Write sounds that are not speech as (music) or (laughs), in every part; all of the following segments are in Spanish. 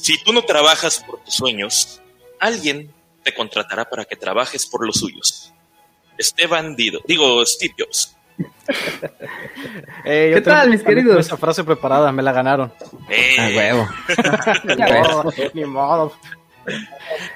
Si tú no trabajas por tus sueños, alguien te contratará para que trabajes por los suyos. Esteban Dido, digo Steve Jobs. (laughs) Eh, ¿Qué tal, mis queridos? Esa frase preparada, me la ganaron. Eh. A huevo. (laughs) (laughs) Ni modo.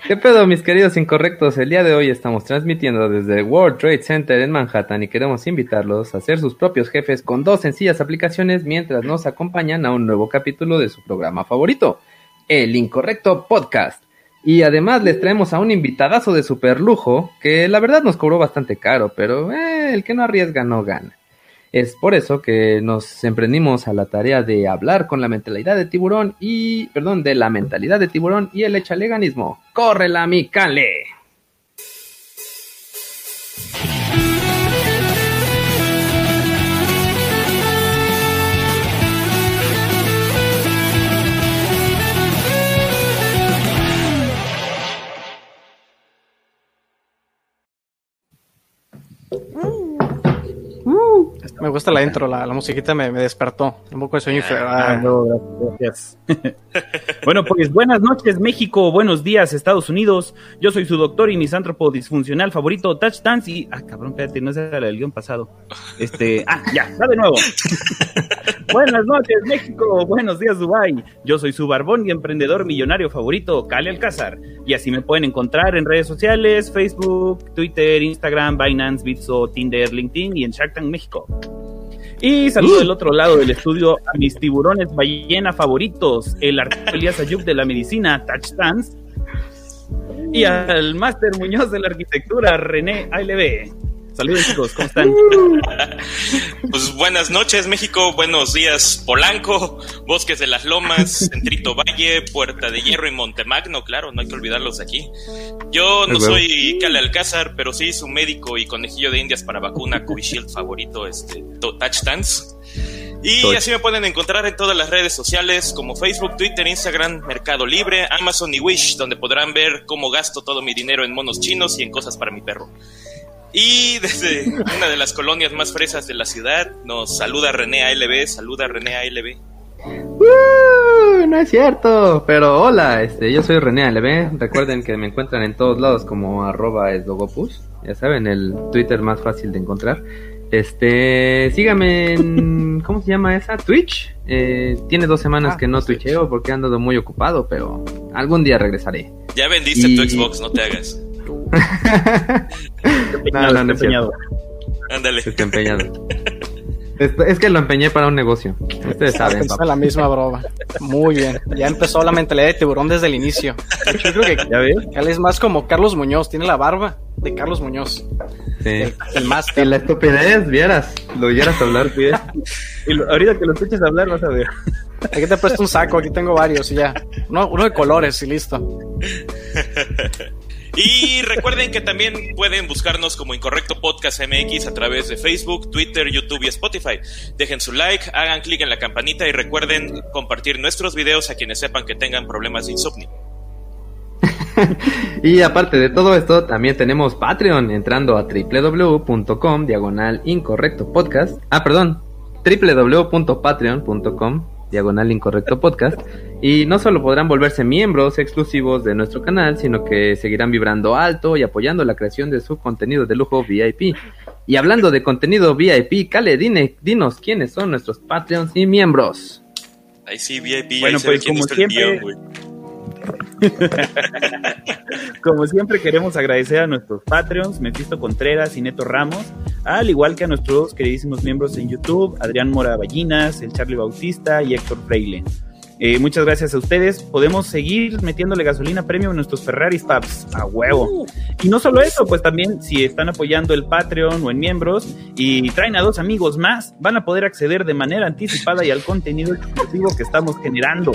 ¿Qué pedo, mis queridos incorrectos? El día de hoy estamos transmitiendo desde World Trade Center en Manhattan y queremos invitarlos a ser sus propios jefes con dos sencillas aplicaciones mientras nos acompañan a un nuevo capítulo de su programa favorito, El Incorrecto Podcast. Y además les traemos a un invitadazo de super lujo que la verdad nos cobró bastante caro, pero eh, el que no arriesga no gana. Es por eso que nos emprendimos a la tarea de hablar con la mentalidad de tiburón y, perdón, de la mentalidad de tiburón y el echaleganismo. ¡Córrela, mi cale! Me gusta la intro, la, la musiquita me, me, despertó. Un poco de sueño y ah, no, gracias. (laughs) bueno, pues buenas noches, México. Buenos días, Estados Unidos. Yo soy su doctor y misántropo disfuncional favorito, Touch Dance. Y. Ah, cabrón, espérate, no es el guion pasado. Este. Ah, ya, va de nuevo. (laughs) buenas noches, México. Buenos días, Dubai. Yo soy su barbón y emprendedor millonario favorito, Cali Alcázar. Y así me pueden encontrar en redes sociales: Facebook, Twitter, Instagram, Binance, Bitso, Tinder, LinkedIn y en Shark Tank México. Y saludo del otro lado del estudio a mis tiburones ballena favoritos, el artista Elías Ayub de la medicina, Touch Dance, y al máster Muñoz de la arquitectura, René ALB. Saludos chicos, ¿cómo están? (laughs) Pues buenas noches México, buenos días Polanco, Bosques de las Lomas, (laughs) Centrito Valle, Puerta de Hierro y Montemagno, claro, no hay que olvidarlos aquí. Yo no soy Cale Alcázar, pero sí su médico y conejillo de indias para vacuna Covishield favorito, este, Touch Dance. Y así me pueden encontrar en todas las redes sociales como Facebook, Twitter, Instagram, Mercado Libre, Amazon y Wish, donde podrán ver cómo gasto todo mi dinero en monos chinos y en cosas para mi perro. Y desde una de las colonias más fresas de la ciudad nos saluda René ALB, saluda René ALB. Uh, no es cierto, pero hola, este, yo soy René ALB, recuerden que me encuentran en todos lados como arroba esdogopus, ya saben, el Twitter más fácil de encontrar. Este, sígame en, ¿cómo se llama esa? Twitch. Eh, tiene dos semanas ah, que no twitcheo porque he andado muy ocupado, pero algún día regresaré. Ya vendiste tu Xbox, no te hagas. (laughs) no, no, no empeñado. Ándale. Está empeñado. (laughs) Es, que lo empeñé para un negocio. Ustedes saben. Es la misma broma. Muy bien. Ya empezó la mentalidad de tiburón desde el inicio. yo creo que ¿Ya él es más como Carlos Muñoz. Tiene la barba de Carlos Muñoz. Sí. El, más. Y la estupidez, vieras. Lo oyeras hablar, bien. y ahorita que lo escuches hablar, vas a ver. Aquí te he puesto un saco. Aquí tengo varios y ya. Uno, uno de colores y listo. (laughs) Y recuerden que también pueden buscarnos como Incorrecto Podcast MX a través de Facebook, Twitter, YouTube y Spotify. Dejen su like, hagan clic en la campanita y recuerden compartir nuestros videos a quienes sepan que tengan problemas de insomnio. (laughs) y aparte de todo esto, también tenemos Patreon entrando a www.com diagonal incorrecto podcast. Ah, perdón, www.patreon.com diagonal incorrecto podcast. Y no solo podrán volverse miembros exclusivos de nuestro canal, sino que seguirán vibrando alto y apoyando la creación de su contenido de lujo VIP. Y hablando de contenido VIP, Kale, dine, dinos quiénes son nuestros Patreons y miembros. Ahí sí, VIP. Bueno, pues como siempre, (laughs) Como siempre queremos agradecer a nuestros Patreons, Mephisto Contreras y Neto Ramos, al igual que a nuestros queridísimos miembros en YouTube, Adrián Mora Ballinas, el Charlie Bautista y Héctor Freile. Eh, muchas gracias a ustedes. Podemos seguir metiéndole gasolina premium a nuestros Ferraris Paps a huevo. Y no solo eso, pues también si están apoyando el Patreon o en miembros y traen a dos amigos más, van a poder acceder de manera anticipada y al contenido exclusivo que estamos generando.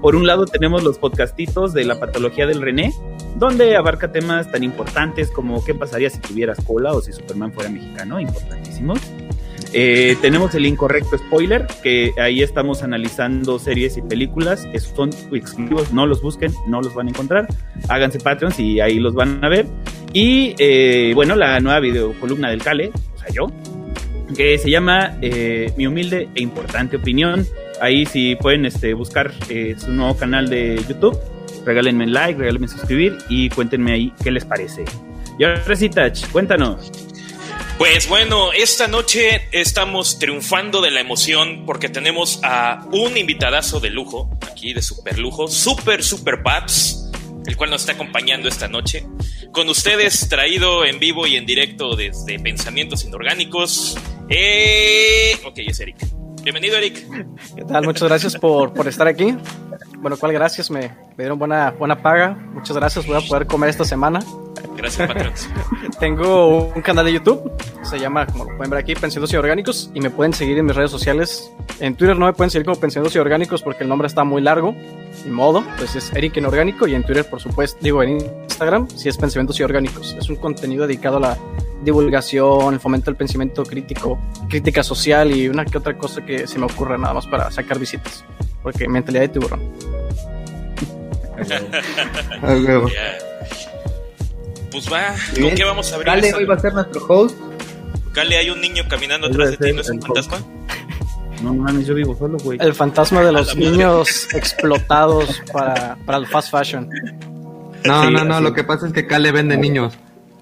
Por un lado tenemos los podcastitos de la patología del René, donde abarca temas tan importantes como qué pasaría si tuvieras cola o si Superman fuera mexicano, importantísimos. Eh, tenemos el incorrecto spoiler, que ahí estamos analizando series y películas, esos son exclusivos, no los busquen, no los van a encontrar, háganse Patreons y ahí los van a ver. Y eh, bueno, la nueva videocolumna del Cale, o sea yo, que se llama eh, Mi humilde e importante opinión, Ahí si pueden este, buscar eh, su nuevo canal de YouTube, regálenme like, regálenme suscribir y cuéntenme ahí qué les parece. Y ahora sí, Tach, cuéntanos. Pues bueno, esta noche estamos triunfando de la emoción porque tenemos a un invitadazo de lujo, aquí de super lujo, super super paps, el cual nos está acompañando esta noche. Con ustedes, traído en vivo y en directo desde Pensamientos Inorgánicos. Eh... Ok, es Eric. Bienvenido, Eric. ¿Qué tal? Muchas gracias por, por estar aquí. Bueno, ¿cuál gracias? Me, me, dieron buena, buena paga. Muchas gracias. Voy a poder comer esta semana. Gracias, patrons. (laughs) Tengo un canal de YouTube. Se llama, como lo pueden ver aquí, Pensiones y Orgánicos. Y me pueden seguir en mis redes sociales. En Twitter no me pueden seguir como Pensiones y Orgánicos porque el nombre está muy largo. Ni modo. Pues es Eric en Orgánico. Y en Twitter, por supuesto, digo en Instagram, si es Pensamientos y Orgánicos. Es un contenido dedicado a la divulgación, el fomento del pensamiento crítico, crítica social y una que otra cosa que se me ocurra nada más para sacar visitas. Porque mentalidad de tiburón. (laughs) Pues va, ¿con qué vamos a abrir? Cale hoy va a ser nuestro host. Cale, ¿hay un niño caminando atrás de ti? ¿No es un fantasma? No mames, yo vivo solo, güey. El fantasma de los niños explotados para, para el fast fashion. No, sí, no, no, lo que pasa es que Cale vende niños.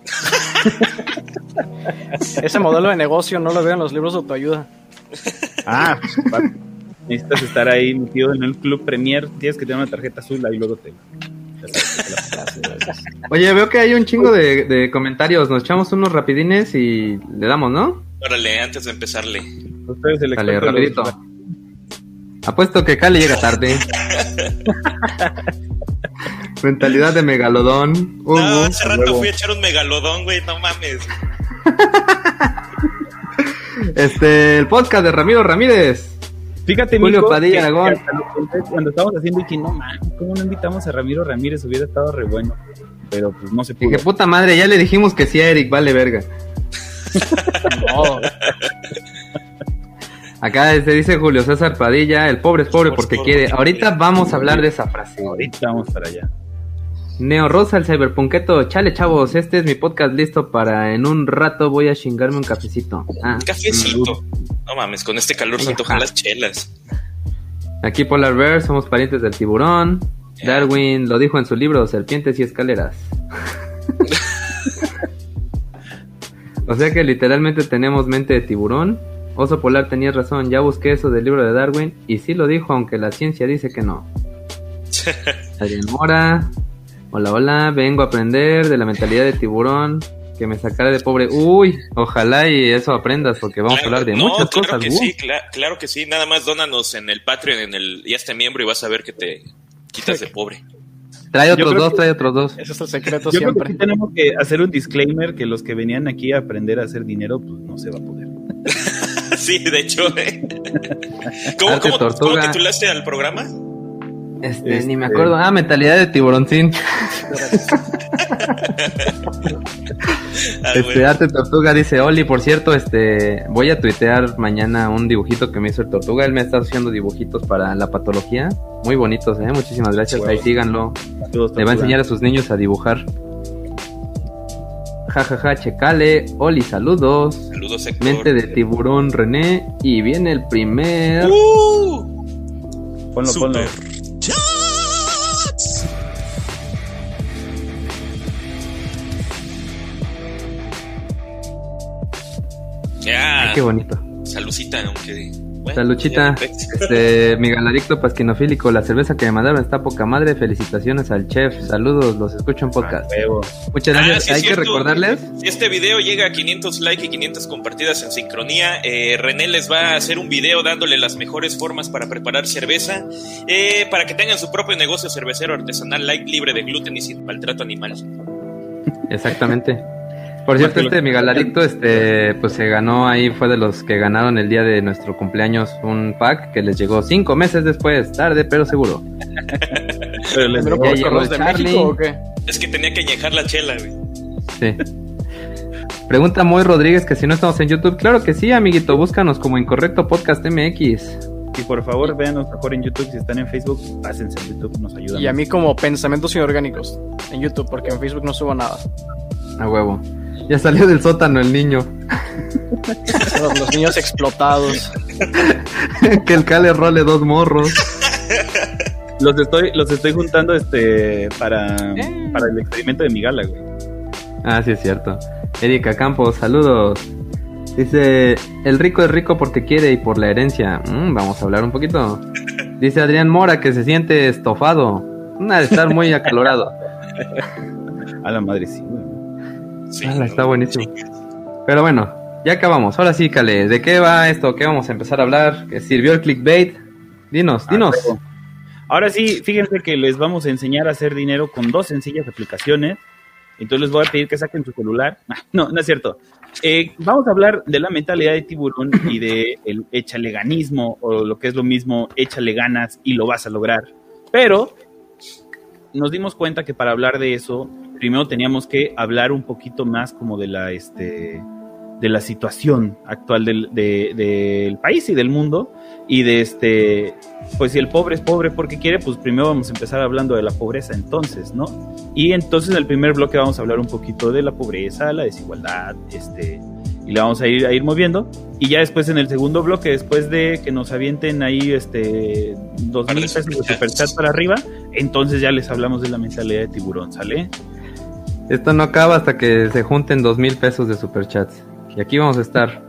(laughs) Ese modelo de negocio no lo veo en los libros de autoayuda. Ah, pues, necesitas estar ahí metido en el club Premier, tienes que tener una tarjeta azul y luego te... Oye, veo que hay un chingo de, de, comentarios. Nos echamos unos rapidines y le damos, ¿no? Órale, antes de empezarle. Dale, rapidito. Los... Apuesto que Cali llega tarde. (laughs) Mentalidad de megalodón. Uh, no, hace rato luego. fui a echar un megalodón, güey, no mames. (laughs) este, el podcast de Ramiro Ramírez. Fíjate, Julio Mico, Padilla Aragón. Cuando estábamos haciendo y no man, ¿cómo no invitamos a Ramiro Ramírez? Hubiera estado re bueno. Pero pues no se pudo. Dije, puta madre, ya le dijimos que sí a Eric, vale verga. No. Acá se dice Julio César Padilla, el pobre es pobre porque quiere. Ahorita vamos a hablar de esa frase. Ahorita vamos para allá. Neo Rosa, el Cyberpunketo. Chale, chavos, este es mi podcast listo para en un rato voy a chingarme un cafecito. Ah, un cafecito. No mames, con este calor se antojan las chelas. Aquí Polar Bear, somos parientes del tiburón. Yeah. Darwin lo dijo en su libro Serpientes y Escaleras. (laughs) o sea que literalmente tenemos mente de tiburón. Oso Polar tenías razón, ya busqué eso del libro de Darwin y sí lo dijo, aunque la ciencia dice que no. (laughs) Adrián Mora, Hola, hola, vengo a aprender de la mentalidad de tiburón que me sacara de pobre. Uy, ojalá y eso aprendas porque vamos claro, a hablar de no, muchas claro cosas. Que sí, cl claro que sí, nada más dónanos en el Patreon, en el ya este miembro y vas a ver que te quitas de pobre. Trae otros dos, que, trae otros dos. Ese es el secreto yo siempre. Creo que sí tenemos que hacer un disclaimer que los que venían aquí a aprender a hacer dinero, pues no se va a poder. (laughs) sí, de hecho. ¿eh? (laughs) ¿Cómo, cómo, ¿Cómo titulaste al programa? Este, este, ni me acuerdo. Ah, mentalidad de tiburoncín. (laughs) este, Arte Tortuga dice, Oli, por cierto, este, voy a tuitear mañana un dibujito que me hizo el Tortuga. Él me está haciendo dibujitos para la patología. Muy bonitos, eh. Muchísimas gracias. Ahí síganlo. Le va a enseñar a sus niños a dibujar. Jajaja, ja, ja, checale. Oli, saludos. Saludos, Héctor. Mente de tiburón, René. Y viene el primer. Uh, ponlo, super. ponlo. Ya. Ay, qué bonito. Salucita, aunque. Bueno, Saluchita, (laughs) este, mi galadicto pasquinofílico, la cerveza que me mandaron está poca madre, felicitaciones al chef, saludos, los escucho en podcast. Ah, Muchas gracias, Ah, sí, hay que recordarles, Si este video llega a 500 likes y 500 compartidas en sincronía, eh, René les va a hacer un video dándole las mejores formas para preparar cerveza, eh, para que tengan su propio negocio cervecero artesanal light, libre de gluten y sin maltrato animal. exactamente. Por cierto, este mi galadicto, este, pues se ganó ahí, fue de los que ganaron el día de nuestro cumpleaños un pack que les llegó cinco meses después, tarde pero seguro. (laughs) Pero les ¿Pero Ya por llegó correos de Charlie. México o qué? Es que tenía que añejar la chela, güey. Sí. Pregunta Moy Rodríguez que si no estamos en YouTube. Claro que sí, amiguito. Búscanos como Incorrecto Podcast MX. Y por favor, véanos mejor en YouTube. Si están en Facebook, pásense a YouTube, nos ayudan. Y a mí como pensamientos inorgánicos en YouTube, porque en Facebook no subo nada. A huevo. Ya salió del sótano el niño. Los, los niños explotados. (laughs) que el Cale role dos morros. Los estoy, los estoy juntando este para, para el experimento de mi gala, güey. Ah, sí es cierto. Erika Campos, saludos. Dice, el rico es rico porque quiere y por la herencia. Mm, vamos a hablar un poquito. Dice Adrián Mora que se siente estofado. Una de estar muy acalorado. (laughs) A la madre sí, güey. Sí, Ala, no, está buenísimo. Pero bueno, ya acabamos. Ahora sí, Cale, ¿de qué va esto? ¿Qué vamos a empezar a hablar? ¿Que sirvió el clickbait? Dinos, Ah, dinos. Ahora sí, fíjense que les vamos a enseñar a hacer dinero con dos sencillas aplicaciones. Entonces les voy a pedir que saquen su celular. (laughs) No, no es cierto. Eh, vamos a hablar de la mentalidad de tiburón y de el échale ganismo o lo que es lo mismo, échale ganas y lo vas a lograr. Pero nos dimos cuenta que para hablar de eso, primero teníamos que hablar un poquito más como de la, este, de la situación actual del, de- del país y del mundo y de este, pues si el pobre es pobre porque quiere, pues primero vamos a empezar hablando de la pobreza entonces, ¿no? Y entonces en el primer bloque vamos a hablar un poquito de la pobreza, la desigualdad, este, y la vamos a ir, a ir moviendo. Y ya después en el segundo bloque, después de que nos avienten ahí este dos mil pesos de superchat para arriba, entonces ya les hablamos de la mentalidad de tiburón, ¿sale? Esto no acaba hasta que se junten dos mil pesos de superchats. Y aquí vamos a estar.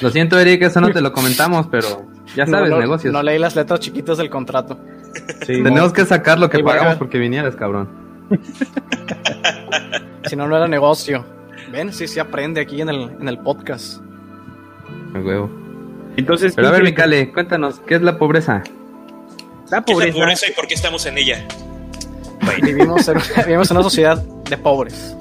Lo siento, Eric, eso no te lo comentamos, pero ya sabes, no, no, negocios. No leí las letras chiquitas del contrato. Tenemos que sacar lo que pagamos porque vinieras, cabrón. (laughs) Si no, no era negocio. Ven, sí, sí aprende aquí en el, en el podcast. A huevo. Entonces, Pero a ver, ¿quién mi quiere- Cale, cuéntanos, ¿qué es la pobreza? la ¿Qué es la pobreza, pobreza y por qué estamos en ella? Vivimos en, (laughs) vivimos en una sociedad de pobres.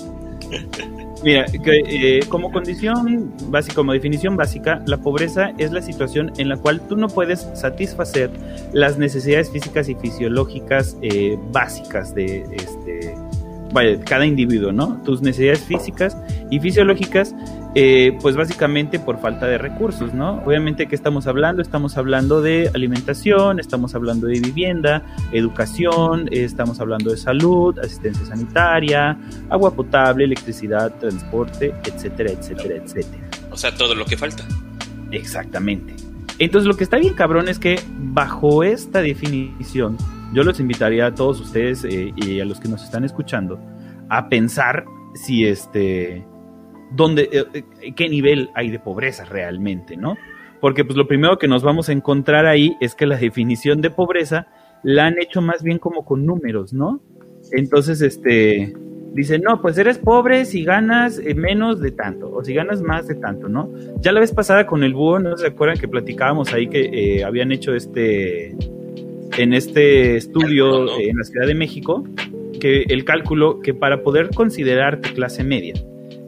Mira, eh, como condición básica, como definición básica, la pobreza es la situación en la cual tú no puedes satisfacer las necesidades físicas y fisiológicas eh, básicas de este, vaya, cada individuo, ¿no? Tus necesidades físicas y fisiológicas, eh, pues básicamente por falta de recursos, ¿no? Obviamente, ¿qué estamos hablando? Estamos hablando de alimentación, estamos hablando de vivienda, educación, eh, estamos hablando de salud, asistencia sanitaria, agua potable, electricidad, transporte, etcétera, etcétera, etcétera. O sea, todo lo que falta. Exactamente. Entonces lo que está bien cabrón es que bajo esta definición, yo los invitaría a todos ustedes eh, y a los que nos están escuchando a pensar si este, dónde, eh, eh, qué nivel hay de pobreza realmente, ¿no? Porque pues lo primero que nos vamos a encontrar ahí es que la definición de pobreza la han hecho más bien como con números, ¿no? Entonces, este, dicen, no, pues eres pobre si ganas menos de tanto, o si ganas más de tanto, ¿no? Ya la vez pasada con el búho, ¿no se acuerdan que platicábamos ahí que habían hecho este, en este estudio eh, en la Ciudad de México, que el cálculo que para poder considerarte clase media,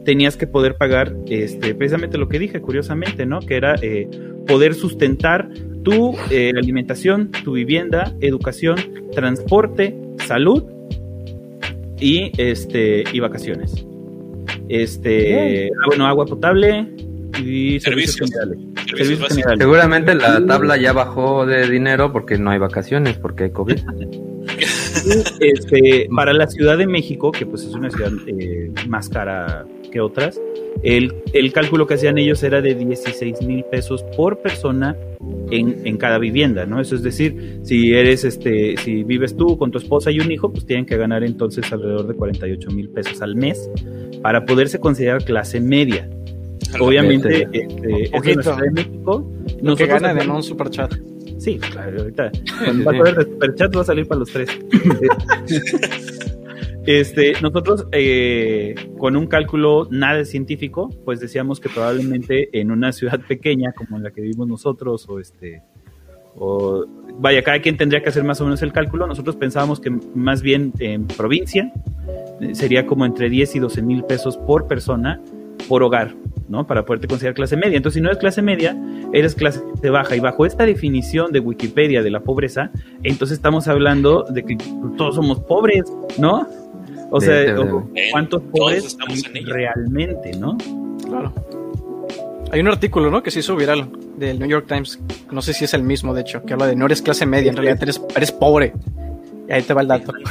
tenías que poder pagar este, precisamente lo que dije, curiosamente, ¿no? Que era eh, poder sustentar tu eh, alimentación, tu vivienda, educación, transporte, salud y este y vacaciones. Este, ah, bueno, agua potable y servicios Servicios. generales. Servicios Servicios básicos. generales. Seguramente la tabla ya bajó de dinero porque no hay vacaciones, porque hay COVID. (laughs) Este, para la Ciudad de México, que pues es una ciudad eh, más cara que otras, el, el cálculo que hacían ellos era de 16 mil pesos por persona en, en cada vivienda, ¿no? Eso es decir, si eres, este, si vives tú con tu esposa y un hijo, pues tienen que ganar entonces alrededor de 48 mil pesos al mes para poderse considerar clase media. Obviamente, Fíjate. este, eso en la. Ciudad de México. Lo que nosotros ganan en hacemos- un superchat. Sí, claro, ahorita. Cuando vas a ver el superchat va a salir para los tres. (laughs) Este, nosotros eh, con un cálculo nada científico, pues decíamos que probablemente en una ciudad pequeña como en la que vivimos nosotros, o este, o vaya, cada quien tendría que hacer más o menos el cálculo. Nosotros pensábamos que más bien en provincia eh, sería como entre 10 y 12 mil pesos por persona por hogar, ¿no? Para poderte considerar clase media. Entonces, si no eres clase media, eres clase baja. Y bajo esta definición de Wikipedia de la pobreza, entonces estamos hablando de que todos somos pobres, ¿no? O De- sea, de- o- de- ¿cuántos pobres realmente, no? Claro. Hay un artículo, ¿no? Que se hizo viral del New York Times. No sé si es el mismo, de hecho, que habla de no eres clase media, en realidad eres, eres pobre. Y ahí te va el dato. (laughs)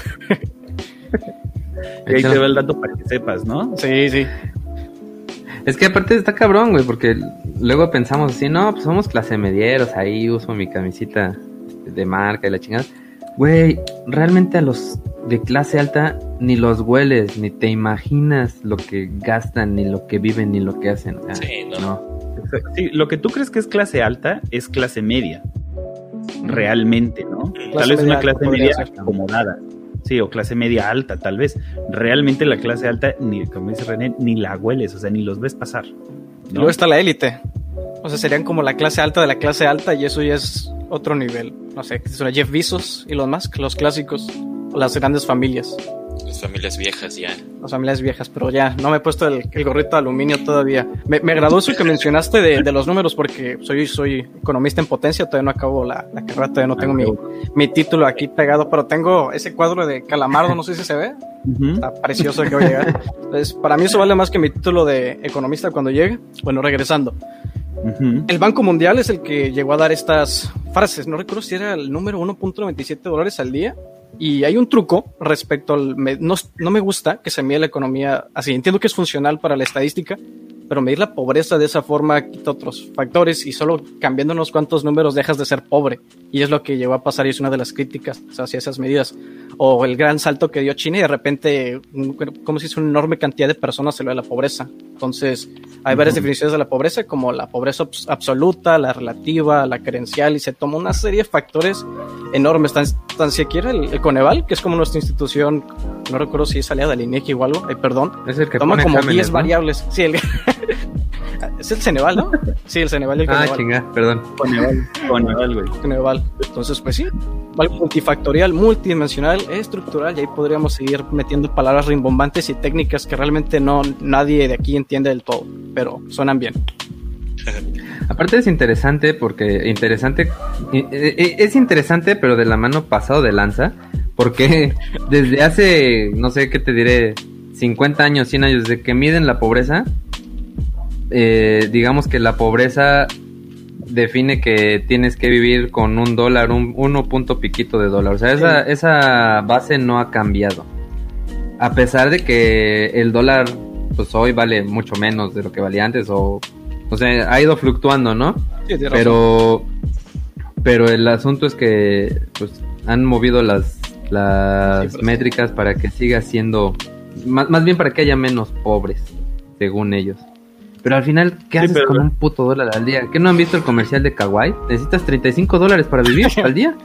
Y ahí te va el dato para que sepas, ¿no? Sí, sí. Es que aparte está cabrón, güey, porque luego pensamos así, no, pues somos clase medieros, ahí uso mi camisita de marca y la chingada. Güey, realmente a los de clase alta ni los hueles, ni te imaginas lo que gastan, ni lo que viven, ni lo que hacen. sí, no. Sí, lo que tú crees que es clase alta es clase media. Realmente, ¿no? Tal vez una clase media acomodada. Sí, o clase media alta, tal vez. Realmente la clase alta, ni como dice René, ni la hueles, o sea, ni los ves pasar. Luego está la élite. O sea, serían como la clase alta de la clase alta y eso ya es otro nivel. No sé, son Jeff Bezos y los más, los clásicos, las grandes familias. Las familias viejas ya. Las familias viejas, pero ya, no me he puesto el, gorrito de aluminio todavía. Me, me agradó eso que mencionaste de, los números porque soy, soy economista en potencia, todavía no acabo la, carrera, todavía no tengo mi, mi, título aquí pegado, pero tengo ese cuadro de Calamardo, no sé si se ve. Está precioso que voy a llegar. Entonces, para mí eso vale más que mi título de economista cuando llegue. Bueno, regresando. El Banco Mundial es el que llegó a dar estas frases. No recuerdo si era el número 1.97 dólares al día. Y hay un truco respecto al... no, no, me gusta que se mida la economía así. Entiendo que es funcional para la estadística, pero medir la pobreza de esa forma quita otros factores y solo cambiando unos cuantos números dejas de ser pobre. Y es lo que llegó a pasar y es una de las críticas hacia esas medidas. O el gran salto que dio China y de repente, como si es una enorme cantidad de personas se lo de la pobreza. Entonces, hay varias definiciones de la pobreza, como la pobreza absoluta, la relativa, la creencial, y se toma una serie de factores enormes. Tan, tan siquiera el, Coneval, que es como nuestra institución, no recuerdo si es aliada del INEGI o algo, perdón, es el que toma como 10 variables. Sí, el, (laughs) es el Ceneval, ¿no? Sí, el Ceneval y el Ah, chinga, perdón. Coneval, Coneval, güey. Coneval. Entonces, pues sí, multifactorial, multidimensional, estructural, y ahí podríamos seguir metiendo palabras rimbombantes y técnicas que realmente no nadie de aquí entiende del todo, pero suenan bien. (laughs) Aparte es interesante porque interesante es interesante pero de la mano pasado de lanza porque (laughs) desde hace no sé qué te diré 50 años, 100 años desde que miden la pobreza eh, digamos que la pobreza define que tienes que vivir con un dólar, un uno punto piquito de dólar. O sea, esa, esa base no ha cambiado. A pesar de que el dólar, pues hoy vale mucho menos de lo que valía antes, o, o sea, ha ido fluctuando, ¿no? pero, pero el asunto es que, pues, han movido las, las métricas para que siga siendo, más, más bien para que haya menos pobres, según ellos. Pero al final, ¿qué haces con un puto dólar al día? ¿Qué no han visto el comercial de Kawaii? ¿Necesitas 35 dólares para vivir (laughs) al día?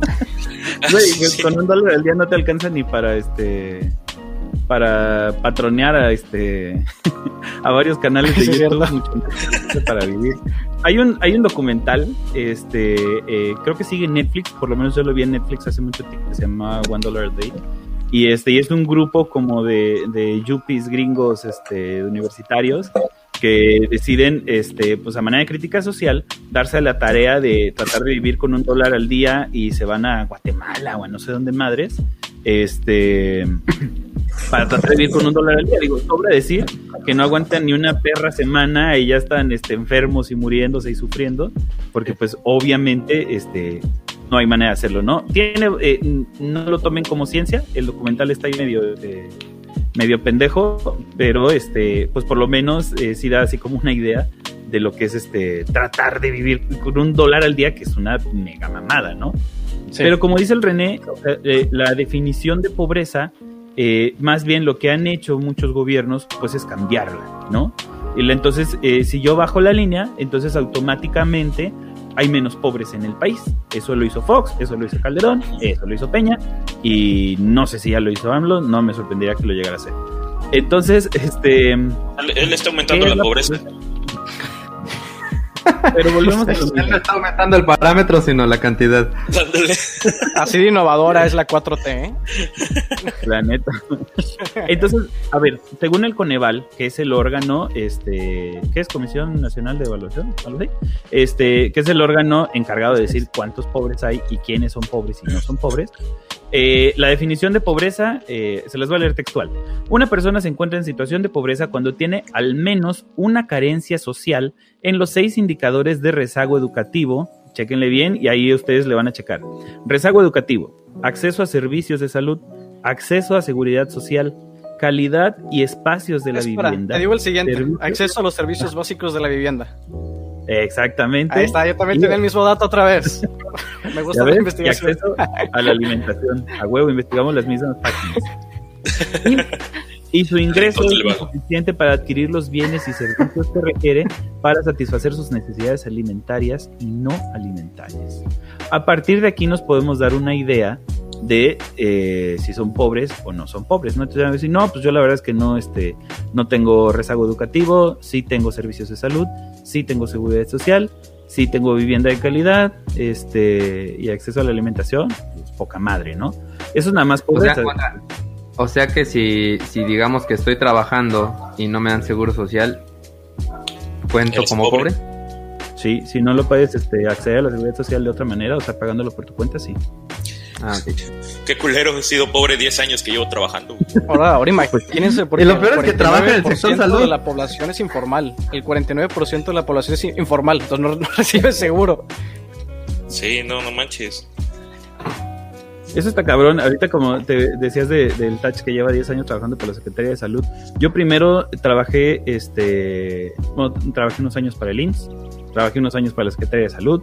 (laughs) con un dólar al día no te alcanza ni para este para patronear a este (laughs) a varios canales de YouTube para vivir. Hay un hay un documental, este eh, creo que sigue en Netflix, por lo menos yo lo vi en Netflix hace mucho tiempo, se llama One Dollar a Day y este y es un grupo como de, de yuppies gringos este universitarios que deciden, este, pues a manera de crítica social, darse a la tarea de tratar de vivir con un dólar al día y se van a Guatemala o a no sé dónde madres, este, para tratar de vivir con un dólar al día. Digo, sobra decir que no aguantan ni una perra semana y ya están, este, enfermos y muriéndose y sufriendo, porque pues obviamente, este, no hay manera de hacerlo, ¿no? Tiene, eh, no lo tomen como ciencia, el documental está ahí medio... Eh, medio pendejo, pero este, pues por lo menos eh, sí da así como una idea de lo que es este tratar de vivir con un dólar al día, que es una mega mamada, ¿no? Pero como dice el René, eh, la definición de pobreza, eh, más bien lo que han hecho muchos gobiernos, pues es cambiarla, ¿no? Y entonces, si yo bajo la línea, entonces automáticamente hay menos pobres en el país. Eso lo hizo Fox, eso lo hizo Calderón, eso lo hizo Peña y no sé si ya lo hizo AMLO, no me sorprendería que lo llegara a hacer. Entonces, este... Él está aumentando la, pobreza. Pero volvemos a lo No está aumentando el parámetro, sino la cantidad. Así de innovadora es la 4T, ¿eh? La neta. Entonces, a ver, según el Coneval, que es el órgano, este, ¿qué es Comisión Nacional de Evaluación? Este, que es el órgano encargado de decir cuántos pobres hay y quiénes son pobres y no son pobres. Eh, la definición de pobreza eh, se las voy a leer textual. Una persona se encuentra en situación de pobreza cuando tiene al menos una carencia social en los seis indicadores de rezago educativo. Chequenle bien y ahí ustedes le van a checar. Rezago educativo, acceso a servicios de salud, acceso a seguridad social, calidad y espacios de la Espera, vivienda. te digo el siguiente. Servicios. Acceso a los servicios básicos de la vivienda. Exactamente. Ahí está, yo también Y- tenía el mismo dato otra vez. (laughs) Me gusta ¿Ya la investigación. acceso a la alimentación. A huevo, investigamos las mismas páginas. Y, (laughs) y su ingreso es suficiente para adquirir los bienes y servicios que requiere para satisfacer sus necesidades alimentarias y no alimentarias. A partir de aquí nos podemos dar una idea de eh, si son pobres o no son pobres. No te van a decir, no, pues yo la verdad es que no, este, no tengo rezago educativo, sí tengo servicios de salud, sí tengo seguridad social, sí tengo vivienda de calidad, este, y acceso a la alimentación, pues, poca madre, ¿no? Eso es nada más O sea, pobreza. o sea que si, si digamos que estoy trabajando y no me dan seguro social, ¿cuento como pobre. pobre? Sí, si no lo puedes este, acceder a la seguridad social de otra manera, o sea, pagándolo por tu cuenta, sí. Ah. Qué culero, he sido pobre 10 años que llevo trabajando. Ahora, ahora imagínense. porque Y lo peor es que trabaja en el sector 49% salud. de la población es informal. El 49% de la población es informal. Entonces no, (laughs) no recibe seguro. Sí, no, no manches. Eso está cabrón. Ahorita, como te decías de- del Touch que lleva 10 años trabajando para la Secretaría de Salud, yo primero trabajé, este, bueno, trabajé unos años para el IMSS, trabajé unos años para la Secretaría de Salud,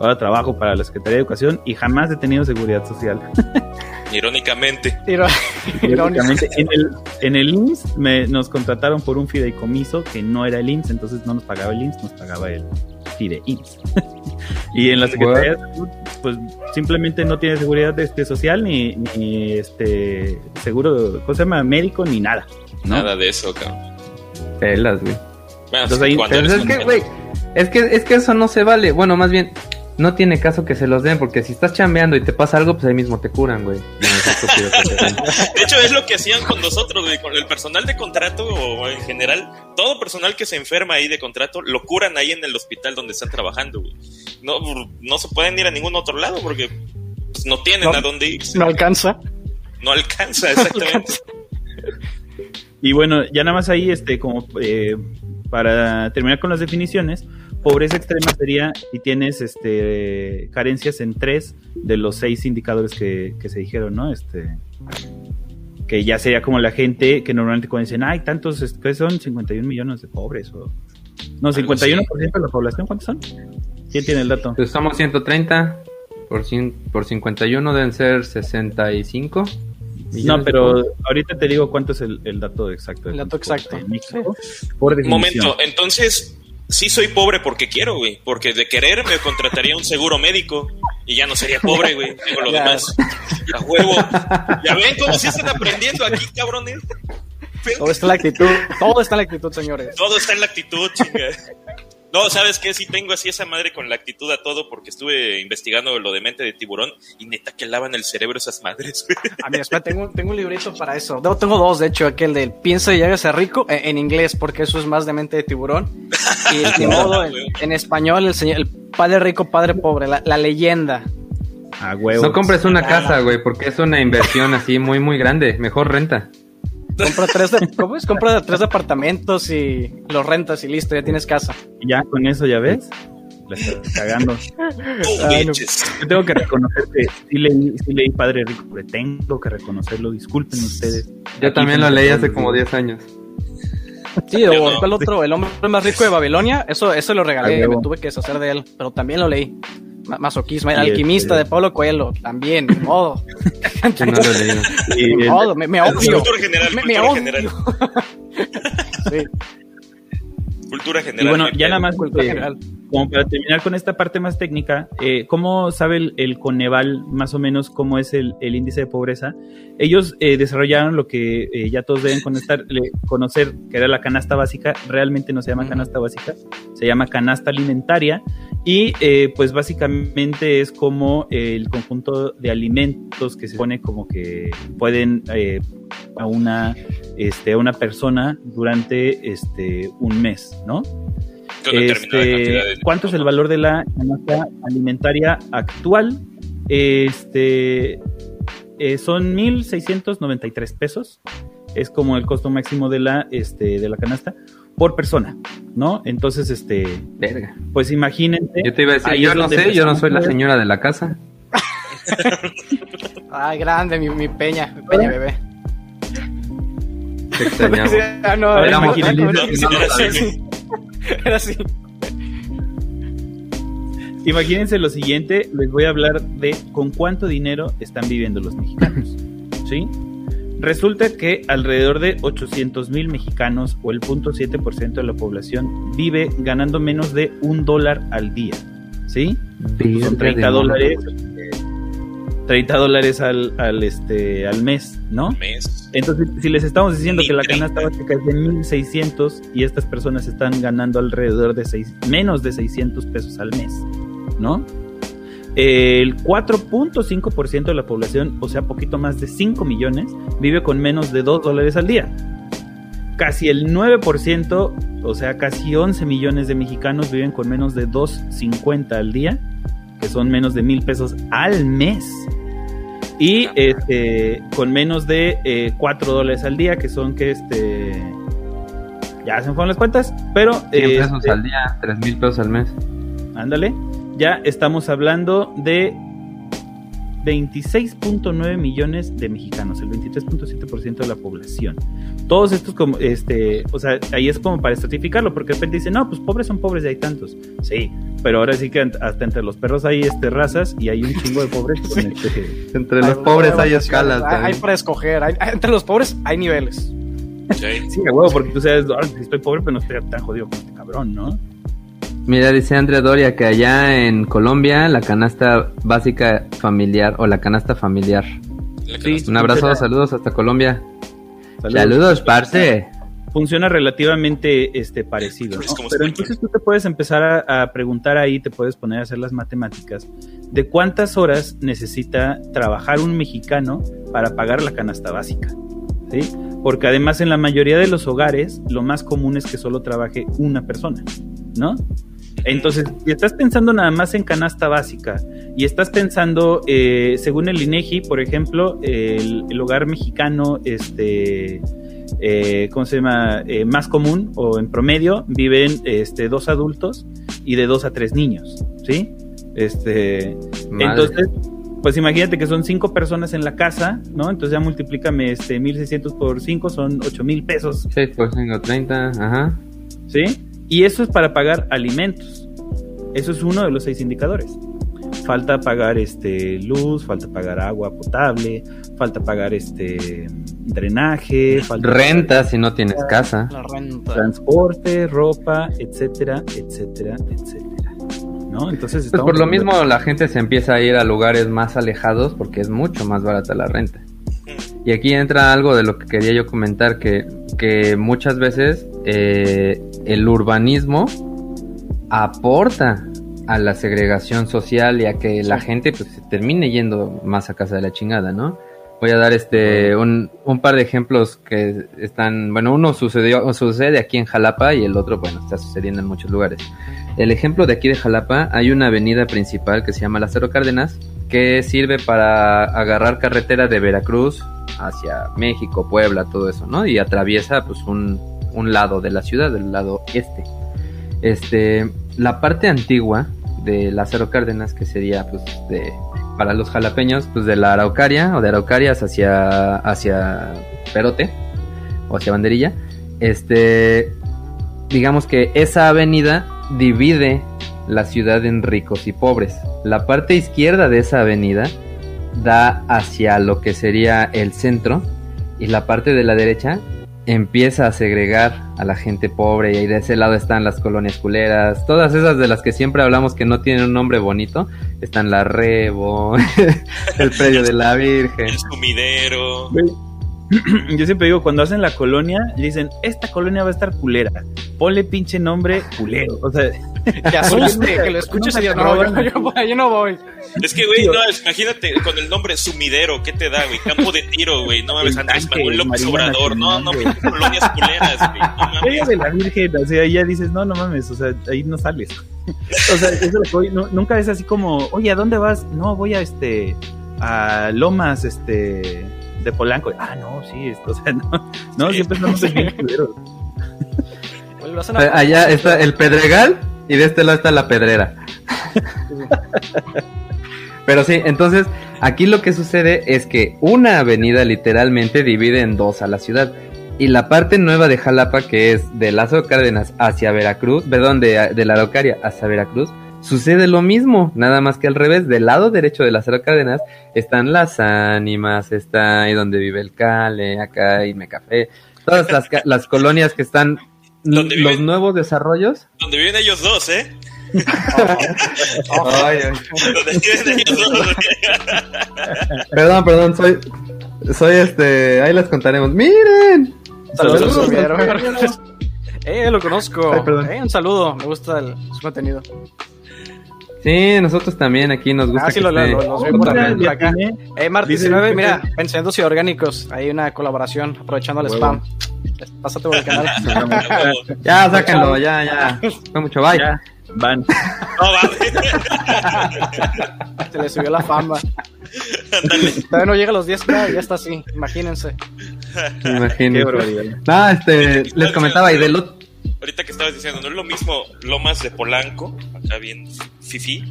ahora trabajo para la Secretaría de Educación y jamás he tenido seguridad social. Irónicamente. (laughs) Irónicamente, en el, en el IMSS me, nos contrataron por un fideicomiso que no era el IMSS, entonces no nos pagaba el IMSS, nos pagaba el FIDEIMSS. (laughs) y en la Secretaría de Salud, pues simplemente no tiene seguridad este, social ni, ni este seguro, ¿cómo se llama? Médico ni nada. ¿no? Nada de eso, cabrón. Pelas, güey. Bueno, Entonces ahí- que, güey, es que, es que eso no se vale. Bueno, más bien, no tiene caso que se los den, porque si estás chambeando y te pasa algo, pues ahí mismo te curan, güey. (laughs) De hecho, es lo que hacían con nosotros, güey, con el personal de contrato o en general, todo personal que se enferma ahí de contrato, lo curan ahí en el hospital donde están trabajando, güey. No, no se pueden ir a ningún otro lado porque pues, no tienen No. a dónde irse. No alcanza. No alcanza, exactamente. (laughs) Y bueno, ya nada más ahí, este, como eh, para terminar con las definiciones, pobreza extrema sería si tienes este carencias en tres de los seis indicadores que, que se dijeron, ¿no? Este que ya sería como la gente que normalmente cuando dicen, ay, tantos, este, ¿qué son 51 millones de pobres o no, 51% de la población, ¿cuántos son? ¿Quién tiene el dato? Pues somos 130, por, cin- por 51 deben ser 65. millones No, pero ahorita te digo cuánto es el, el dato exacto. El dato exacto. en México, por definición. Momento, entonces, sí soy pobre porque quiero, güey. Porque de querer me contrataría un seguro médico y ya no sería pobre, güey. Tengo lo Ya. demás. A huevo. Ya ven cómo sí están aprendiendo aquí, cabrones. Todo está en la actitud. Todo está en la actitud, señores. Todo está en la actitud, chinga. No, ¿sabes qué? Sí tengo así esa madre con la actitud a todo porque estuve investigando lo de mente de tiburón y neta que lavan el cerebro esas madres, güey. A mí, espera, tengo, tengo un librito para eso. No, tengo dos, de hecho, aquel del Piensa y hágase rico eh, en inglés, porque eso es más de mente de tiburón. Y de (laughs) modo, en, en español, el, señor, el padre rico, padre pobre, la, la leyenda. A huevo. No compres una casa, güey, porque es una inversión así muy, muy grande. Mejor renta. Compra tres, de- ¿cómo es? Compra tres departamentos y los rentas y listo, ya tienes casa. Ya con eso, ya ves. La estás cagando. Oh, Ay, no. bitches. Yo tengo que reconocer que sí leí, sí leí Padre Rico, pero tengo que reconocerlo. Disculpen ustedes. Yo Aquí también lo leí hace como güey. 10 años. Sí, o no. ¿cuál otro? El hombre más rico de Babilonia, eso, eso lo A regalé, huevo. me tuve que deshacer de él, pero también lo leí. Ma- Masoquismo, el Y alquimista este- de Pablo Coelho, también, ni modo. (laughs) Yo no lo he leído. Y Ni el- modo, me, me odio. Cultura general, Me, me cultura odio. general. (laughs) Sí, Cultura general. y bueno, ya nada más, cultura general. Como para terminar con esta parte más técnica, eh, ¿cómo sabe el, el Coneval más o menos cómo es el, el índice de pobreza? Ellos eh, desarrollaron lo que eh, ya todos deben conocer, conocer, que era la canasta básica. Realmente no se llama canasta básica, se llama canasta alimentaria. Y eh, pues básicamente es como el conjunto de alimentos que se pone como que pueden eh, a una, este, a una persona durante este, un mes, ¿no? Este, ¿Cuánto es el valor de la canasta alimentaria actual? Este eh, son 1.693 pesos. Es como el costo máximo de la, este, de la canasta por persona, ¿no? Entonces, este, Verga. pues imagínense. Yo te iba a decir, ahí yo no sé, yo no soy la señora de la casa. Ay, grande, mi, mi peña, mi peña bebé. Te extrañamos. ah, no, no, (laughs) era así. Imagínense lo siguiente, les voy a hablar de con cuánto dinero están viviendo los mexicanos. (laughs) ¿Sí? Resulta que alrededor de 800 mil mexicanos o el 0.7% de la población vive ganando menos de un dólar al día. ¿Sí? Son 30 dólares. eh, 30 dólares al, al, este, al mes, ¿no? Mes. Entonces, si les estamos diciendo que la 1030. canasta básica es de 1600 y estas personas están ganando alrededor de seis, menos de 600 pesos al mes, ¿no? El 4.5% de la población, o sea, poquito más de 5 millones, vive con menos de 2 dólares al día. Casi el 9%, o sea, casi 11 millones de mexicanos viven con menos de 2.50 al día, que son menos de mil pesos al mes. Y este, con menos de eh, 4 dólares al día, que son que este. Ya se me fueron las cuentas, pero. 100 eh, pesos este, al día, 3 mil pesos al mes. ándale. Ya estamos hablando de 26.9 millones de mexicanos, el 23.7% de la población. Todos estos, como, este, o sea, ahí es como para estratificarlo, porque de repente dicen, no, pues pobres son pobres y hay tantos. Sí, pero ahora sí que hasta entre los perros hay este, razas y hay un chingo de pobres con (laughs) este, Entre los pobres hay escalas Hay, hay para escoger. hay- entre los pobres hay niveles. Sí. Sí, huevo, porque tú sabes, "Ay, si estoy pobre, pero no estoy tan jodido como este cabrón, ¿no? Mira, dice Andrea Doria que allá en Colombia la canasta básica familiar o la canasta familiar. La Sí. canasta- Un abrazo, Funciona. saludos hasta Colombia. Saludos. Saludos, parce. Funciona relativamente este, parecido, Pero entonces tú te puedes empezar a, a preguntar ahí, te puedes poner a hacer las matemáticas de cuántas horas necesita trabajar un mexicano para pagar la canasta básica, ¿sí? Porque además en la mayoría de los hogares lo más común es que solo trabaje una persona, ¿no? Entonces, si estás pensando nada más en canasta básica y estás pensando, eh, según el INEGI, por ejemplo, el, el hogar mexicano, este, eh, ¿cómo se llama? Eh, más común o en promedio viven este, dos adultos y de dos a tres niños, ¿sí? Este, Madre. entonces, pues imagínate que son cinco personas en la casa, ¿no? Entonces ya multiplícame este 1600 por 5, son 8 mil pesos, 6 por 5, 30, ajá. ¿sí? Y eso es para pagar alimentos. Eso es uno de los seis indicadores. Falta pagar este luz, falta pagar agua potable, falta pagar este drenaje, falta Renta si no tienes casa. La renta. pagar transporte, ropa, etcétera, etcétera, etcétera. ¿No? Entonces Pues por lo mismo la gente se empieza a ir a lugares más alejados porque es mucho más barata la renta. Y aquí entra algo de lo que quería yo comentar, que, que muchas veces eh, el urbanismo aporta a la segregación social y a que la gente pues se termine yendo más a casa de la chingada, ¿no? Voy a dar este un, un par de ejemplos que están, bueno, uno sucedió sucede aquí en Jalapa y el otro, bueno, está sucediendo en muchos lugares. El ejemplo de aquí de Jalapa, hay una avenida principal que se llama Lázaro Cárdenas, que sirve para agarrar carretera de Veracruz hacia México, Puebla, todo eso, ¿no? Y atraviesa pues un, un lado de la ciudad, del lado este. Este, la parte antigua de Lázaro Cárdenas, que sería pues de para los jalapeños, pues de la Araucaria o de Araucarias hacia hacia Perote o hacia Banderilla, este digamos que esa avenida divide la ciudad en ricos y pobres. La parte izquierda de esa avenida da hacia lo que sería el centro y la parte de la derecha empieza a segregar a la gente pobre y ahí de ese lado están las colonias culeras, todas esas de las que siempre hablamos que no tienen un nombre bonito, están la Rebo, (laughs) el predio de la Virgen. El sumidero. (clears throat) Yo siempre digo, cuando hacen la colonia, le dicen, esta colonia va a estar culera. Ponle pinche nombre culero. O sea, (laughs) Que asuste, (laughs) que lo escuches y digas, no, yo, yo, yo no voy. Es que, güey, no, imagínate con el nombre sumidero, ¿qué te da, güey? Campo de tiro, güey. No mames, Andrés Manuel López Obrador. No, no, pinche colonias culeras, güey. No (laughs) mames. de la Virgen, o sea, ahí ya dices, no, no mames, o sea, ahí no sales. O sea, eso es lo que voy, no- nunca es así como, oye, ¿a dónde vas? No, voy a este, a Lomas, este, de Polanco. Ah, no, sí, esto, o sea, (laughs) no, no Sí. siempre (laughs) nombres bien a- Allá está el Pedregal y de este lado está la Pedrera. (laughs) Pero sí, entonces aquí lo que sucede es que una avenida literalmente divide en dos a la ciudad. Y la parte nueva de Jalapa, que es de Lázaro Cárdenas hacia Veracruz, perdón, de, de la Araucaria hacia Veracruz, sucede lo mismo, nada más que al revés. Del lado derecho de Lázaro Cárdenas están las ánimas, está ahí donde vive el Cale, acá y Mecafé, todas las, ca- las colonias que están, ¿Dónde los viven? nuevos desarrollos. Donde viven ellos dos, ¿eh? Ay, ay. Donde viven ellos dos. Perdón, perdón, soy, soy este, ahí les contaremos. Miren, Saludos, Saludos. (laughs) Eh, lo conozco. Ay. Eh, un saludo. Me gusta el, su contenido. Sí, nosotros también aquí nos gusta Ah, sí, que lo- esté- lo- los veo por Mira, acá. Eh, Mart Dice 19, el mira, pensamientos y orgánicos. Hay una colaboración aprovechando el Huevo. spam. Pásate por el canal. (laughs) Ya, sáquenlo, ya, ya. (laughs) Fue mucho, bye. Ya, van. No, va. (laughs) Se le subió la fama. Todavía no llega a los 10k y ya está así. Imagínense. Me Qué barbaridad. No, este, les comentaba y del otro. Ahorita que estabas diciendo, no es lo mismo Lomas de Polanco, acá bien fifi,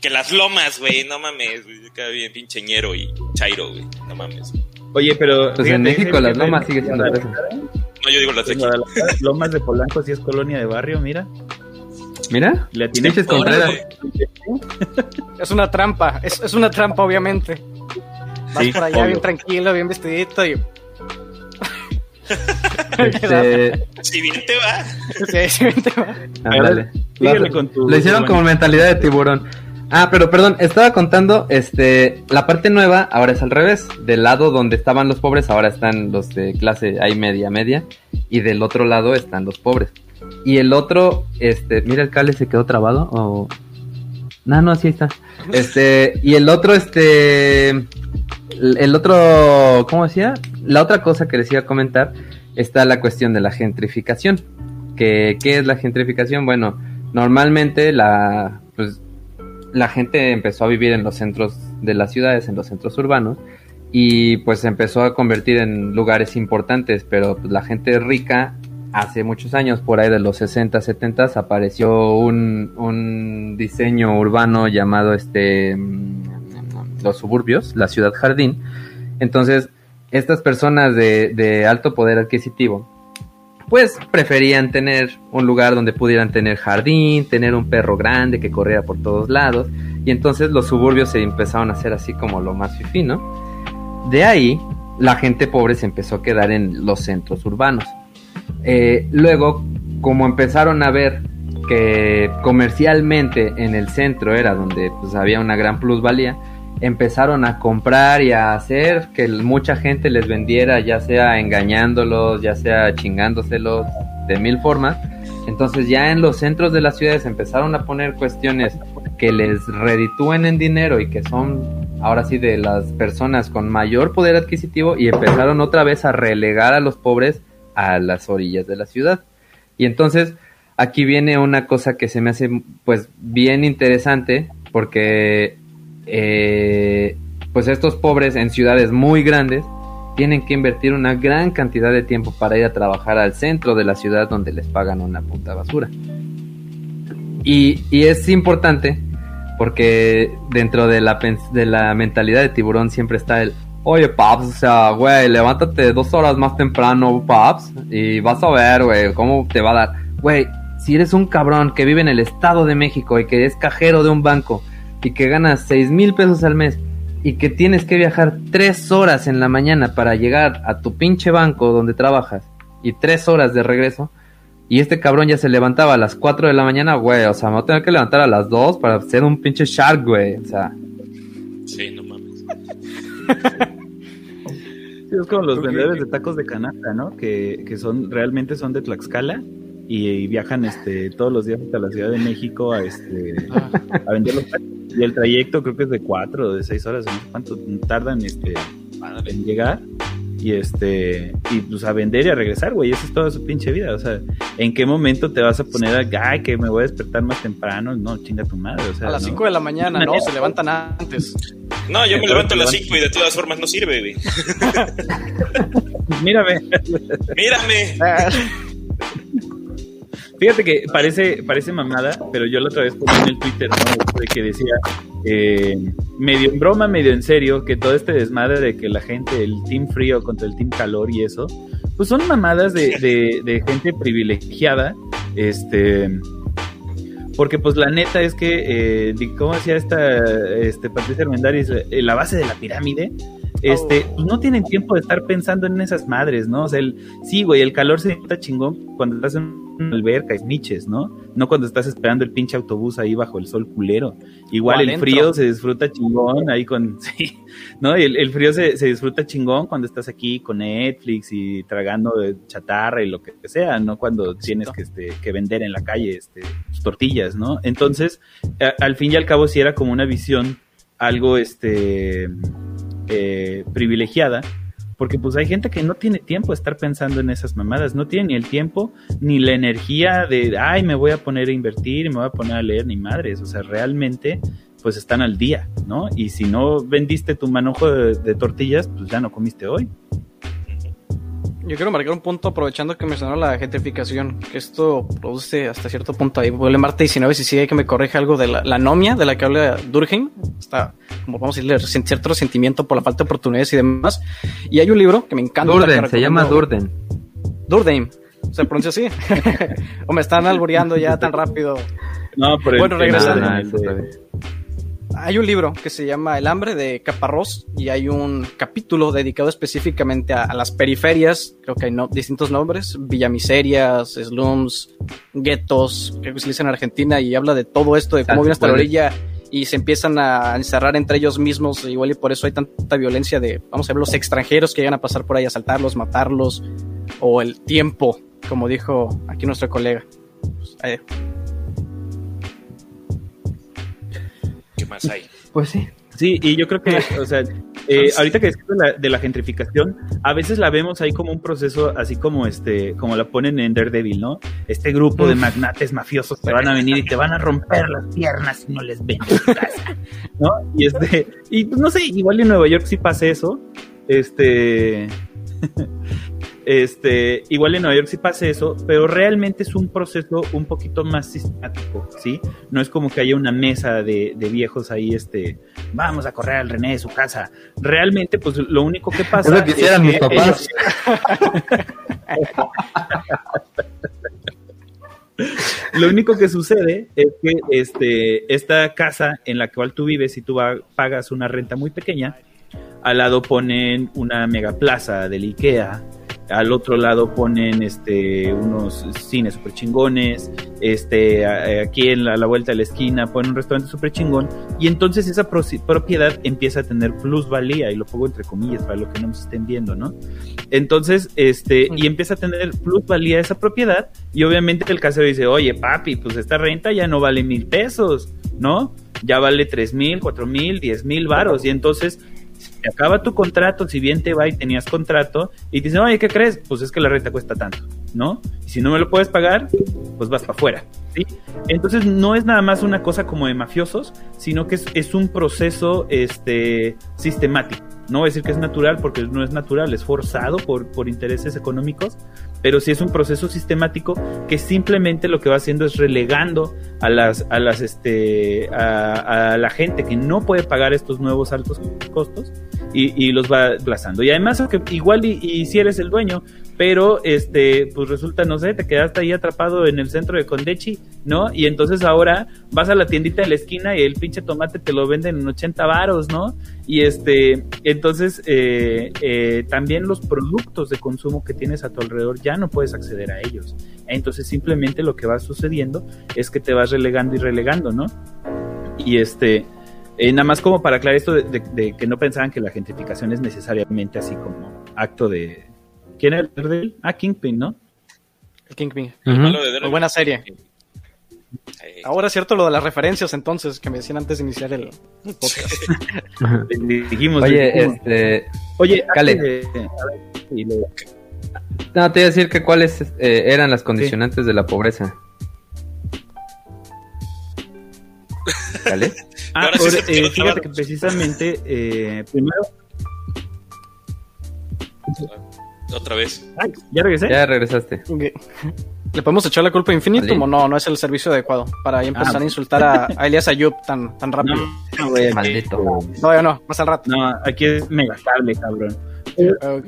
que las Lomas, güey, no mames, güey, acá bien pincheñero y chairo, güey, no mames. Oye, pero. Pues en México las lomas sigue siendo fresa. No, yo digo las de aquí. Lomas de Polanco sí es colonia de barrio, mira. Mira, Le pinches Contreras. Es una trampa. Es, es una trampa, obviamente. Vas Sí, por allá obvio. bien tranquilo, bien vestidito y. (laughs) Este, Si bien te va. Sí, sí, te va. ándale. síguele Lo- con tu- Lo hicieron tu como mentalidad de tiburón. Ah, pero perdón, estaba contando, este, la parte nueva ahora es al revés. Del lado donde estaban los pobres, ahora están los de clase ahí media, media. Y del otro lado están los pobres. Y el otro, este, mira el cale se quedó trabado o... No, no, sí está. Este, y el otro, este, el el otro, ¿cómo decía? La otra cosa que les iba a comentar está la cuestión de la gentrificación. Que, ¿Qué es la gentrificación? Bueno, normalmente la, pues, la gente empezó a vivir en los centros de las ciudades, en los centros urbanos, y pues se empezó a convertir en lugares importantes, pero pues, la gente rica, hace muchos años, por ahí de los 60, 70, apareció un, un diseño urbano llamado este mm, los suburbios, la ciudad jardín. Entonces, estas personas de, alto poder adquisitivo, pues preferían tener un lugar donde pudieran tener jardín, tener un perro grande que corriera por todos lados, y entonces los suburbios se empezaron a hacer así como lo más fifí, ¿no? De ahí, la gente pobre se empezó a quedar en los centros urbanos. Eh, luego, como empezaron a ver que comercialmente en el centro era donde pues, había una gran plusvalía, empezaron a comprar y a hacer que mucha gente les vendiera, ya sea engañándolos, ya sea chingándoselos, de mil formas. Entonces ya en los centros de las ciudades empezaron a poner cuestiones que les reditúen en dinero y que son ahora sí de las personas con mayor poder adquisitivo y empezaron otra vez a relegar a los pobres a las orillas de la ciudad. Y entonces aquí viene una cosa que se me hace pues bien interesante porque eh, pues estos pobres en ciudades muy grandes tienen que invertir una gran cantidad de tiempo para ir a trabajar al centro de la ciudad donde les pagan una puta basura. Y, es importante porque dentro de la, de la mentalidad de tiburón siempre está el, oye, Paps, o sea, güey, levántate dos horas más temprano, Paps, y vas a ver, güey, cómo te va a dar. Güey, si eres un cabrón que vive en el Estado de México y que es cajero de un banco y que ganas seis mil pesos al mes y que tienes que viajar tres horas en la mañana para llegar a tu pinche banco donde trabajas y tres horas de regreso, y este cabrón ya se levantaba a las 4 de la mañana, güey. O sea, me voy a tener que levantar a las 2 para ser un pinche shark, güey. O sea, Sí, no mames. Sí, es como los ¿Tú qué- vendedores de tacos de canasta, ¿no? Que, que son, realmente son de Tlaxcala y, y viajan este todos los días hasta la Ciudad de México a este a vender los tacos. Y el trayecto creo que es de cuatro o de seis horas, no sé cuánto tardan este en llegar. Y este, y pues a vender y a regresar, güey, esa es toda su pinche vida. O sea, ¿en qué momento te vas a poner a, ay, que me voy a despertar más temprano? No, chinga tu madre, o sea. A las ¿no? 5 de la mañana, no, se levantan antes. No, yo me levanto a las levanta- 5 y de todas formas no sirve, güey. (laughs) Mírame. Mírame. Fíjate que parece, parece mamada, pero yo la otra vez puse en el Twitter, ¿no? De que decía, eh, medio en broma, medio en serio, que todo este desmadre de que la gente, el team frío contra el team calor y eso, pues son mamadas de, de, de gente privilegiada, este, porque pues la neta es que, eh, ¿cómo decía esta este, Patricia Armendáriz? Eh, la base de la pirámide, este, Oh. no tienen tiempo de estar pensando en esas madres, ¿no? O sea, el, sí, güey, el calor se está chingón cuando estás en una alberca y niches, ¿no? No cuando estás esperando el pinche autobús ahí bajo el sol culero. Igual el frío se disfruta chingón ahí con, (laughs) sí, ¿no? El, el frío se, se disfruta chingón cuando estás aquí con Netflix y tragando chatarra y lo que sea, ¿no? Cuando tienes que, este, que vender en la calle este, tortillas, ¿no? Entonces, a- al fin y al cabo sí era como una visión algo este eh, privilegiada porque pues hay gente que no tiene tiempo de estar pensando en esas mamadas, no tiene ni el tiempo ni la energía de, ay, me voy a poner a invertir me voy a poner a leer ni madres, o sea, realmente pues están al día, ¿no? Y si no vendiste tu manojo de, de tortillas, pues ya no comiste hoy. Yo quiero marcar un punto aprovechando que mencionó la gentrificación, que esto produce hasta cierto punto ahí. Vuelve Marte 19 si sigue que me corrige algo de la, la anomia de la que habla Durkheim. Está, como vamos a decirle, cierto resentimiento por la falta de oportunidades y demás. Y hay un libro que me encanta. Durden, se llama. Durden. Durkheim. Se pronuncia así. (laughs) o me están alboreando ya tan rápido. No, el Bueno, regresando. No, no. Hay un libro que se llama El hambre de Caparrós y hay un capítulo dedicado específicamente a, a las periferias, creo que hay no- distintos nombres, villamiserias, slums, guetos, creo que se dice en Argentina y habla de todo esto, de cómo Ah, viene hasta la orilla y se empiezan a encerrar entre ellos mismos, igual y por eso hay tanta violencia de, vamos a ver, los extranjeros que llegan a pasar por ahí, asaltarlos, matarlos, o el tiempo, como dijo aquí nuestro colega. Pues, eh, ¿Qué más hay? (laughs) Pues sí. Sí, y yo creo que, o sea, eh, ahorita que decimos de la, de la gentrificación, a veces la vemos ahí como un proceso, así como este, como la ponen en Daredevil, ¿no? Este grupo de magnates mafiosos te van a venir y te van a romper las piernas si no les vendes tu casa, ¿no? Y este, y pues no sé, igual en Nueva York sí pasa eso, este, (laughs) este, igual en Nueva York sí pasa eso, pero realmente es un proceso un poquito más sistemático, ¿sí? No es como que haya una mesa de, de viejos ahí, este, vamos a correr al René de su casa. Realmente, pues lo único que pasa Eso quisieran es mis que papás. (laughs) Lo único que sucede es que este, esta casa en la cual tú vives y tú va- pagas una renta muy pequeña, al lado ponen una mega plaza del IKEA, al otro lado ponen este, unos cines super chingones, este, a- aquí en la, a la vuelta de la esquina ponen un restaurante super chingón, y entonces esa propiedad empieza a tener plusvalía, y lo pongo entre comillas para lo que no nos estén viendo, ¿no? Entonces, este, y empieza a tener plusvalía esa propiedad, y obviamente el casero dice, oye, papi, pues esta renta ya no vale mil pesos, ¿no? Ya vale tres mil, cuatro mil, diez mil varos, y entonces acaba tu contrato, si bien te va y tenías contrato, y te dicen, oye, ¿qué crees? Pues es que la renta cuesta tanto, ¿no? Y si no me lo puedes pagar, pues vas para afuera, ¿sí? Entonces no es nada más una cosa como de mafiosos, sino que es, es un proceso este, sistemático. No voy a decir que es natural porque no es natural, es forzado por, por intereses económicos, pero sí es un proceso sistemático que simplemente lo que va haciendo es relegando a las, a las, este, a, a la gente que no puede pagar estos nuevos altos costos y, y los va aplazando. Y además, igual y, y si eres el dueño, pero este, pues resulta, no sé, te quedaste ahí atrapado en el centro de Condechi, ¿no? Y entonces ahora vas a la tiendita de la esquina y el pinche tomate te lo venden en 80 varos, ¿no? Y este, entonces eh, eh, también los productos de consumo que tienes a tu alrededor ya no puedes acceder a ellos. Entonces simplemente lo que va sucediendo es que te vas relegando y relegando, ¿no? Y este, eh, nada más como para aclarar esto de, de- de que no pensaban que la gentrificación es necesariamente así como acto de... ¿Quién era el Daredevil? Ah, Kingpin, ¿no? el Kingpin. De. Muy buena serie. Ahora es cierto lo de las referencias entonces que me decían antes de iniciar el podcast. (laughs) Dijimos, Oye, dijimos. este. Oye, Cale. de- No, te iba a decir que cuáles eh, eran las condicionantes de la pobreza. ¿Vale? (laughs) Ah, Ahora sí ahora, se eh, fíjate que precisamente, eh, primero, Otra vez. ay, ya regresé. Ya regresaste. ¿Le podemos echar la culpa a Infinitum o no? No es el servicio adecuado para ahí empezar Ah, a insultar a, a Elias Ayub tan, tan rápido. No, no, Maldito. No, ya no, más al rato. No, aquí es megastable, cabrón. Ok.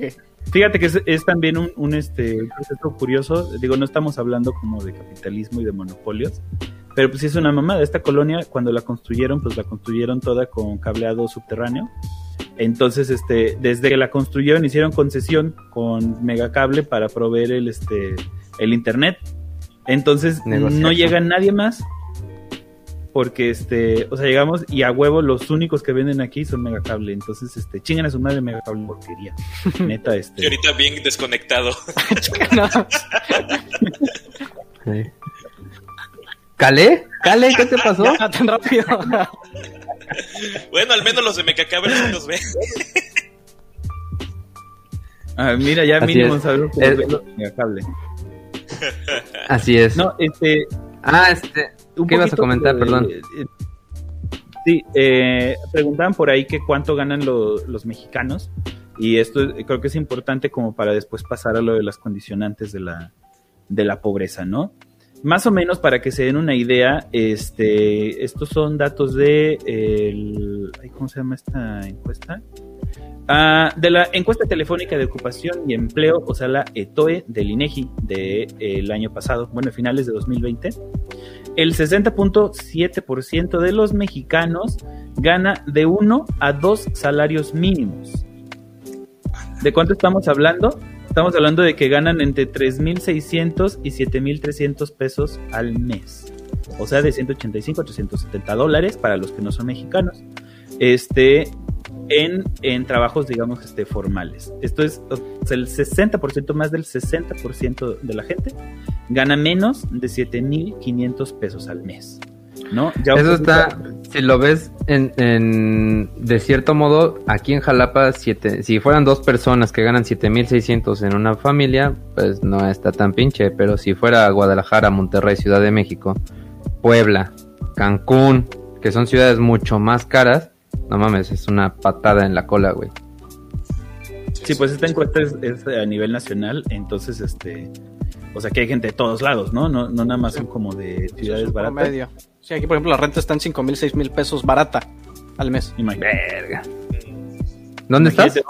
Fíjate que es, también un, este, proceso curioso. Digo, no estamos hablando como de capitalismo y de monopolios, pero pues sí es una mamada. Esta colonia, cuando la construyeron, pues la construyeron toda con cableado subterráneo. Entonces, este, desde que la construyeron, hicieron concesión con megacable para proveer el, este, el internet. Entonces, no llega nadie más porque este, o sea, llegamos y a huevo los únicos que venden aquí son Megacable, entonces este, chingan a su madre Megacable porquería. (laughs) Neta este. Y ahorita bien desconectado. (laughs) ¿Cale? (laughs) ¿Cale? ¿Qué te pasó? tan rápido. Bueno, al menos los de Megacable sí los ven. Ah, mira, ya mínimo sabemos cómo los de Megacable. Así es. No, este. Ah, este. ¿Qué ibas a comentar, perdón? Eh, sí, eh, preguntaban por ahí que cuánto ganan los mexicanos y esto creo que es importante como para después pasar a lo de las condicionantes de la, de la pobreza, ¿no? Más o menos para que se den una idea, este, estos son datos de ¿cómo se llama esta encuesta? Ah, de la encuesta telefónica de ocupación y empleo, o sea, la ETOE del INEGI del de, año pasado, bueno, finales de 2020 el 60.7% de los mexicanos gana de uno a dos salarios mínimos. ¿De cuánto estamos hablando? Estamos hablando de que ganan entre 3.600 y 7.300 pesos al mes. O sea, de 185 a 370 dólares para los que no son mexicanos. Este, en, en trabajos, digamos, este, formales. Esto es el 60%, más del 60% de la gente gana menos de 7.500 pesos al mes. ¿No? Eso está, si lo ves en, de cierto modo, aquí en Jalapa, siete, si fueran dos personas que ganan 7.600 en una familia, pues no está tan pinche, pero si fuera Guadalajara, Monterrey, Ciudad de México, Puebla, Cancún, que son ciudades mucho más caras, no mames, es una patada en la cola, güey. Sí, pues esta encuesta es, a nivel nacional, entonces, este, o sea, que hay gente de todos lados, ¿no? No, no nada más son como de ciudades baratas. Medio. Sí, aquí, por ejemplo, la renta está en 5 mil, 6 mil pesos barata al mes. Verga. ¿Dónde estás?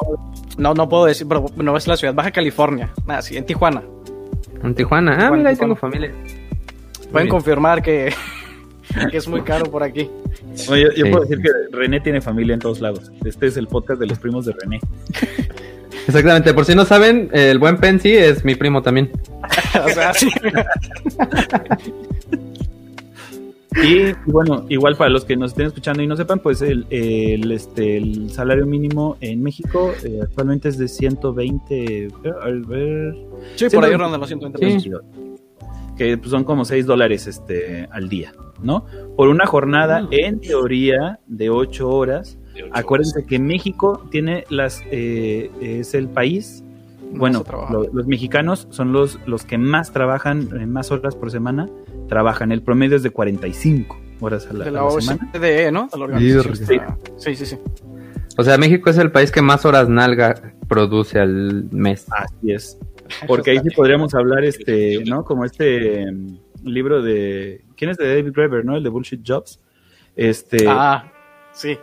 No, no puedo decir, pero no es la ciudad, Baja California. Nada, sí, en Tijuana. En Tijuana, ah, mira, ahí tengo familia. Pueden confirmar que, (laughs) que es muy caro por aquí. yo, puedo decir que René tiene familia en todos lados. Este es el podcast de los primos de René. (laughs) Exactamente, por si no saben, el buen Pensi es mi primo también. (laughs) o sea, sí. Y bueno, igual para los que nos estén escuchando y no sepan, pues el, el este, el salario mínimo en México eh, actualmente es de 120. A ver. Sí, por ahí ronda los 120 pesos. Que pues, son como 6 dólares este, al día, ¿no? Por una jornada, mm. en teoría, de 8 horas Acuérdense que México tiene las eh, es el país. bueno, los mexicanos son los, los que más trabajan, en más horas por semana, trabajan. El promedio es de 45 horas a la, de la, semana. ¿no? Sí. sí, sí, O sea, México es el país que más horas nalga produce al mes. Así es. Porque ahí sí podríamos hablar, este, ¿no? Como este mm, libro de. ¿Quién es de David Graeber, no? El de Bullshit Jobs. Este. Ah, sí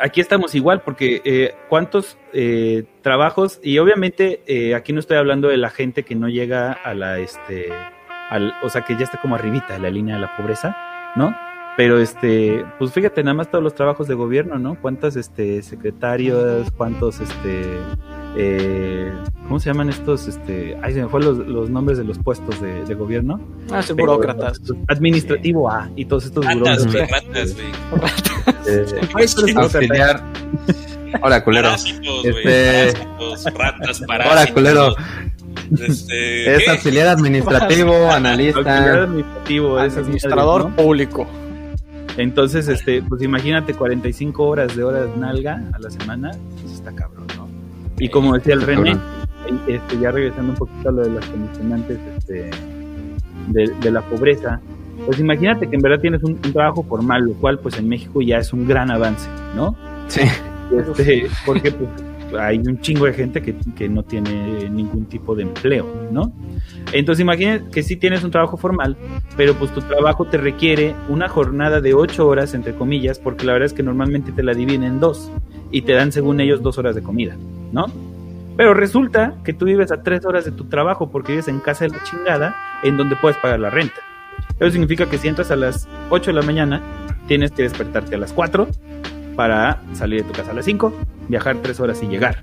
aquí estamos igual, porque eh, cuántos eh, trabajos, y obviamente eh, aquí no estoy hablando de la gente que no llega a la, este, al, o sea, que ya está como arribita de la línea de la pobreza, ¿no? Pero este, pues fíjate nada más todos los trabajos de gobierno, ¿no? Cuántos este secretarios, cuántos este eh, ¿cómo se llaman estos? Este, ay, se me fue los, los nombres de los puestos de, gobierno. Ah, sí, burócratas. Administrativo A y todos estos ratas, burócratas. Ratas, (laughs) auxiliar. Hola, culero. este... ratas, parásitos. Hola, culero. Este, (laughs) es auxiliar administrativo, (laughs) analista. Auxiliar administrativo, es administrador público. Entonces, este, pues imagínate 45 horas de horas nalga a la semana, pues está cabrón, ¿no? Y como decía el René, este, ya regresando un poquito a lo de las condicionantes este, de, la pobreza, pues imagínate que en verdad tienes un, trabajo formal, lo cual pues en México ya es un gran avance, ¿no? Sí. Este, porque pues, hay un chingo de gente que, que, no tiene ningún tipo de empleo, ¿no? Entonces imagínate que sí tienes un trabajo formal, pero pues tu trabajo te requiere una jornada de ocho horas, entre comillas, porque la verdad es que normalmente te la dividen en dos y te dan según ellos dos horas de comida, ¿no? Pero resulta que tú vives a tres horas de tu trabajo porque vives en casa de la chingada en donde puedes pagar la renta. Eso significa que si entras a las 8 de la mañana, tienes que despertarte a las 4 para salir de tu casa a las 5, viajar tres horas y llegar.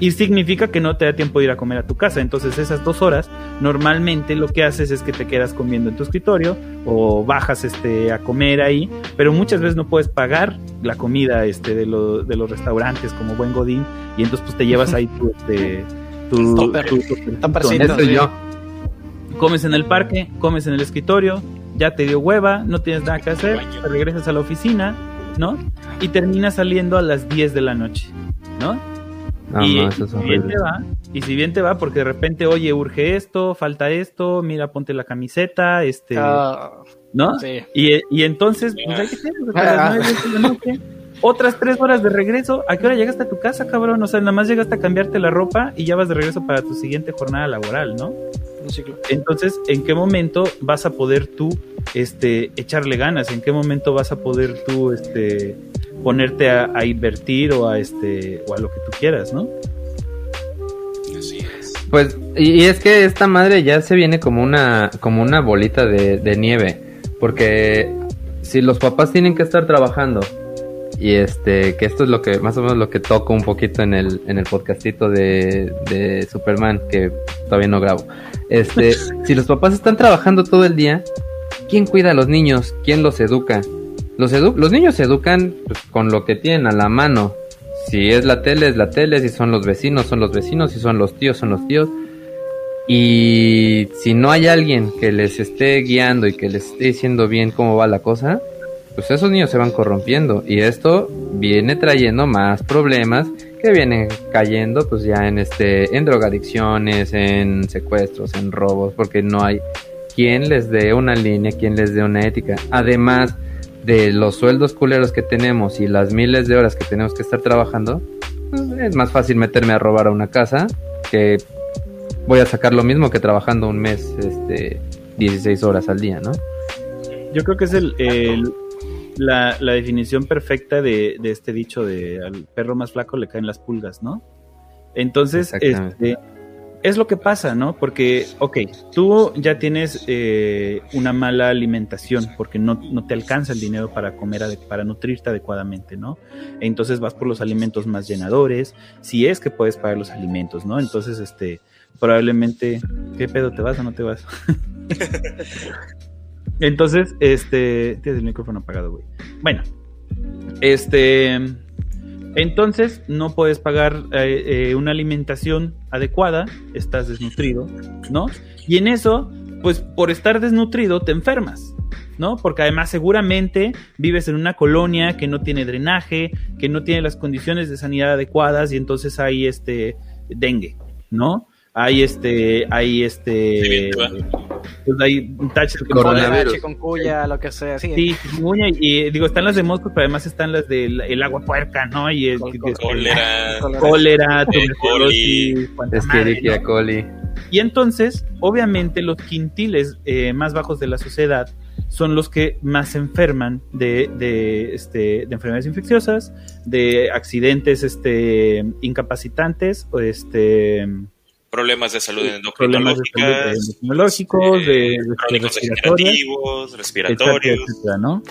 Y significa que no te da tiempo de ir a comer a tu casa. Entonces esas dos horas, normalmente lo que haces es que te quedas comiendo en tu escritorio o bajas este, a comer ahí, pero muchas veces no puedes pagar la comida este, de, lo- de los restaurantes como buen Godín y entonces pues te llevas ahí tu... Este, tu, Topper. tu- tu- yo. comes en el parque, comes en el escritorio, ya te dio hueva, no tienes nada que hacer, regresas a la oficina, ¿no? Y terminas saliendo a las 10 de la noche, ¿no? No, y, no, eso es y si bien te va, y si bien te va, porque de repente, oye, urge esto, falta esto, mira, ponte la camiseta, este, Ah, ¿no? sí. Y, y entonces, pues ahí te (laughs) quedas Otras tres horas de regreso. ¿A qué hora llegaste a tu casa, cabrón? O sea, nada más llegaste a cambiarte la ropa y ya vas de regreso para tu siguiente jornada laboral, ¿no? Un ciclo. Entonces, ¿en qué momento vas a poder tú este, echarle ganas? ¿En qué momento vas a poder tú este, ponerte a, a invertir o a, este, o a lo que tú quieras, no? Así es. Pues, y, y es que esta madre ya se viene como una, como una bolita de, de nieve. Porque si los papás tienen que estar trabajando, y este, que esto es lo que, más o menos lo que toco un poquito en el, en el podcastito de, de Superman, que todavía no grabo. Este, (laughs) si los papás están trabajando todo el día, ¿quién cuida a los niños? ¿Quién los educa? Los, edu- los niños se educan pues, con lo que tienen a la mano. Si es la tele, es la tele. Si son los vecinos, son los vecinos. Si son los tíos, son los tíos. Y si no hay alguien que les esté guiando y que les esté diciendo bien cómo va la cosa, pues esos niños se van corrompiendo. Y esto viene trayendo más problemas que vienen cayendo pues ya en este en drogadicciones, en secuestros, en robos, porque no hay quien les dé una línea, quien les dé una ética. Además de los sueldos culeros que tenemos y las miles de horas que tenemos que estar trabajando, pues, es más fácil meterme a robar a una casa que voy a sacar lo mismo que trabajando un mes, este, 16 horas al día, ¿no? Yo creo que es el, el- la, la definición perfecta de, de este dicho de al perro más flaco le caen las pulgas, ¿no? Entonces, este, es lo que pasa, ¿no? Porque, ok, tú ya tienes eh, una mala alimentación porque no, no te alcanza el dinero para comer, para nutrirte adecuadamente, ¿no? Entonces vas por los alimentos más llenadores, si es que puedes pagar los alimentos, ¿no? Entonces, este, probablemente, ¿qué pedo te vas o no te vas? (laughs) Entonces, este, tienes el micrófono apagado, güey. Bueno, este, entonces no puedes pagar eh, eh, una alimentación adecuada, estás desnutrido, ¿no? Y en eso, pues por estar desnutrido te enfermas, ¿no? Porque además seguramente vives en una colonia que no tiene drenaje, que no tiene las condiciones de sanidad adecuadas y entonces hay este dengue, ¿no? Hay este, hay este, Sí. Pues hay de Coronavirus. Con cuya, lo que sea, sí. Sí, y, digo, están las de moscos, pero además están las del el agua puerca, ¿no? Y el Col- de- col- Cólera. cólera, Eh, tuberculosis, coli. Y entonces, obviamente, los quintiles eh, más bajos de la sociedad son los que más se enferman de, de, este, de enfermedades infecciosas, de accidentes este, incapacitantes, o este, Problemas de salud problemas de salud endocrinológicas, endocrinológicos, de, eh, de etcétera, respiratorios. etcétera, ¿no?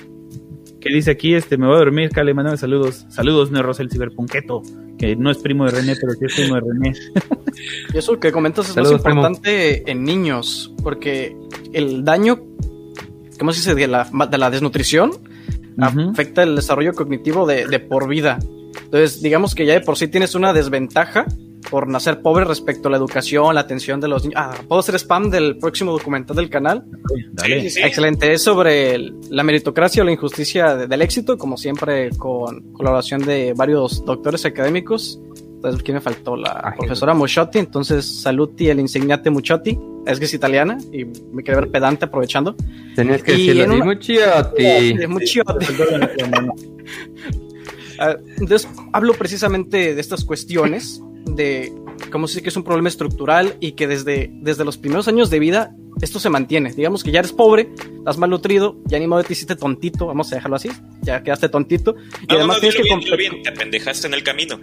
¿Qué dice aquí? Este, me voy a dormir, Cale, mándame saludos. Saludos, Neo Rosel Ciberpunqueto, que no es primo de René, pero sí es primo de René. Y eso que comentas es Saludos, más primo. importante en niños, porque el daño, ¿cómo se dice? De la, de la desnutrición afecta el desarrollo cognitivo de, de por vida. Entonces, digamos que ya de por sí tienes una desventaja por nacer pobre respecto a la educación, la atención de los niños. Ah, ¿puedo hacer spam del próximo documental del canal? Dale. Sí, sí. Excelente, es sobre el- la meritocracia o la injusticia de- del éxito, como siempre con colaboración de varios doctores académicos. Entonces, aquí me faltó la Ah, profesora Muchotti, entonces saluti el insegnante Muchotti, es que es italiana y me quedé ver pedante aprovechando. Tenías que Y decirlo una-. Eh, Muchotti. Ah, Entonces, hablo precisamente de estas cuestiones, de cómo se dice que es un problema estructural y que desde, desde los primeros años de vida esto se mantiene. Digamos que ya eres pobre, estás malnutrido, ya ni modo te hiciste tontito, vamos a dejarlo así, ya quedaste tontito. Y además tienes que bien, te pendejaste en el camino.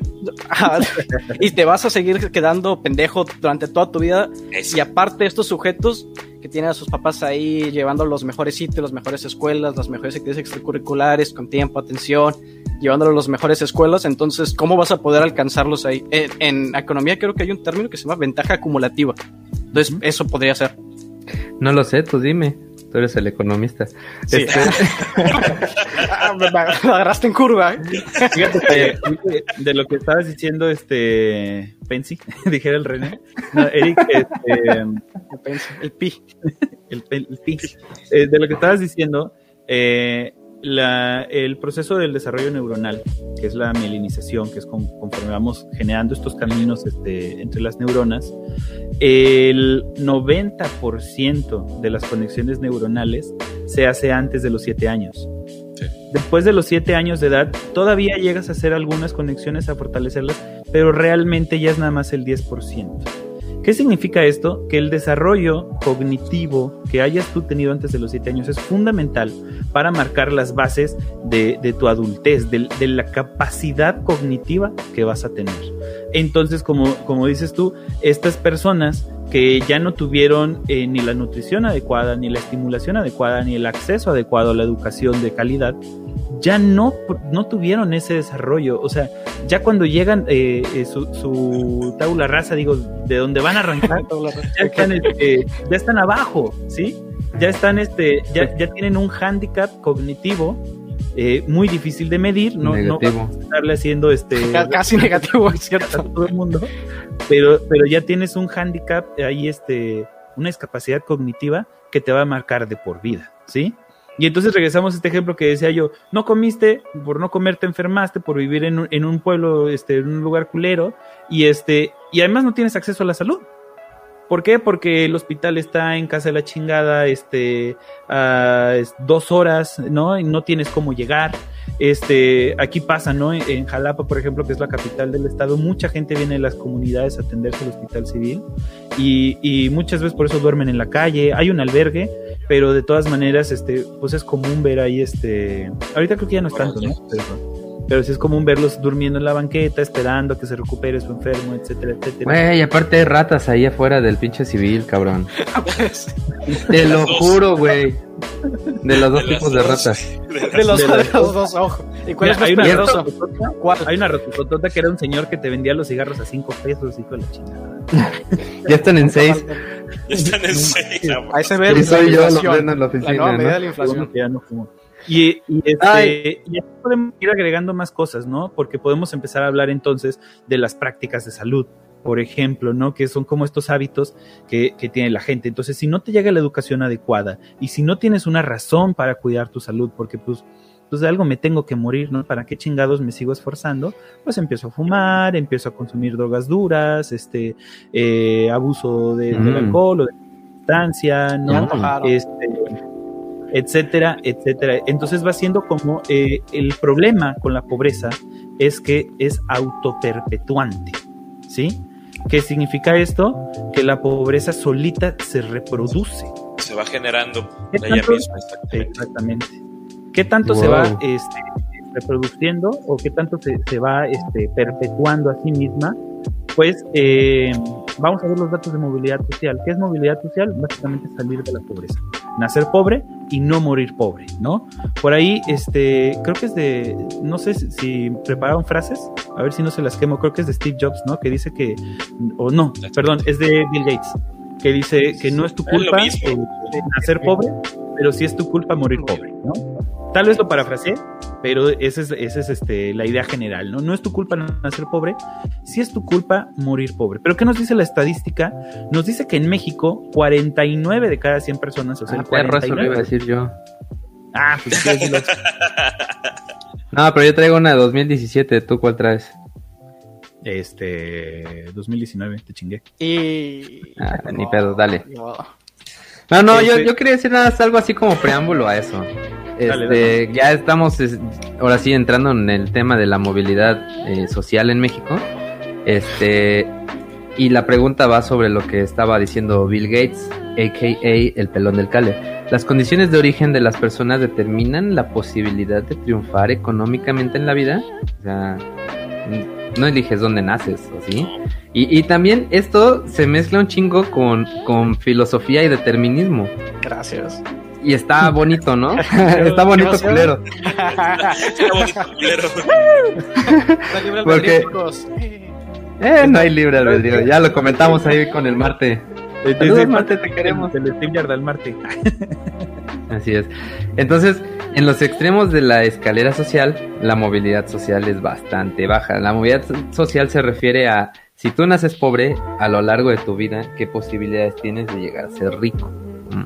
(laughs) (laughs) y te vas a seguir quedando pendejo durante toda tu vida. Y aparte estos sujetos que tienen a sus papás ahí llevando los mejores sitios, las mejores escuelas, las mejores actividades extracurriculares, con tiempo, atención, llevándolos a las mejores escuelas, entonces, ¿cómo vas a poder alcanzarlos ahí? En, economía creo que hay un término que se llama ventaja acumulativa. Entonces, eso podría ser. No lo sé, tú dime. Tú eres el economista. Sí. Este... (laughs) Ah, me, agarraste en curva. ¿eh? Fíjate de lo que estabas diciendo, este Pensi, (laughs) dijera el René. No, Eric, este, el Pi. El, el Pi. Eh, de lo que estabas diciendo, eh, la, el proceso del desarrollo neuronal, que es la mielinización, que es conforme vamos generando estos caminos este, entre las neuronas, el 90% de las conexiones neuronales se hace antes de los 7 años. Después de los 7 años de edad, todavía llegas a hacer algunas conexiones, a fortalecerlas, pero realmente ya es nada más el 10%. ¿Qué significa esto? Que el desarrollo cognitivo que hayas tú tenido antes de los 7 años es fundamental para marcar las bases de, tu adultez, de, la capacidad cognitiva que vas a tener. Entonces, como, como dices tú, estas personas que ya no tuvieron eh, ni la nutrición adecuada, ni la estimulación adecuada, ni el acceso adecuado a la educación de calidad, ya no, no tuvieron ese desarrollo. O sea, ya cuando llegan eh, eh, su, su, tabula rasa, digo, de donde van a arrancar, (laughs) ya, están, este, ya están abajo, ¿sí? Ya están, este, ya, ya tienen un hándicap cognitivo eh, muy difícil de medir, no, no estarle haciendo este (laughs) casi negativo, es cierto, a todo el mundo, pero, pero ya tienes un hándicap ahí, este, una discapacidad cognitiva que te va a marcar de por vida, ¿sí? Y entonces regresamos a este ejemplo que decía yo, no comiste, por no comer te enfermaste, por vivir en un, en un pueblo, este, en un lugar culero, y este, y además no tienes acceso a la salud. ¿Por qué? Porque el hospital está en casa de la chingada, este, a dos horas, ¿no? Y no tienes cómo llegar. Este, aquí pasa, ¿no? En Jalapa, por ejemplo, que es la capital del estado, mucha gente viene de las comunidades a atenderse al hospital civil y, y muchas veces por eso duermen en la calle. Hay un albergue, pero de todas maneras, este, pues es común ver ahí, este, ahorita creo que ya no es tanto, ¿no? pero sí es común verlos durmiendo en la banqueta, esperando a que se recupere su enfermo, etcétera, etcétera. Güey, aparte hay ratas ahí afuera del pinche civil, cabrón. (laughs) Te lo juro, güey. De los dos tipos de ratas. De, los, dos ojos. ¿Y cuál es hay, una ¿Cuál? hay una rototota que era un señor que te vendía los cigarros a cinco pesos, hijo de la chingada. (laughs) ya están en seis. Ya están en seis. Ahí se ve la soy yo, lo en la oficina. La nueva medida de la inflación. Ya no fumo. Y, y, este, y podemos ir agregando más cosas, ¿no? Porque podemos empezar a hablar entonces de las prácticas de salud, por ejemplo, ¿no? Que son como estos hábitos que, que, tiene la gente. Entonces, si no te llega la educación adecuada y si no tienes una razón para cuidar tu salud, porque pues, pues de algo me tengo que morir, ¿no? ¿Para qué chingados me sigo esforzando? Pues empiezo a fumar, empiezo a consumir drogas duras, este, eh, abuso de, del mm. alcohol o de sustancia, ¿no? Este, etcétera, etcétera. Entonces va siendo como eh, el problema con la pobreza es que es autoperpetuante, ¿sí? ¿Qué significa esto? Que la pobreza solita se reproduce. Se va generando ella misma. Exactamente. ¿Qué tanto se va este, reproduciendo o qué tanto se, se va este, perpetuando a sí misma? Pues eh, vamos a ver los datos de movilidad social. ¿Qué es movilidad social? Básicamente salir de la pobreza. Nacer pobre y no morir pobre, ¿no? Por ahí, este, creo que es de, no sé si, prepararon frases, a ver si no se las quemo, creo que es de Steve Jobs, ¿no? Que dice que, o no, perdón, es de Bill Gates, que dice que no es tu culpa nacer pobre, pero sí es tu culpa morir pobre, ¿no? Tal vez lo parafraseé, pero esa es, esa es este, la idea general, ¿no? No es tu culpa nacer pobre, sí es tu culpa morir pobre. Pero ¿qué nos dice la estadística? Nos dice que en México, 49 de cada 100 personas, o sea, ah, el 49... iba a decir yo. Ah, pues sí, (laughs) No, pero yo traigo una de 2017, ¿tú cuál traes? Este, 2019, te chingué. Y... Ah, ni pedo, dale. No, no, yo, este yo quería decir nada, algo así como preámbulo a eso. (laughs) Este, ya estamos ahora sí entrando en el tema de la movilidad eh, social en México. Este, y la pregunta va sobre lo que estaba diciendo Bill Gates. a.k.a. el pelón del Cale. Las condiciones de origen de las personas determinan la posibilidad de triunfar económicamente en la vida. O sea, no eliges dónde naces, ¿o sí? Y, y también esto se mezcla un chingo con, con filosofía y determinismo. Gracias. Y está bonito, ¿no? (laughs) (laughs) está bonito culero. Está bonito, culero. (laughs) Porque- albedrío, chicos. Eh, no hay libre albedrío. Ya lo comentamos ahí con el Marte. Saludos, Marte, te queremos. El al Marte. Así es. Entonces, en los extremos de la escalera social, la movilidad social es bastante baja. La movilidad social se refiere a si tú naces pobre a lo largo de tu vida, qué posibilidades tienes de llegar a ser rico. ¿Mm?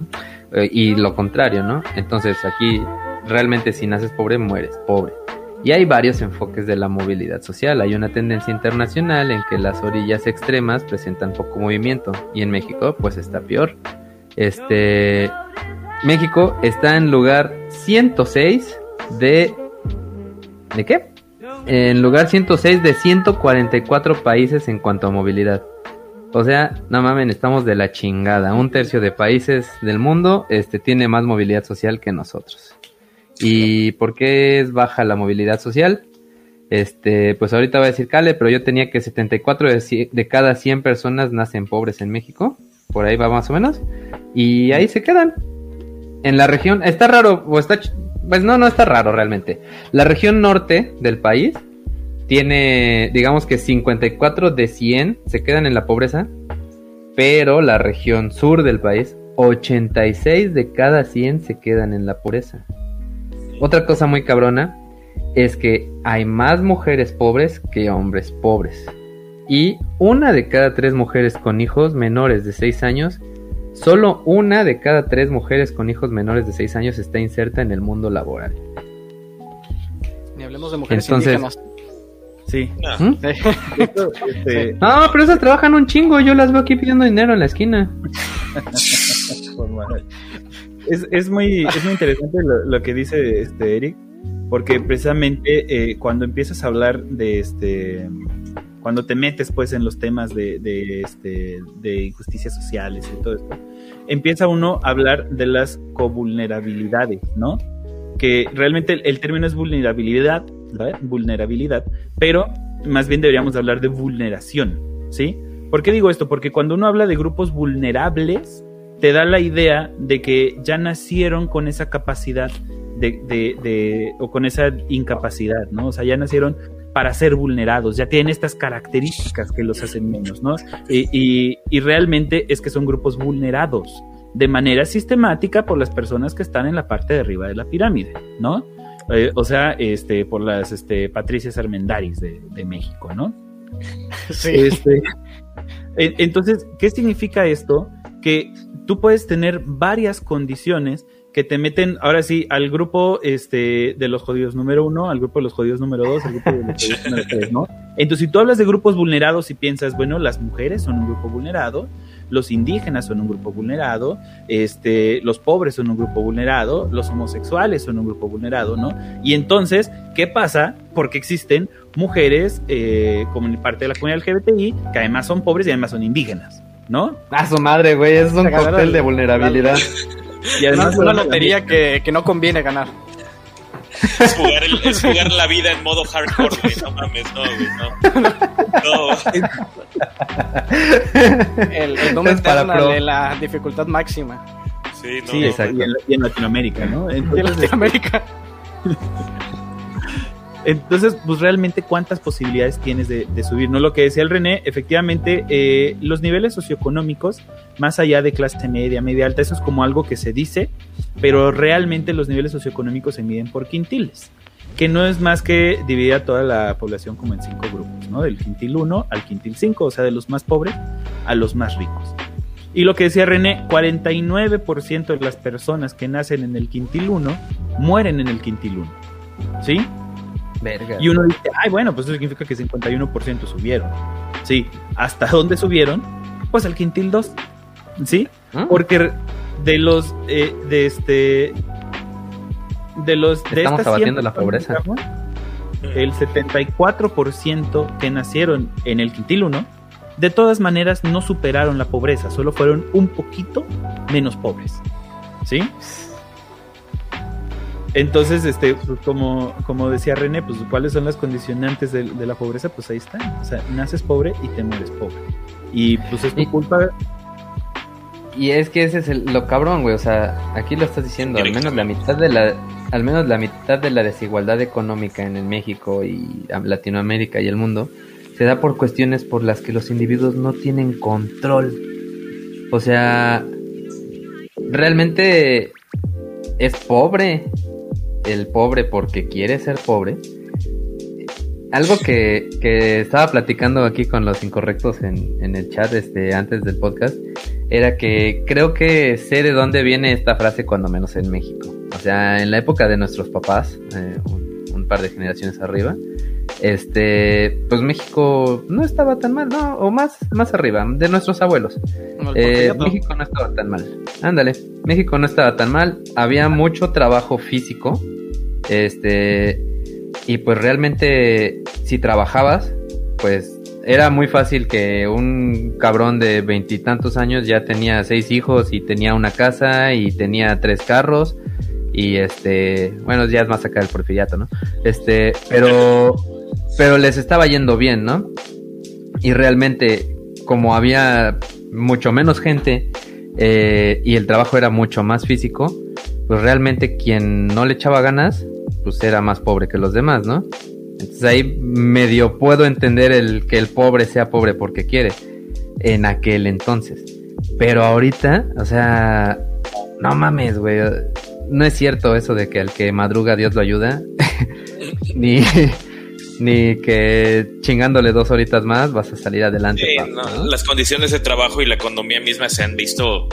Eh, Y lo contrario, ¿no? Entonces, aquí realmente si naces pobre, mueres pobre. Y hay varios enfoques de la movilidad social. Hay una tendencia internacional en que las orillas extremas presentan poco movimiento y en México pues está peor. Este México está en lugar 106 de ¿De qué? En lugar 106 de 144 países en cuanto a movilidad. O sea, no mamen, estamos de la chingada. Un tercio de países del mundo este, tiene más movilidad social que nosotros. ¿Y por qué es baja la movilidad social? Este, pues ahorita voy a decir Cale, pero yo tenía que 74 de, de cada 100 personas nacen pobres en México. Por ahí va más o menos. Y ahí se quedan. En la región, está raro, o está, pues no, no está raro realmente. La región norte del país tiene, digamos que 54 de 100 se quedan en la pobreza, pero la región sur del país, 86 de cada 100 se quedan en la pobreza. Otra cosa muy cabrona es que hay más mujeres pobres que hombres pobres. Y una de cada tres mujeres con hijos menores de 6 años, solo una de cada tres mujeres con hijos menores de 6 años está inserta en el mundo laboral. Ni hablemos de mujeres Entonces- indígenas. Sí. No. ¿Mm? Esto, este, No, pero esas trabajan un chingo, yo las veo aquí pidiendo dinero en la esquina. (laughs) es, es muy, es muy interesante lo, lo que dice este Eric, porque precisamente eh, cuando empiezas a hablar de este, cuando te metes pues en los temas de, de, este, injusticias sociales y todo esto, empieza uno a hablar de las covulnerabilidades, ¿no? Que realmente el, término es vulnerabilidad, ¿verdad? vulnerabilidad, pero más bien deberíamos hablar de vulneración, ¿sí? ¿Por qué digo esto? Porque cuando uno habla de grupos vulnerables, te da la idea de que ya nacieron con esa capacidad de, de- o con esa incapacidad, ¿no? O sea, ya nacieron para ser vulnerados, ya tienen estas características que los hacen menos, ¿no? Y, y- y realmente es que son grupos vulnerados de manera sistemática por las personas que están en la parte de arriba de la pirámide, ¿no? Eh, o sea, este, por las este, Patricias Armendaris de, de México, ¿no? (laughs) Sí. Este, en- entonces, ¿qué significa esto? Que tú puedes tener varias condiciones que te meten, ahora sí, al grupo este, de los jodidos número uno, al grupo de los jodidos número dos, al grupo de los jodidos número tres, ¿no? Entonces, si tú hablas de grupos vulnerados y piensas, bueno, las mujeres son un grupo vulnerado, los indígenas son un grupo vulnerado, este, los pobres son un grupo vulnerado, los homosexuales son un grupo vulnerado, ¿no? Y entonces, ¿qué pasa? Porque existen mujeres eh, como parte de la comunidad LGBTI que además son pobres y además son indígenas, ¿no? A su madre, güey, es un cóctel de vulnerabilidad. Y Una, además una lotería que, que no conviene ganar. Es jugar, el- es jugar la vida en modo hardcore, güey. No mames, no, güey, no. No, El, el Doom Es para pro. de la dificultad máxima. sí, no. Sí, exacto. y en, y en Latinoamérica, ¿no? Entonces, Latinoamérica. Entonces, pues realmente cuántas posibilidades tienes de, subir, ¿no? Lo que decía el René, efectivamente, eh, los niveles socioeconómicos, más allá de clase media, media alta, eso es como algo que se dice, pero realmente los niveles socioeconómicos se miden por quintiles, que no es más que dividir a toda la población como en cinco grupos, ¿no? Del quintil 1 al quintil 5, o sea, de los más pobres a los más ricos. Y lo que decía René, 49% de las personas que nacen en el quintil 1 mueren en el quintil 1, ¿sí? Verga. Y uno dice, ay, bueno, pues eso significa que 51% subieron. Sí, ¿hasta dónde subieron? Pues al quintil 2. ¿Sí? ¿Ah? Porque de los, eh, de este, de los, de Estamos abatiendo 100 la pobreza. digamos, El 74% que nacieron en el quintil 1, de todas maneras no superaron la pobreza, solo fueron un poquito menos pobres. ¿Sí? Entonces, este, pues, como, como decía René, pues cuáles son las condicionantes de, la pobreza, pues ahí está. O sea, naces pobre y te mueres pobre. Y pues es tu culpa. Y es que ese es lo cabrón, güey. O sea, aquí lo estás diciendo, al menos la mitad de la, al menos la mitad de la desigualdad económica en el México y Latinoamérica y el mundo se da por cuestiones por las que los individuos no tienen control. O sea, realmente es pobre el pobre porque quiere ser pobre. Algo que, que estaba platicando aquí con los incorrectos en, en el chat este, antes del podcast era que creo que sé de dónde viene esta frase cuando menos en México. O sea, en la época de nuestros papás, eh, un, par de generaciones arriba, este, pues México no estaba tan mal, ¿no? O más, más arriba, de nuestros abuelos. Eh, México no estaba tan mal. Ándale, México no estaba tan mal. Había mucho trabajo físico. Este, y pues realmente, si trabajabas, pues era muy fácil que un cabrón de veintitantos años ya tenía seis hijos y tenía una casa y tenía tres carros y este, bueno, ya es más acá del porfiriato, ¿no? Este, pero, pero les estaba yendo bien, ¿no? Y realmente, como había mucho menos gente eh, y el trabajo era mucho más físico, pues realmente quien no le echaba ganas, pues era más pobre que los demás, ¿no? Entonces ahí medio puedo entender el que el pobre sea pobre porque quiere en aquel entonces. Pero ahorita, o sea, no mames, güey. No es cierto eso de que al que madruga Dios lo ayuda. (laughs) ni, ni que chingándole dos horitas más vas a salir adelante. Las condiciones de trabajo y la economía misma se han visto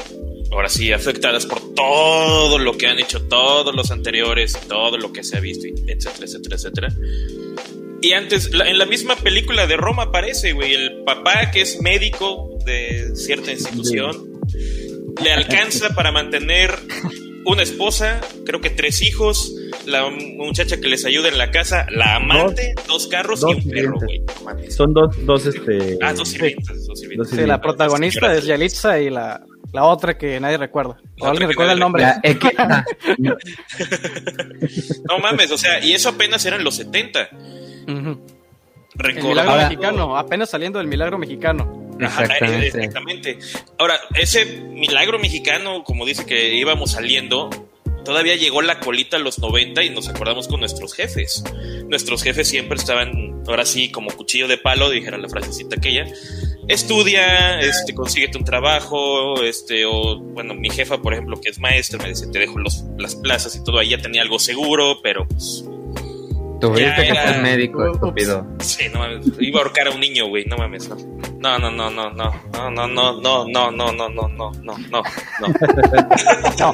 ahora sí, afectadas por todo lo que han hecho todos los anteriores, todo lo que se ha visto, etcétera, etcétera, etcétera. Y antes, en la misma película de Roma aparece, güey, el papá que es médico de cierta institución, le alcanza para mantener una esposa, creo que tres hijos, la muchacha que les ayuda en la casa, la amante, dos, carros y un perro, güey. Son dos, dos, este... Ah, dos sirvientes, dos sirvientes. Sí, la protagonista es Yalitza y la la otra que nadie recuerda. ¿O alguien recuerda el nombre? no mames, o sea, y eso apenas eran los 70. El milagro mexicano, apenas saliendo del milagro mexicano. Exactamente. exactamente. Ahora, ese milagro mexicano, como dice que íbamos saliendo, todavía llegó la colita a los 90 y nos acordamos con nuestros jefes. Nuestros jefes siempre estaban, ahora sí, como cuchillo de palo, dijera la frasecita aquella estudia, este, consíguete un trabajo, este, o bueno, mi jefa, por ejemplo, que es maestra, me dice, te dejo los, las plazas y todo, ahí ya tenía algo seguro, pero pues... Tuviste que ser médico, estúpido. Sí, no mames, iba a ahorcar a un niño, güey, no mames, no. No, no, no, no, no, no, no, no, no, no, no, no, no, no, no, no, no.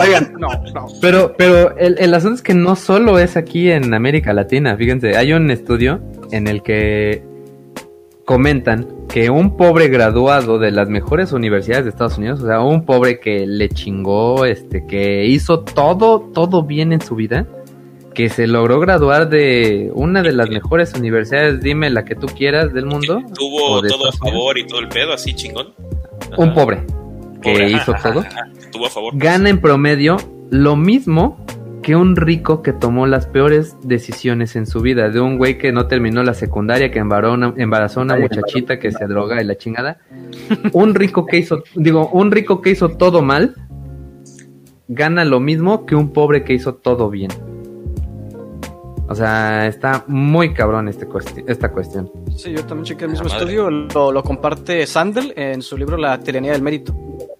Oigan, no, no. Pero, pero el, el asunto es que no solo es aquí en América Latina, fíjense, hay un estudio en el que comentan que un pobre graduado de las mejores universidades de Estados Unidos, o sea, un pobre que le chingó, este, que hizo todo, todo bien en su vida, que se logró graduar de una de las mejores universidades, dime la que tú quieras del mundo. Tuvo todo a favor y todo el pedo, así chingón. Un pobre que hizo todo. Tuvo a favor. Gana en promedio lo mismo que un rico que tomó las peores decisiones en su vida, de un güey que no terminó la secundaria, que embarazó a una muchachita que se droga y la chingada. Un rico que hizo, digo, un rico que hizo todo mal, gana lo mismo que un pobre que hizo todo bien. O sea, está muy cabrón este esta cuestión. Sí, yo también chequé el mismo estudio, lo, lo, comparte Sandel en su libro La tiranía del mérito.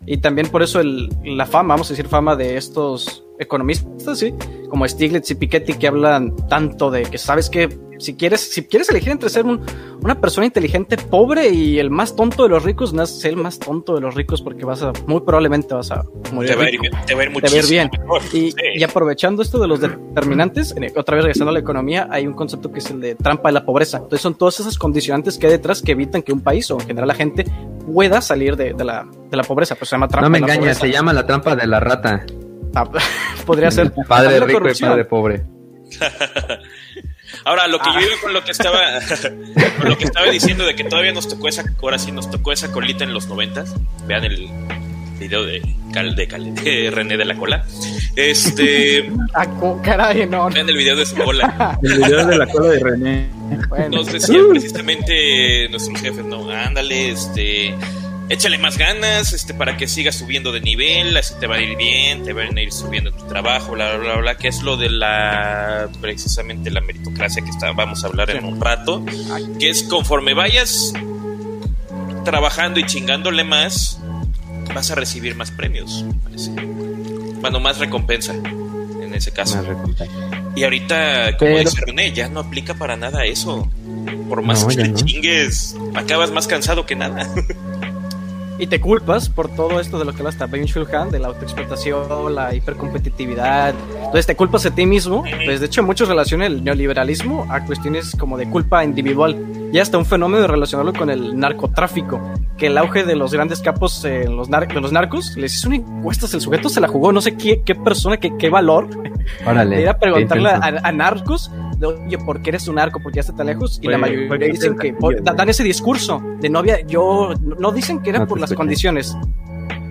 Y también por eso el, la fama, vamos a decir fama de estos economistas, sí, como Stiglitz y Piketty que hablan tanto de que sabes que si quieres, si quieres elegir entre ser una persona inteligente pobre y el más tonto de los ricos, no es ser el más tonto de los ricos porque vas a, muy probablemente vas a morir. Te va, a ir, te va a ir muchísimo bien. Y, aprovechando esto de los determinantes, otra vez regresando a la economía, hay un concepto que es el de trampa de la pobreza. Entonces son todas esas condicionantes que hay detrás que evitan que un país o en general la gente pueda salir de, la, de la pobreza. Pues se llama trampa no me engañes, se llama la trampa de la rata. Ah, (laughs) podría ser. Padre (laughs) rico y padre pobre. (laughs) Ahora, lo que yo iba con lo que estaba (laughs) con lo que estaba diciendo de que todavía nos tocó esa, ahora sí nos tocó esa colita en los noventas. Vean el video de Cal de, Cal, de René de la Cola. Este. (laughs) Ah, caray, no. Vean el video de su cola. (laughs) El video de la cola de René. Bueno. Nos decían precisamente nuestros jefes, no, ándale, este échale más ganas este, para que sigas subiendo de nivel, así te va a ir bien, te van a ir subiendo tu trabajo, bla, bla, bla, bla, que es lo de la, precisamente la meritocracia que está, vamos a hablar en un rato, que es conforme vayas trabajando y chingándole más, vas a recibir más premios, Bueno, más recompensa, en ese caso. Y ahorita, como dice René, ya no aplica para nada eso. Por más que te chingues, acabas más cansado que nada. (laughs) y te culpas por todo esto de lo que habla hasta Ben Shulhan, de la autoexplotación, la hipercompetitividad. Entonces te culpas a ti mismo. Pues de hecho muchos relacionan el neoliberalismo a cuestiones como de culpa individual y hasta un fenómeno de relacionarlo con el narcotráfico, que el auge de los grandes capos eh, los de los narcos les hizo una encuesta, el sujeto se la jugó, no sé qué, qué persona, qué, qué valor. Órale, ir a preguntarle a, narcos oye, ¿por qué eres un narco? ¿Por qué estás tan lejos? Y la mayoría dicen que dan ese discurso de novia. Yo no dicen que era por las condiciones.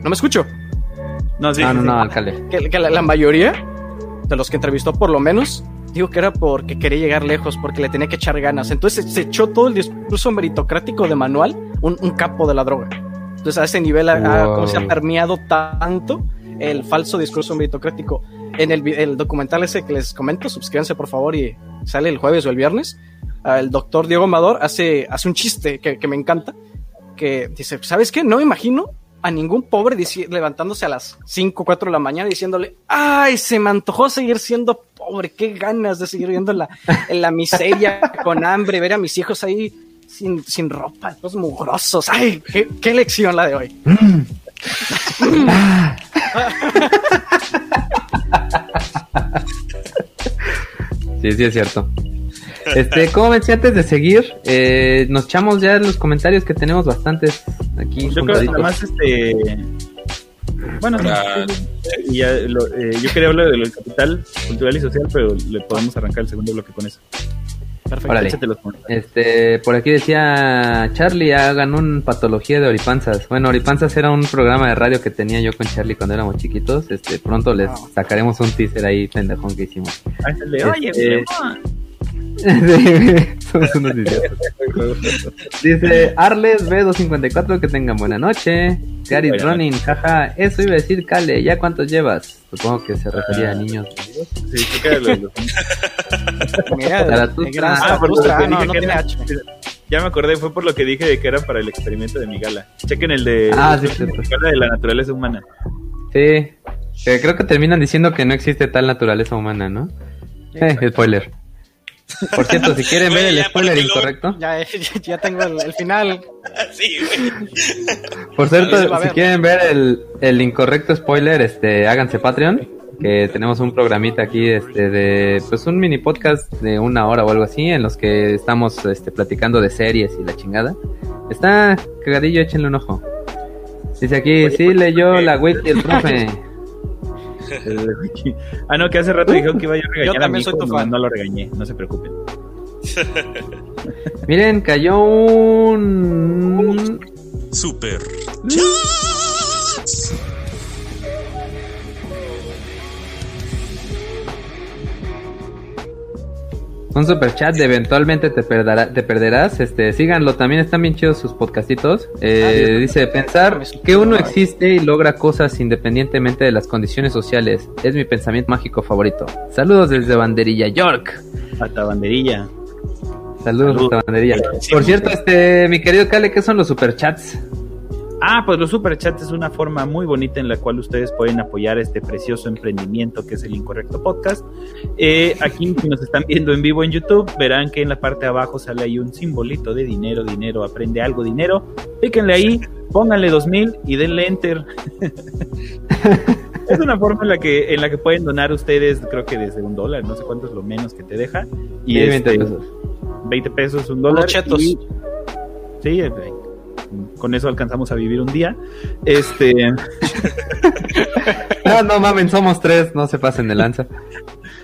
¿No me escucho? No, sí, no, no, no, alcalde. Que, la, mayoría de los que entrevistó, por lo menos, dijo que era porque quería llegar lejos, porque le tenía que echar ganas. Entonces se echó todo el discurso meritocrático de Manual, un, capo de la droga. Entonces a ese nivel ha, se ha permeado tanto el falso discurso meritocrático. En el, el, documental ese que les comento, suscríbanse por favor y sale el jueves o el viernes. El doctor Diego Amador hace, hace un chiste que, que me encanta, que dice, ¿sabes qué? No me imagino a ningún pobre levantándose a las 5 o 4 de la mañana diciéndole, ay, se me antojó seguir siendo pobre, qué ganas de seguir viendo en la, la miseria, con hambre, ver a mis hijos ahí sin, sin ropa, todos mugrosos, ay, qué lección la de hoy. (laughs) sí, sí es cierto. Este, como decía antes de seguir, eh, nos echamos ya los comentarios que tenemos bastantes aquí. Yo creo que además este bueno, eh, yo quería hablar de lo del capital cultural y social, pero le podemos arrancar el segundo bloque con eso. Perfecto, este, por aquí decía Charlie, hagan un patología de Oripanzas. Bueno, Oripanzas era un programa de radio que tenía yo con Charlie cuando éramos chiquitos. Este, pronto les sacaremos un teaser ahí pendejón que hicimos. Ah, oye, este, (laughs) Somos (laughs) unos idiotas. Dice Arles B254 que tengan buena noche. Gary Running, jaja, eso iba a decir Kale, ¿ya cuántos llevas? Supongo que se refería a niños. Sí, los (laughs) Ya me acordé, fue por lo que dije de que era para el experimento de mi gala. Chequen el de, ah, sí, de la naturaleza humana. Sí, creo que terminan diciendo que no existe tal naturaleza humana, ¿no? Eh, spoiler. Por cierto, si quieren ver el spoiler incorrecto. Ya, (laughs) ya tengo el, final. Sí, Por cierto, si quieren ver el, el, incorrecto spoiler, este, háganse Patreon. Que tenemos un programita aquí este, de pues un mini podcast de una hora o algo así, en los que estamos este, platicando de series y la chingada. Está cagadillo, échenle un ojo. Dice aquí, sí leyó la wiki el (laughs) profe. (laughs) ah, no, que hace rato dijeron que iba a regañar yo también soy tu fan. No lo regañé, no se preocupen. (laughs) Miren, cayó un... Super. Un super chat de eventualmente te, te perderás. Este, síganlo, también están bien chidos sus podcastitos. Eh, ah, dice, pensar que uno existe y logra cosas independientemente de las condiciones sociales es mi pensamiento mágico favorito. Saludos desde Banderilla, York. Hasta Banderilla. Saludos, hasta Banderilla. Por cierto, este, mi querido Kale, ¿qué son los superchats? Ah, pues los superchats es una forma muy bonita en la cual ustedes pueden apoyar este precioso emprendimiento que es el Incorrecto Podcast. Eh, aquí, si nos están viendo en vivo en YouTube, verán que en la parte de abajo sale ahí un simbolito de dinero, dinero, aprende algo, dinero. Píquenle ahí, pónganle 2000 y denle enter. (laughs) es una forma en la que en la que pueden donar ustedes, creo que desde un dólar, no sé cuánto es lo menos que te deja. Y 20 este, pesos. 20 pesos, un dólar. Chetos. sí, eh, con eso alcanzamos a vivir un día. Este. (laughs) no, no mamen, somos tres, no se pasen de lanza.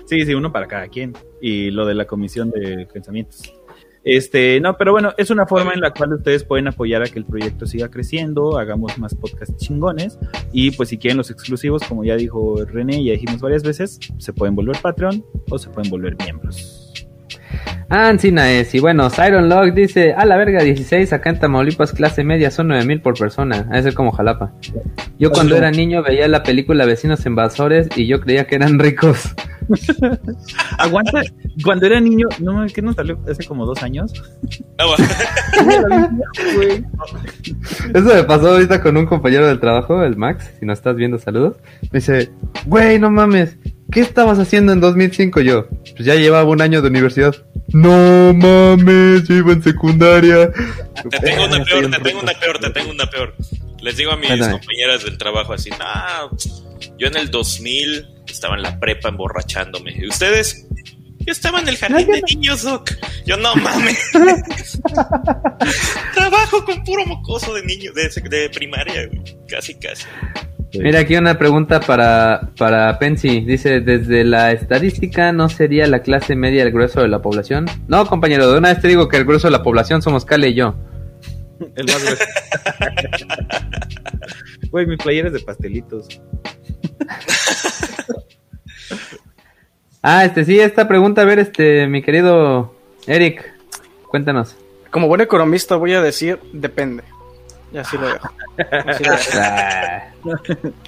sí, sí, uno para cada quien. Y lo de la comisión de pensamientos. Este, no, pero bueno, es una forma en la cual ustedes pueden apoyar a que el proyecto siga creciendo, hagamos más podcasts chingones y pues si quieren los exclusivos, como ya dijo René, ya dijimos varias veces, se pueden volver Patreon o se pueden volver miembros. Ah, Ancina es. Y bueno, Siron Log dice, a la verga, 16 acá en Tamaulipas, clase media, son 9000 por persona. A ser como Jalapa. Yo cuando era niño veía la película Vecinos Invasores y yo creía que eran ricos. (laughs) Aguanta, cuando era niño, no, ¿qué nos salió hace como dos años? (laughs) Eso me pasó ahorita con un compañero del trabajo, el Max, si nos estás viendo, saludos. Me dice, güey, no mames, ¿qué estabas haciendo en 2005 yo? Pues ya llevaba un año de universidad. No mames, yo iba en secundaria. Te tengo una peor, te tengo una peor, te tengo una peor. Les digo a mis Cuéntame. compañeras del trabajo así, ah, yo en el 2000 estaba en la prepa emborrachándome. ¿Y ustedes? Yo estaba en el jardín de niños, Doc. Yo no mames. (laughs) Trabajo con puro mocoso de niño, de, de primaria, güey. Casi, casi. Mira, aquí una pregunta para, para Pensi. Dice, desde la estadística, ¿no sería la clase media el grueso de la población? No, compañero, de una vez te digo que el grueso de la población somos Cale y yo. El más grueso. (laughs) Güey, mi playera es de pastelitos. Ah, este sí, esta pregunta, a ver, este, mi querido Eric, cuéntanos. Como buen economista voy a decir, depende. Y así lo dejo. Así lo dejo. (laughs)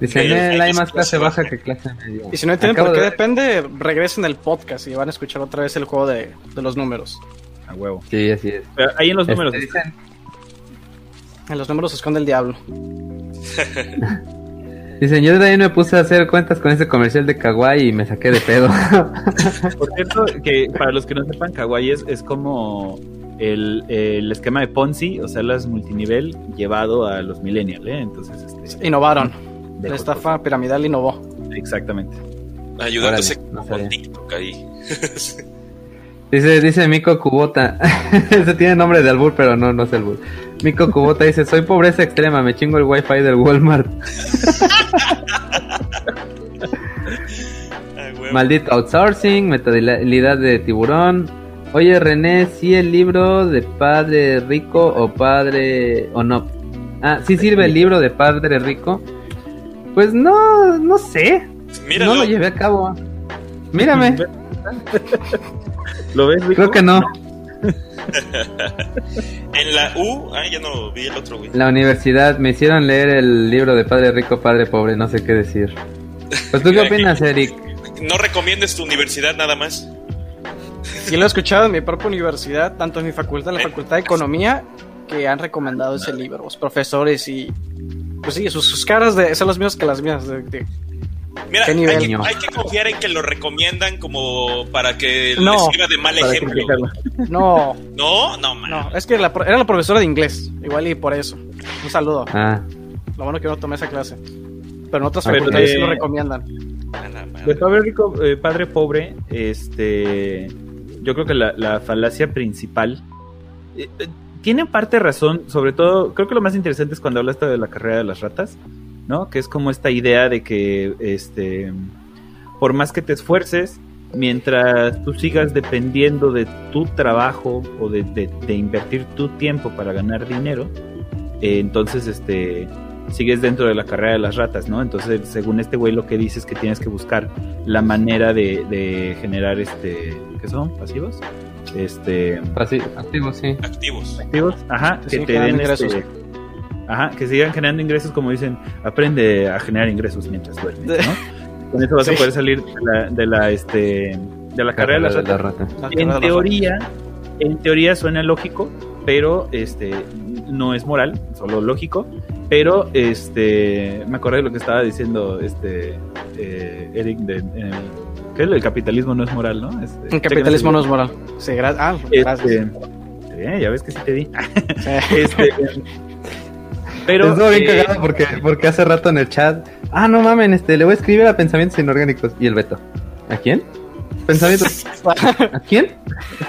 Dice, "Nel, hay más clase baja que clase media. Y si no entienden por qué de- depende, regresen el podcast y van a escuchar otra vez el juego de, de los números. A huevo. Sí, así es. Pero ahí en los Este, números. dicen, En los números se esconde el diablo. (laughs) dicen, yo de ahí me puse a hacer cuentas con ese comercial de Kawaii y me saqué de pedo. (laughs) Por cierto, que para los que no sepan, Kawaii es, es como el, el esquema de Ponzi, o sea, las multinivel llevado a los millennials, ¿eh? Entonces, este, Innovaron. La estafa piramidal innovó. Exactamente. Ayudándose Órale, no como con sabía. TikTok ahí. (laughs) Dice, dice Miko Kubota. (laughs) Ese tiene nombre de albur, pero no, no es albur. Miko Kubota dice, soy pobreza extrema, me chingo el wifi del Walmart. (laughs) Ah. Maldito outsourcing, mentalidad de tiburón. Oye, René, ¿sí el libro de padre rico o padre o no? Ah, ¿sí sirve el libro de padre rico? Pues no, no sé. Míralo. No lo llevé a cabo. Mírame, ¿Lo ves, Rico? creo que no. (laughs) En la U, ah, ya no vi el otro, güey. La universidad me hicieron leer el libro de padre rico, padre pobre, no sé qué decir. Pues tú qué opinas, (laughs) Eric? No recomiendes tu universidad nada más. Y lo he escuchado en mi propia universidad, tanto en mi facultad, en la Facultad de Economía, que han recomendado ese libro, los profesores y. Pues sí, sus, sus caras de, son las mismas que las mías. de- de- Mira, ¿Qué hay que, hay que confiar en que lo recomiendan como para que No. les sirva de mal ejemplo. No, No, no, man. no, es que la era la profesora de inglés, igual y por eso. Un saludo. Ah, Lo bueno que no tomé esa clase. Pero en otras Pero facultades de- sí lo recomiendan. De padre rico, eh, padre pobre, este, yo creo que la, la falacia principal eh, eh, tiene parte razón, sobre todo, creo que lo más interesante es cuando hablaste de la carrera de las ratas, ¿no? Que es como esta idea de que, este, por más que te esfuerces, mientras tú sigas dependiendo de tu trabajo o de, invertir tu tiempo para ganar dinero, eh, entonces, este, sigues dentro de la carrera de las ratas, ¿no? Entonces, según este güey, lo que dice es que tienes que buscar la manera de generar, este, ¿qué son? ¿Pasivos? Este, pasi- activo, sí. Activos. activos, ajá, Que te den generando este, ingresos. ajá, que sigan generando ingresos, como dicen, aprende a generar ingresos mientras duermes, ¿no? (laughs) Con eso vas a poder salir de la, de la, este, de la carrera de la rata. La En teoría, en teoría suena lógico, pero este no es moral, solo lógico. Pero este me acordé de lo que estaba diciendo este eh, Eric de, en el, que el capitalismo no es moral, ¿no? Este, El capitalismo no es moral. Sí, gra- ah, gracias. este, eh, ya ves que sí te di. Sí. (laughs) Este, pero Estuvo bien eh, cagado porque, porque hace rato en el chat. Ah, no mamen, este, le voy a escribir a pensamientos inorgánicos. Y el Beto. ¿A quién? Pensamientos. ¿A quién?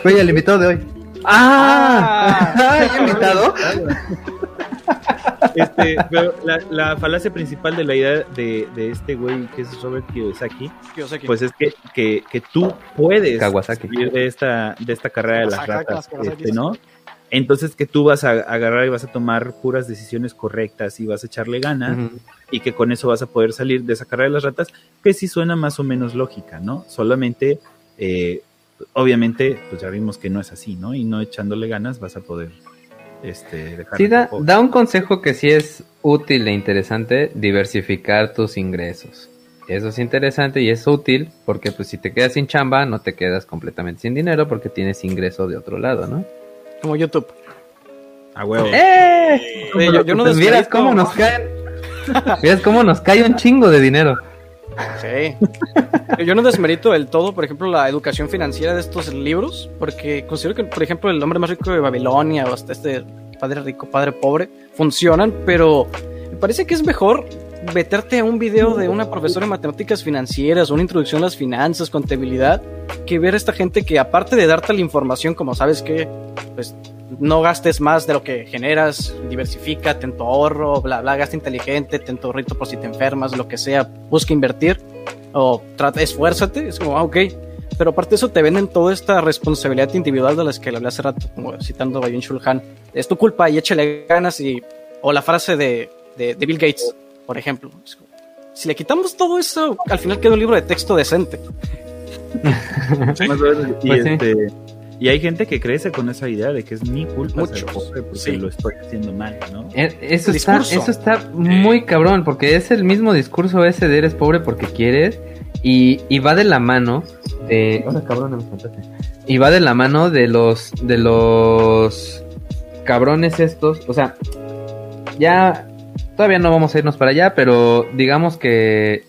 Oye, el invitado de hoy. ¡Ah! Ah. (laughs) ¿Hay invitado? (laughs) este, pero la, la, falacia principal de la idea de, de este güey que es Robert Kiyosaki, pues es que, que, que tú puedes Kawasaki. salir de esta, de esta carrera de las ratas, este, ¿no? Entonces que tú vas a agarrar y vas a tomar puras decisiones correctas y vas a echarle ganas y que con eso vas a poder salir de esa carrera de las ratas, que sí suena más o menos lógica, ¿no? Solamente, eh, obviamente, pues ya vimos que no es así, ¿no? Y no echándole ganas vas a poder este, dejar Sí, de da, un consejo que sí es útil e interesante, diversificar tus ingresos. Eso es interesante y es útil porque pues si te quedas sin chamba no te quedas completamente sin dinero porque tienes ingreso de otro lado, ¿no? Como YouTube. A huevo. ¡Eh! Sí, yo, yo no Pues desmerito- cómo nos caen. Vieras cómo nos cae un chingo de dinero. Sí. Yo no desmerito del todo, por ejemplo, la educación financiera de estos libros, porque considero que, por ejemplo, el hombre más rico de Babilonia o hasta este padre rico, padre pobre, funcionan, pero me parece que es mejor meterte a un video de una profesora de matemáticas financieras, una introducción a las finanzas, contabilidad, que ver a esta gente que aparte de darte la información, como sabes que, pues no gastes más de lo que generas, diversifícate en tu ahorro, bla, bla, gasta inteligente, ten tu ahorrito por si te enfermas, lo que sea, busca invertir o trata, esfuérzate, es como, ah, ok. Pero aparte de eso, te venden toda esta responsabilidad individual de las que le hablé hace rato, como citando a Bayun Shulhan. Es tu culpa y échale ganas y... O la frase de, de, de Bill Gates, por ejemplo. Es como, Si le quitamos todo eso, al final queda un libro de texto decente. (laughs) Más o menos, y, Pues sí. Y hay gente que crece con esa idea de que es mi culpa ser pobre porque sí. lo estoy haciendo mal, ¿no? Eh, Eso está, eso está muy cabrón, porque es el mismo discurso ese de eres pobre porque quieres, y, y va de la mano de. Hola, cabrón, no me espantaste. Y va de la mano de los. de los cabrones estos. O sea, ya. Todavía no vamos a irnos para allá, pero digamos que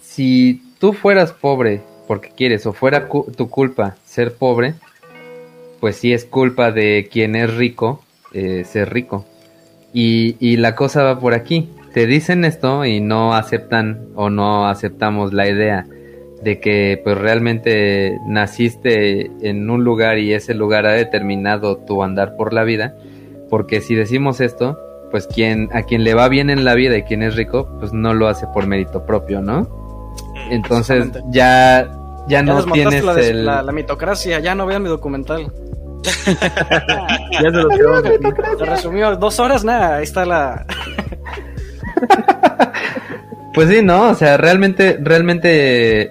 si tú fueras pobre porque quieres, o fuera cu- tu culpa ser pobre, pues sí es culpa de quien es rico eh, ser rico. Y, y la cosa va por aquí. Te dicen esto y no aceptan o no aceptamos la idea de que pues realmente naciste en un lugar y ese lugar ha determinado tu andar por la vida. Porque si decimos esto, pues quien, a quien le va bien en la vida y quien es rico, pues no lo hace por mérito propio, ¿no? Entonces Exactamente. ya, ya Ya no tienes la, el... la, la mitocracia, ya no vean mi documental. (laughs) Ya se los quedamos aquí. Te resumió dos horas, nada, ahí está la... (laughs) Pues sí, no, o sea, realmente, realmente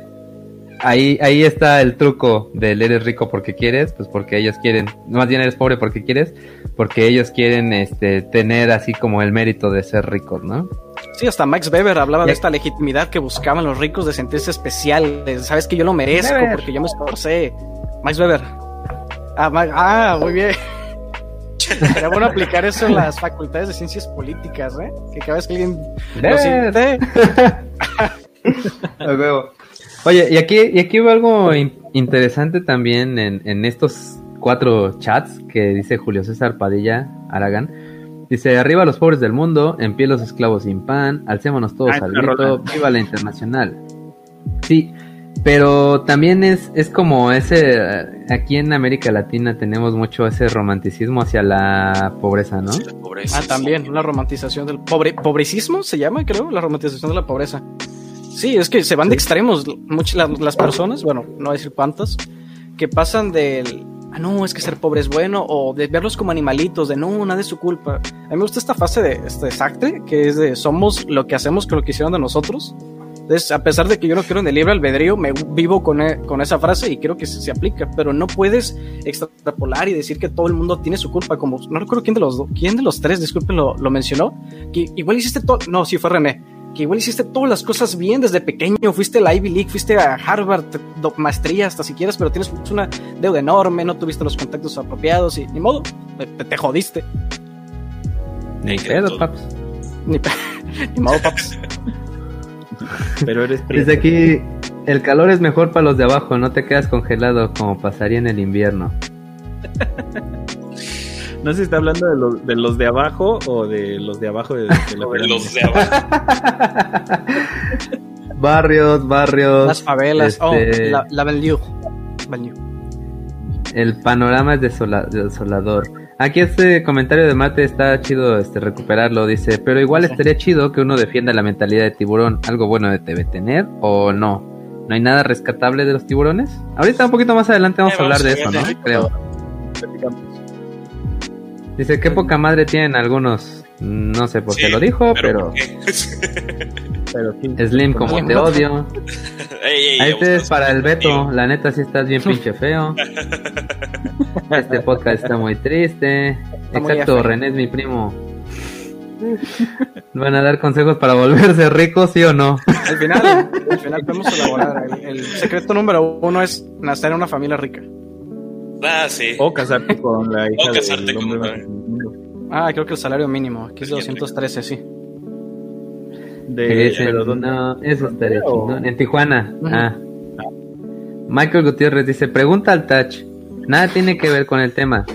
ahí, ahí está el truco del eres rico porque quieres, pues porque ellos quieren, más bien eres pobre porque quieres, porque ellos quieren este tener así como el mérito de ser ricos, ¿no? Sí, hasta Max Weber hablaba de esta legitimidad que buscaban los ricos de sentirse especiales. Sabes que yo lo merezco Weber. porque yo me esforcé. Max Weber. Ah, ah, muy bien. Sería bueno aplicar eso en las facultades de ciencias políticas, ¿eh? Que cada vez que alguien. (laughs) Oye, y aquí, y aquí hubo algo in- interesante también en, en estos cuatro chats que dice Julio César Padilla Aragán. Dice, arriba los pobres del mundo, en pie los esclavos sin pan, alcémonos todos Ah, al grito, viva la internacional. Sí, pero también es, es como ese, aquí en América Latina tenemos mucho ese romanticismo hacia la pobreza, ¿no? Sí, la pobreza, Ah, sí. también, una romantización del pobre, pobrecismo se llama, creo, la romantización de la pobreza. Sí, es que se van de extremos muchas las, las personas, bueno, no voy a decir cuántas, que pasan del ah no, es que ser pobre es bueno, o de verlos como animalitos, de no, nada es su culpa. A mí me gusta esta fase de este Sacre, que es de somos lo que hacemos con lo que hicieron de nosotros. Entonces, a pesar de que yo no creo en el libre albedrío, me vivo con, e- con esa frase y creo que se, se aplica, pero no puedes extrapolar y decir que todo el mundo tiene su culpa, como no recuerdo quién de los quién de los tres, disculpen, lo, lo mencionó, que igual hiciste todo, no, sí fue René, que igual hiciste todas las cosas bien desde pequeño, fuiste a la Ivy League, fuiste a Harvard, maestría hasta si quieres, pero tienes una deuda enorme, no tuviste los contactos apropiados y ni modo, te, te- te jodiste, Ni todo. paps. ni, (laughs) ni modo, paps. (laughs) Pero eres prieto. Desde aquí, el calor es mejor para los de abajo, no te quedas congelado como pasaría en el invierno. No sé si está hablando de los, de los de abajo o de los de abajo de, de la. (laughs) Los de abajo. (laughs) Barrios, barrios. Las favelas, oh, este, la, la. Banlieue. El panorama es desola- desolador. Aquí este comentario de Mate está chido este recuperarlo, dice, pero igual estaría chido que uno defienda la mentalidad de tiburón, algo bueno debe tener o no. ¿No hay nada rescatable de los tiburones? Ahorita un poquito más adelante vamos a hablar de eso, ¿no? Creo. Dice, qué poca madre tienen algunos. No sé por qué lo dijo, pero... pero (laughs) (laughs) Slim, como te odio. (laughs) este es para el Beto. La neta, sí estás bien (laughs) pinche feo. Este podcast está muy triste. Exacto, René es mi primo. ¿Van a dar consejos para volverse ricos, sí o no? Al final, al final podemos elaborar. El, secreto número uno es nacer en una familia rica. Ah, sí. O casarte con la hija o casarte con Ah, creo que el salario mínimo. Aquí es de 213, sí. De, pero No, eso estaría En Tijuana. Ah. Michael Gutiérrez dice, pregunta al Touch. Nada tiene que ver con el tema.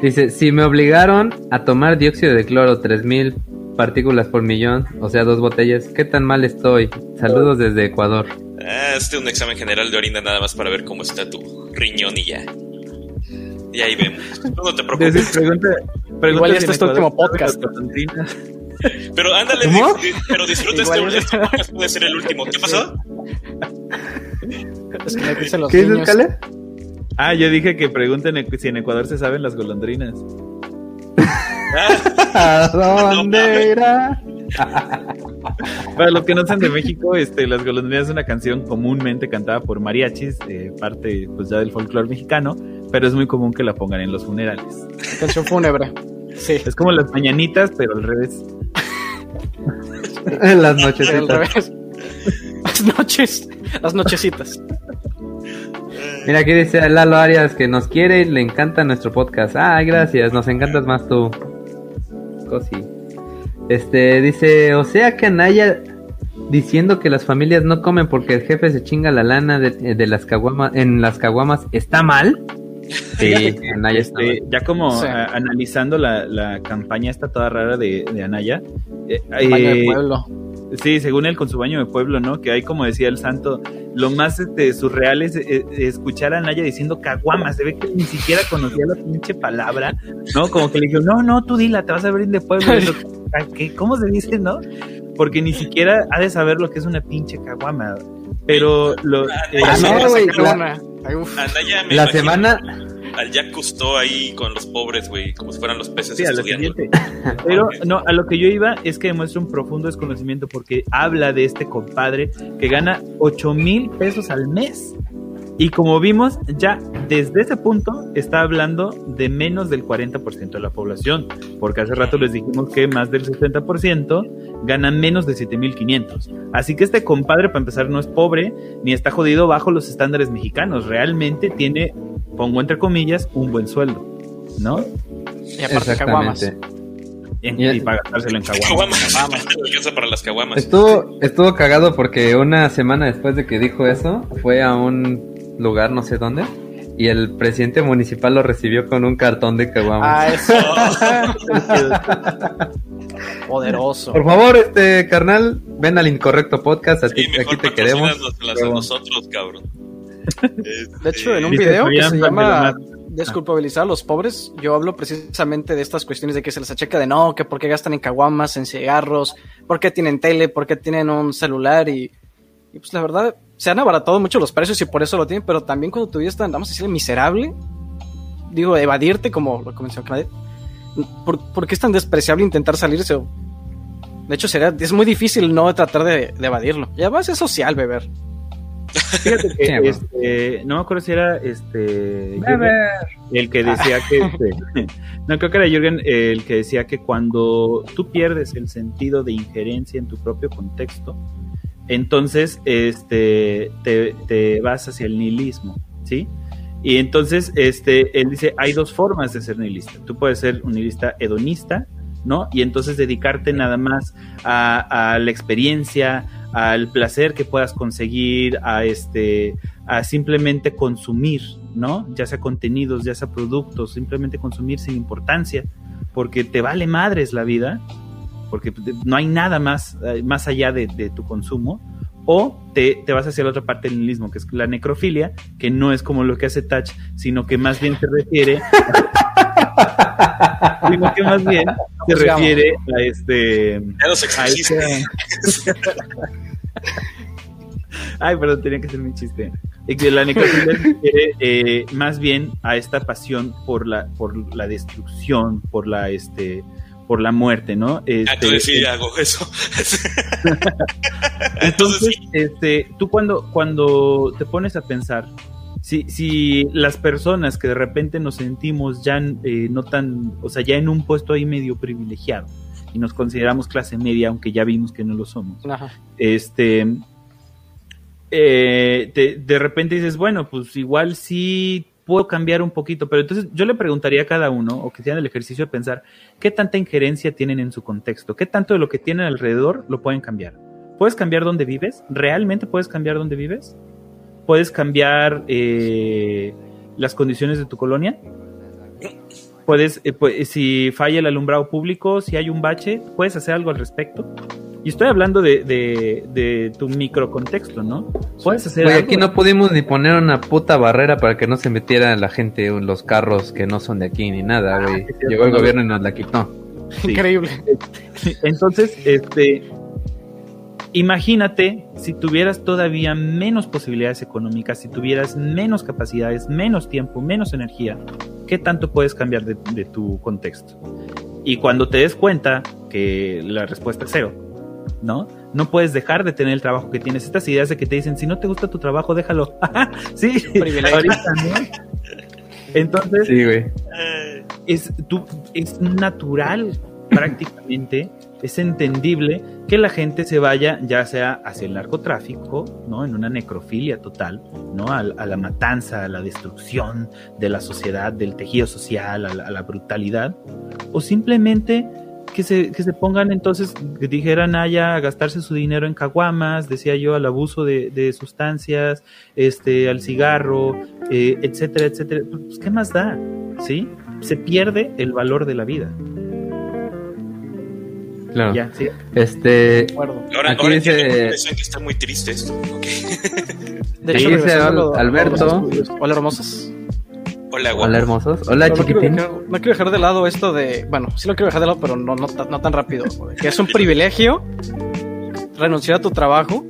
Dice, si me obligaron a tomar dióxido de cloro 3000 partículas por millón, o sea, dos botellas, ¿qué tan mal estoy? Saludos desde Ecuador. Ah, este es un examen general de orina nada más para ver cómo está tu riñón y ya. Y ahí vemos. No te preocupes. pregunta, Igual este es tu último podcast. Pero ándale, pero disfruta este, este, podcast, puede ser el último. ¿Qué pasó? (laughs) Es que me los ¿Qué dices, Cale? Ah, yo dije que pregunten si en Ecuador se saben las golondrinas. (laughs) ¿A dónde irá? Para los que no sean de México, este, Las Golondrinas es una canción comúnmente cantada por mariachis, eh, parte pues ya del folclore mexicano, pero es muy común que la pongan en los funerales. Canción fúnebre. Sí. Es como las mañanitas, pero al revés. en (laughs) las noches. Al revés. Las noches, las nochecitas. Mira, aquí dice Lalo Arias que nos quiere y le encanta nuestro podcast. Ay, gracias, nos encantas más tú. Cosi. Este, dice, o sea que Anaya diciendo que las familias no comen porque el jefe se chinga la lana de, las caguamas, en las caguamas, ¿está mal? Sí, (laughs) Anaya este, ya como analizando la, campaña esta toda rara de, Anaya. Eh, eh, pueblo Sí, según él, con su baño de pueblo, ¿no? Que hay, como decía el santo, lo más este, surreal es, eh, escuchar a Naya diciendo caguama. Se ve que ni siquiera conocía la pinche palabra, ¿no? Como que le dijo, no, no, tú dila, te vas a abrir de pueblo. ¿Cómo se dice, no? Porque ni siquiera ha de saber lo que es una pinche caguama. Pero lo. Ah, eh, no, güey, la semana al Jack Cousteau ahí con los pobres, güey, como si fueran los peces sí, estudiando. (laughs) Pero no, a lo que yo iba es que demuestra un profundo desconocimiento porque habla de este compadre que gana 8 mil pesos al mes. Y como vimos, ya desde ese punto está hablando de menos del 40% de la población, porque hace rato les dijimos que más del 60% gana menos de 7.500. Así que este compadre, para empezar, no es pobre ni está jodido bajo los estándares mexicanos. Realmente tiene pongo entre comillas, un buen sueldo, ¿no? Y aparte caguamas. Y, para gastárselo en caguamas. (laughs) para las caguamas. Estuvo, estuvo cagado porque una semana después de que dijo eso, fue a un lugar, no sé dónde, y el presidente municipal lo recibió con un cartón de caguamas. Ah, eso. (laughs) Poderoso. Por favor, este carnal, ven al incorrecto podcast, aquí, aquí te queremos. Las, nosotros, cabrón. De hecho, en un video que se llama Desculpabilizar a los pobres, yo hablo precisamente de estas cuestiones de que se les acheca de no, que por qué gastan en caguamas, en cigarros, por qué tienen tele, por qué tienen un celular y, pues la verdad, se han abaratado mucho los precios y por eso lo tienen, pero también cuando tu vida está, vamos a decirle, miserable, digo, evadirte como lo comenzó ¿por, ¿por qué es tan despreciable intentar salirse? De hecho, será, es muy difícil no tratar de, de evadirlo. Y además es social beber. Fíjate que (laughs) este, no me acuerdo si era este el que decía que este, (laughs) no creo que era Jürgen el que decía que cuando tú pierdes el sentido de injerencia en tu propio contexto, entonces este te, te vas hacia el nihilismo, ¿sí? Y entonces este él dice hay dos formas de ser nihilista. Tú puedes ser un nihilista hedonista, ¿no? Y entonces dedicarte nada más a, a la experiencia, al placer que puedas conseguir, a este, a simplemente consumir, ¿no? Ya sea contenidos, ya sea productos, simplemente consumir sin importancia, porque te vale madres la vida, porque no hay nada más, eh, más allá de, tu consumo, o te, te, vas hacia la otra parte del nihilismo, que es la necrofilia, que no es como lo que hace Touch, sino que más bien te refiere (laughs) sino que más bien se refiere a este. Los a este- (laughs) Ay, perdón, tenía que ser mi chiste. Y que la necrofilia se refiere eh, más bien a esta pasión por la, por la destrucción, por la, este, por la muerte, ¿no? Ah, Este, (laughs) entonces sí hago eso. entonces este, tú cuando, cuando te pones a pensar, si, si las personas que de repente nos sentimos ya eh, no tan, o sea, ya en un puesto ahí medio privilegiado y nos consideramos clase media, aunque ya vimos que no lo somos, Ajá. este, eh, te- de repente dices, bueno, pues igual sí puedo cambiar un poquito, pero entonces yo le preguntaría a cada uno, o que sean el ejercicio de pensar, ¿qué tanta injerencia tienen en su contexto? ¿Qué tanto de lo que tienen alrededor lo pueden cambiar? ¿Puedes cambiar dónde vives? ¿Realmente puedes cambiar dónde vives? ¿Puedes cambiar eh, las condiciones de tu colonia? ¿Puedes, eh, pu- si falla el alumbrado público, si hay un bache, ¿puedes hacer algo al respecto? Y estoy hablando de, de, de tu microcontexto, ¿no? Puedes hacer algo. aquí no pudimos ni poner una puta barrera para que no se metiera la gente en los carros que no son de aquí ni nada, Ah, güey. Llegó el no. gobierno y nos la quitó. (laughs) Sí. Increíble. Entonces, este, imagínate si tuvieras todavía menos posibilidades económicas, si tuvieras menos capacidades, menos tiempo, menos energía, ¿qué tanto puedes cambiar de, de tu contexto? Y cuando te des cuenta que la respuesta es cero, ¿no? No puedes dejar de tener el trabajo que tienes. Estas ideas de que te dicen, si no te gusta tu trabajo, déjalo. (laughs) sí, ahorita, ¿no? Entonces, Sí, güey. Es, tú, es natural prácticamente, es entendible que la gente se vaya ya sea hacia el narcotráfico, ¿no? En una necrofilia total, ¿no? A, a la matanza, a la destrucción de la sociedad, del tejido social, a la, a la brutalidad, o simplemente que se, que se pongan entonces, que dijeran haya a gastarse su dinero en caguamas, decía yo, al abuso de, de sustancias, este, al cigarro, eh, etcétera, etcétera. Pues, ¿qué más da? ¿Sí? Se pierde el valor de la vida. Claro. Ya, sí. Este, De acuerdo. Ahora, Aquí ahora dice- que está muy triste esto. Ok. De hecho, dice Alberto. Hola, hermosas. Hola, guapo. hola hermosos. Hola no quiero, chiquitín. dejar, no quiero dejar de lado esto de. Bueno, sí lo quiero dejar de lado, pero no, no tan rápido. Que es un privilegio renunciar a tu trabajo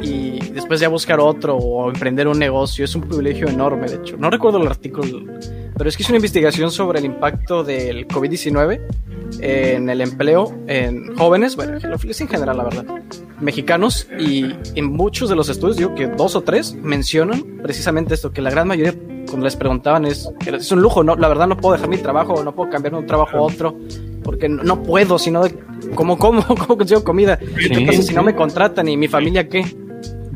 y después ya buscar otro o emprender un negocio. Es un privilegio enorme, de hecho. No recuerdo el artículo, pero es que hice una investigación sobre el impacto del COVID-19 en el empleo en jóvenes, bueno, en general, la verdad, mexicanos. Y en muchos de los estudios, digo que dos o tres mencionan precisamente esto, que la gran mayoría cuando les preguntaban es, es un lujo, no, la verdad no puedo dejar mi trabajo, no puedo cambiar de un trabajo a otro, porque no, no puedo, sino de, ¿cómo, cómo, (laughs) cómo consigo comida? ¿Y qué Sí, pasa sí. si no me contratan y mi familia qué?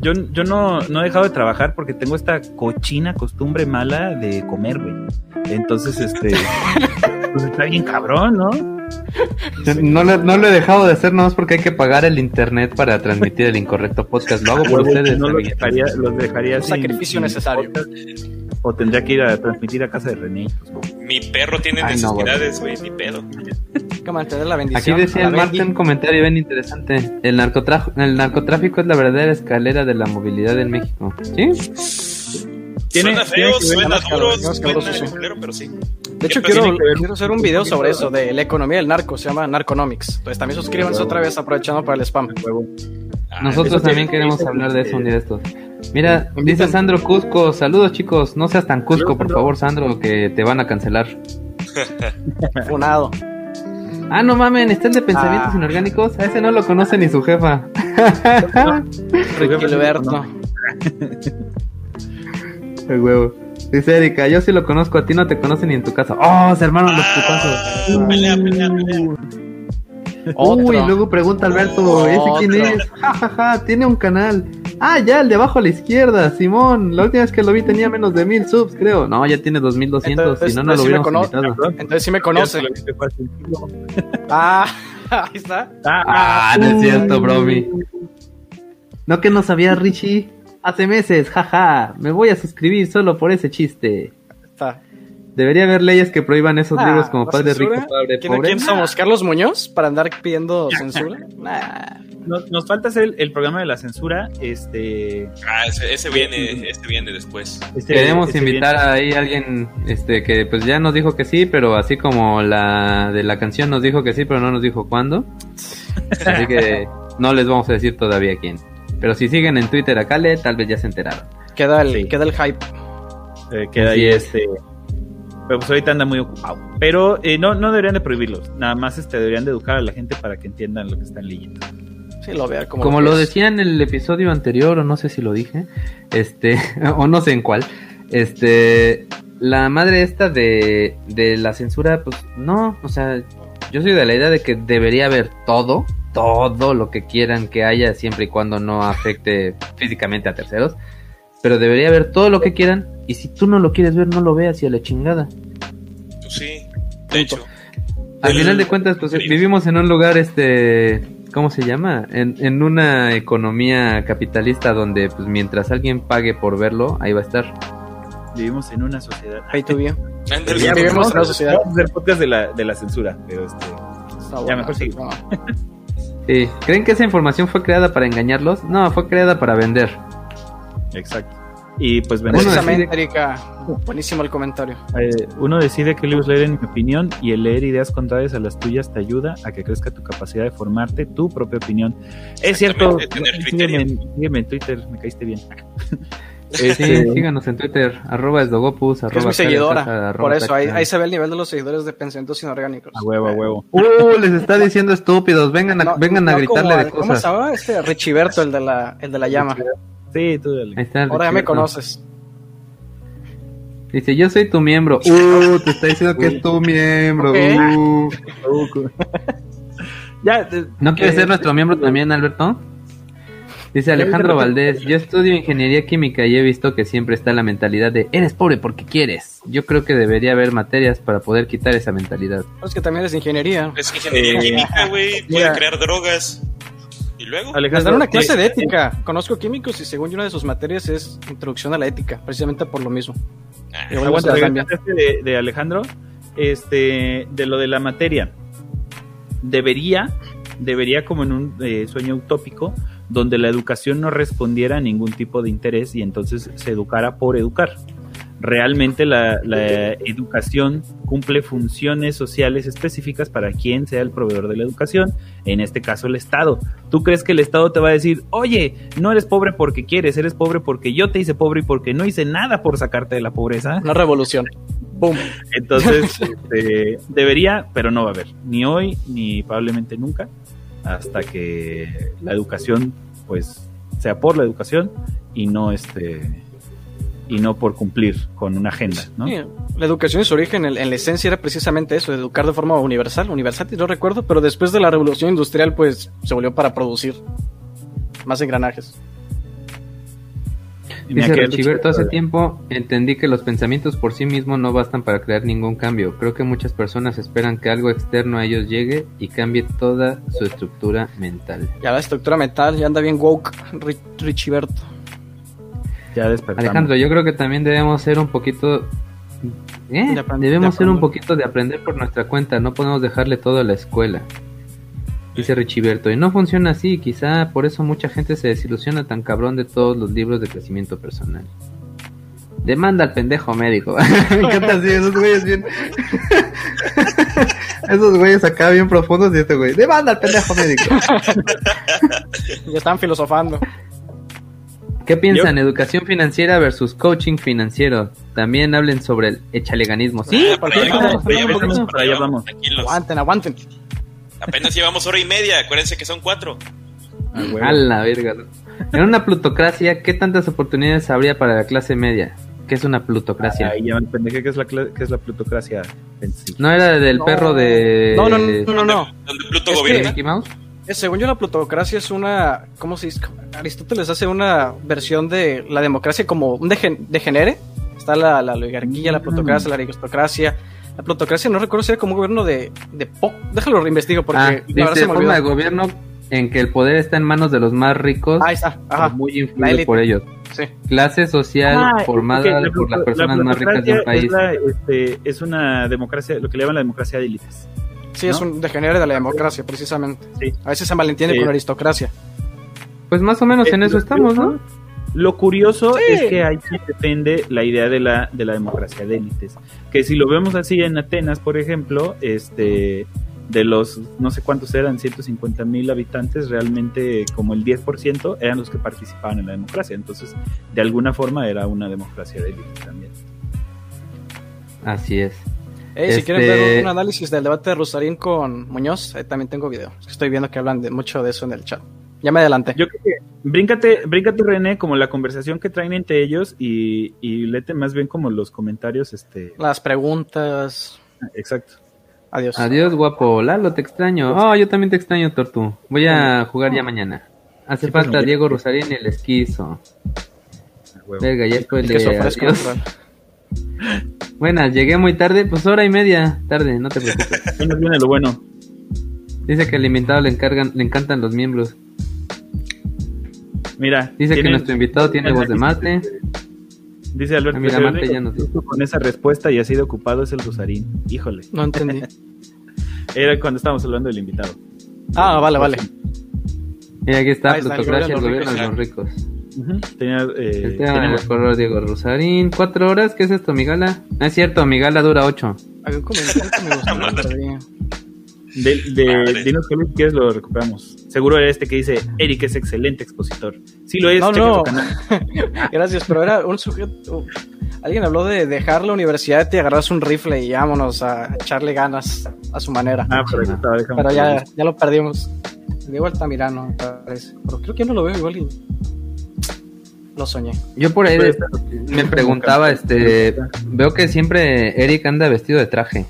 Yo, yo no, no he dejado de trabajar porque tengo esta cochina costumbre mala de comer, güey. Entonces, este. (laughs) pues está bien cabrón, ¿no? No, lo- no lo he dejado de hacer nomás porque hay que pagar el internet para transmitir el incorrecto podcast. Lo hago por ustedes. no los dejaría, los dejaría Un sin- sacrificio sin necesario. podcast, O tendría que ir a transmitir a casa de René. pues. Mi perro tiene Ay, no, necesidades, güey, ni pedo. La Aquí bendición. decía a el la Marte Bendy. un comentario bien interesante. El, el narcotráfico es la verdadera escalera de la movilidad en México. ¿Sí? Tiene- suena feo, suena duro, suena pero sí. De hecho, ¿Qué quiero, quiero hacer un video sobre eso, de la economía del narco, se llama Narconomics. Entonces también suscríbanse otra vez aprovechando para el spam. Ah, Nosotros también queremos hablar de eso un día de estos. Mira, dice Sandro Cusco, saludos chicos, no seas tan Cusco, por favor, Sandro, que te van a cancelar. (laughs) Funado. Ah, no mamen, está el de pensamientos Ah. inorgánicos, a ese no lo conoce ni su jefa. (laughs) Ricky Alberto. (laughs) El huevo. Dice Erika, yo sí lo conozco, a ti no te conocen ni en tu casa. Oh, se armaron los putazos. Ah, pelea, pelea, pelea. Otro. Uy, luego pregunta Alberto, ¿ese quién es? (laughs) Ja, ja, ja, tiene un canal. Ah, ya, el de abajo a la izquierda, Simón. La última vez que lo vi tenía menos de mil subs, creo. No, ya tiene 2200, Entonces, si no, no lo entonces sí hubiéramos invitado. Entonces sí me conoce. Ah, (laughs) ahí está. Ah, no es cierto, bromi. No que no sabía Richie. Hace meses, jaja. Me voy a suscribir solo por ese chiste. está. Debería haber leyes que prohíban esos Ah, libros como ¿la Padre censura? Rico, Padre ¿Quién, Pobre. quién somos? ¿Carlos Muñoz? ¿Para andar pidiendo (laughs) censura? Nah. nos, nos falta hacer el, el programa de la censura. Este, Ah, ese, ese viene, este viene después. este- Queremos este invitar ahí a alguien este que pues ya nos dijo que sí, pero así como la de la canción nos dijo que sí, pero no nos dijo cuándo. (laughs) Así que no les vamos a decir todavía quién. Pero si siguen en Twitter a Kale, tal vez ya se enteraron. Queda el, Sí. queda el hype. Eh, queda Así ahí es. este. Pero pues ahorita anda muy ocupado. Pero eh, no, no deberían de prohibirlos. Nada más este, deberían de educar a la gente para que entiendan lo que están leyendo. Sí, lo vea como, Como lo es. decía en el episodio anterior, o no sé si lo dije, este, (laughs) o no sé en cuál, este, la madre esta de, de la censura, pues no, o sea, yo soy de la idea de que debería haber todo, todo lo que quieran que haya, siempre y cuando no afecte físicamente a terceros, pero debería haber todo lo que quieran, y si tú no lo quieres ver, no lo veas y a la chingada. Pues sí, de hecho. Al El- final de cuentas, pues vivimos en un lugar, este, ¿cómo se llama? En, en una economía capitalista donde, pues mientras alguien pague por verlo, ahí va a estar. Vivimos en una sociedad. Pay to view. Ándale. Ya vivimos en una sociedad. Vamos a hacer podcast de la, de la censura. Pero este. Ya, mejor sigue. no. Sí. ¿Creen que esa información fue creada para engañarlos? No, fue creada para vender. Exacto. Y pues Precisamente, decide- Erika. Buenísimo el comentario. Eh, uno decide qué libros leer en mi opinión y el leer ideas contrarias a las tuyas te ayuda a que crezca tu capacidad de formarte tu propia opinión. Es cierto, sígueme, en- sígueme en Twitter, me caíste bien. Sí, (laughs) Este, síganos en Twitter, arroba esdogopus, Que es arroba mi seguidora. Arroba Por eso, ahí, ahí se ve el nivel de los seguidores de pensamientos inorgánicos. a huevo, a huevo. Uh, les está diciendo estúpidos, vengan a, No, vengan a gritarle como- de ¿Cómo cosas. se llama? Este Richiberto, el de la, el de la llama. Sí, tú dale. Ahí está Ahora ya me conoces. Dice, yo soy tu miembro. (laughs) Uh, te está diciendo que es tu miembro. Uh. (laughs) ya, eh, ¿No quieres eh, ser nuestro miembro también, Alberto? Dice Alejandro Valdés, yo estudio ingeniería química y he visto que siempre está la mentalidad de eres pobre porque quieres. Yo creo que debería haber materias para poder quitar esa mentalidad. Es que también es ingeniería. Es ingeniería Eh, química, güey. (laughs) mira. Pueden crear drogas. ¿Y luego? Les Alejandro, dan una clase de ética. Conozco químicos y según yo una de sus materias es introducción a la ética, precisamente por lo mismo. Ah, Aguanta, este de, de Alejandro, este, de lo de la materia. Debería, debería como en un eh, sueño utópico, donde la educación no respondiera a ningún tipo de interés y entonces se educara por educar. Realmente la, la educación cumple funciones sociales específicas para quien sea el proveedor de la educación, en este caso el Estado. ¿Tú crees que el Estado te va a decir, oye, no eres pobre porque quieres, eres pobre porque yo te hice pobre y porque no hice nada por sacarte de la pobreza? Una revolución. ¡Boom! Entonces, (laughs) este, debería, pero no va a haber, ni hoy, ni probablemente nunca, hasta que la educación, pues, sea por la educación y no este y no por cumplir con una agenda, ¿no? Sí, la educación en su origen, en, en la esencia, era precisamente eso, educar de forma universal, universal, no recuerdo, pero después de la revolución industrial, pues se volvió para producir más engranajes. Dice Richiberto, hace tiempo entendí que los pensamientos por sí mismos no bastan para crear ningún cambio. Creo que muchas personas esperan que algo externo a ellos llegue y cambie toda su estructura mental. Ya la estructura mental ya anda bien woke, Ri- Richiberto. Ya despertamos. Alejandro, yo creo que también debemos ser un poquito... ¿Eh? De aprender- Debemos de ser un poquito de aprender por nuestra cuenta, no podemos dejarle todo a la escuela. Dice Richiberto, y no funciona así, quizá por eso mucha gente se desilusiona tan cabrón de todos los libros de crecimiento personal. Demanda al pendejo médico. (laughs) Me encanta así, esos güeyes bien. (laughs) esos güeyes acá bien profundos y este güey. Demanda al pendejo médico. (laughs) Ya están filosofando. ¿Qué piensan? Educación financiera versus coaching financiero. También hablen sobre el echaleganismo. Sí, Ah, por ¿por qué allá no? vamos. Aguanten, aguanten. Apenas llevamos hora y media. Acuérdense que son cuatro. Ah. A la verga. ¿no? En una plutocracia, ¿qué tantas oportunidades habría para la clase media? ¿Qué es una plutocracia? Ahí ya me que es la que es la plutocracia en sí. ¿No era del No. perro de... No, no, no, no, no. Donde Pluto Es que- gobierna. Mickey Mouse? Eh, Según yo, la plutocracia es una. ¿Cómo se dice? Aristóteles hace una versión de la democracia como un degen- degenere. Está la, la oligarquía, la plutocracia, la aristocracia. La plutocracia no recuerdo si era como un gobierno de. de po- Déjalo reinvestigo porque Ah, la verdad dice se me forma de gobierno en que el poder está en manos de los más ricos, Ahí está, ajá. muy influido por ellos. Sí. Clase social Ah, formada por las la personas más ricas del país. Es, la, este, es una democracia, lo que le llaman la democracia de élites. Sí, es un degenere de la democracia, precisamente. A veces se malentiende con aristocracia. Pues más o menos en eso estamos, ¿no? Lo curioso es que ahí depende la idea de la, de la democracia de élites. Que si lo vemos así en Atenas, por ejemplo, este de los no sé cuántos eran, 150 mil habitantes, realmente como el 10% eran los que participaban en la democracia. Entonces, de alguna forma era una democracia de élite también. Así es. Si quieren ver este un análisis del debate de Rosarín con Muñoz, también tengo video. Estoy viendo que hablan de mucho de eso en el chat. Ya me adelante. Yo creo que bríncate, bríncate, René, como la conversación que traen entre ellos y, y lete más bien como los comentarios. este Las preguntas. Exacto. Adiós. Adiós, guapo. Lalo, te extraño. Oh, yo también te extraño, Tortu. Voy a jugar ya mañana. Hace falta Diego Rosarín y el esquizo. Venga, ya estoy de Buenas, llegué muy tarde, pues hora y media tarde, no te preocupes. (laughs) viene lo bueno. Dice que al invitado le encargan, le encantan los miembros. Mira, dice que nuestro invitado tiene voz de mate. Dice Alberto, ah, con esa respuesta y ha sido ocupado es el Rosarín. Híjole. No entendí. (laughs) Era cuando estábamos hablando del invitado. Ah, vale, vale. Y aquí está, plutocracia, el gobierno de los ricos. Tenía, eh, el tema del color Diego Rosarín. ¿Cuatro horas? ¿Qué es esto, Migala? No es cierto, Migala dura ocho. Hay un comentario que me gustó (laughs) De, de Dinos que quieres lo recuperamos. Seguro era este que dice Eric es excelente expositor. Sí lo es. No, no. (laughs) Gracias, pero era un sujeto. Alguien habló de dejar la universidad y agarrarse un rifle y vámonos a echarle ganas a su manera. Ah, pero, pero ya, ya lo perdimos. Diego Altamirano, me parece. Pero creo que no lo veo igual y lo soñé. Yo por ahí me preguntaba, este, veo que siempre Eric anda vestido de traje.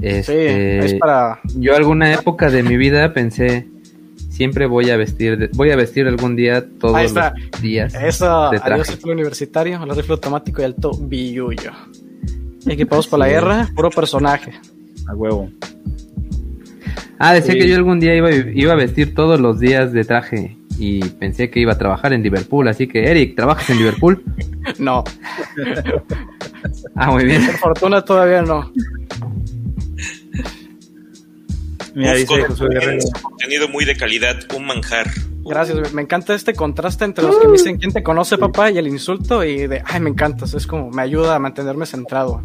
Este, es para... Yo alguna época de mi vida pensé, siempre voy a vestir, voy a vestir algún día todos los días. Eso, de traje. adiós universitario, el rifle automático y alto billuyo. Equipados para la guerra, puro personaje. A huevo. Ah, decía que yo algún día iba, iba a vestir todos los días de traje y pensé que iba a trabajar en Liverpool, así que Eric, ¿trabajas en Liverpool? (laughs) No. ah, muy bien. Por fortuna todavía no. Mira, dice contenido muy de calidad, un manjar. Gracias, me encanta este contraste entre los que me dicen quién te conoce papá y el insulto y de ay me encantas, es como me ayuda a mantenerme centrado.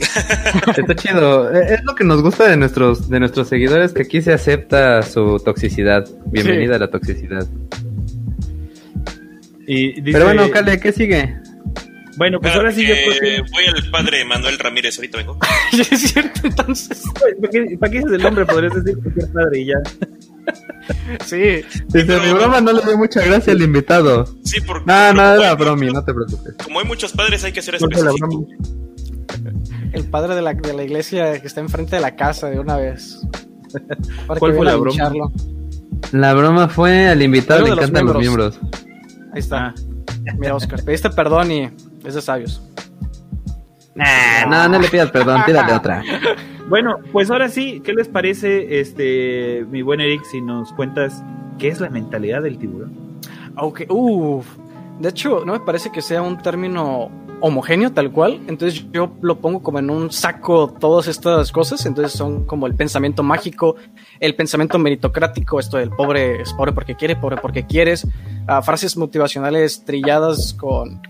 (laughs) Está chido. E, es lo que nos gusta de nuestros, de nuestros seguidores, que aquí se acepta su toxicidad. Bienvenida a la toxicidad. Y Pero bueno, Cale, ¿qué sigue? Bueno, pues ahora sí yo Voy al padre Manuel Ramírez, ahorita vengo. (laughs) es cierto, entonces. ¿Para qué, ¿Para qué dices el nombre? Podrías decir que es padre y ya. Sí. Desde mi broma no le doy mucha gracia al invitado. Sí, porque. No, no, era bromi, no te preocupes. Como hay muchos padres, hay que ser específico el padre de la, de la iglesia que está enfrente de la casa de una vez. (laughs) ¿Cuál fue la broma? La broma fue al invitado le encantan los miembros. Ahí está. Ah. Mira, Oscar, pediste perdón y es de sabios. no, no le pidas perdón, tírale otra. Bueno, pues ahora sí, ¿qué les parece, este, mi buen Eric, si nos cuentas qué es la mentalidad del tiburón? Ok, uff. De hecho, no me parece que sea un término homogéneo tal cual, entonces yo lo pongo como en un saco todas estas cosas, entonces son como el pensamiento mágico, el pensamiento meritocrático, esto del pobre es pobre porque quiere, pobre porque quieres, uh, frases motivacionales trilladas con,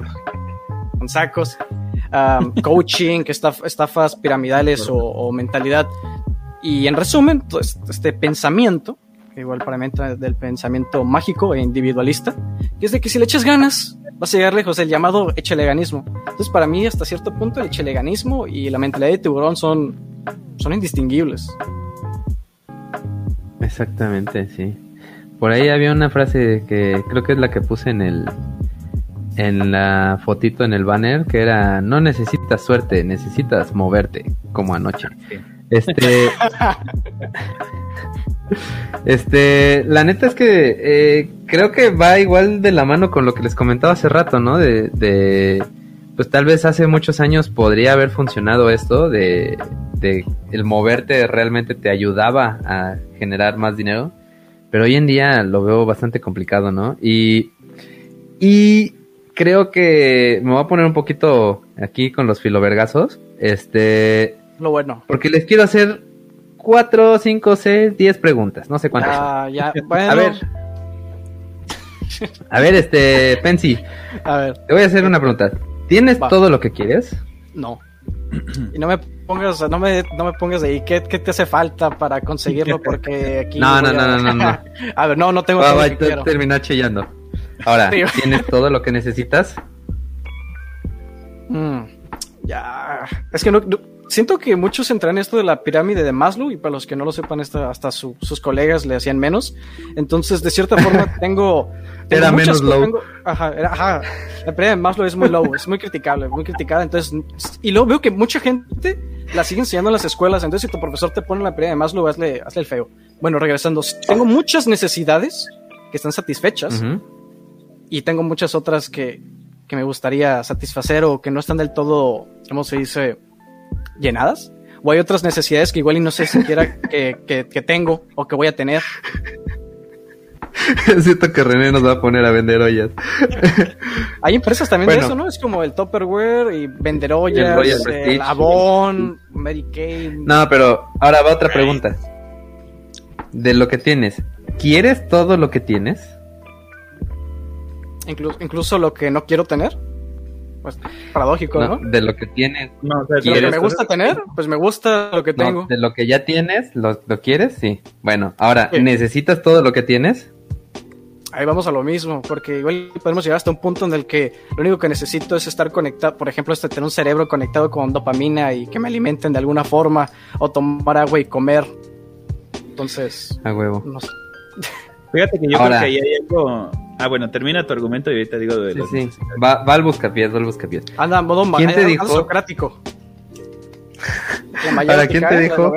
con sacos, (laughs) coaching, estafas piramidales o, mentalidad. Y en resumen, pues, este pensamiento, igual para mí del pensamiento mágico e individualista, que es de que si le echas ganas, vas a llegar lejos, el llamado echeleganismo. Entonces, para mí, hasta cierto punto, el echeleganismo y la mentalidad de tiburón son, son indistinguibles. Exactamente, sí. Por ahí había una frase que creo que es la que puse en el en la fotito en el banner que era no necesitas suerte, necesitas moverte como anoche. Este (laughs) Este, la neta es que eh, creo que va igual de la mano con lo que les comentaba hace rato, ¿no? De, pues tal vez hace muchos años podría haber funcionado esto de, de el moverte realmente te ayudaba a generar más dinero, pero hoy en día lo veo bastante complicado, ¿no? Y, y creo que me voy a poner un poquito aquí con los filovergazos, este, lo bueno, porque les quiero hacer 4, 5, 6, 10 preguntas. No sé cuántas. Ah, ya, (laughs) bueno. A ver. A ver, este, Pensi, A ver, te voy a hacer una pregunta. ¿Tienes Va. todo lo que quieres? no. Y no me pongas, no me, no me pongas ahí, ¿qué, qué te hace falta para conseguirlo? (laughs) Porque aquí. No, no, a- no, no, no. (laughs) A ver, no, no tengo Va, va, lo que te- quiero. termina chillando. Ahora, Sí. ¿tienes todo lo que necesitas? Mm, ya. Es que no, no- siento que muchos entran en esto de la pirámide de Maslow y para los que no lo sepan, esta- hasta su- sus colegas le hacían menos. Entonces, de cierta forma, (laughs) tengo. tengo Era menos low. tengo- ajá, era- ajá. La pirámide de Maslow es muy low, es muy criticable, muy criticada. Entonces, y luego veo que mucha gente la sigue enseñando en las escuelas. Entonces, si tu profesor te pone la pirámide de Maslow, hazle, hazle el feo. Bueno, regresando, tengo muchas necesidades que están satisfechas Ujú. y tengo muchas otras que, que me gustaría satisfacer o que no están del todo, ¿cómo se dice? Llenadas. O hay otras necesidades que igual y no sé siquiera (laughs) que, que, que tengo o que voy a tener. (laughs) Siento que René nos va a poner a vender ollas. (laughs) Hay empresas también de eso, ¿no? Es como el Tupperware y vender ollas, El el, Prestige. Avon, Mary Kay. No, pero ahora va otra pregunta. De lo que tienes, ¿quieres todo lo que tienes? Inclu- incluso lo que no quiero tener. Pues paradójico, ¿no? No, de lo que tienes. No, o sea, Lo que ¿Quieres? me gusta tener, pues me gusta lo que No, tengo. de lo que ya tienes, ¿lo, lo quieres? Sí. Bueno, ahora, Sí. ¿necesitas todo lo que tienes? Ahí vamos a lo mismo, porque igual podemos llegar hasta un punto en el que lo único que necesito es estar conectado, por ejemplo, este, tener un cerebro conectado con dopamina y que me alimenten de alguna forma, o tomar agua y comer. Entonces, A huevo. no sé. (laughs) Fíjate que yo Ahora. creo que ahí hay algo. Ah, bueno, termina tu argumento y ahorita digo de Sí, los sí. Va, va al buscapiés, va al buscapiés. Anda, modo ¿Quién te anda dijo? socrático. Mayótica, (laughs) ¿quién te eh, dijo?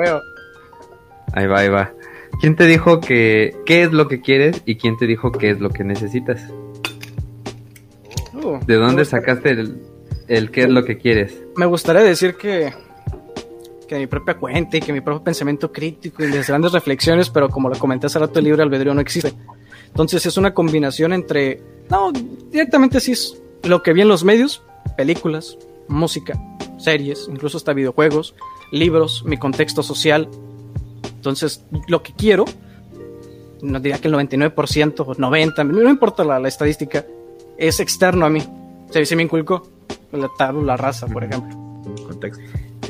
Ahí va, ahí va. ¿Quién te dijo que qué es lo que quieres y quién te dijo qué es lo que necesitas? Uh, ¿De dónde sacaste el, el qué es lo que quieres? Me gustaría decir que que mi propia cuenta y que mi propio pensamiento crítico y mis grandes reflexiones, pero como lo comenté hace rato, el libre albedrío no existe. Entonces es una combinación entre, no, directamente sí es lo que vi en los medios, películas, música, series, incluso hasta videojuegos, libros, mi contexto social. Entonces, lo que quiero, no diría que el 99% o 90%, no importa la, la estadística, es externo a mí. Se, se me inculcó la tabla rasa, por ejemplo. Contexto.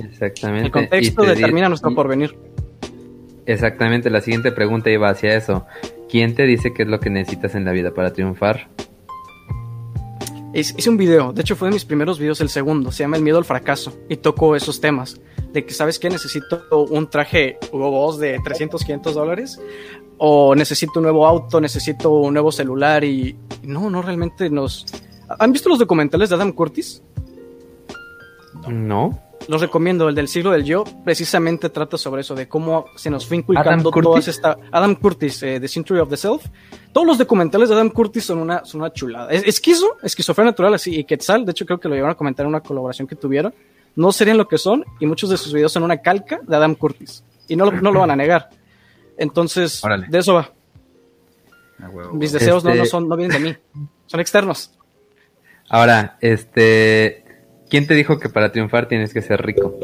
Exactamente. El contexto determina nuestro y- porvenir. Exactamente, la siguiente pregunta iba hacia eso. ¿Quién te dice qué es lo que necesitas en la vida para triunfar? Hice un video, de hecho fue de mis primeros videos, el segundo, se llama El miedo al fracaso, y toco esos temas. De que, ¿sabes qué? Necesito un traje Hugo Boss de 300, 500 dólares, o necesito un nuevo auto, necesito un nuevo celular, y no, no realmente nos. ¿Han visto los documentales de Adam Curtis? No. Los recomiendo, el del siglo del yo, precisamente trata sobre eso, de cómo se nos fue inculcando ¿Adam Curtis? todas esta Adam Curtis, eh, The Century of the Self. Todos los documentales de Adam Curtis son una, son una chulada. Es esquizo, esquizofrenia natural, así, y Quetzal, de hecho creo que lo llevaron a comentar en una colaboración que tuvieron. No serían lo que son, y muchos de sus videos son una calca de Adam Curtis. Y no, lo- no lo van a negar. Entonces, Órale. de eso va. Ah, huevo, Mis deseos no, Este- no, son, no vienen de mí, son externos. Ahora, este, ¿quién te dijo que para triunfar tienes que ser rico?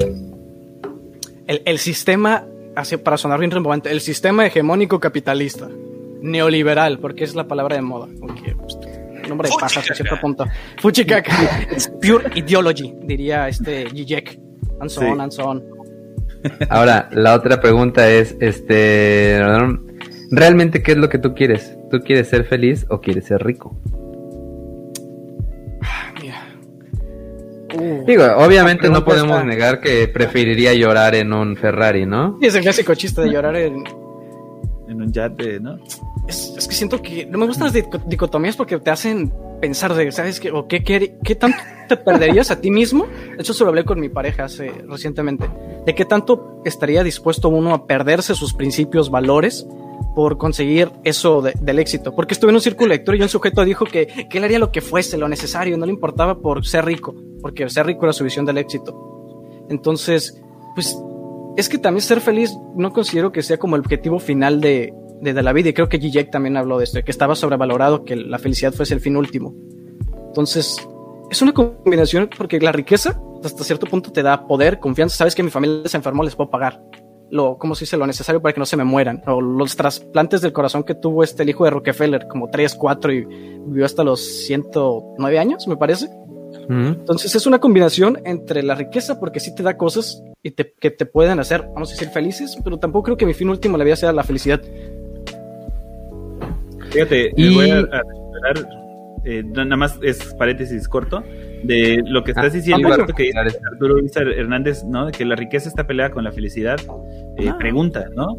El, el sistema, así para sonar bien rimbombante, el sistema hegemónico capitalista, neoliberal, porque es la palabra de moda. porque, pues, nombre de paja hasta cierto punto. Fuchikaka. Es pure ideology, diría este Zizek. And so Sí. on, and so on. Ahora, la otra pregunta es, este, ¿realmente qué es lo que tú quieres? ¿Tú quieres ser feliz o quieres ser rico? Uh, Digo, obviamente no podemos está- negar que preferiría llorar en un Ferrari, ¿no? y es el clásico chiste de llorar en, En un yate, ¿no? es, es que siento que no me gustan las dico- dicotomías porque te hacen pensar de, ¿sabes qué? ¿O qué, qué, qué tanto te perderías a ti mismo? De hecho, se lo hablé con mi pareja hace, recientemente. De qué tanto estaría dispuesto uno a perderse sus principios, valores, por conseguir eso de- del éxito. Porque estuve en un círculo de lectura y un sujeto dijo que, que él haría lo que fuese, lo necesario, no le importaba por ser rico, porque ser rico era su visión del éxito. Entonces, pues es que también ser feliz no considero que sea como el objetivo final de, de, de la vida. Y creo que Zizek también habló de esto, que estaba sobrevalorado, que la felicidad fuese el fin último. Entonces, es una combinación porque la riqueza hasta cierto punto te da poder, confianza. Sabes que mi familia se enfermó, les puedo pagar. Lo, ¿cómo se dice? Lo necesario para que no se me mueran. O los trasplantes del corazón que tuvo este el hijo de Rockefeller, como 3, 4 y vivió hasta los 109 años, me parece. Entonces es una combinación entre la riqueza, porque sí te da cosas y te, que te pueden hacer, vamos a decir, felices, pero tampoco creo que mi fin último la vida sea la felicidad. Fíjate, y... voy a, eh, nada más es paréntesis corto, de lo que estás ah, diciendo, que dice Arturo Hernández, ¿no? De que la riqueza está peleada con la felicidad. Eh, ah. Pregunta, ¿no?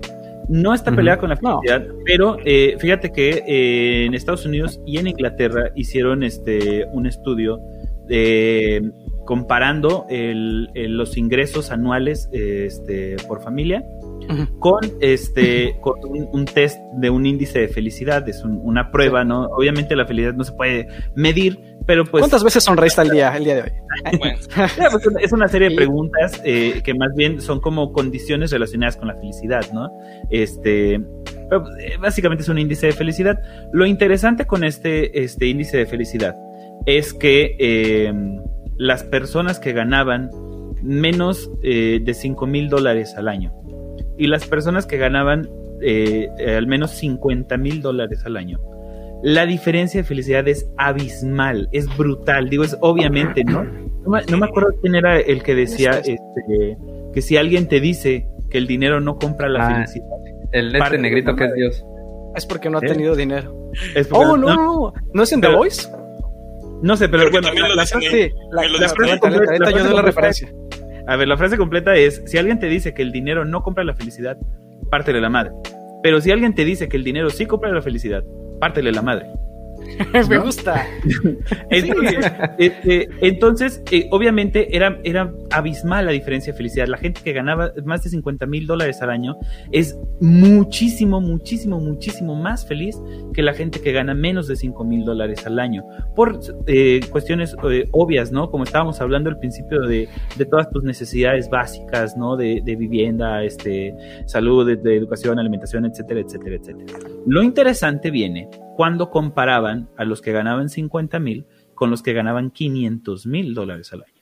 No está peleada con la felicidad, pero eh, fíjate que eh, en Estados Unidos y en Inglaterra hicieron este un estudio comparando los ingresos anuales este, por familia con este con un, test de un índice de felicidad, es una prueba, ¿no? Obviamente la felicidad no se puede medir, pero pues... ¿Cuántas veces sonreíste al día, el día de hoy? (laughs) Pues, es una serie de preguntas eh, que más bien son como condiciones relacionadas con la felicidad, ¿no? Este, eh, básicamente es un índice de felicidad. Lo interesante con este, este índice de felicidad es que eh, las personas que ganaban menos de 5 mil dólares al año y las personas que ganaban al menos 50 mil dólares al año la diferencia de felicidad es abismal, es brutal. Digo, es obviamente, ¿no? No me, acuerdo quién era el que decía este, que si alguien te dice que el dinero no compra la ah, felicidad. El este negrito que es Dios. Es porque no ha ¿Eh? tenido dinero. oh, no, no, no, es en The Voice? No sé, pero bueno, la, frase, la, frase completa, yo la referencia. A ver, la frase completa es, si alguien te dice que el dinero no compra la felicidad, pártele la madre. Pero si alguien te dice que el dinero sí compra la felicidad, pártele la madre. (laughs) Me gusta. (laughs) Este, entonces, eh, obviamente era, era abismal la diferencia de felicidad. La gente que ganaba más de 50 mil dólares al año es muchísimo, muchísimo, muchísimo más feliz que la gente que gana menos de 5 mil dólares al año. Por eh, cuestiones eh, obvias, ¿no? Como estábamos hablando al principio de, todas tus necesidades básicas, ¿no? De, vivienda, este, salud, de educación, alimentación, etcétera, etcétera, etcétera. Lo interesante viene cuando comparaban a los que ganaban 50 mil con los que ganaban 500 mil dólares al año.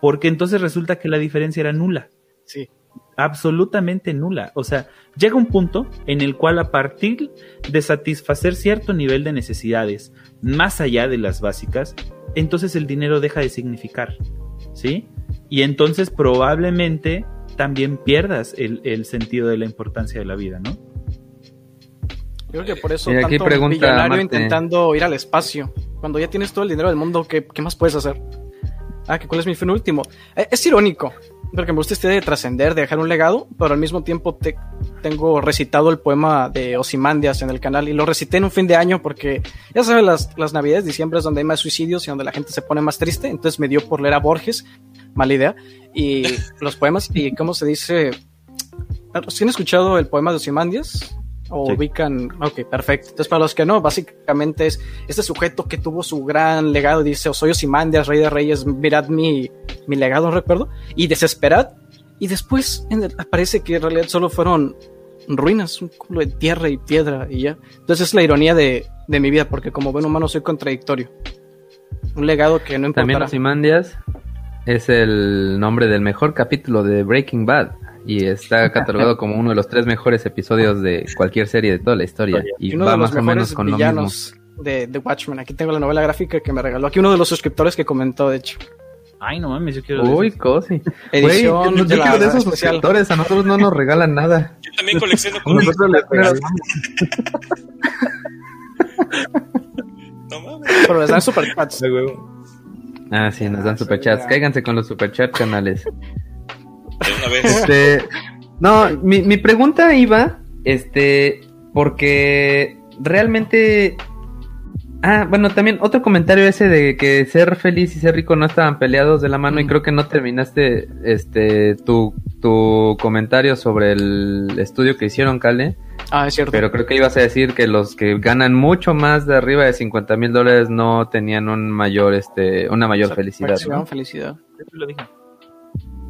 Porque entonces resulta que la diferencia era nula. Sí. Absolutamente nula. O sea, llega un punto en el cual a partir de satisfacer cierto nivel de necesidades más allá de las básicas, entonces el dinero deja de significar. ¿Sí? Y entonces probablemente también pierdas el, el sentido de la importancia de la vida, ¿no? Creo que por eso tanto pregunta, millonario intentando ir al espacio. Cuando ya tienes todo el dinero del mundo, ¿qué, qué más puedes hacer? Ah, que cuál es mi fin último. Eh, es irónico, porque me gusta este de trascender, de dejar un legado, pero al mismo tiempo te, tengo recitado el poema de Osimandias en el canal y lo recité en un fin de año porque ya sabes, las, las navidades, diciembre es donde hay más suicidios y donde la gente se pone más triste, entonces me dio por leer a Borges, mala idea, y (laughs) los poemas, y cómo se dice... ¿Sí han escuchado el poema de Osimandias? O ubican, ok, perfecto. Entonces, para los que no, básicamente es este sujeto que tuvo su gran legado, dice, soy Osimandias, rey de reyes, mirad mi, mi legado, no recuerdo, y desesperad, y después aparece que en realidad solo fueron ruinas, un culo de tierra y piedra, y ya. Entonces es la ironía de, de mi vida, porque como buen humano soy contradictorio. Un legado que no importará. También Osimandias es el nombre del mejor capítulo de Breaking Bad y está catalogado (laughs) como uno de los tres mejores episodios de cualquier serie de toda la historia. Y, uno va de los más o menos con villanos de The Watchmen. Aquí tengo la novela gráfica que me regaló. Aquí uno de los suscriptores que comentó, de hecho. Ay, no mames, yo quiero. Uy, cosi. Edición Güey, de, la de esos suscriptores, a nosotros no nos regalan nada. (laughs) Yo también colecciono cómics. (laughs) nosotros les regalamos. no mames. Pero les dan superchats. Ah, sí, nos dan superchats. Cáiganse con los superchats canales. Este, no, mi, mi pregunta iba, este, porque realmente Ah, bueno, también otro comentario ese de que ser feliz y ser rico no estaban peleados de la mano y mm. creo que no terminaste este tu, tu comentario sobre el estudio que hicieron, Cale. Ah, es cierto. Pero creo que ibas a decir que los que ganan mucho más de arriba de 50 mil dólares no tenían un mayor, este, una mayor felicidad. ¿no? felicidad. Lo dije.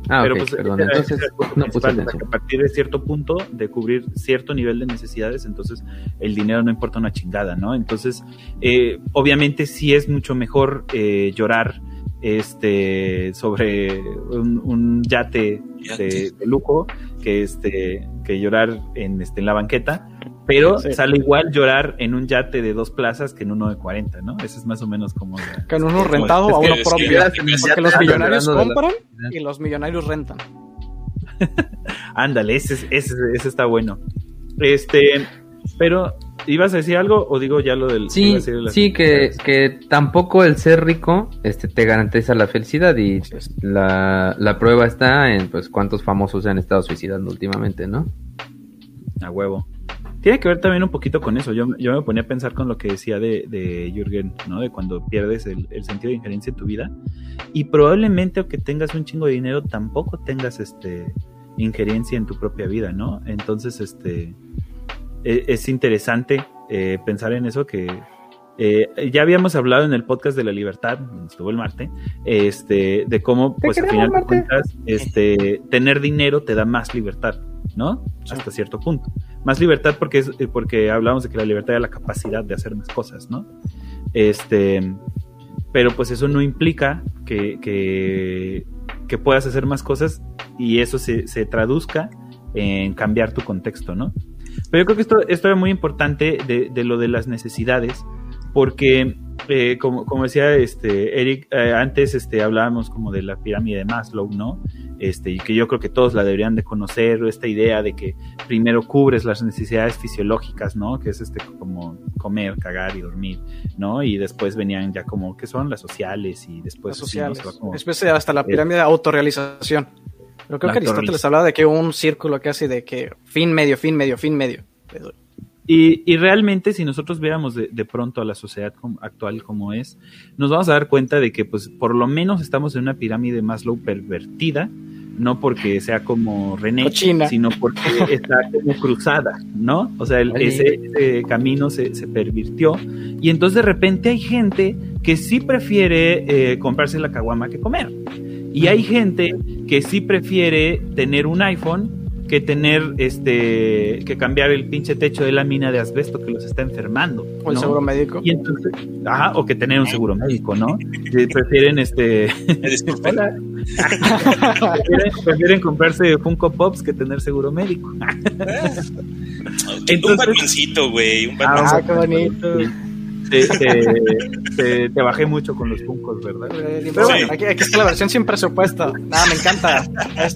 Ah, pero pues, perdón. Entonces, no puse A partir de cierto punto, de cubrir cierto nivel de necesidades, entonces el dinero no importa una chingada, ¿no? Entonces, eh, obviamente sí es mucho mejor eh, llorar este sobre un, yate de, lujo que este que llorar en este en la banqueta pero sale igual llorar en un yate de dos plazas que en uno de 40, ¿no? Eso es más o menos como... Que en uno rentado a uno propio. porque los millonarios compran y los millonarios rentan. (laughs) Ándale, ese, ese, ese está bueno. Este, pero, ¿ibas a decir algo o digo ya lo del... Sí, sí que, que tampoco el ser rico este, te garantiza la felicidad y la, la prueba está en pues cuántos famosos se han estado suicidando últimamente, ¿no? A huevo. Tiene que ver también un poquito con eso. Yo, yo me ponía a pensar con lo que decía de, de Jürgen, ¿no? De cuando pierdes el, el, sentido de injerencia en tu vida. Y probablemente aunque tengas un chingo de dinero, tampoco tengas este injerencia en tu propia vida, ¿no? Entonces, este e, es, interesante eh, pensar en eso que eh, ya habíamos hablado en el podcast de la libertad, estuvo el Marte, este, de cómo, pues al final de cuentas, este, tener dinero te da más libertad, ¿no? Hasta cierto punto. Más libertad porque es, eh, porque hablamos de que la libertad es la capacidad de hacer más cosas, ¿no? Este, pero pues eso no implica que, que, puedas hacer más cosas y eso se, se, traduzca en cambiar tu contexto, ¿no? Pero yo creo que esto, esto es muy importante de, de lo de las necesidades, porque eh, como, como, decía este Eric, eh, antes este, hablábamos como de la pirámide de Maslow, ¿no? Este, y que yo creo que todos la deberían de conocer, esta idea de que primero cubres las necesidades fisiológicas, ¿no? Que es este como comer, cagar y dormir, ¿no? Y después venían ya como, ¿qué son? Las sociales y después... Las sociales. después hasta la pirámide de autorrealización. Pero creo que Aristóteles hablaba de que un círculo casi de que fin medio, fin medio, fin medio. Y, realmente si nosotros viéramos de, pronto a la sociedad actual como es, nos vamos a dar cuenta de que pues por lo menos estamos en una pirámide más low pervertida, no porque sea como René, sino porque (laughs) está como cruzada, ¿no? O sea, ese, camino se, se, pervirtió y entonces de repente hay gente que sí prefiere eh, comprarse la caguama que comer. Y hay gente que sí prefiere tener un iPhone que tener este que cambiar el pinche techo de la mina de asbesto que los está enfermando. O el seguro médico. Y entonces, ajá, o que tener un seguro médico, ¿no? prefieren este (laughs) prefieren, comprarse Funko Pops que tener seguro médico. (laughs) un Batmancito, güey. Un Ah, qué bonito te, te, bajé mucho con los Funkos, ¿verdad? Pero bueno, aquí, está la versión sin presupuesto. Nada, me encanta. de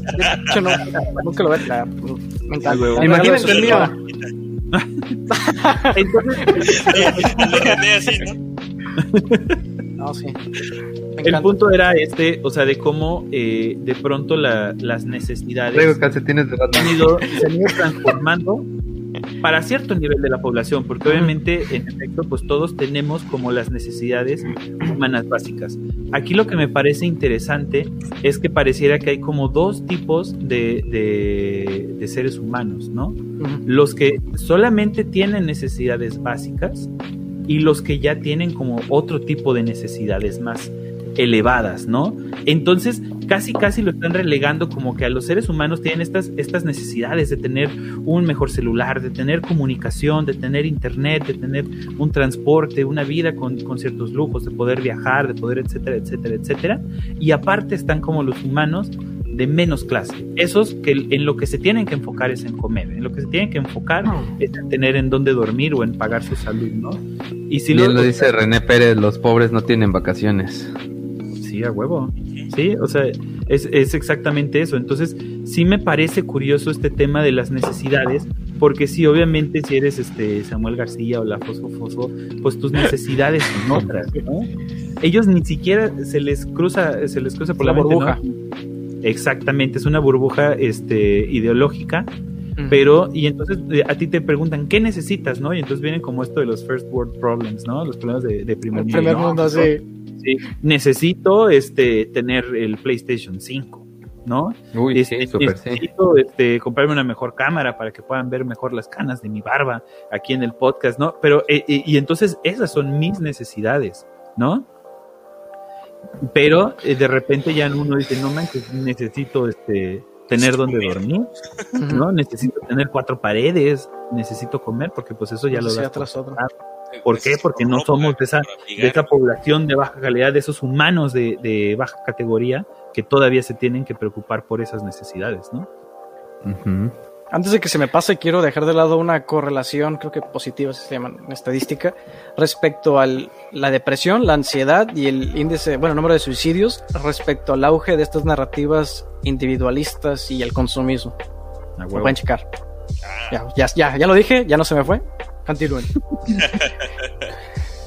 hecho, no, nunca lo ves. Me encanta. Imagínate el mío. (laughs) Entonces, no, sí. El punto era este, o sea, de cómo eh, de pronto la, las necesidades calcetines de han ido, se han ido transformando para cierto nivel de la población, porque obviamente en efecto pues todos tenemos como las necesidades humanas básicas. Aquí lo que me parece interesante es que pareciera que hay como dos tipos de, de, seres humanos, ¿no? Los que solamente tienen necesidades básicas y los que ya tienen como otro tipo de necesidades más elevadas, ¿no? Entonces, casi casi lo están relegando como que a los seres humanos tienen estas, estas necesidades de tener un mejor celular, de tener comunicación, de tener internet, de tener un transporte, una vida con, con ciertos lujos, de poder viajar, de poder, etcétera, etcétera, etcétera. Y aparte están como los humanos de menos clase. Esos que en lo que se tienen que enfocar es en comer, en lo que se tienen que enfocar es en tener en dónde dormir o en pagar su salud, ¿no? Y si lo, lo dice René Pérez, los pobres no tienen vacaciones. Sí, a huevo. Sí, o sea, es, es, exactamente eso. Entonces, sí me parece curioso este tema de las necesidades, porque sí, obviamente, si eres este Samuel García o la Fosfo Fosfo, pues tus necesidades son otras, ¿no? Ellos ni siquiera se les cruza, se les cruza por la, burbuja. Exactamente, es una burbuja este, ideológica. Pero, y entonces eh, a ti te preguntan, ¿qué necesitas? ¿no? Y entonces vienen como esto de los first world problems, ¿no? Los problemas de, de primer, mundo. sí necesito este, tener el PlayStation 5. ¿no? Uy, este, necesito este, comprarme una mejor cámara para que puedan ver mejor las canas de mi barba aquí en el podcast, ¿no? Pero, eh, eh, y entonces esas son mis necesidades, ¿no? Pero eh, de repente ya uno dice, no manches, necesito este, tener donde dormir, ¿no? Necesito tener cuatro paredes, necesito comer, porque pues eso ya lo da. ¿Por qué? Porque no somos de esa, de esa población de baja calidad, de esos humanos de, de baja categoría que todavía se tienen que preocupar por esas necesidades, ¿no? Antes de que se me pase, quiero dejar de lado una correlación, creo que positiva se llama en estadística, respecto a la depresión, la ansiedad y el índice, bueno, número de suicidios, respecto al auge de estas narrativas individualistas y el consumismo. Lo pueden checar. Ya, ya, ya, ya lo dije, ya no se me fue. Continúen. (laughs)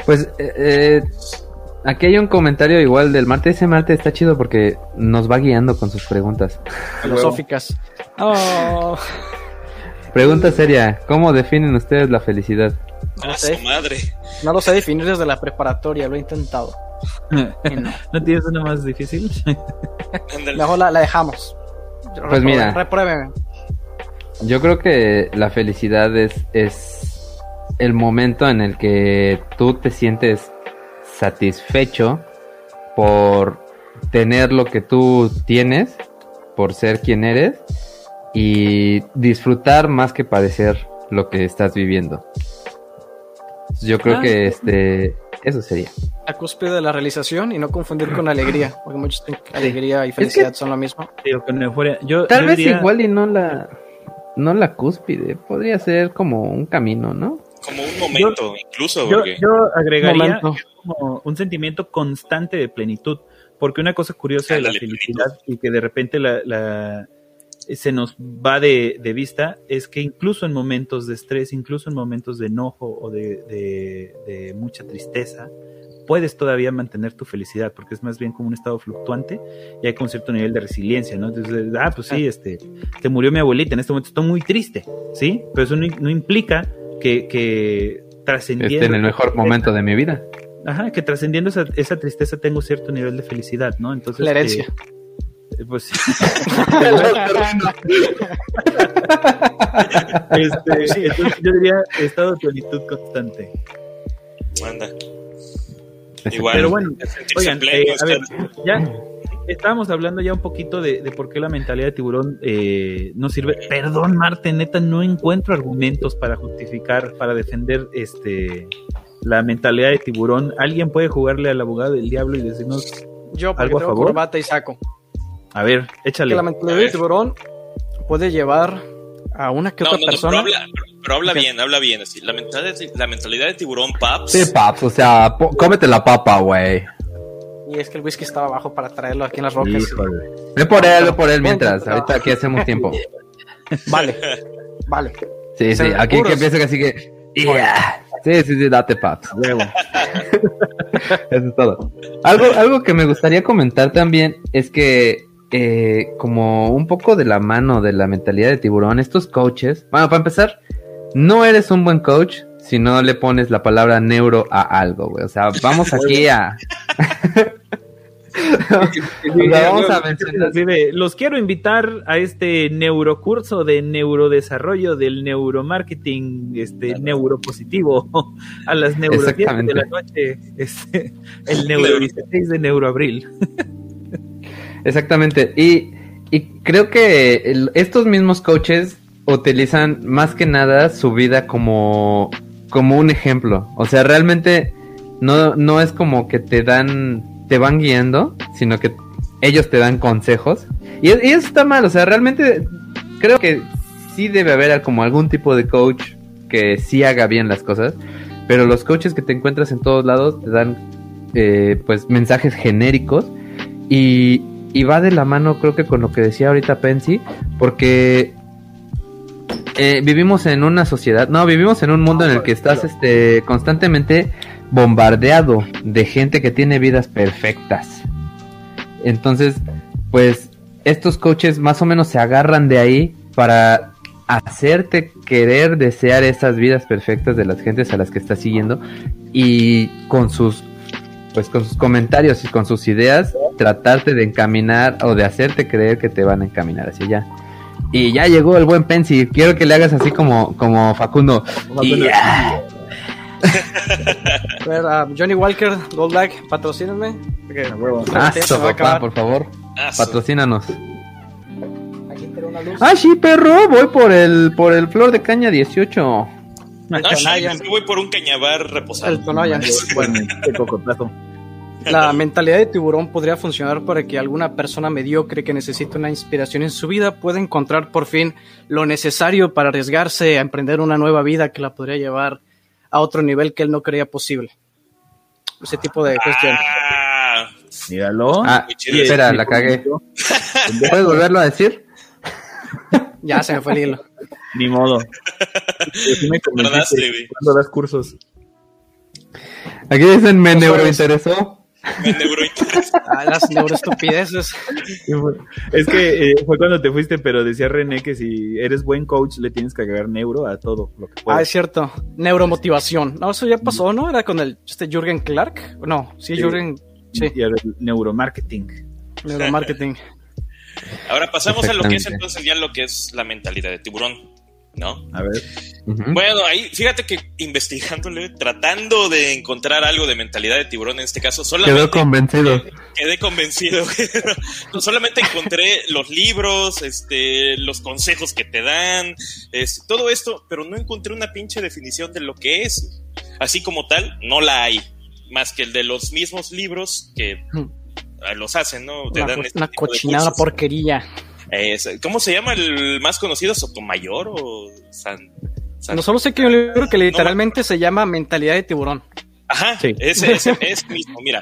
Pues eh, eh, aquí hay un comentario igual del Marte. Ese Marte está chido porque nos va guiando con sus preguntas. Filosóficas. Oh, Pregunta seria, ¿cómo definen ustedes la felicidad? no, Ah, sé, su madre. no lo sé definir desde la preparatoria, lo he intentado. (laughs) No. ¿No tienes una más difícil? Ándale. (laughs) Mejor la, la dejamos. Pues mira. Repruébeme. Yo creo que la felicidad es, es el momento en el que tú te sientes satisfecho por tener lo que tú tienes, por ser quien eres y disfrutar más que padecer lo que estás viviendo. Yo creo Ah. que este eso sería. La cúspide de la realización y no confundir con (laughs) alegría, porque muchos creen que alegría y felicidad son lo mismo. Digo, con euforia. Yo, Tal yo vez diría- igual y no la no la cúspide, podría ser como un camino, ¿no? Como un momento, incluso, Yo, porque yo agregaría Momento. como un sentimiento constante de plenitud, porque una cosa curiosa de la Ándale, felicidad y que de repente la, la- se nos va de, de vista es que incluso en momentos de estrés, incluso en momentos de enojo o de, de- de mucha tristeza, puedes todavía mantener tu felicidad, porque es más bien como un estado fluctuante y hay como cierto nivel de resiliencia, ¿no? Entonces, ah, pues sí, este, se murió mi abuelita, en este momento estoy muy triste, ¿sí? Pero eso no, no implica que, que trascendiendo... Este en el mejor momento de mi vida. Ajá, que trascendiendo esa, esa tristeza tengo cierto nivel de felicidad, ¿no? Entonces. La herencia. eh, pues sí. (laughs) Este, entonces yo diría estado de plenitud constante. manda. Igual. Pero bueno, oigan, pleno, eh, a ver, ya estábamos hablando ya un poquito de, de por qué la mentalidad de tiburón eh, no sirve. Perdón, Marte, neta, no encuentro argumentos para justificar, para defender este la mentalidad de tiburón. ¿Alguien puede jugarle al abogado del diablo y decirnos, Yo, ¿Algo a tengo favor? corbata y saco. a ver, échale? Que la mentalidad de tiburón puede llevar a una que No, otra no, no, persona. pero habla, pero- bien, habla bien. Así. La, mentalidad, la mentalidad de tiburón, paps. Sí, paps, o sea, cómete la papa, güey. Y es que el whisky estaba abajo para traerlo aquí en las rocas. Híjole. Ve por él, ve por él mientras. Ahorita aquí hacemos tiempo. (laughs) Vale, vale. Sí, sí, aquí que empieza así que. Yeah. Sí, sí, sí, date paps. Huevo. (laughs) Eso es todo. Algo, algo que me gustaría comentar también es que, eh, como un poco de la mano de la mentalidad de tiburón, estos coaches, bueno, para empezar, no eres un buen coach si no le pones la palabra neuro a algo, güey. O sea, vamos (laughs) aquí a. (laughs) Vamos mencionar. Los quiero invitar a este neurocurso de neurodesarrollo del neuromarketing este neuropositivo (laughs) a las neuro 10 de la noche este, el neuro 16 de neuroabril Exactamente. Y, y creo que el- estos mismos coaches utilizan más que nada su vida como, como un ejemplo. O sea, realmente no, no es como que te dan, te van guiando, sino que ellos te dan consejos. Y, eso está mal. O sea, realmente creo que sí debe haber como algún tipo de coach que sí haga bien las cosas. Pero los coaches que te encuentras en todos lados te dan eh, pues mensajes genéricos y, y va de la mano creo que con lo que decía ahorita Pensi, porque eh, vivimos en una sociedad, no, vivimos en un mundo en el que estás este, constantemente bombardeado de gente que tiene vidas perfectas. Entonces, pues estos coaches más o menos se agarran de ahí para hacerte querer desear esas vidas perfectas de las gentes a las que estás siguiendo y con sus pues con sus comentarios y con sus ideas tratarte de encaminar o de hacerte creer que te van a encaminar hacia allá. Y ya llegó el buen Pensi, quiero que le hagas así como como Facundo. Y ya. A (laughs) ver, a Johnny Walker, Gold Black, patrocínenme. Porque A huevo. Ah, Ya se va a papá, por favor, Ah, su- patrocínanos. Aquí una luz. Ah, sí, perro, voy por el por el flor de caña 18. No, sí, voy por un cañabar reposado. El Tonayan. Bueno, qué cocotazo. La mentalidad de tiburón podría funcionar para que alguna persona mediocre que necesite una inspiración en su vida pueda encontrar por fin lo necesario para arriesgarse a emprender una nueva vida que la podría llevar a otro nivel que él no creía posible. Ese tipo de cuestión. Ah, Míralo. Ah, chido. espera, la cagué. ¿Puedes volverlo a decir? (laughs) Ya se me fue el hilo. Ni modo. (laughs) Sí me. ¿Cuándo das cursos? Aquí dicen, me neurointeresó. (laughs) Ah, las neuroestupideces. Es que eh, fue cuando te fuiste, pero decía René que si eres buen coach le tienes que agregar neuro a todo lo que Ah, puedas. es cierto. Neuromotivación. No, eso ya pasó, ¿no? Era con el este Jürgen Clark. No, sí, Sí. Jürgen. Sí, Y ahora el neuromarketing. neuromarketing. Ahora pasamos a lo que es entonces ya lo que es la mentalidad de tiburón, ¿no? A ver. Bueno, ahí fíjate que investigándole, tratando de encontrar algo de mentalidad de tiburón en este caso, solamente Quedó convencido. quedé convencido. (laughs) no solamente encontré los libros, este, los consejos que te dan, este, todo esto, pero no encontré una pinche definición de lo que es. Así como tal, no la hay, más que el de los mismos libros que Hmm. los hacen, ¿no? Te Una, dan este de cochinada porquería. Es- ¿Cómo se llama el más conocido? ¿Sotomayor o San? San- No solo sé que hay un libro que literalmente se llama Mentalidad de Tiburón. Ajá, Sí. ese, ese, (laughs) ese mismo, mira.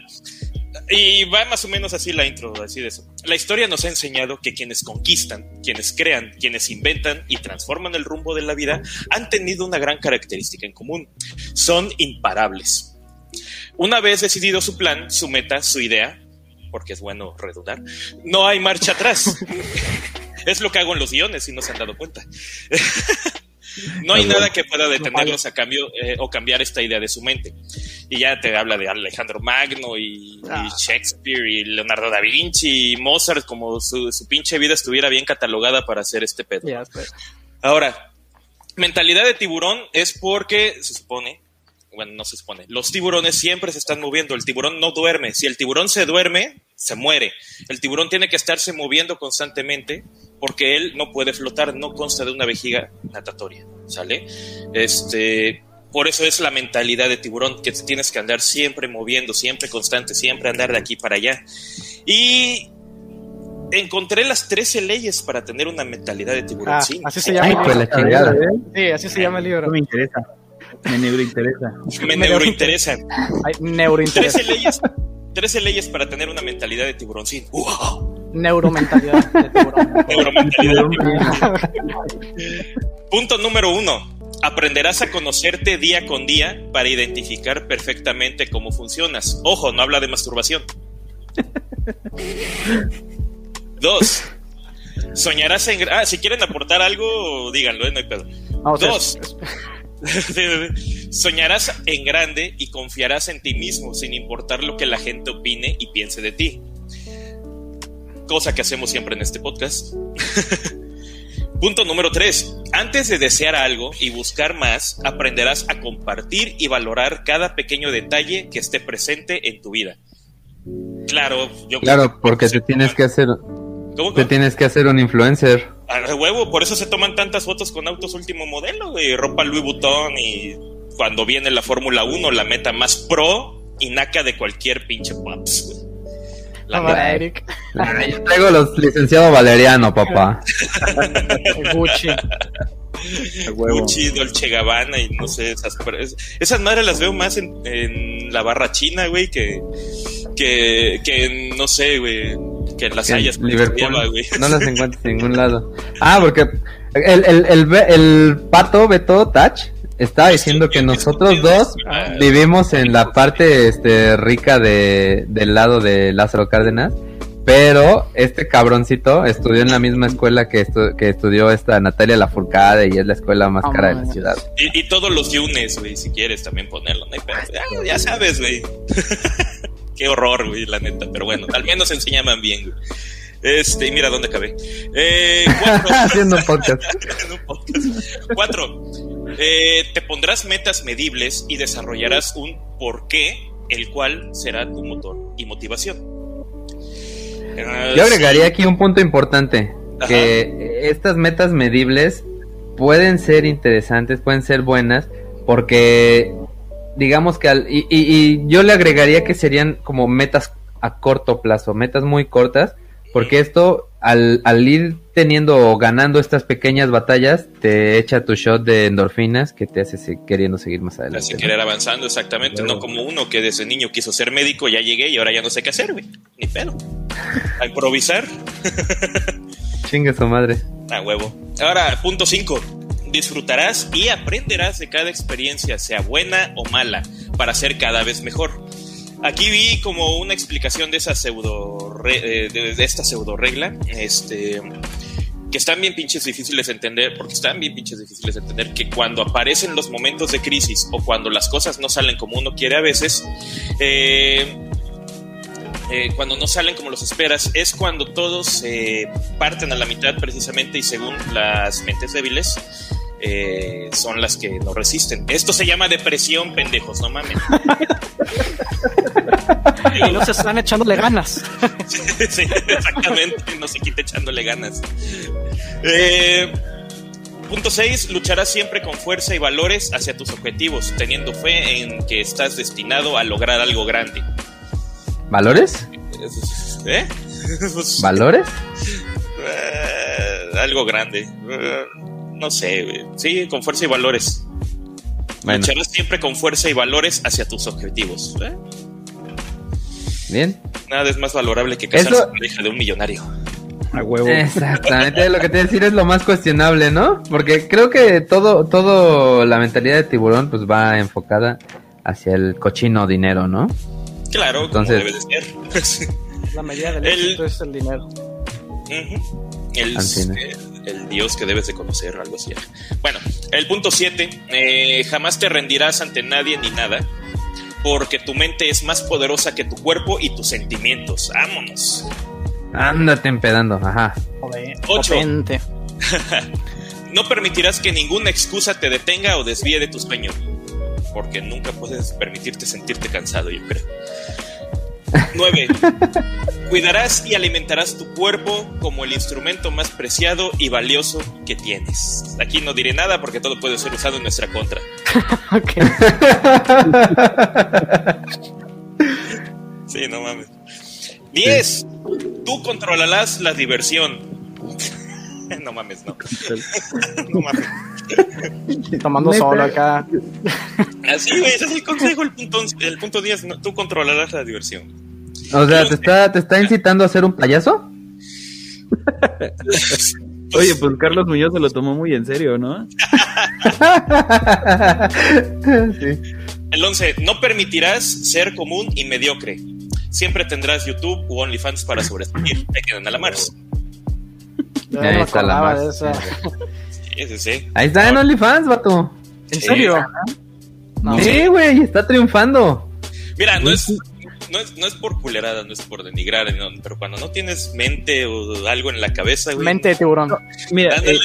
Y va más o menos así la intro, así de eso. La historia nos ha enseñado que quienes conquistan, quienes crean, quienes inventan y transforman el rumbo de la vida han tenido una gran característica en común. Son imparables. Una vez decidido su plan, su meta, su idea, porque es bueno redundar, no hay marcha atrás. (laughs) es lo que hago en los guiones, si no se han dado cuenta. (laughs) no hay nada que pueda detenerlos a cambio eh, o cambiar esta idea de su mente. Y ya te habla de Alejandro Magno y, y Ah. Shakespeare y Leonardo da Vinci y Mozart, como su, su pinche vida estuviera bien catalogada para hacer este pedo. Ahora, mentalidad de tiburón es porque se supone, bueno, no se supone, los tiburones siempre se están moviendo, el tiburón no duerme, si el tiburón se duerme, se muere, el tiburón tiene que estarse moviendo constantemente porque él no puede flotar, no consta de una vejiga natatoria, ¿sale? Este, por eso es la mentalidad de tiburón, que tienes que andar siempre moviendo, siempre constante, siempre andar de aquí para allá. Y encontré las 13 leyes para tener una mentalidad de tiburón. Ah, sí. así se llama Ay, el pues libro. la. Sí, así se llama el No libro. me interesa. Me neurointeresa. (laughs) Me neurointeresa. Hay neurointerés. 13 leyes, 13 leyes para tener una mentalidad de tiburón. Sí. ¡Wow! Neuromentalidad de tiburón. (laughs) Neuromentalidad de tiburón. (laughs) Punto número uno. Aprenderás a conocerte día con día para identificar perfectamente cómo funcionas. Ojo, no habla de masturbación. Dos. Soñarás en... Ah, si quieren aportar algo, díganlo, ¿eh? no hay pedo. Vamos a. Dos. Soñarás en grande y confiarás en ti mismo sin importar lo que la gente opine y piense de ti. Cosa que hacemos siempre en este podcast. (laughs) Punto número 3. Antes de desear algo y buscar más, aprenderás a compartir y valorar cada pequeño detalle que esté presente en tu vida. Claro, yo Claro, porque te tienes que hacer, ¿Cómo? te tienes que hacer un influencer. A de huevo, por eso se toman tantas fotos con autos último modelo, güey, ropa Louis Vuitton y cuando viene la Fórmula 1, la meta más pro y naca de cualquier pinche pops, güey. La. Eric. Yo traigo los licenciado Valeriano, papá. Gucci. Gucci, Dolce Gabbana y no sé, esas, es- esas madres las veo más en, en la barra china, güey, que, que, que en, no sé, güey, que las hayas Liverpool. güey. No las (laughs) encuentras en ningún lado. Ah, porque el, el, el, el pato Beto Touch estaba diciendo que nosotros dos Ah, vivimos en la parte este rica de, del lado de Lázaro Cárdenas, pero este cabroncito estudió en la misma escuela que, estu- que estudió esta Natalia Lafourcade y es la escuela más Ah, cara de la ciudad. Y, y todos los yunes, güey, si quieres también ponerlo, no hay pedo. Ya, ya sabes, güey. (laughs) Qué horror, güey, la neta. Pero bueno, al menos enseñaban bien, güey. Este, y mira dónde acabé. Eh, cuatro. (laughs) Haciendo un podcast. (laughs) En un podcast. Cuatro. Eh, te pondrás metas medibles y desarrollarás un porqué, el cual será tu motor y motivación. Eh, Yo agregaría aquí un punto importante, Ajá. que estas metas medibles pueden ser interesantes, pueden ser buenas, porque digamos que al, y, y, yo le agregaría que serían como metas a corto plazo, metas muy cortas, porque esto al, al ir teniendo o ganando estas pequeñas batallas, te echa tu shot de endorfinas que te hace queriendo seguir más adelante. Te hace querer avanzando, exactamente. No como uno que desde niño quiso ser médico, ya llegué y ahora ya no sé qué hacer, güey. Ni pedo. A improvisar. Chingue su madre. (laughs) A huevo. Ahora, punto 5. Disfrutarás y aprenderás de cada experiencia, sea buena o mala, para ser cada vez mejor. Aquí vi como una explicación de esa pseudo eh, de, esta pseudo regla, este que están bien pinches difíciles de entender, porque están bien pinches difíciles de entender que cuando aparecen los momentos de crisis o cuando las cosas no salen como uno quiere a veces, eh, eh, cuando no salen como los esperas, es cuando todos se parten a la mitad precisamente y según las mentes débiles, eh, son las que no resisten. Esto se llama depresión, pendejos, no mames. (laughs) y no se están echándole ganas. (laughs) sí, exactamente, no se quita echándole ganas. Eh, punto 6. Lucharás siempre con fuerza y valores hacia tus objetivos, teniendo fe en que estás destinado a lograr algo grande. ¿Valores? ¿Eh? ¿Valores? (laughs) Eh, algo grande no sé, sí, con fuerza y valores. Lucharás siempre con fuerza y valores hacia tus objetivos. ¿eh? Bien. Nada es más valorable que casarse con la hija de un millonario. A huevo. Exactamente, lo que te decir es lo más cuestionable, ¿no? Porque creo que todo, todo la mentalidad de tiburón pues va enfocada hacia el cochino dinero, ¿no? Claro, Entonces, como debe de ser. la medida del éxito es el dinero. el, el Dios que debes de conocer, algo así. Bueno, el punto 7, eh, jamás te rendirás ante nadie ni nada, porque tu mente es más poderosa que tu cuerpo y tus sentimientos. Vámonos. Ándate empedando, ajá. 8. (laughs) no permitirás que ninguna excusa te detenga o desvíe de tu sueño, porque nunca puedes permitirte sentirte cansado, yo creo. 9. Cuidarás y alimentarás tu cuerpo como el instrumento más preciado y valioso que tienes. Aquí no diré nada porque todo puede ser usado en nuestra contra. (laughs) sí, no mames. 10. Tú controlarás la diversión. (laughs) no mames, no. (laughs) no mames. Tomando solo acá. Así, güey, ese es el consejo, el punto, el punto 10. tú controlarás la diversión. O sea, ¿te está, ¿te está incitando a ser un payaso? (laughs) Oye, pues Carlos Muñoz se lo tomó muy en serio, ¿no? El 11. No permitirás ser común y mediocre. Siempre tendrás YouTube u OnlyFans para sobresalir. Te quedan a la Ahí está la Mars. Sí, sí, Ahí está en OnlyFans, vato. ¿En serio? Sí, güey, está triunfando. Mira, no es, no es, no es por culerada, no es por denigrar, pero cuando no tienes mente o algo en la cabeza, güey. Mente de tiburón. mira, eh,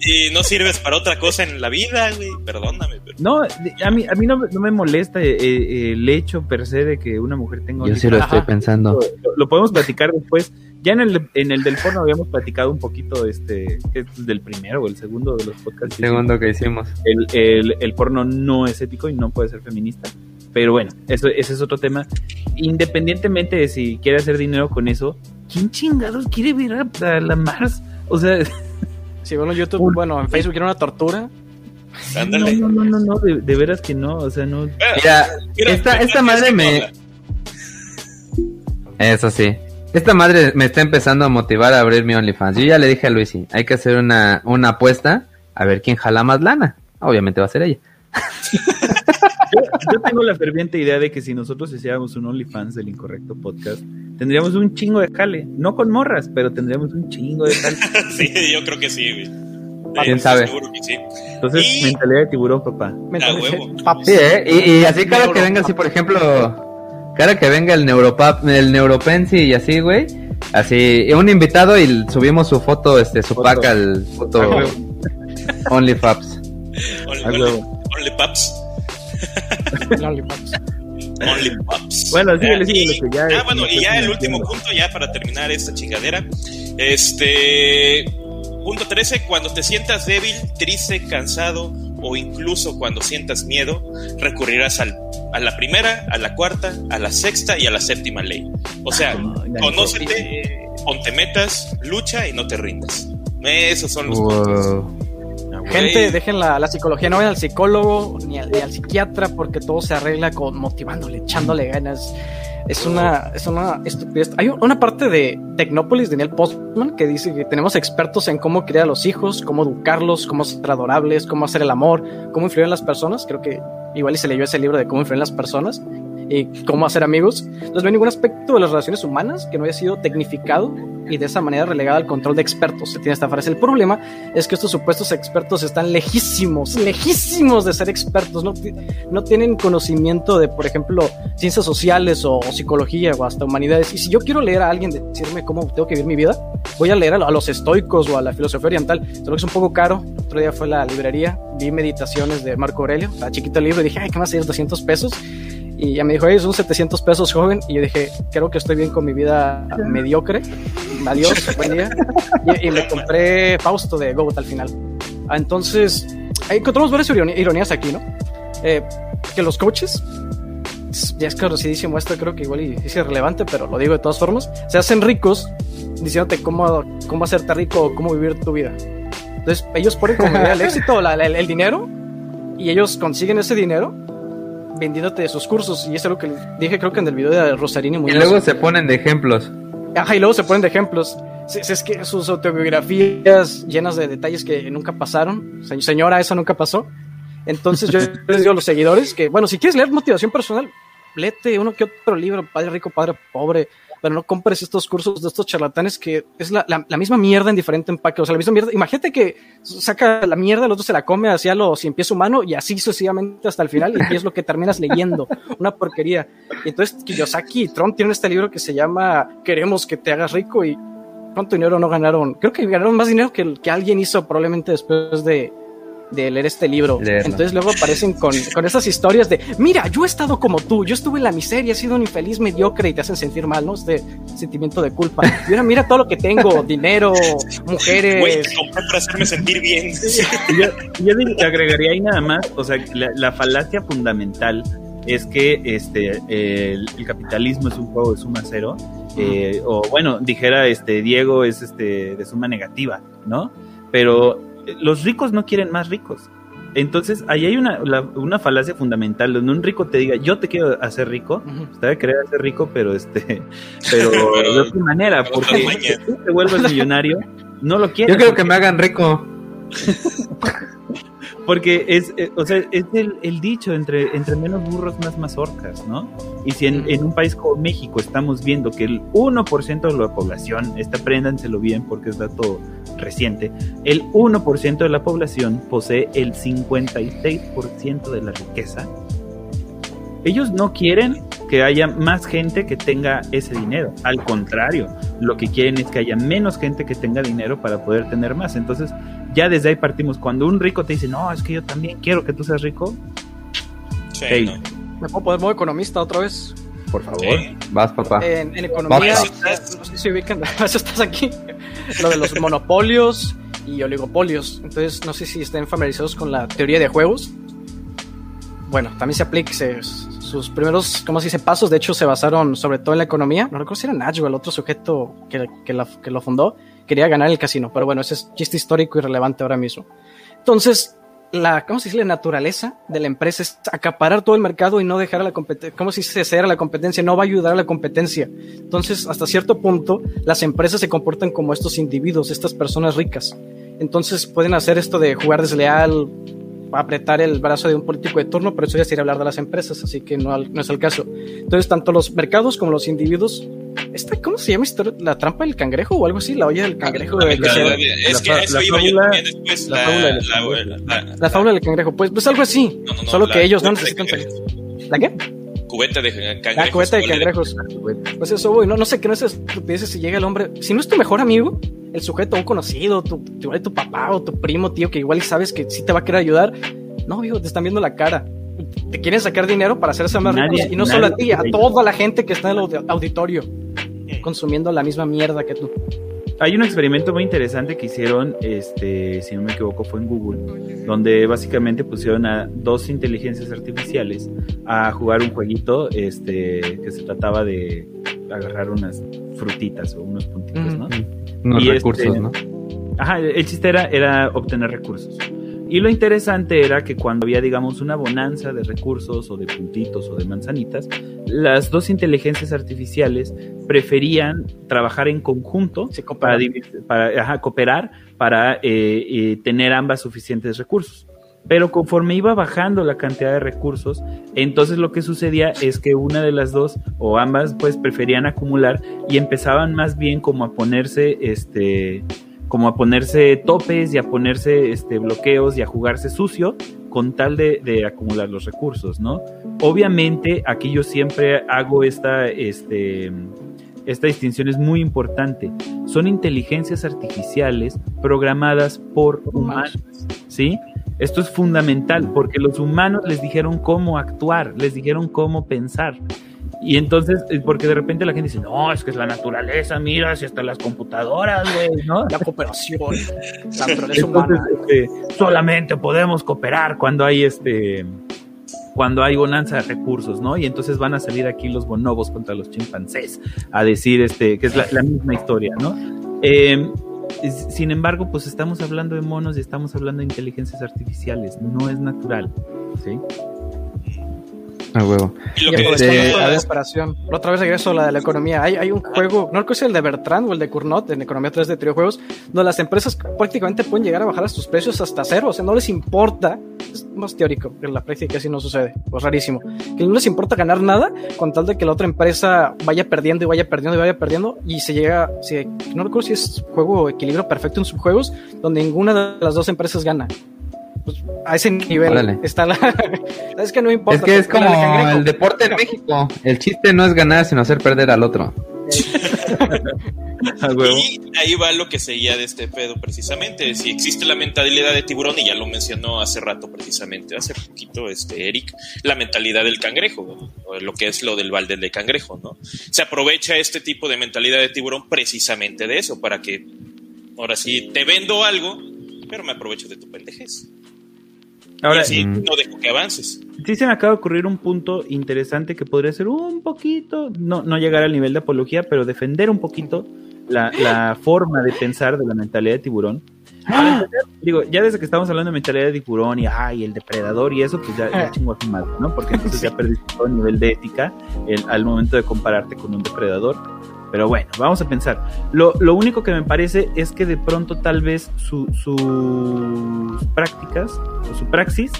(laughs) y no sirves para otra cosa en la vida, güey, perdóname. No, a mí, a mí no, me molesta eh, eh, el hecho per se de que una mujer tenga... Yo sí lo estoy pensando. Lo, podemos platicar después. Ya en el, en el del porno habíamos platicado un poquito este, del primero o el segundo de los podcasts. El segundo que hicimos. El, el, el porno no es ético y no puede ser feminista. Pero bueno, eso, ese es otro tema. Independientemente de si quiere hacer dinero con eso, ¿quién chingados quiere ver a, la Mars? O sea... Si bueno, YouTube, bueno, en Facebook era una tortura. No, no, no, no, no de, veras que no, o sea, no. Mira, esta, esta madre me. Eso sí. Esta madre me está empezando a motivar a abrir mi OnlyFans. Yo ya le dije a Luisi, hay que hacer una, una apuesta a ver quién jala más lana. Obviamente va a ser ella. (laughs) yo, tengo la ferviente idea de que si nosotros hiciéramos un OnlyFans del Incorrecto Podcast, tendríamos un chingo de jale. No con morras, pero tendríamos un chingo de jale. (laughs) sí, yo creo que sí, ¿Quién sabe? Entonces, mentalidad de tiburón, papá. Sí, ¿eh? y, así cada que venga, así por ejemplo, cada que venga el Neuropap, el Neuropensi y así, güey, así, un invitado y subimos su foto, este, su pack al foto OnlyFaps. Only, Only (laughs) Bueno, sí, sí, ya. Ah, bueno, y ya el último punto, ya para terminar esta chingadera. Este. Punto 13. Cuando te sientas débil, triste, cansado o incluso cuando sientas miedo, recurrirás al, a la primera, a la cuarta, a la sexta y a la séptima ley. O sea, conócete, ponte metas, lucha y no te rindas. Esos son los Gente, dejen la, psicología, no vayan al psicólogo ni al, ni al, psiquiatra porque todo se arregla con motivándole, echándole ganas. Es una, es una estupidez. Hay una parte de Tecnópolis de Neil Postman que dice que tenemos expertos en cómo criar a los hijos, cómo educarlos, cómo ser adorables, cómo hacer el amor, cómo influir en las personas. Creo que igual y se leyó ese libro de cómo influir en las personas y cómo hacer amigos. Entonces no hay ningún aspecto de las relaciones humanas que no haya sido tecnificado y de esa manera relegado al control de expertos. Se tiene esta frase. El problema es que estos supuestos expertos están lejísimos, lejísimos de ser expertos. No, no tienen conocimiento de, por ejemplo, ciencias sociales o, psicología o hasta humanidades. Y si yo quiero leer a alguien decirme cómo tengo que vivir mi vida, voy a leer a, los estoicos o a la filosofía oriental. Solo que es un poco caro. otro día fue a la librería, vi meditaciones de Marco Aurelio, está chiquito libro, y dije, ay, ¿qué más es 200 pesos? Y ya me dijo, hey, son 700 pesos, joven. Y yo dije, creo que estoy bien con mi vida mediocre. Adiós, (laughs) buen día. Y, me compré Fausto de Goat al final. Ah, entonces, encontramos varias ironías aquí, ¿no? Eh, que los coaches, ya es conocidísimo esto, creo que igual es irrelevante, pero lo digo de todas formas, se hacen ricos diciéndote cómo, cómo hacerte rico o cómo vivir tu vida. Entonces, ellos ponen como el (laughs) éxito el dinero y ellos consiguen ese dinero vendiéndote de sus cursos. Y eso es lo que dije, creo que en el video de Rosarini Y luego se ponen de ejemplos. Ajá, y luego se ponen de ejemplos. Es, que sus autobiografías llenas de detalles que nunca pasaron. Señora, eso nunca pasó. Entonces yo (laughs) les digo a los seguidores que, bueno, si quieres leer motivación personal, léete uno que otro libro, Padre Rico, Padre Pobre, pero no compres estos cursos de estos charlatanes que es la, misma mierda en diferente empaque. O sea, la misma mierda. Imagínate que saca la mierda, el otro se la come hacia los sin pies humano y así sucesivamente hasta el final y es lo que terminas leyendo. (laughs) Una porquería. Y entonces Kiyosaki y Trump tienen este libro que se llama Queremos que te hagas rico y ¿cuánto dinero no ganaron? Creo que ganaron más dinero que, que alguien hizo probablemente después de, de leer este libro. Entonces luego aparecen con, con esas historias de, mira, yo he estado como tú, yo estuve en la miseria, he sido un infeliz mediocre y te hacen sentir mal, ¿no? Este sentimiento de culpa. Y ahora mira todo lo que tengo, (laughs) dinero, mujeres. Güey, para hacerme sentir bien. (laughs) yo, yo agregaría ahí nada más, o sea, la, falacia fundamental es que este el, capitalismo es un juego de suma cero. Eh, o bueno, dijera este Diego es este de suma negativa, ¿no? Pero los ricos no quieren más ricos. Entonces, ahí hay una, una falacia fundamental donde un rico te diga, yo te quiero hacer rico, usted debe querer hacer rico, pero este, (laughs) pero, de otra manera, porque si tú te vuelves millonario, no lo quieres. Yo quiero que me hagan rico. (laughs) Porque es, eh, o sea, es el, dicho, entre, entre menos burros, más mazorcas, ¿no? Y si en, en, un país como México estamos viendo que el 1% de la población, está préndanselo bien porque es dato reciente, el 1% de la población posee el 56% de la riqueza, ellos no quieren que haya más gente que tenga ese dinero. Al contrario, lo que quieren es que haya menos gente que tenga dinero para poder tener más. Entonces, ya desde ahí partimos. Cuando un rico te dice, no, es que yo también quiero que tú seas rico. Sí, ¿Me puedo poner modo economista otra vez? Por favor, vas papá. En, economía, no sé si ubican, (laughs) eso estás aquí, lo de los monopolios y oligopolios. Entonces, no sé si estén familiarizados con la teoría de juegos. Bueno, también se aplica, sus primeros, ¿cómo se dice? Pasos, de hecho, se basaron sobre todo en la economía. No recuerdo si era Nacho, el otro sujeto que, que, lo fundó, quería ganar el casino. Pero bueno, ese es chiste histórico y relevante ahora mismo. Entonces, la, ¿cómo se dice? La naturaleza de la empresa es acaparar todo el mercado y no dejar a la competencia, ¿cómo se dice? Ceder a la competencia, no va a ayudar a la competencia. Entonces, hasta cierto punto, las empresas se comportan como estos individuos, estas personas ricas. Entonces, pueden hacer esto de jugar desleal, apretar el brazo de un político de turno, pero eso ya sería hablar de las empresas, así que no, no es el caso. Entonces, tanto los mercados como los individuos esta, ¿cómo se llama ¿La trampa del cangrejo o algo así? La olla del cangrejo. es que la, eso iba yo también después. La, fábula del cangrejo. Pues, pues algo así. solo que ellos no necesitan ¿La qué? Cubeta de cangrejos. La cubeta de cangrejos. Pues eso voy. No, no sé qué no es estupideces si llega el hombre. Si no es tu mejor amigo, el sujeto, un conocido, tu, tu, tu papá o tu primo, tío, que igual sabes que sí te va a querer ayudar. No, hijo, te están viendo la cara. Te quieren sacar dinero para hacerse más ricos. Y no solo a ti, a toda la gente que está en el auditorio consumiendo la misma mierda que tú. Hay un experimento muy interesante que hicieron, este, si no me equivoco, fue en Google, donde básicamente pusieron a dos inteligencias artificiales a jugar un jueguito, este, que se trataba de agarrar unas frutitas o unos puntitos, ¿no? Unos Y recursos, este- ¿no? Ajá, el chiste era, era obtener recursos. Y lo interesante era que cuando había, digamos, una bonanza de recursos o de puntitos o de manzanitas, las dos inteligencias artificiales preferían trabajar en conjunto para, ajá, cooperar para eh, eh, tener ambas suficientes recursos. Pero conforme iba bajando la cantidad de recursos, entonces lo que sucedía es que una de las dos o ambas pues preferían acumular y empezaban más bien como a ponerse este como a ponerse topes y a ponerse este bloqueos y a jugarse sucio con tal de, de acumular los recursos, ¿no? Obviamente aquí yo siempre hago esta este esta distinción es muy importante. Son inteligencias artificiales programadas por humanos, ¿sí? Esto es fundamental porque los humanos les dijeron cómo actuar, les dijeron cómo pensar. Y entonces, eh, porque de repente la gente dice, no, es que es la naturaleza, mira, si hasta las computadoras, güey, ¿no? La cooperación, (laughs) la naturaleza Entonces, humana. este, solamente podemos cooperar cuando hay este cuando hay bonanza de recursos, ¿no? Y entonces van a salir aquí los bonobos contra los chimpancés a decir este que es la, la misma historia, ¿no? Eh, es- sin embargo, pues estamos hablando de monos y estamos hablando de inteligencias artificiales, no es natural, ¿sí? A huevo. Y lo que Este, de a la desesperación. Otra vez regreso a la de la economía. Hay, hay un juego, no recuerdo si el de Bertrand o el de Cournot, en Economía 3 de videojuegos, donde las empresas prácticamente pueden llegar a bajar sus precios hasta cero. O sea, no les importa. Es más teórico, en la práctica así no sucede. Pues rarísimo. Que no les importa ganar nada con tal de que la otra empresa vaya perdiendo y vaya perdiendo y vaya perdiendo. Y se llega, si, no recuerdo si es juego equilibrio perfecto en subjuegos, donde ninguna de las dos empresas gana. Pues, a ese nivel Órale. está la. (laughs) es que no importa. Es que es como el deporte en México. El chiste no es ganar, sino hacer perder al otro. (laughs) Y ahí va lo que seguía de este pedo precisamente. Si existe la mentalidad de tiburón, y ya lo mencionó hace rato precisamente, hace poquito este Eric, la mentalidad del cangrejo, o lo que es lo del balde de cangrejo, ¿no? Se aprovecha este tipo de mentalidad de tiburón precisamente de eso, para que ahora sí te vendo algo, pero me aprovecho de tu pendejez. Ahora, y así no dejo que avances. Sí se me acaba de ocurrir un punto interesante que podría ser un poquito, no, no llegar al nivel de apología, pero defender un poquito la, la forma de pensar de la mentalidad de tiburón. Empezar, digo, ya desde que estamos hablando de mentalidad de tiburón y ay, el depredador y eso, pues ya, ya chingo a tu madre, ¿no? Porque entonces ya perdiste todo el nivel de ética el- al momento de compararte con un depredador. Pero bueno, vamos a pensar. Lo, lo único que me parece es que de pronto tal vez su- sus prácticas o su praxis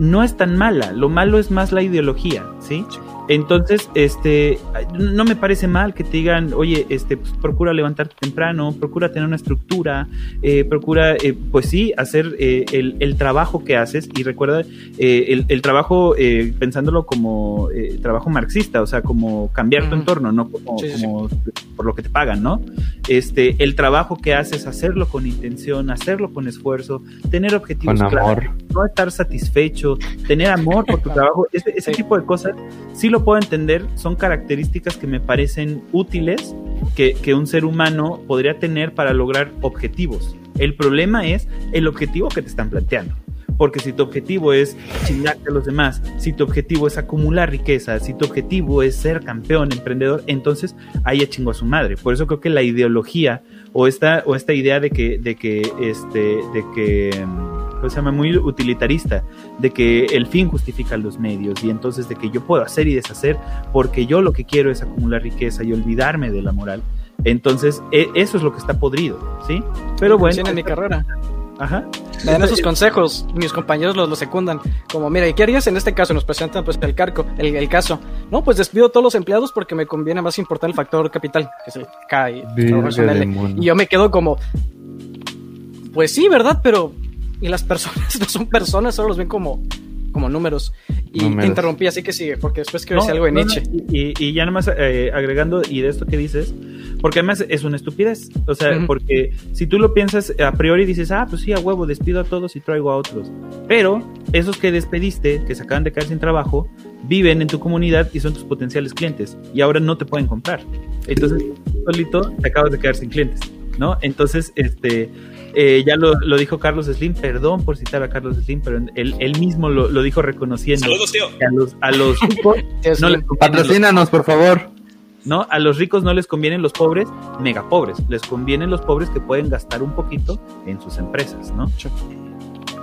no es tan mala. Lo malo es más la ideología, ¿sí? Entonces, este, no me parece mal que te digan, oye, este, pues, procura levantarte temprano, procura tener una estructura, eh, procura, eh, pues sí, hacer eh, el, el trabajo que haces y recuerda eh, el, el trabajo eh, pensándolo como eh, trabajo marxista, o sea, como cambiar tu entorno, no como, Sí, sí, sí. como por lo que te pagan, ¿no? Este, el trabajo que haces, hacerlo con intención, hacerlo con esfuerzo, tener objetivos Con claros, amor. no estar satisfecho, tener amor por tu (laughs) trabajo, ese, ese Sí. tipo de cosas, sí lo puedo entender, son características que me parecen útiles que, que un ser humano podría tener para lograr objetivos. El problema es el objetivo que te están planteando. Porque si tu objetivo es chingarte a los demás, si tu objetivo es acumular riqueza, si tu objetivo es ser campeón, emprendedor, entonces ahí ya chingó a su madre. Por eso creo que la ideología o esta, o esta idea de que, de que, este, de que, mm, ¿cómo se llama? Muy utilitarista, de que el fin justifica los medios y entonces de que yo puedo hacer y deshacer porque yo lo que quiero es acumular riqueza y olvidarme de la moral. Entonces, e- eso es lo que está podrido, ¿sí? Pero bueno. en mi carrera. Ajá. Me dan esos consejos, mis compañeros los, los secundan. Como, mira, ¿y qué harías en este caso? Nos presentan pues el carco, el, el caso. No, pues despido a todos los empleados porque me conviene más importar el factor capital, que L. demonio. Y yo me quedo como, pues sí, ¿verdad? Pero, y las personas (laughs) no son personas, solo los ven como, como números. Y Números. te interrumpí, así que sigue, porque después quiero decir algo de no, no, Nietzsche. y, y ya nomás eh, agregando, y de esto que dices, porque además es una estupidez. O sea, Ujú. porque si tú lo piensas a priori dices, ah, pues sí, a huevo, despido a todos y traigo a otros. Pero esos que despediste, que se acaban de quedar sin trabajo, viven en tu comunidad y son tus potenciales clientes. Y ahora no te pueden comprar. Entonces, solito te acabas de quedar sin clientes. ¿no? Entonces, este, eh, ya lo, lo, dijo Carlos Slim, perdón por citar a Carlos Slim, pero él, él mismo lo, lo, dijo reconociendo Saludos, tío. que a los, a los (laughs) no les patrocínanos, por favor. ¿no? A los ricos no les convienen los pobres, mega pobres, les convienen los pobres que pueden gastar un poquito en sus empresas, ¿no?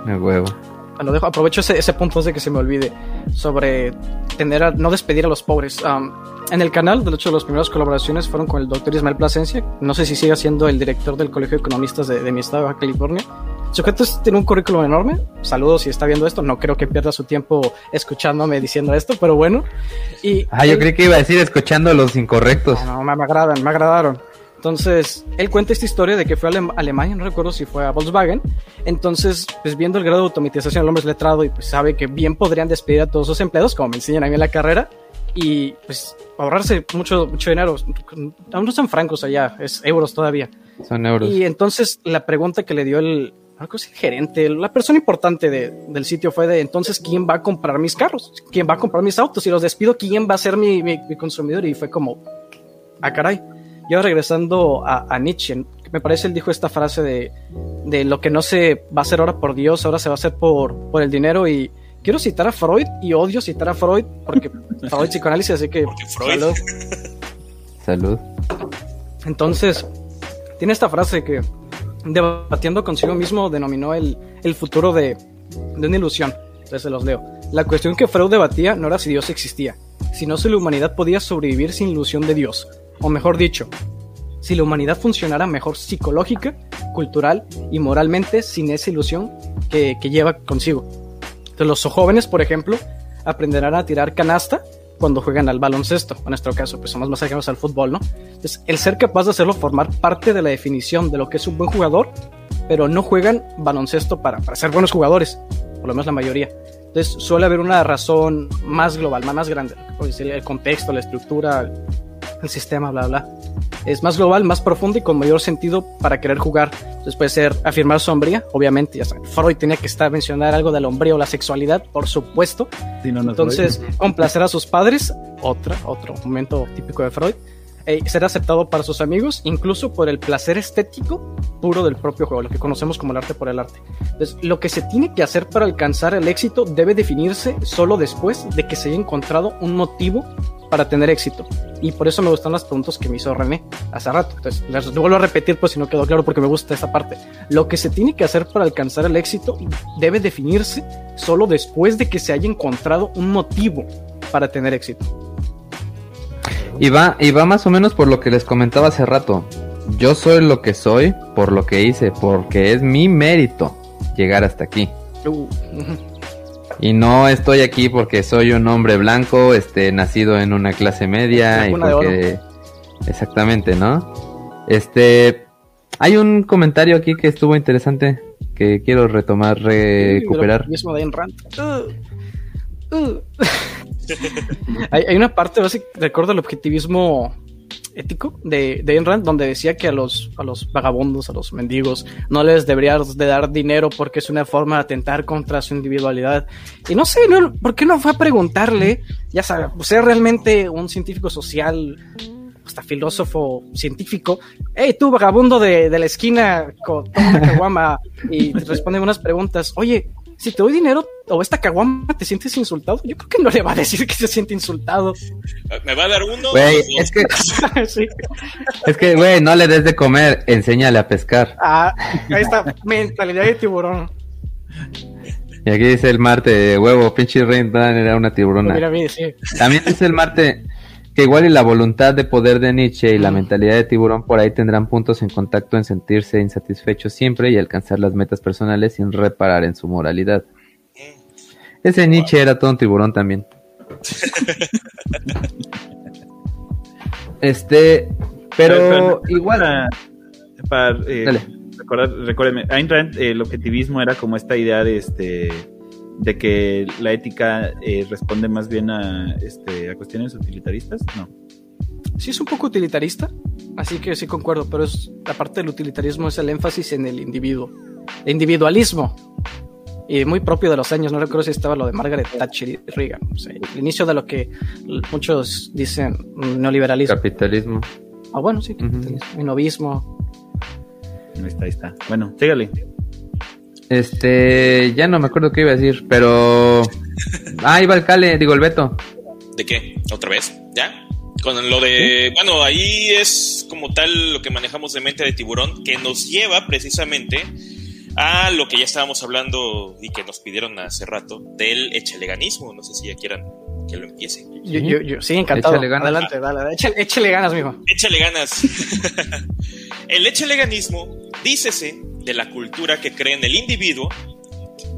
Me huevo. Bueno, dejo, aprovecho ese, ese punto antes de que se me olvide sobre tener a, no despedir a los pobres. Um, en el canal, de hecho, las primeras colaboraciones fueron con el doctor Ismael Plasencia. No sé si sigue siendo el director del Colegio de Economistas de, de mi estado, Baja California. Sujeto tiene un currículum enorme. Saludos si está viendo esto. No creo que pierda su tiempo escuchándome diciendo esto, pero bueno. Y ah, yo creí que iba a decir escuchando los incorrectos. No, no, me agradan, me agradaron. Entonces, él cuenta esta historia de que fue a Alemania, no recuerdo si fue a Volkswagen. Entonces, pues viendo el grado de automatización, el hombre es letrado y pues sabe que bien podrían despedir a todos sus empleados, como me enseñan a mí en la carrera, y pues ahorrarse mucho, mucho dinero. Aún no son francos allá, es euros todavía. Son euros. Y entonces la pregunta que le dio el, el gerente, la persona importante de, del sitio fue de entonces, ¿quién va a comprar mis carros? ¿Quién va a comprar mis autos? Si los despido, ¿quién va a ser mi, mi, mi consumidor? Y fue como, ah, caray. Y ahora regresando a, a, Nietzsche, me parece él dijo esta frase de, de, lo que no se va a hacer ahora por Dios, ahora se va a hacer por, por el dinero. Y quiero citar a Freud y odio citar a Freud porque (laughs) Freud psicoanálisis, así que Freud. salud. Salud. Entonces, tiene esta frase que debatiendo consigo mismo denominó el, el futuro de, de una ilusión. Entonces se los leo. La cuestión que Freud debatía no era si Dios existía, sino si la humanidad podía sobrevivir sin ilusión de Dios. O mejor dicho, si la humanidad funcionara mejor psicológica, cultural y moralmente sin esa ilusión que, lleva consigo. Entonces los jóvenes, por ejemplo, aprenderán a tirar canasta cuando juegan al baloncesto. En nuestro caso, pues somos más ajenos al fútbol, ¿no? Entonces, el ser capaz de hacerlo formar parte de la definición de lo que es un buen jugador, pero no juegan baloncesto para, para ser buenos jugadores, por lo menos la mayoría. Entonces, suele haber una razón más global, más grande, el contexto, la estructura, el sistema, bla, bla. Es más global, más profundo y con mayor sentido para querer jugar. Entonces puede ser afirmar su hombría, obviamente, ya. Freud tenía que estar mencionar algo de la hombría o la sexualidad, por supuesto. Sí, no, no Entonces, complacer a sus padres, otra, otro momento típico de Freud. Eh, ser aceptado para sus amigos, incluso por el placer estético puro del propio juego, lo que conocemos como el arte por el arte. Entonces, lo que se tiene que hacer para alcanzar el éxito debe definirse solo después de que se haya encontrado un motivo para tener éxito. Y por eso me gustan las preguntas que me hizo René hace rato. Entonces, les vuelvo a repetir, pues si no quedó claro, porque me gusta esta parte. Lo que se tiene que hacer para alcanzar el éxito debe definirse solo después de que se haya encontrado un motivo para tener éxito. Y va, y va más o menos por lo que les comentaba hace rato. Yo soy lo que soy por lo que hice, porque es mi mérito llegar hasta aquí. Uh, Y no estoy aquí porque soy un hombre blanco, este, nacido en una clase media y porque exactamente, ¿no? Este, hay un comentario aquí que estuvo interesante que quiero retomar, recuperar. Mismo de Ayn Rand. Uh, uh. (laughs) hay, una parte, recuerdo el objetivismo ético de, de Rand, donde decía que a los, vagabundos, a los mendigos, no les deberías de dar dinero porque es una forma de atentar contra su individualidad. Y no sé, ¿por qué no fue a preguntarle? Ya sabe, ser realmente un científico social, hasta filósofo científico, hey, tú vagabundo de, la esquina con una caguama, y te responden unas preguntas, oye, si te doy dinero o esta caguama te sientes insultado, yo creo que no le va a decir que se siente insultado. ¿Me va a dar uno? Güey, es que, (laughs) sí. es que, güey, no le des de comer, enséñale a pescar. Ah, ahí está, mentalidad de tiburón. Y aquí dice el Marte, huevo, pinche Rain era una tiburona. Mira, mira, sí. También dice el Marte que igual y la voluntad de poder de Nietzsche y la mentalidad de tiburón por ahí tendrán puntos en contacto en sentirse insatisfechos siempre y alcanzar las metas personales sin reparar en su moralidad. Ese Nietzsche era todo un tiburón también. (laughs) este, pero, pero igual. Para, para eh, recordar, recuérdeme, Ayn Rand, el objetivismo era como esta idea de este de que la ética eh, responde más bien a, este, a cuestiones utilitaristas, no. Sí es un poco utilitarista, así que sí concuerdo, pero es la parte del utilitarismo es el énfasis en el individuo, el individualismo, y muy propio de los años, no recuerdo si estaba lo de Margaret Thatcher y Reagan, o sea, el inicio de lo que muchos dicen neoliberalismo. Capitalismo. Ah, bueno, sí, capitalismo, uh -huh. novismo. Ahí está, ahí está. Bueno, sígale. Este, ya no me acuerdo qué iba a decir, pero. Ah, iba el Cale, digo el Beto. ¿De qué? ¿Otra vez? ¿Ya? Con lo de. Bueno, ahí es como tal lo que manejamos de mente de tiburón, que nos lleva precisamente a lo que ya estábamos hablando y que nos pidieron hace rato, del echeleganismo. No sé si ya quieran que lo empiece. Yo, yo, yo sí, encantado. Échale ganas. Adelante, dale, échale, échale ganas, mijo. Échale ganas. (laughs) el echeleganismo, dícese de la cultura que cree en el individuo,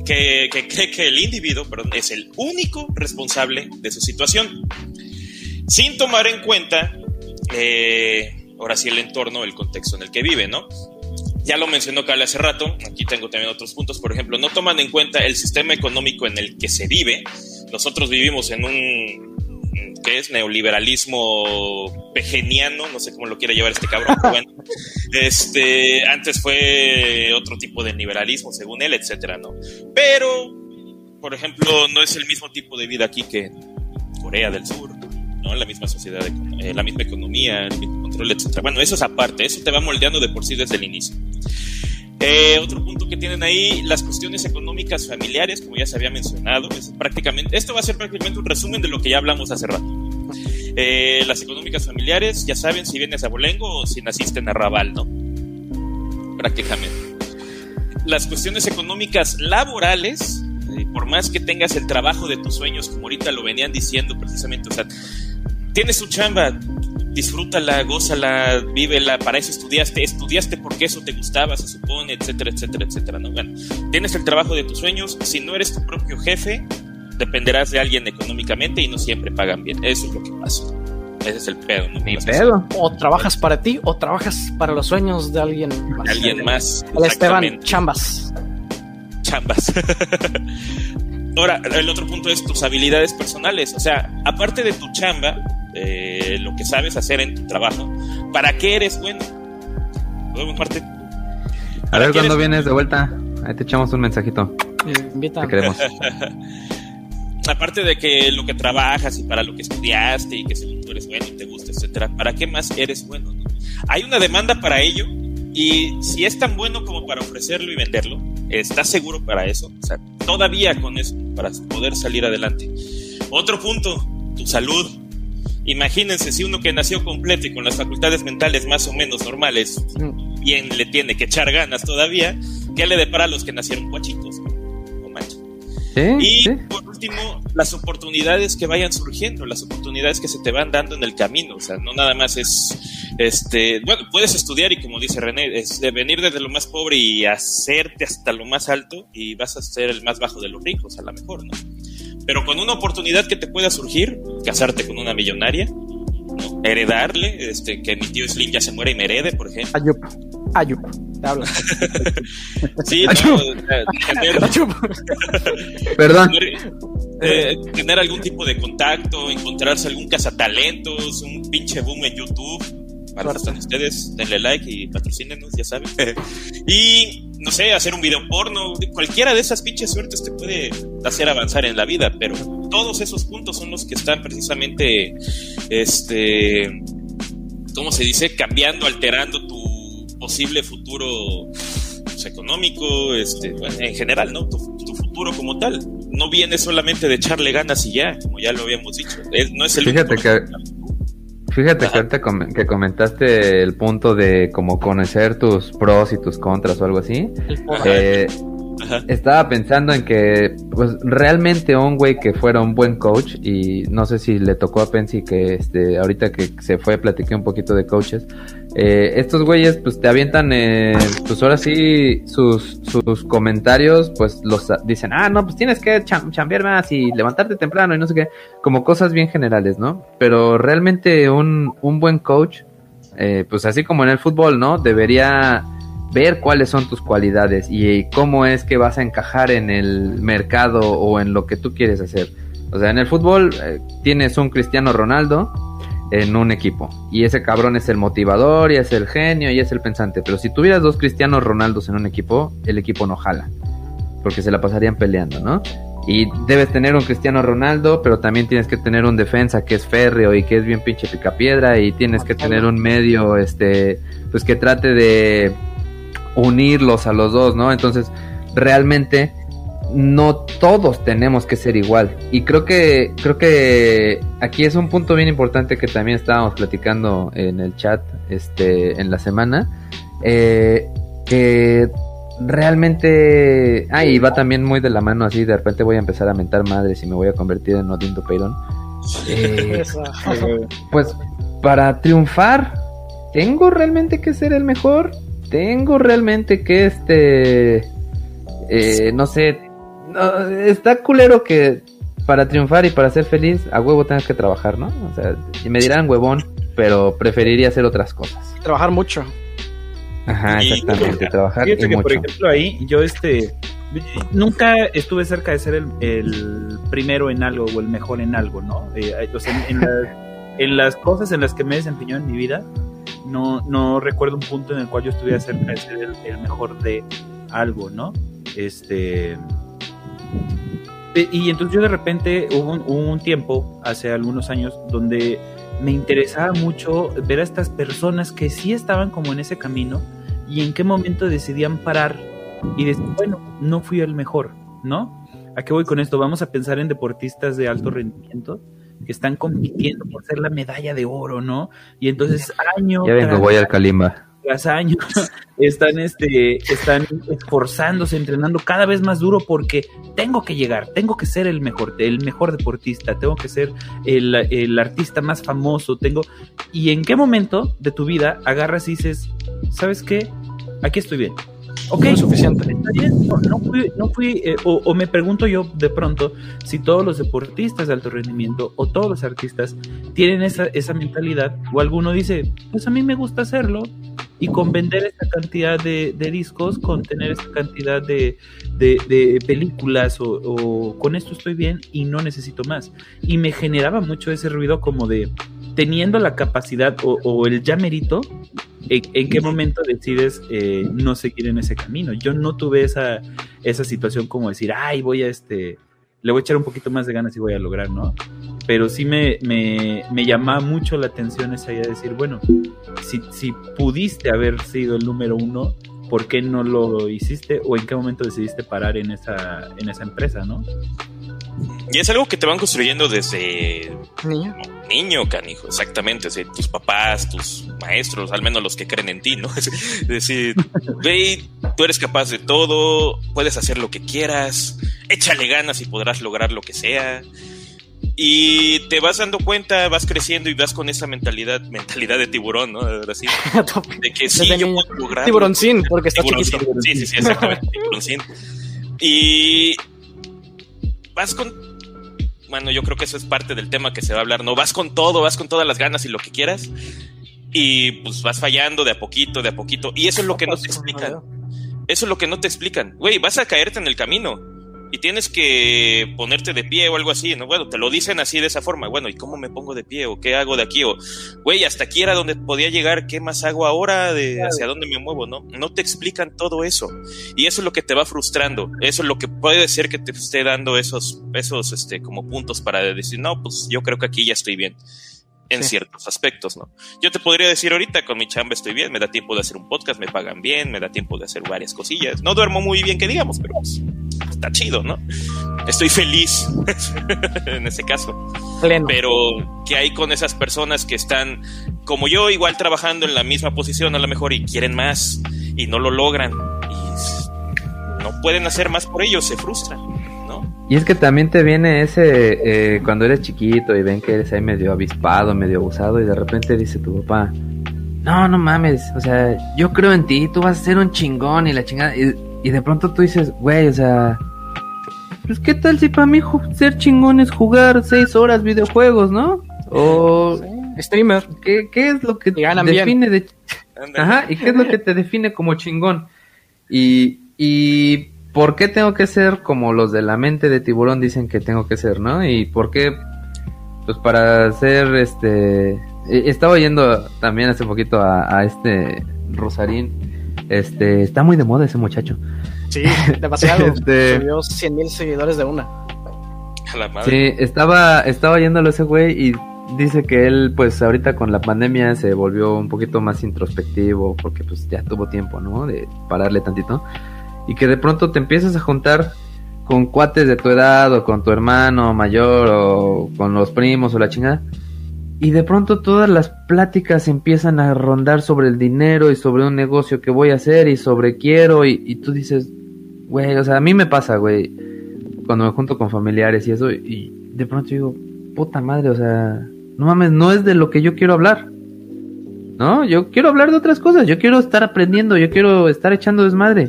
que, cree que el individuo es el único responsable de su situación, sin tomar en cuenta, eh, ahora sí, el entorno, el contexto en el que vive, ¿no? Ya lo mencionó Cale hace rato, aquí tengo también otros puntos, por ejemplo, no toman en cuenta el sistema económico en el que se vive. Nosotros vivimos en un que es neoliberalismo pegeniano, no sé cómo lo quiere llevar este cabrón, pero bueno, (laughs) este, antes fue otro tipo de liberalismo, según él, etcétera, ¿no? Pero, por ejemplo, no es el mismo tipo de vida aquí que en Corea del Sur, ¿no? La misma sociedad, eh, la misma economía, el mismo control, etcétera. Bueno, eso es aparte, eso te va moldeando de por sí desde el inicio. Eh, otro punto que tienen ahí, las cuestiones económicas familiares, como ya se había mencionado, es prácticamente, esto va a ser prácticamente un resumen de lo que ya hablamos hace rato. Eh, las económicas familiares, ya saben si vienes a Bolengo o si naciste en Arrabal, ¿no? Prácticamente. Las cuestiones económicas laborales, eh, por más que tengas el trabajo de tus sueños, como ahorita lo venían diciendo precisamente, o sea, tienes tu chamba, disfrútala, gózala, vívela, para eso estudiaste, estudiaste porque eso te gustaba, se supone, etcétera, etcétera, etcétera, ¿no? Bueno, tienes el trabajo de tus sueños, si no eres tu propio jefe, dependerás de alguien económicamente y no siempre pagan bien, eso es lo que pasa. Ese es el pedo, ¿no? Ni pedo. O trabajas para ti o trabajas para los sueños de alguien más. Alguien más. El Esteban. Chambas. chambas. (laughs) Ahora, el otro punto es tus habilidades personales. O sea, aparte de tu chamba, eh, lo que sabes hacer en tu trabajo, ¿para qué eres bueno? Luego, parte. A ver cuándo vienes de vuelta. Ahí te echamos un mensajito. Invita. Te queremos. (laughs) Aparte de que lo que trabajas y para lo que estudiaste y que según tú eres bueno y te gusta, etcétera, ¿para qué más eres bueno? no? Hay una demanda para ello y si es tan bueno como para ofrecerlo y venderlo, ¿estás seguro para eso? O sea, todavía con eso, para poder salir adelante. Otro punto, tu salud. Imagínense si uno que nació completo y con las facultades mentales más o menos normales, bien le tiene que echar ganas todavía, ¿qué le depara a los que nacieron guachitos? No manches. ¿Sí? Y ¿Sí? por último, las oportunidades que vayan surgiendo, las oportunidades que se te van dando en el camino. O sea, no nada más es, este, bueno, puedes estudiar y como dice René, es de venir desde lo más pobre y hacerte hasta lo más alto y vas a ser el más bajo de los ricos, a lo mejor, ¿no? Pero con una oportunidad que te pueda surgir, casarte con una millonaria, ¿no? heredarle, este, que mi tío Slim ya se muera y me herede, por ejemplo. Ayup. Ayup. Te hablo. (laughs) Sí, no, Ayup. (laughs) Perdón. tener, eh, tener algún tipo de contacto, encontrarse algún cazatalentos, un pinche boom en YouTube. Para eso están ustedes, denle like y patrocínenos, ya saben. (laughs) y, no sé, hacer un video porno, cualquiera de esas pinches suertes te puede hacer avanzar en la vida, pero todos esos puntos son los que están precisamente, este, ¿cómo se dice? Cambiando, alterando tu posible futuro pues, económico, este, bueno, en general, ¿no? Tu, tu futuro como tal. No viene solamente de echarle ganas y ya, como ya lo habíamos dicho. Es- no es el Fíjate único- que- Fíjate que ahorita com- que comentaste el punto de como conocer tus pros y tus contras o algo así. Eh, estaba pensando en que, pues, realmente un güey que fuera un buen coach, y no sé si le tocó a Pensi que, este, ahorita que se fue, platiqué un poquito de coaches, eh, estos güeyes, pues, te avientan, eh, pues, ahora sí, sus, sus comentarios, pues, los dicen, ah, no, pues, tienes que cham- chambear más y levantarte temprano y no sé qué, como cosas bien generales, ¿no? Pero realmente un, un buen coach, eh, pues, así como en el fútbol, ¿no? Debería ver cuáles son tus cualidades y cómo es que vas a encajar en el mercado o en lo que tú quieres hacer. O sea, en el fútbol eh, tienes un Cristiano Ronaldo en un equipo y ese cabrón es el motivador y es el genio y es el pensante. Pero si tuvieras dos Cristianos Ronaldos en un equipo, el equipo no jala porque se la pasarían peleando, ¿no? Y debes tener un Cristiano Ronaldo, pero también tienes que tener un defensa que es férreo y que es bien pinche picapiedra y tienes que tener un medio, este, pues que trate de unirlos a los dos, ¿no? Entonces, realmente no todos tenemos que ser igual. Y creo que, creo que aquí es un punto bien importante que también estábamos platicando en el chat este, en la semana. Eh, que realmente. Ah, y va también muy de la mano así. De repente voy a empezar a mentar madres y me voy a convertir en Odín Peirón. Eh, (laughs) pues para triunfar, ¿tengo realmente que ser el mejor? ¿Tengo realmente que este. Eh, no sé, está culero que para triunfar y para ser feliz, a huevo tengas que trabajar, ¿no? O sea, y me dirán huevón, pero preferiría hacer otras cosas. Trabajar mucho. Ajá, exactamente, trabajar y mucho. Por ejemplo, ahí yo este nunca estuve cerca de ser el, primero en algo o el mejor en algo, ¿no? Eh, (laughs) en, las, cosas en las que me he desempeñado en mi vida, no, no recuerdo un punto en el cual yo estuviera cerca de ser el, el mejor de algo, ¿no? Este y entonces yo de repente hubo un, tiempo, hace algunos años, donde me interesaba mucho ver a estas personas que sí estaban como en ese camino y en qué momento decidían parar y decir, bueno, no fui el mejor, ¿no? ¿A qué voy con esto? Vamos a pensar en deportistas de alto rendimiento que están compitiendo por ser la medalla de oro, ¿no? Y entonces año... Ya vengo, voy al Kalimba tras años (laughs) están, este, están esforzándose, entrenando cada vez más duro porque tengo que llegar, tengo que ser el mejor, el mejor deportista, tengo que ser el, el artista más famoso, tengo... ¿Y en qué momento de tu vida agarras y dices, ¿sabes qué? Aquí estoy bien. Ok, suficiente. No, fui, no fui eh, o, me pregunto yo de pronto si todos los deportistas de alto rendimiento o todos los artistas tienen esa, esa mentalidad o alguno dice, pues a mí me gusta hacerlo, y con vender esta cantidad de, discos, con tener esta cantidad de, películas o, con esto estoy bien y no necesito más. Y me generaba mucho ese ruido como de teniendo la capacidad o, el ya ¿en, qué momento decides eh, no seguir en ese camino? Yo no tuve esa, esa situación como decir, ay, voy a este, le voy a echar un poquito más de ganas y voy a lograr, ¿no? pero sí me, me, me llamaba mucho la atención esa idea de decir, bueno, si, si pudiste haber sido el número uno, ¿por qué no lo hiciste o en qué momento decidiste parar en esa, en esa empresa, no? Y es algo que te van construyendo desde niño, niño canijo, exactamente. tus papás, tus maestros, al menos los que creen en ti, ¿no? (laughs) Es decir, ve, tú eres capaz de todo, puedes hacer lo que quieras, échale ganas y podrás lograr lo que sea. Y te vas dando cuenta, vas creciendo y vas con esa mentalidad, mentalidad de tiburón, ¿no? Así, (laughs) de que sí, yo puedo lograr. Tiburoncín, porque está chiquito. Sí, sí, sí, exactamente, tiburoncín. Y vas con. Bueno, yo creo que eso es parte del tema que se va a hablar, ¿no? Vas con todo, vas con todas las ganas y lo que quieras. Y pues vas fallando de a poquito, de a poquito. Y eso es lo que no te explican. Eso es lo que no te explican. Güey, vas a caerte en el camino y tienes que ponerte de pie o algo así, ¿no? Bueno, te lo dicen así de esa forma, bueno, ¿y cómo me pongo de pie o qué hago de aquí? O, güey, hasta aquí era donde podía llegar, ¿qué más hago ahora? De hacia dónde me muevo, ¿no? No te explican todo eso. Y eso es lo que te va frustrando, eso es lo que puede ser que te esté dando esos, esos, este, como puntos para decir, no, pues yo creo que aquí ya estoy bien en ciertos aspectos, ¿no? Yo te podría decir ahorita con mi chamba estoy bien, me da tiempo de hacer un podcast, me pagan bien, me da tiempo de hacer varias cosillas. No duermo muy bien que digamos, pero pues, está chido, ¿no? Estoy feliz (laughs) en ese caso. Pero ¿qué hay con esas personas que están como yo, igual trabajando en la misma posición a lo mejor y quieren más y no lo logran y no pueden hacer más por ellos, se frustran. Y es que también te viene ese, eh, cuando eres chiquito y ven que eres ahí medio avispado, medio abusado y de repente dice tu papá, no, no mames, o sea, yo creo en ti, tú vas a ser un chingón y la chingada. Y, de pronto tú dices, güey, o sea, pues qué tal si para mí ser chingón es jugar seis horas videojuegos, ¿no? O streamer. ¿Qué, ¿Qué, es lo que te define de... Ajá, ¿y qué es lo que te define como chingón? Y, y ¿por qué tengo que ser como los de la mente de tiburón dicen que tengo que ser, ¿no? Y por qué, pues para ser este... E, estaba oyendo también hace poquito a, este Rosarín. Este, está muy de moda ese muchacho. Sí, demasiado. (laughs) este... Subió 100 mil seguidores de una. Sí, estaba, estaba oyéndolo ese güey y dice que él, pues ahorita con la pandemia se volvió un poquito más introspectivo porque pues ya tuvo tiempo, ¿no? De pararle tantito. Y que de pronto te empiezas a juntar con cuates de tu edad o con tu hermano mayor o con los primos o la chingada. Y de pronto todas las pláticas empiezan a rondar sobre el dinero y sobre un negocio que voy a hacer y sobre quiero y, y tú dices, güey, o sea, a mí me pasa, güey, cuando me junto con familiares y eso y de pronto digo, puta madre, o sea, no mames, no es de lo que yo quiero hablar. No, yo quiero hablar de otras cosas, yo quiero estar aprendiendo, yo quiero estar echando desmadre.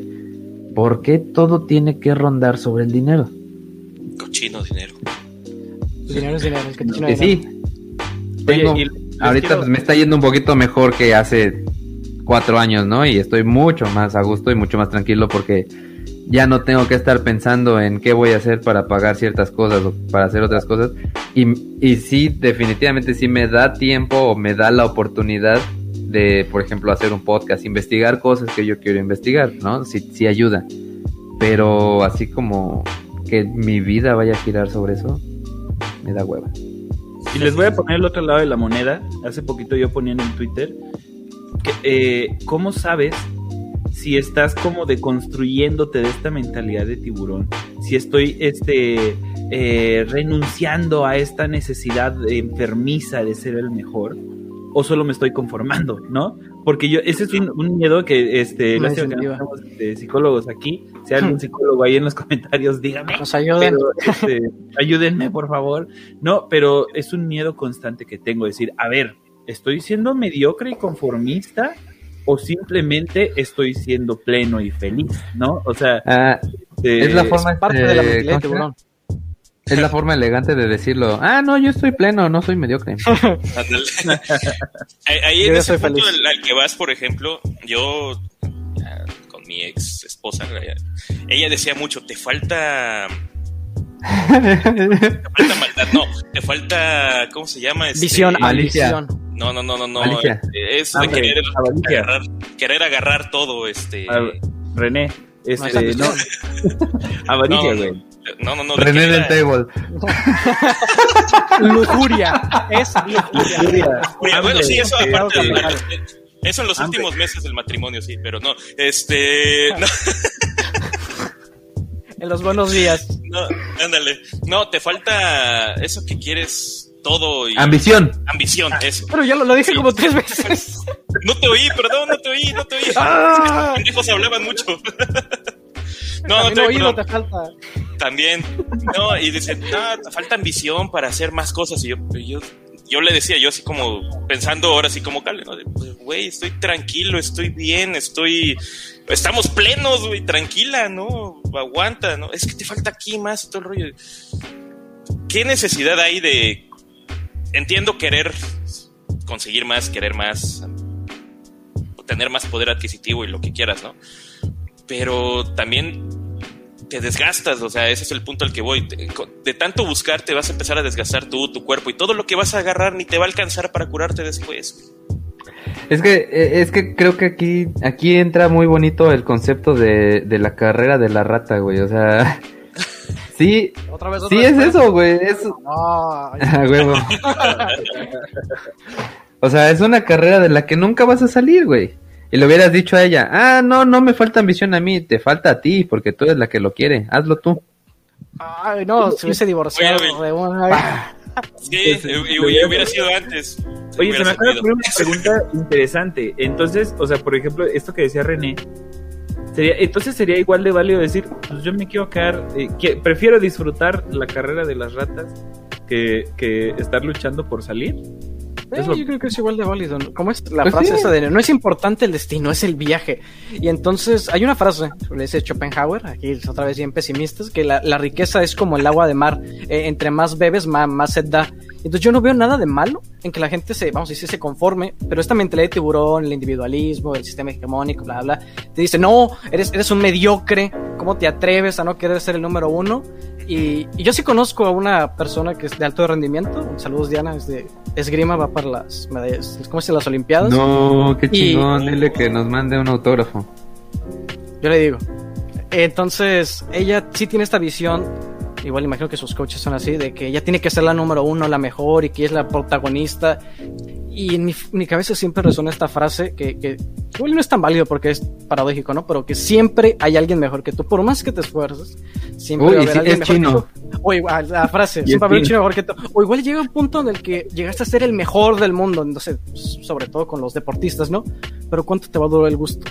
¿Por qué todo tiene que rondar sobre el dinero? Cochino dinero. Dinero es dinero, es que Que sí. Tengo- Oye, ahorita quiero- pues me está yendo un poquito mejor que hace cuatro años, ¿no? Y estoy mucho más a gusto y mucho más tranquilo porque ya no tengo que estar pensando en qué voy a hacer para pagar ciertas cosas o para hacer otras cosas. Y, y sí, definitivamente sí me da tiempo o me da la oportunidad de, por ejemplo, hacer un podcast, investigar cosas que yo quiero investigar, ¿no? Sí, sí ayuda. Pero así como que mi vida vaya a girar sobre eso, me da hueva. Y les voy a poner el otro lado de la moneda. Hace poquito yo ponía en Twitter eh, ¿cómo sabes si estás como deconstruyéndote de esta mentalidad de tiburón? Si estoy este, eh, renunciando a esta necesidad enfermiza de ser el mejor o solo me estoy conformando, ¿no? Porque yo, ese es un, un miedo que, este, que no este, psicólogos aquí. Si hay algún psicólogo ahí en los comentarios, dígame. Nos ayuden. Pero, (laughs) este, ayúdenme, por favor. No, pero es un miedo constante que tengo. Decir, a ver, ¿estoy siendo mediocre y conformista? ¿O simplemente estoy siendo pleno y feliz? ¿no? O sea, Ah, este, es la forma Parte este, de la mentalidad de ¿cómo se tiburón. llama? Es la forma elegante de decirlo. Ah, no, yo estoy pleno, no soy mediocre. (laughs) Ahí- Yo en ya ese punto feliz. al, al que vas, por ejemplo, yo ah, con mi ex esposa, ella decía mucho, te falta, te falta maldad, no, te falta, ¿cómo se llama? Este, Visión, ambición. No, no, no, no, no. Malicia. eh, Es de Hambre, querer agarrar, querer agarrar todo, este. A ver, René, No es este, no, (laughs) avaricia, no, güey. no, no, no. de René querer del table. (laughs) Lujuria. Es lujuria. Oye, bueno, sí, eso aparte. este, de- eso en los Hambre. últimos meses del matrimonio, sí, pero no. Este. (laughs) No, En los buenos días. no, ándale. No, te falta eso que quieres todo y. Ambición. Ambición, eso. Pero ya lo, lo dije Sí. como tres veces. No te oí, perdón, no te oí, no te oí. Ah. Los pendejos hablaban mucho. (laughs) No, no También te oí, oído te falta. También. No, y dice, no, te falta ambición para hacer más cosas. Y yo, yo, yo le decía, yo así como pensando ahora así como Cale, ¿no? De, pues, güey, estoy tranquilo, estoy bien, estoy. Estamos plenos, güey, tranquila, ¿no? Aguanta, ¿no? Es que te falta aquí más y todo el rollo. ¿Qué necesidad hay de. Entiendo querer conseguir más, querer más, tener más poder adquisitivo y lo que quieras, ¿no? Pero también te desgastas, o sea, ese es el punto al que voy. De tanto buscar te vas a empezar a desgastar tú, tu cuerpo y todo lo que vas a agarrar ni te va a alcanzar para curarte después. Es que, eh, es que creo que aquí, aquí entra muy bonito el concepto de, de la carrera de la rata, güey. O sea, (laughs) sí, Otra vez, otra sí vez. es eso, güey. Es, (laughs) huevo. O sea, es una carrera de la que nunca vas a salir, güey. Y le hubieras dicho a ella, ah, no, no me falta ambición a mí, te falta a ti, porque tú eres la que lo quiere, hazlo tú. ay, no, se hubiese divorciado Oye, de una Sí, (laughs) y, y- y hubiera sido antes. Oye, se me acaba de una pregunta interesante. Entonces, o sea, por ejemplo, esto que decía René, sería, entonces sería igual de válido decir, pues yo me quiero quedar, eh, que, prefiero disfrutar la carrera de las ratas que, que estar luchando por salir. Eh, yo creo que es igual de válido. ¿no? ¿Cómo es la Pues frase sí. esa de no es importante el destino, es el viaje? Y entonces hay una frase, le dice Schopenhauer, aquí otra vez bien pesimistas, que la, la riqueza es como el agua de mar. Eh, entre más bebes, más, más sed da. Entonces yo no veo nada de malo en que la gente se, vamos a decir, se conforme, pero esta mentalidad de tiburón, el individualismo, el sistema hegemónico, bla, bla, te dice, no, eres, eres un mediocre, ¿cómo te atreves a no querer ser el número uno? Y, y yo sí conozco a una persona que es de alto rendimiento, saludos Diana, es de esgrima, va para las medallas, ¿cómo se las olimpiadas? No, qué Y- chingón, dile que nos mande un autógrafo. Yo le digo. Entonces, ella sí tiene esta visión igual imagino que sus coaches son así, de que ella tiene que ser la número uno, la mejor y que es la protagonista. Y en mi, cabeza siempre resuena esta frase que, que igual no es tan válido porque es paradójico, ¿no? Pero que siempre hay alguien mejor que tú, por más que te esfuerces, siempre va a haber alguien mejor chino. que tú. O igual, la frase, siempre va a haber chino mejor que tú. O igual llega un punto en el que llegaste a ser el mejor del mundo, no sé, sobre todo con los deportistas, ¿no? Pero ¿cuánto te va a durar el gusto?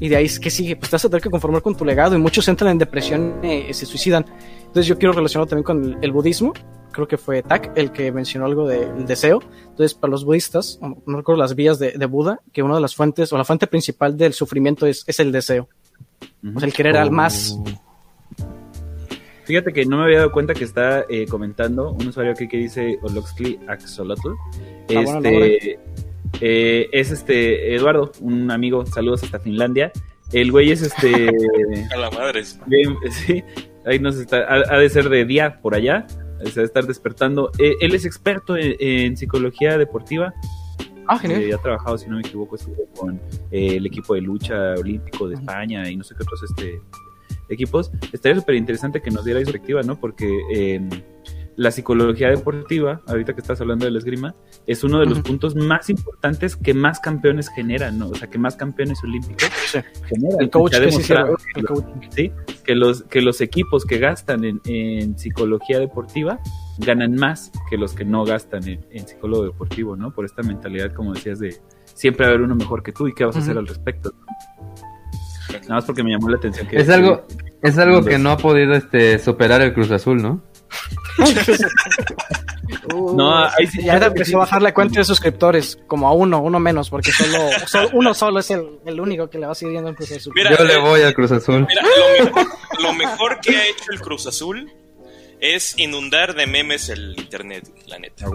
Y de ahí es que sigue, pues te vas a tener que conformar con tu legado y muchos entran en depresión y se suicidan. Entonces yo quiero relacionarlo también con el, budismo. Creo que fue Tak el que mencionó algo del deseo. Entonces, para los budistas, no recuerdo las vías de, Buda, que una de las fuentes o la fuente principal del sufrimiento es, es el deseo. O sea, el querer al más. Fíjate que no me había dado cuenta que está eh, comentando un usuario aquí que dice Oloxli Axolotl. Ah, este, eh, es este Eduardo, un amigo, saludos hasta Finlandia. El güey es este. (laughs) A la madre. sí, ahí nos está. Ha, de ser de día por allá. Se va a estar despertando. Eh, él es experto en, psicología deportiva. Ah, genial. Eh, ha trabajado, si no me equivoco, con el equipo de lucha olímpico de España y no sé qué otros este, equipos. Estaría súper interesante que nos diera perspectiva, ¿no? Porque la psicología deportiva, ahorita que estás hablando de la esgrima, es uno de los puntos más importantes que más campeones generan, ¿no? O sea, que más campeones olímpicos generan. El coach que, ¿sí? que, los, que los equipos que gastan en, psicología deportiva ganan más que los que no gastan en, psicólogo deportivo, ¿no? Por esta mentalidad, como decías, de siempre haber uno mejor que tú y qué vas a hacer al respecto. Nada más porque me llamó la atención. Que, es algo, es algo que no ha podido este, superar el Cruz Azul, ¿no? (laughs) no, ahí sí, ya empezó a bajar la cuenta de suscriptores, como a uno, uno menos, porque solo, uno solo es el, único que le va siguiendo al Cruz Azul. Yo le voy al Cruz Azul. lo, mejor, que ha hecho el Cruz Azul es inundar de memes el internet, la neta.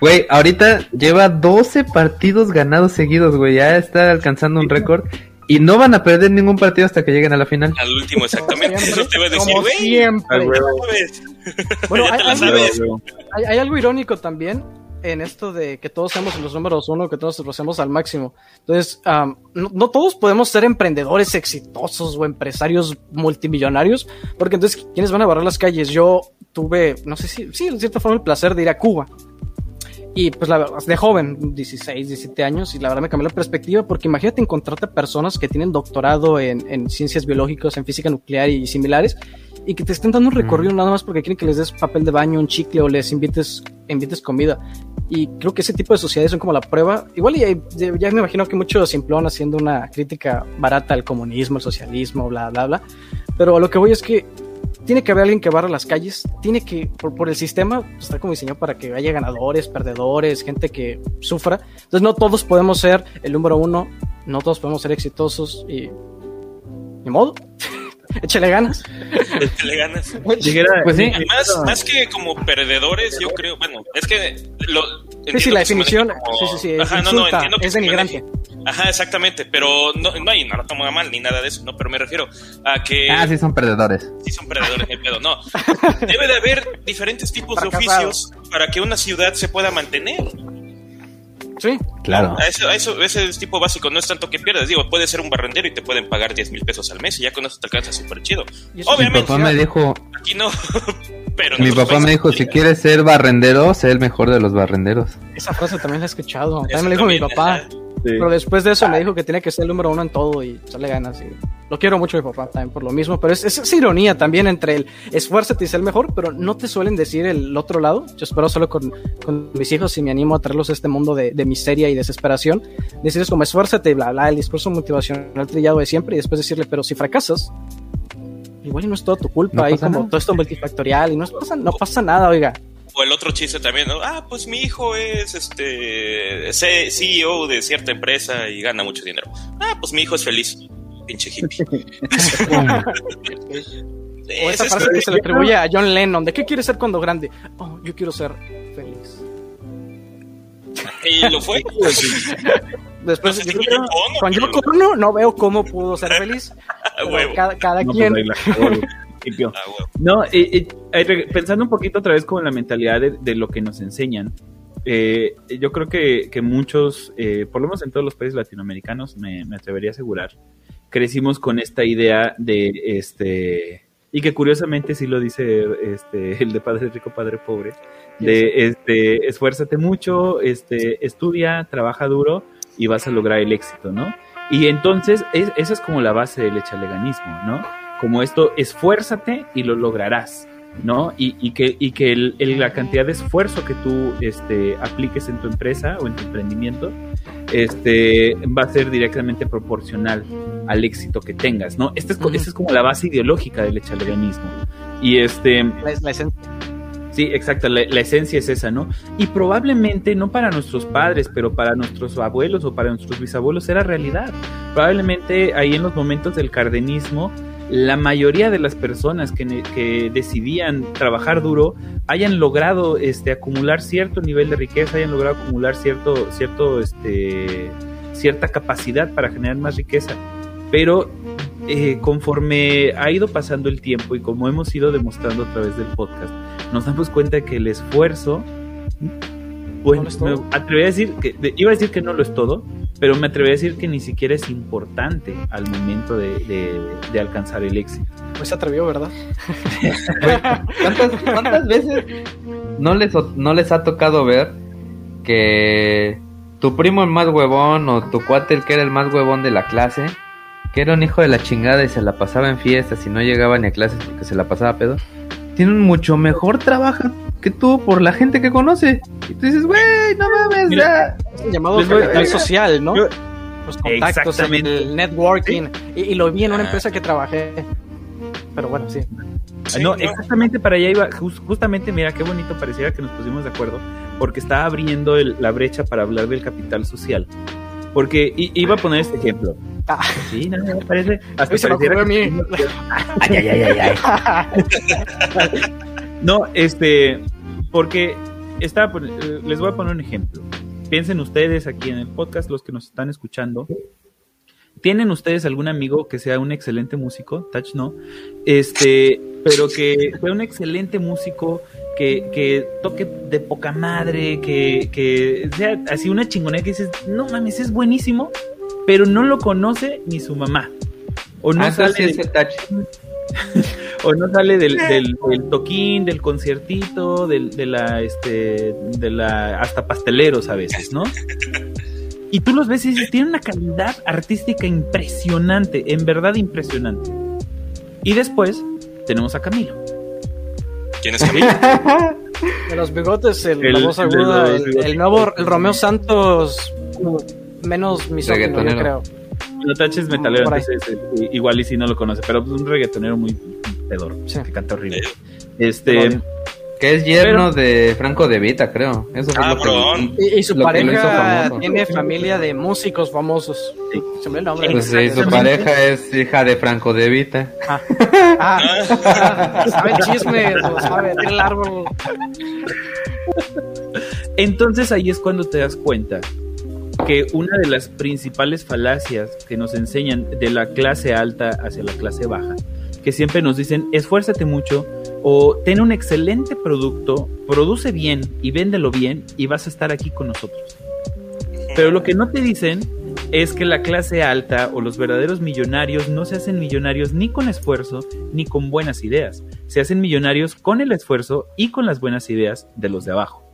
Güey, ahorita lleva 12 partidos ganados seguidos, güey. Ya está alcanzando un récord. Y no van a perder ningún partido hasta que lleguen a la final. Al último, exactamente. Eso te iba a decir, güey. Siempre. (laughs) Bueno, hay, hay, algo irónico también en esto de que todos seamos los números uno, que todos lo hacemos al máximo. Entonces, no, todos podemos ser emprendedores exitosos o empresarios multimillonarios, porque entonces, ¿quiénes van a barrer las calles? Yo tuve, no sé si, sí, en cierta forma, el placer de ir a Cuba. Y pues la verdad, de joven, 16, 17 años, y la verdad me cambió la perspectiva porque imagínate encontrarte personas que tienen doctorado en, en ciencias biológicas, en física nuclear y similares, y que te estén dando un recorrido nada más porque quieren que les des papel de baño, un chicle o les invites, invites comida. Y creo que ese tipo de sociedades son como la prueba. Igual ya, ya me imagino que mucho simplón haciendo una crítica barata al comunismo, al socialismo, bla, bla, bla. Pero a lo que voy es que tiene que haber alguien que barra las calles, tiene que, por, el sistema, estar como diseñado para que haya ganadores, perdedores, gente que sufra. Entonces no todos podemos ser el número uno, no todos podemos ser exitosos y... Ni modo. (laughs) Échale ganas. Échale ganas. pues sí. Más, más que como perdedores, yo creo, bueno, es que lo, sí, sí, la definición, sí, sí, sí, Ajá, no, no, entiendo que es denigrante. Ajá, exactamente, pero no, no, y no lo tomo mal ni nada de eso, ¿no? Pero me refiero a que... Ah, sí son perdedores. Sí son perdedores, ni pedo, no. (laughs) Debe de haber diferentes tipos de oficios para que una ciudad se pueda mantener. Sí. Claro. eso, eso, ese es tipo básico, no es tanto que pierdas. Digo, puedes ser un barrendero y te pueden pagar 10 mil pesos al mes y ya con eso te alcanza súper chido. Obviamente. Mi papá me dijo. (laughs) Aquí no. Pero Mi papá me dijo: si quieres ser barrendero, sé el mejor de los barrenderos. Esa frase también la he escuchado. También me dijo mi papá. Pero después de eso me dijo que tiene que ser el número uno en todo y sale ganas. Y lo quiero mucho mi papá también por lo mismo. Pero es, es, ironía también entre el esfuérzate y ser el mejor, pero no te suelen decir el otro lado. Yo espero solo con, con mis hijos y me animo a traerlos a este mundo de, de miseria y desesperación. Decirles como esfuérzate y bla, bla, el discurso motivacional trillado de siempre y después decirle, pero si fracasas, igual no es todo tu culpa. y como todo esto multifactorial y no pasa, no pasa nada, oiga o el otro chiste también, ¿no? Ah, pues mi hijo es este CEO de cierta empresa y gana mucho dinero. Ah, pues mi hijo es feliz. Pinche hippie. (laughs) o esa frase que se le atribuye a John Lennon, ¿de qué quiere ser cuando grande? Oh, yo quiero ser feliz. Y lo fue. (laughs) Después, no yo creo con Yoko no veo cómo pudo ser (laughs) feliz. cada, cada quien. Ah, no, pensando un poquito otra vez con la mentalidad de, lo que nos enseñan, eh, yo creo que, muchos, eh, por lo menos en todos los países latinoamericanos, me, atrevería a asegurar, crecimos con esta idea de este y que curiosamente sí lo dice este, el de Padre Rico, Padre Pobre, de este, esfuérzate mucho, este, estudia, trabaja duro y vas a lograr el éxito, ¿no? Y entonces, esa es como la base del echaleganismo, ¿no? Como esto, esfuérzate y lo lograrás. ¿no? Y, que, y que la cantidad de esfuerzo que tú este, apliques en tu empresa o en tu emprendimiento este, va a ser directamente proporcional al éxito que tengas, ¿no? Esta es, es como la base ideológica del echaleganismo. Y este... La, esencia. Sí, exacto, la, esencia es esa, ¿no? Y probablemente no para nuestros padres, pero para nuestros abuelos o para nuestros bisabuelos era realidad. Probablemente ahí en los momentos del cardenismo la mayoría de las personas que, decidían trabajar duro hayan logrado este, acumular cierto nivel de riqueza, hayan logrado acumular cierto, cierto, este, cierta capacidad para generar más riqueza. Pero eh, conforme ha ido pasando el tiempo y como hemos ido demostrando a través del podcast, nos damos cuenta que el esfuerzo, bueno, me atrevería a decir que, iba a decir que no lo es todo, pero me atrevería a decir que ni siquiera es importante al momento de, alcanzar el éxito. Pues se atrevió, ¿verdad? (laughs) ¿Cuántas, veces no les, no les ha tocado ver que tu primo el más huevón o tu cuate el que era el más huevón de la clase, que era un hijo de la chingada y se la pasaba en fiestas y no llegaba ni a clases porque se la pasaba pedo, tiene un mucho mejor trabajo que tú por la gente que conoce. Y tú dices, güey, no mames, ya. llamado capital social, ¿no? Los contactos, el networking. Y, lo vi en una empresa que trabajé. Pero bueno, sí. no, exactamente para allá iba. justamente, mira, qué bonito pareciera que nos pusimos de acuerdo. Porque estaba abriendo la brecha para hablar del capital social. Porque iba a poner este ejemplo. Ah. Sí, no, me parece. Hasta se pareciera a mí. ay, ay, ay, ay. ay. (laughs) no, este. Porque está, eh, les voy a poner un ejemplo. Piensen ustedes aquí en el podcast, los que nos están escuchando. ¿Tienen ustedes algún amigo que sea un excelente músico? Touch no. Este, pero que sea un excelente músico, que, que toque de poca madre, que, que sea así una chingonera que dices, no mames, es buenísimo, pero no lo conoce ni su mamá. O no ah, sale ese touch. (laughs) o no sale del, del, toquín, del conciertito, del, de la, este, de la, hasta pasteleros a veces, ¿no? Y tú los ves y dices, tiene una calidad artística impresionante, en verdad impresionante. Y después tenemos a Camilo. ¿Quién es Camilo? (laughs) de los bigotes, el, la voz aguda, el, nuevo, el Romeo Santos menos misógino, yo creo. No taches metalero, igual y si no lo conoce, pero es un reggaetonero muy pedor, que canta horrible. Este, que es yerno de Franco De Vita, creo. Eso ah, y, su pareja tiene familia de músicos famosos. Sí. el nombre. Pues su pareja es hija de Franco De Vita. Ah. (laughs) ah. sabe chisme, sabe el árbol. Entonces ahí es cuando te das cuenta que una de las principales falacias que nos enseñan de la clase alta hacia la clase baja, que siempre nos dicen esfuérzate mucho o ten un excelente producto, produce bien y véndelo bien y vas a estar aquí con nosotros. Pero lo que no te dicen es que la clase alta o los verdaderos millonarios no se hacen millonarios ni con esfuerzo ni con buenas ideas. Se hacen millonarios con el esfuerzo y con las buenas ideas de los de abajo.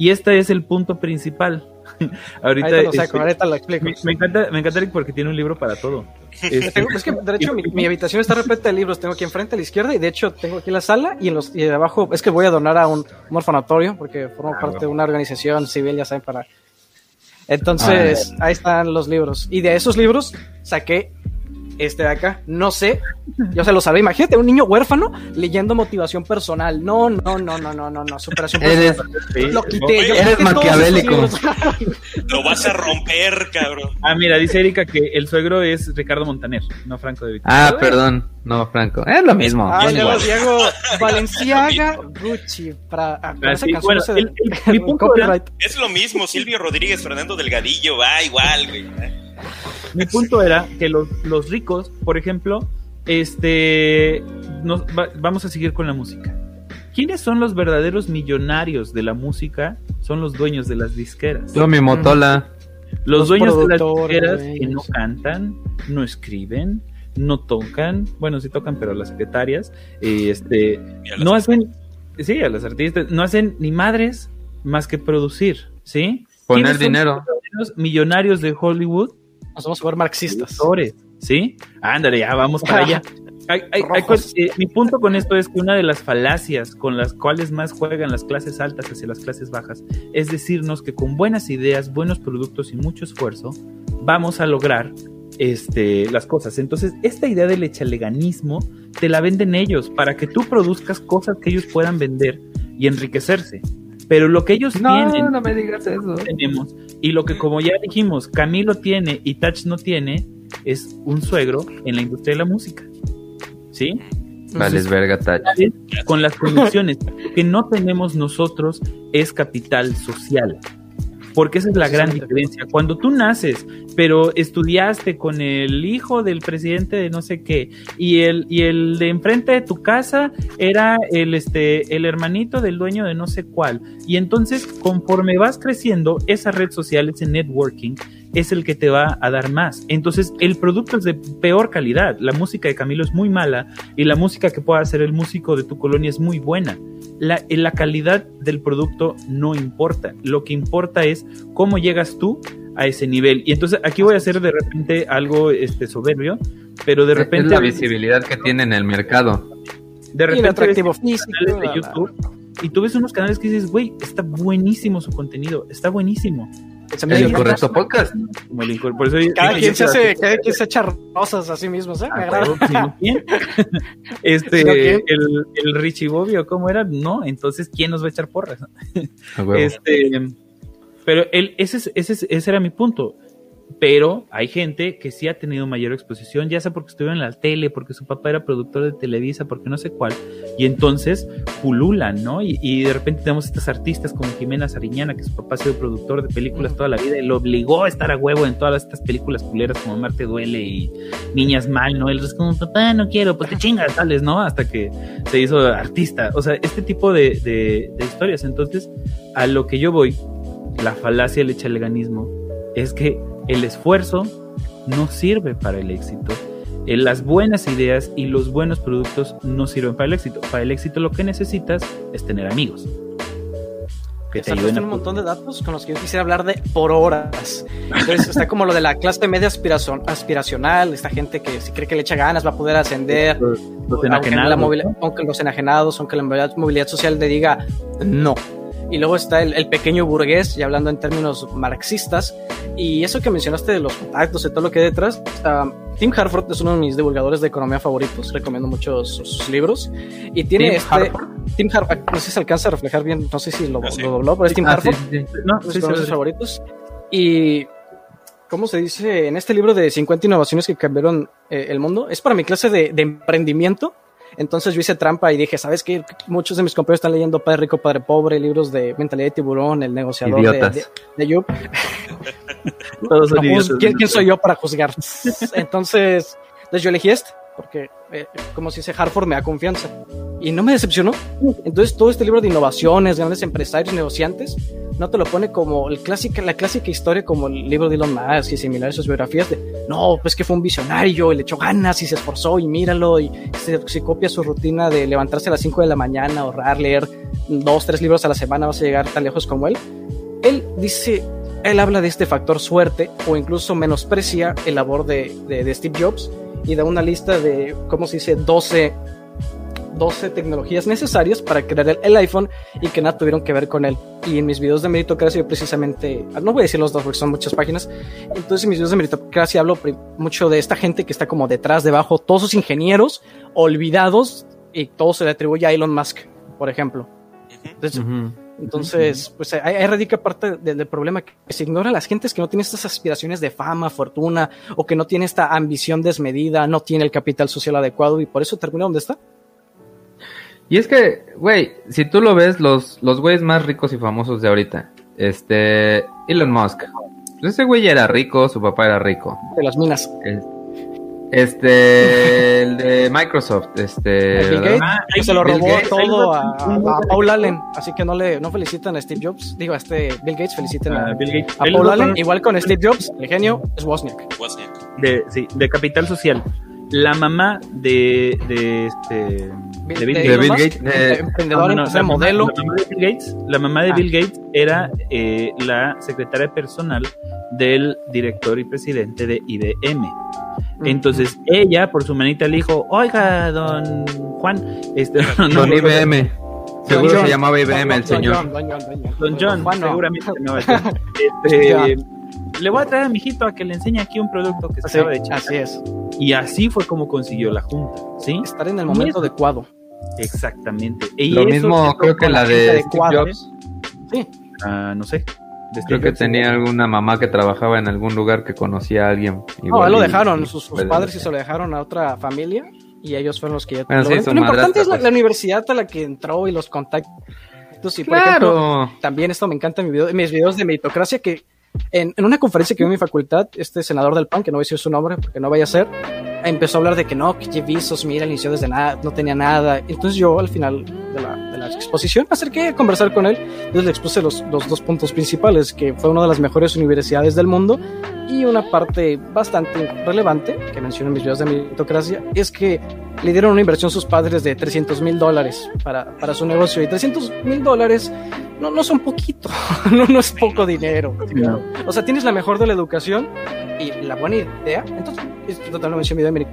Y este es el punto principal. (laughs) ahorita, ahorita lo explico. Me, encanta, me encanta porque tiene un libro para todo. (laughs) Este, es que, de hecho, mi, habitación está repleta de libros. Tengo aquí enfrente a la izquierda y de hecho tengo aquí la sala y en los y de abajo es que voy a donar a un, orfanatorio porque formo ah, parte de una organización civil, ya saben, para... Entonces, ah, ahí están los libros. Y de esos libros saqué este de acá, no sé, yo se lo sabía, imagínate un niño huérfano leyendo motivación personal, no, no, no, no, no, no, no, superación eres, personal, lo quité, eres maquiavélico. Lo vas a romper, cabrón. Ah, mira, dice Erika que el suegro es Ricardo Montaner, no Franco de Vita. Ah, perdón, no Franco, es lo mismo. Ah, Diego, (laughs) Diego Valenciaga, Gucci, para, ah, ah el. Es lo mismo, Silvio Rodríguez, Fernando Delgadillo, va igual, güey. Mi punto era que los, los ricos, por ejemplo, este, nos, vamos a seguir con la música. ¿Quiénes son los verdaderos millonarios de la música? Son los dueños de las disqueras. Yo, mi motola. Los, dueños de las disqueras que no cantan, no escriben, no tocan, bueno, sí tocan, pero las secretarias, este, no hacen, sí, a las artistas, no hacen ni madres más que producir, ¿sí? Poner dinero. Millonarios de Hollywood. Nos vamos a ver marxistas. ¿Sí? Ándale, ya vamos para allá. (laughs) Eh, mi punto con esto es que una de las falacias con las cuales más juegan las clases altas hacia las clases bajas es decirnos que con buenas ideas, buenos productos y mucho esfuerzo vamos a lograr este, las cosas. Entonces, esta idea del echaleganismo te la venden ellos para que tú produzcas cosas que ellos puedan vender y enriquecerse. Pero lo que ellos tienen, no me digas eso. Tenemos, y lo que como ya dijimos, Camilo tiene y Touch no tiene, es un suegro en la industria de la música. ¿Sí? Vale, verga, Touch. Con las condiciones que no tenemos nosotros es capital social. Porque esa es la gran diferencia. Cuando tú naces, pero estudiaste con el hijo del presidente de no sé qué, y el, y el de enfrente de tu casa era el, este, el hermanito del dueño de no sé cuál. Y entonces, conforme vas creciendo, esa red social, ese networking, es el que te va a dar más. Entonces, el producto es de peor calidad. La música de Camilo es muy mala y la música que pueda hacer el músico de tu colonia es muy buena. La, la calidad del producto no importa. Lo que importa es cómo llegas tú a ese nivel. Y entonces aquí voy a hacer de repente algo este, soberbio, pero de repente... Es la visibilidad que tiene en el mercado. De repente... Y atractivo físico. De YouTube, y tú ves unos canales que dices, güey, está buenísimo su contenido, está buenísimo. El incorrecto podcast. Por eso cada, quien se hace, cada quien se echa rosas a sí mismo, ¿eh? Me agrada. (laughs) este, el, el Richie Bobbio, ¿cómo era? No, entonces, ¿quién nos va a echar porras? este, pero él, ese, ese, ese era mi punto pero hay gente que sí ha tenido mayor exposición, ya sea porque estuvo en la tele, porque su papá era productor de Televisa, porque no sé cuál, y entonces pululan, ¿no? Y, de repente tenemos estas artistas como Jimena Sariñana, que su papá ha sido productor de películas toda la vida y lo obligó a estar a huevo en todas estas películas culeras como Marte Duele y Niñas Mal, ¿no? Él es como, papá, no quiero, pues te chingas, tales, ¿no? Hasta que se hizo artista. O sea, este tipo de, de, de historias. Entonces, a lo que yo voy, la falacia del echaleganismo es que el esfuerzo no sirve para el éxito. Eh, las buenas ideas y los buenos productos no sirven para el éxito. Para el éxito lo que necesitas es tener amigos. Que te ayuden un montón de datos con los que yo quisiera hablar de por horas. Entonces está como lo de la clase media aspiración, aspiracional, esta gente que si cree que le echa ganas va a poder ascender, los, aunque, la aunque los enajenados, aunque la movilidad social le diga no y luego está el, pequeño burgués, ya hablando en términos marxistas, y eso que mencionaste de los contactos y todo lo que hay detrás, uh, Tim Harford es uno de mis divulgadores de economía favoritos, recomiendo mucho sus, libros, y tiene este... Harford? Tim Harford, no sé si se alcanza a reflejar bien, no sé si lo, ah, dobló, pero es Tim ah, Harford, no, sí, sus favoritos, y... ¿Cómo se dice? En este libro de 50 innovaciones que cambiaron eh, el mundo, es para mi clase de, de emprendimiento, entonces yo hice trampa y dije, ¿sabes qué? Muchos de mis compañeros están leyendo Padre Rico, Padre Pobre, libros de mentalidad de tiburón, el negociador de, de, Yup. (laughs) ¿quién, ¿quién, soy yo para juzgar? (laughs) Entonces, entonces yo elegí este porque, eh, como si dice Harford, me da confianza. Y no me decepcionó. Entonces, todo este libro de innovaciones, grandes empresarios, negociantes, no te lo pone como el clásica, la clásica historia como el libro de Elon Musk y similares sus biografías de, no, pues que fue un visionario y le echó ganas y se esforzó y míralo y si, copia su rutina de levantarse a las 5 de la mañana, ahorrar, leer dos, tres libros a la semana, vas a llegar tan lejos como él. Él dice, él habla de este factor suerte o incluso menosprecia el labor de, de, de Steve Jobs y da una lista de, ¿cómo se dice?, 12, 12 tecnologías necesarias para crear el, iPhone y que nada tuvieron que ver con él. Y en mis videos de meritocracia yo precisamente, ah, no voy a decir los dos porque son muchas páginas, entonces en mis videos de meritocracia hablo mucho de esta gente que está como detrás, debajo, todos sus ingenieros olvidados y todo se le atribuye a Elon Musk, por ejemplo. Entonces, entonces, pues ahí, radica parte del, problema que se ignora a las gentes que no tienen estas aspiraciones de fama, fortuna, o que no tiene esta ambición desmedida, no tiene el capital social adecuado y por eso termina donde está. Y es que, güey, si tú lo ves, los, los güeyes más ricos y famosos de ahorita, este, Elon Musk, ese güey era rico, su papá era rico. De las minas. Este, el de Microsoft, este. Bill Gates, ah, se lo robó todo a, Paul Allen, así que no le no felicitan a Steve Jobs, digo a este Bill Gates, feliciten a, Bill Gates. a Paul Allen, igual con Steve Jobs, el genio es Wozniak. De, sí, de capital social. la mamá de, de este Bill- Bill de Gates. Bill Gates, Musk, eh, emprendedor, No, no, empresario, la mamá- modelo. La mamá de Bill Gates, la mamá de Ah. Bill Gates era eh, la secretaria personal del director y presidente de IBM. Entonces ella, por su manita, le dijo, oiga, don Juan, este, (laughs) no, no, Don IBM. Seguro John. se llamaba IBM Don- el señor. John, don John, don John. Don John, seguramente no va a ser. Este, le voy a traer a mi hijito a que le enseñe aquí un producto que se Sí, acaba de echar. así es. Y así fue como consiguió la junta, ¿sí? Estar en el momento adecuado. Exactamente. Y Lo mismo creo que la de Steve. Jobs. Sí. No sé. De Creo que tenía alguna mamá que trabajaba en algún lugar que conocía a alguien. No, igual a él lo y- dejaron, y sus, sus puede padres sí ser. se lo dejaron a otra familia y ellos fueron los que ya Bueno, sí, lo, importante es la, pues. la universidad a la que entró y los contactos. Y por ejemplo, Claro. también esto me encanta en mi video- mis videos de meritocracia que en, en una conferencia que dio en mi facultad, este senador del PAN, que no voy a decir su nombre porque no vaya a ser, empezó a hablar de que no, que Jeff Bezos, mira, inició desde nada, no tenía nada. Entonces yo al final de la, de la exposición me acerqué a conversar con él, entonces le expuse los, los dos puntos principales, que fue una de las mejores universidades del mundo y una parte bastante relevante que menciono en mis videos de meritocracia es que le dieron una inversión a sus padres de 300 mil dólares para, para su negocio y 300 mil dólares no, no son poquito, (laughs) no, no es poco dinero. No. O sea, tienes la mejor de la educación y la buena idea. Entonces, esto también lo mencioné en mi.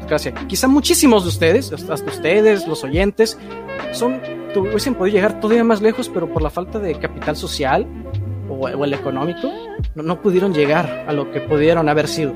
Quizá muchísimos de ustedes, hasta ustedes, los oyentes, son, hubiesen podido llegar todavía más lejos, pero por la falta de capital social o, o el económico, no, no pudieron llegar a lo que pudieron haber sido.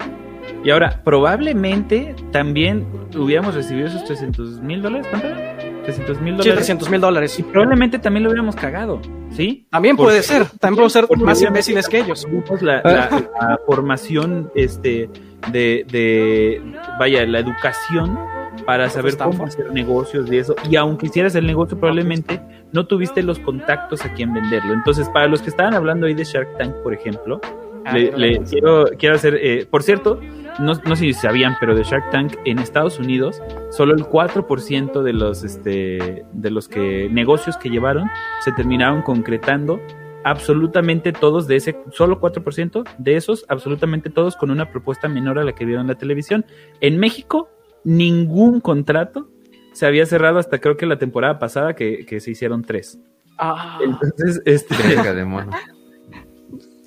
Y ahora, probablemente también hubiéramos recibido esos 300 mil dólares. ¿Cuánto era? 300 mil Sí, dólares. 300 mil dólares. Y probablemente también lo hubiéramos cagado, ¿sí? También Porque- puede ser, también podemos ser más imbéciles que ellos. La, la- la formación este, de, de, vaya, la educación para saber cómo hacer negocios y eso. Y aunque hicieras el negocio, probablemente no tuviste los contactos a quien venderlo. Entonces, para los que estaban hablando ahí de Shark Tank, por ejemplo, Ah, le quiero, quiero hacer, eh, por cierto, no, no sé si sabían, pero de Shark Tank en Estados Unidos, solo el 4% de los, este, de los que, negocios que llevaron se terminaron concretando. Absolutamente todos de ese, solo 4% de esos, absolutamente todos con una propuesta menor a la que vieron en la televisión. En México, ningún contrato se había cerrado hasta creo que la temporada pasada que, que se hicieron tres. Ah, Entonces, este, de mono.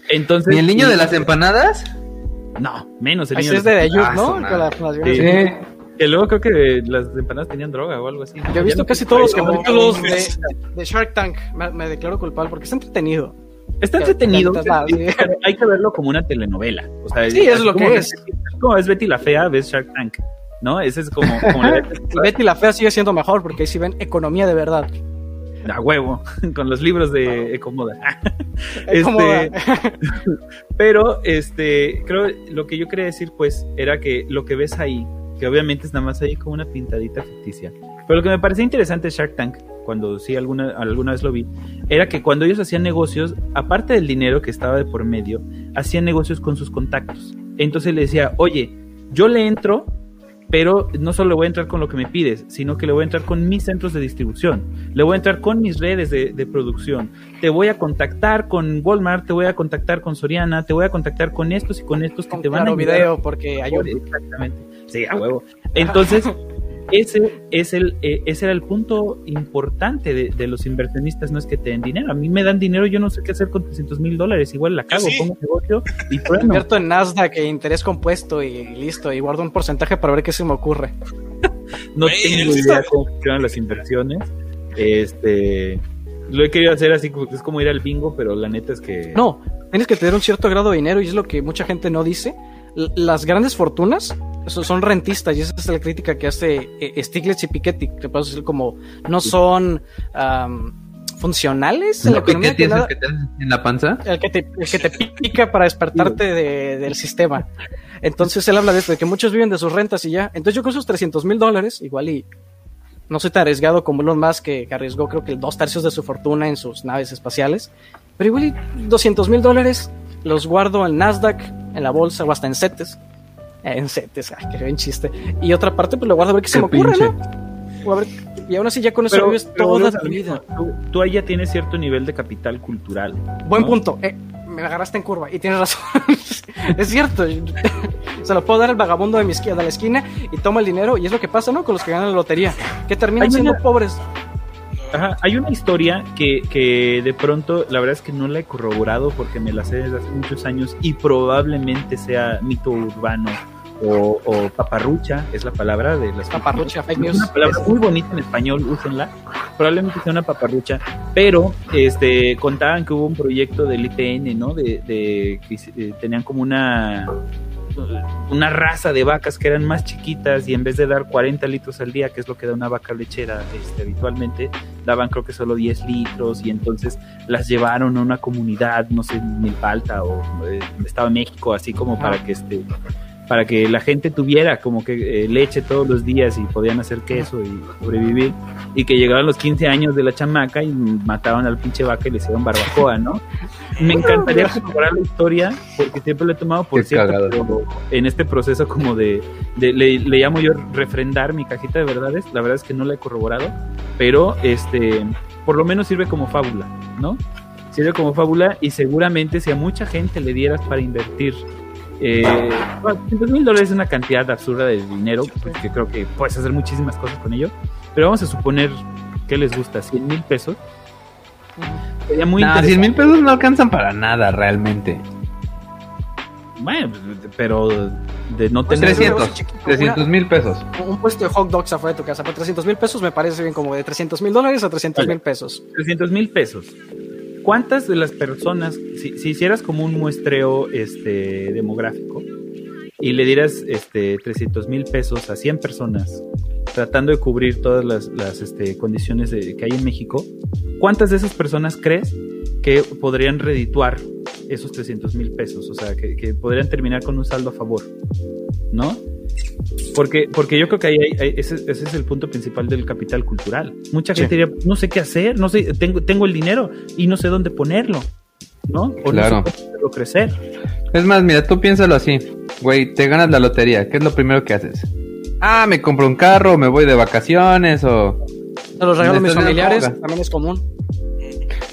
entonces. ¿Y el niño de las empanadas? No, menos el niño sí es de Ah, ¿no? su Con madre. la fundación. Sí. Sí. Que luego creo que las empanadas tenían droga o algo así. Yo he visto casi todos los capítulos de, Shark Tank. Me, me declaro culpable porque está entretenido. Está entretenido. Te- te- te- pero hay que verlo como una telenovela. O sea, Sí, es así lo que es. ves- Como es Betty la Fea, ves Shark Tank. ¿No? Ese es como, como la (laughs) Y Betty la Fea sigue siendo mejor porque ahí sí ven economía de verdad. A huevo, (laughs) con los libros de Ecomoda. Como- (laughs) Este, (laughs) pero, este, creo, lo que yo quería decir, pues, era que lo que ves ahí, que obviamente es nada más ahí como una pintadita ficticia. Pero lo que me parecía interesante de Shark Tank, cuando sí alguna, alguna vez lo vi, era que cuando ellos hacían negocios, aparte del dinero que estaba de por medio, hacían negocios con sus contactos. Entonces le decía, oye, yo le entro, pero no solo le voy a entrar con lo que me pides, sino que le voy a entrar con mis centros de distribución, le voy a entrar con mis redes de, de producción, te voy a contactar con Walmart, te voy a contactar con Soriana, te voy a contactar con estos y con estos que Con te van a video porque hay un... Exactamente. Sí, a huevo. Entonces, (laughs) ese es el, eh, ese era el punto importante de, de los inversionistas, no es que te den dinero. A mí me dan dinero, yo no sé qué hacer con 300 mil dólares. Igual la cago, sí. pongo negocio y (laughs) trueno. Invierto en Nasdaq e interés compuesto y listo. Y guardo un porcentaje para ver qué se me ocurre. (laughs) No Güey, tengo idea está- cómo funcionan las inversiones. Este. Lo he querido hacer así, como- es como ir al bingo, pero la neta es que. No, tienes que tener un cierto grado de dinero y es lo que mucha gente no dice. L- Las grandes fortunas son rentistas y esa es la crítica que hace eh, Stiglitz y Piketty, que puedo decir como no son am, funcionales en la ¿Lo que economía que te en la panza? el que te, el que te pica para despertarte de- del sistema. Entonces él habla de esto, de que muchos viven de sus rentas y ya. Entonces yo con esos 300 mil dólares, igual y no soy tan arriesgado como Elon Musk, que, que arriesgó creo que dos tercios de su fortuna en sus naves espaciales. Pero igual y 200 mil dólares los guardo en Nasdaq, en la bolsa o hasta en CETES. En CETES, ay, qué buen chiste. Y otra parte pues lo guardo a ver qué se me ocurre, pinche. ¿no? O a ver- y aún así ya con eso Pero, vives pero toda tu vida. Tú, tú ahí ya tienes cierto nivel de capital cultural. Buen ¿no? punto. Eh, me agarraste en curva y tienes razón. (laughs) es cierto. (laughs) se lo puedo dar al vagabundo de mi izquierda, de la esquina y toma el dinero y es lo que pasa, ¿no? Con los que ganan la lotería, que terminan siendo pobres. Ajá, hay una historia que, que de pronto, la verdad es que no la he corroborado porque me la sé desde hace muchos años y probablemente sea mito urbano o, o paparrucha, es la palabra de las Paparrucha, fake news. Es una palabra muy bonita en español, úsenla. Probablemente sea una paparrucha, pero este contaban que hubo un proyecto del IPN, ¿no? De, de que eh, tenían como una una raza de vacas que eran más chiquitas y en vez de dar 40 litros al día, que es lo que da una vaca lechera este, habitualmente, daban creo que solo 10 litros y entonces las llevaron a una comunidad, no sé, en Milpalta o eh, Estado de México, así como para que este para que la gente tuviera como que eh, leche todos los días y podían hacer queso y sobrevivir y que llegaban los 15 años de la chamaca y mataban al pinche vaca y le hicieron barbacoa, ¿no? Me encantaría recuperar la historia porque siempre lo he tomado por Qué cierto, cagado. pero en este proceso como de, de- le, le llamo yo refrendar mi cajita de verdades, la verdad es que no la he corroborado, pero este por lo menos sirve como fábula, ¿no? Sirve como fábula y seguramente si a mucha gente le dieras para invertir eh, 200 mil dólares es una cantidad absurda de dinero, porque creo que puedes hacer muchísimas cosas con ello. Pero vamos a suponer que les gusta 100 mil pesos. Sería muy Nah, 100 interesante. mil pesos no alcanzan para nada realmente. Bueno, pero de no tener. 300, 300 mil pesos. Un puesto de hot dogs afuera de tu casa por 300 mil pesos me parece bien como de 300 mil dólares a 300 mil pesos. 300 mil pesos. ¿Cuántas de las personas, si, hicieras como un muestreo este, demográfico y le dieras este, 300 mil pesos a 100 personas, tratando de cubrir todas las, este, condiciones que hay en México, ¿cuántas de esas personas crees que podrían redituar esos 300 mil pesos? O sea, que podrían terminar con un saldo a favor, ¿no? Porque, porque yo creo que ahí hay- hay- ese, ese es el punto principal del capital cultural. Mucha Sí. gente diría, no sé qué hacer, no sé, tengo, tengo el dinero y no sé dónde ponerlo, ¿no? O Claro. no sé cómo hacerlo crecer. Es más, mira, tú piénsalo así. Güey, te ganas la lotería. ¿Qué es lo primero que haces? Ah, me compro un carro, me voy de vacaciones o... Se los regalo a mis familiares, también es común.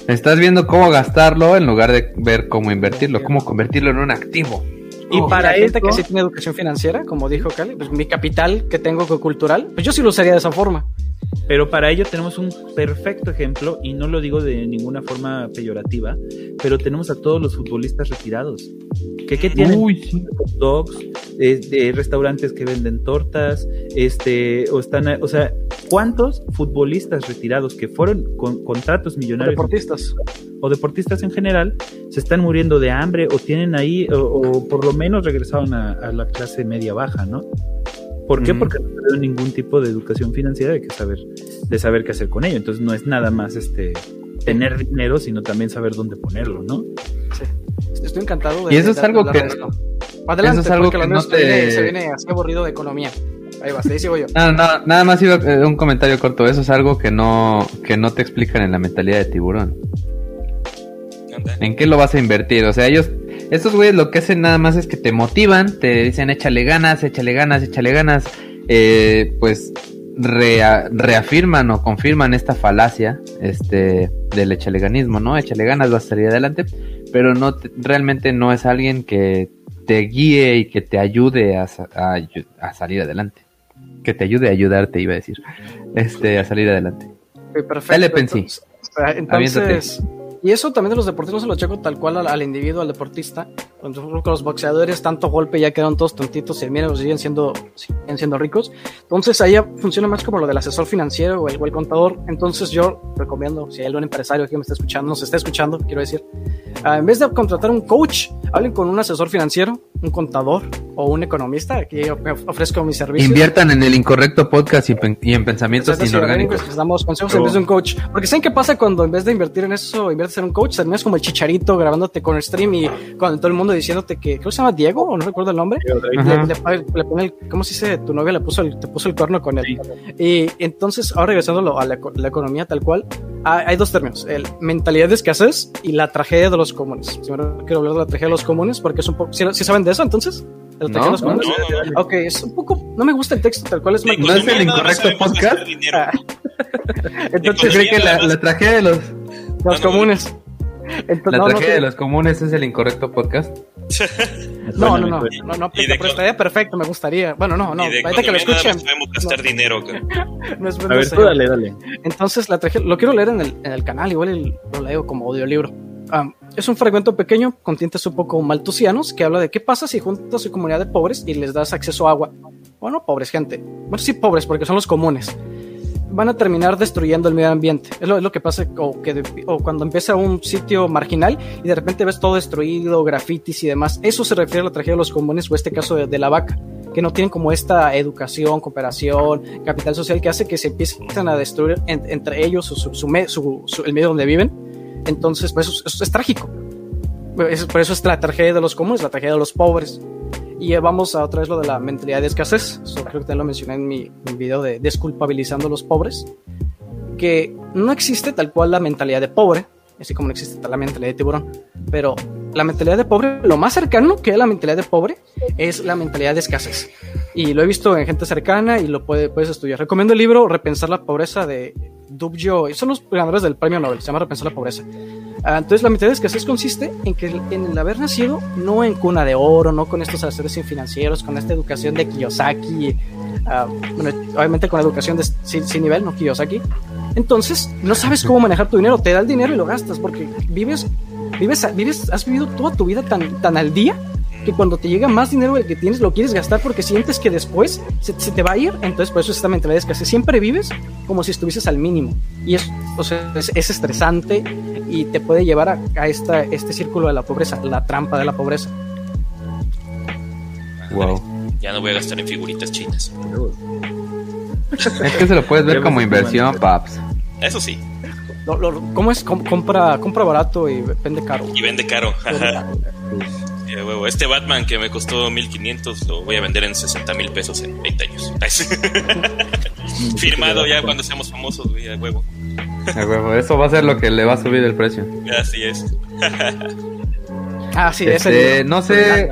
Estás viendo cómo gastarlo en lugar de ver cómo invertirlo, cómo convertirlo en un activo. Y para la gente esto- que sí tiene educación financiera, como dijo Cali, pues mi capital que tengo cultural, pues yo sí lo usaría de esa forma. Pero para ello tenemos un perfecto ejemplo, y no lo digo de ninguna forma peyorativa, pero tenemos a todos los futbolistas retirados. ¿Qué, qué tienen? hot dogs, eh, de restaurantes que venden tortas, este, o están, o sea, ¿cuántos futbolistas retirados que fueron con contratos millonarios Deportistas. o deportistas en general se están muriendo de hambre o tienen ahí, o, o por lo menos regresaron a, a la clase media baja, ¿no? ¿Por qué? Porque no tuvieron ningún tipo de educación financiera de que saber, de saber qué hacer con ello. Entonces no es nada más este tener dinero, sino también saber dónde ponerlo, ¿no? Sí. Estoy encantado de Y eso es algo que. Adelante, eso es algo que lo no te- se viene así aburrido de economía. Ahí va, ahí sigo yo. No, no, nada más iba eh, un comentario corto. Eso es algo que no, que no te explican en la mentalidad de tiburón. ¿En qué lo vas a invertir? O sea, ellos, estos güeyes lo que hacen nada más es que te motivan, te dicen échale ganas, échale ganas, échale ganas. Eh, pues rea- reafirman o confirman esta falacia este, del échale ganismo, ¿no? Échale ganas, vas a salir adelante. Pero no te- realmente no es alguien que te guíe y que te ayude a, salir adelante. Que te ayude a ayudarte, iba a decir. Este, a salir adelante. Perfecto. Dale. Entonces, eh, entonces, y eso también de los deportistas no se lo checo tal cual al, al individuo, al deportista. Cuando los boxeadores, tanto golpe ya quedaron todos tontitos y mira, siguen siendo, siguen siendo ricos. Entonces ahí funciona más como lo del asesor financiero o el, o el contador. Entonces yo recomiendo, si hay algún empresario que me está escuchando, nos está escuchando, quiero decir, ah, en vez de contratar un coach, hablen con un asesor financiero, un contador o un economista. Aquí yo ofrezco mis servicios. Inviertan en el incorrecto podcast y, pen- y en pensamientos Exacto, inorgánicos. orgánicos, que damos consejos en vez de un coach. Porque ¿saben qué pasa cuando en vez de invertir en eso, inviertes en un coach? Terminas como el chicharito grabándote con el stream y con todo el mundo diciéndote que, creo que se llama Diego, o no recuerdo el nombre. Le, le- le pone el, ¿cómo se dice? Tu novia le puso el, te puso el cuerno con él. Y entonces, ahora regresando a la, la economía tal cual, hay, hay dos términos: el mentalidad de escasez y la tragedia de los comunes. Primero quiero hablar de la tragedia de los comunes porque es un poco. ¿Sí, sí saben de eso entonces? ¿De la tragedia No, de los no, comunes? no, no, no. Ok, es un poco. No me gusta el texto tal cual es De ¿No es el más incorrecto podcast? Ah. ¿Usted (laughs) Entonces, cree que la, más. la tragedia de los los no, no. comunes. Entonces, la no, no, tragedia que- de los comunes es el incorrecto podcast? (laughs) no, no, no, no, no, pero estaría perfecto, me gustaría. Bueno, no, no, ahorita que lo escuchen. Podemos gastar dinero. (laughs) no es A ver, tú dale, dale. Entonces, la tragedia, lo quiero leer en el, en el canal, igual lo leo como audiolibro. Um, es un fragmento pequeño con tintes un poco maltusianos que habla de qué pasa si juntas a su comunidad de pobres y les das acceso a agua. Bueno, pobres gente. Bueno, sí, pobres, porque son los comunes van a terminar destruyendo el medio ambiente. Es lo, que pasa o, cuando empieza un sitio marginal y de repente ves todo destruido, grafitis y demás. Eso se refiere a la tragedia de los comunes o este caso de, la vaca, que no tienen como esta educación, cooperación, capital social que hace que se empiecen a destruir entre ellos su, el medio donde viven. Entonces, pues eso, es trágico. por eso es la tragedia de los comunes, la tragedia de los pobres. Y vamos a otra vez lo de la mentalidad de escasez. creo que también lo mencioné en mi, video de desculpabilizando a los pobres. Que no existe tal cual la mentalidad de pobre, así como no existe tal la mentalidad de tiburón. Pero la mentalidad de pobre, lo más cercano que es la mentalidad de pobre es la mentalidad de escasez. Y lo he visto en gente cercana y lo puedes estudiar. Recomiendo el libro Repensar la pobreza de Dubjo. Son los ganadores del premio Nobel. Se llama Repensar la pobreza. Ah, entonces la mitad de escasez consiste en que en el haber nacido no en cuna de oro, no con estos asesores financieros, con esta educación de Kiyosaki, ah, obviamente con la educación de, sin, nivel, no Kiyosaki. Entonces no sabes cómo manejar tu dinero, te da el dinero y lo gastas porque vives, vives, vives, has vivido toda tu vida tan, tan al día que cuando te llega más dinero del que tienes lo quieres gastar porque sientes que después se, te va a ir. Entonces, por eso esta mentalidad es que siempre vives como si estuvieses al mínimo. Y es, o sea, es, estresante y te puede llevar a, esta, este círculo de la pobreza, la trampa de la pobreza. Wow. Ya no voy a gastar en figuritas chinas. Es que se lo puedes ver como inversión, paps. Eso sí. ¿Cómo es? compra, compra barato y vende caro. Y vende caro. Este Batman que me costó 1500 lo voy a vender en 60 mil pesos en 20 años. (laughs) (laughs) Firmado ya cuando seamos famosos, güey, a huevo. A huevo, eso va a ser lo que le va a subir el precio. Así es. ah, sí, este, No sé.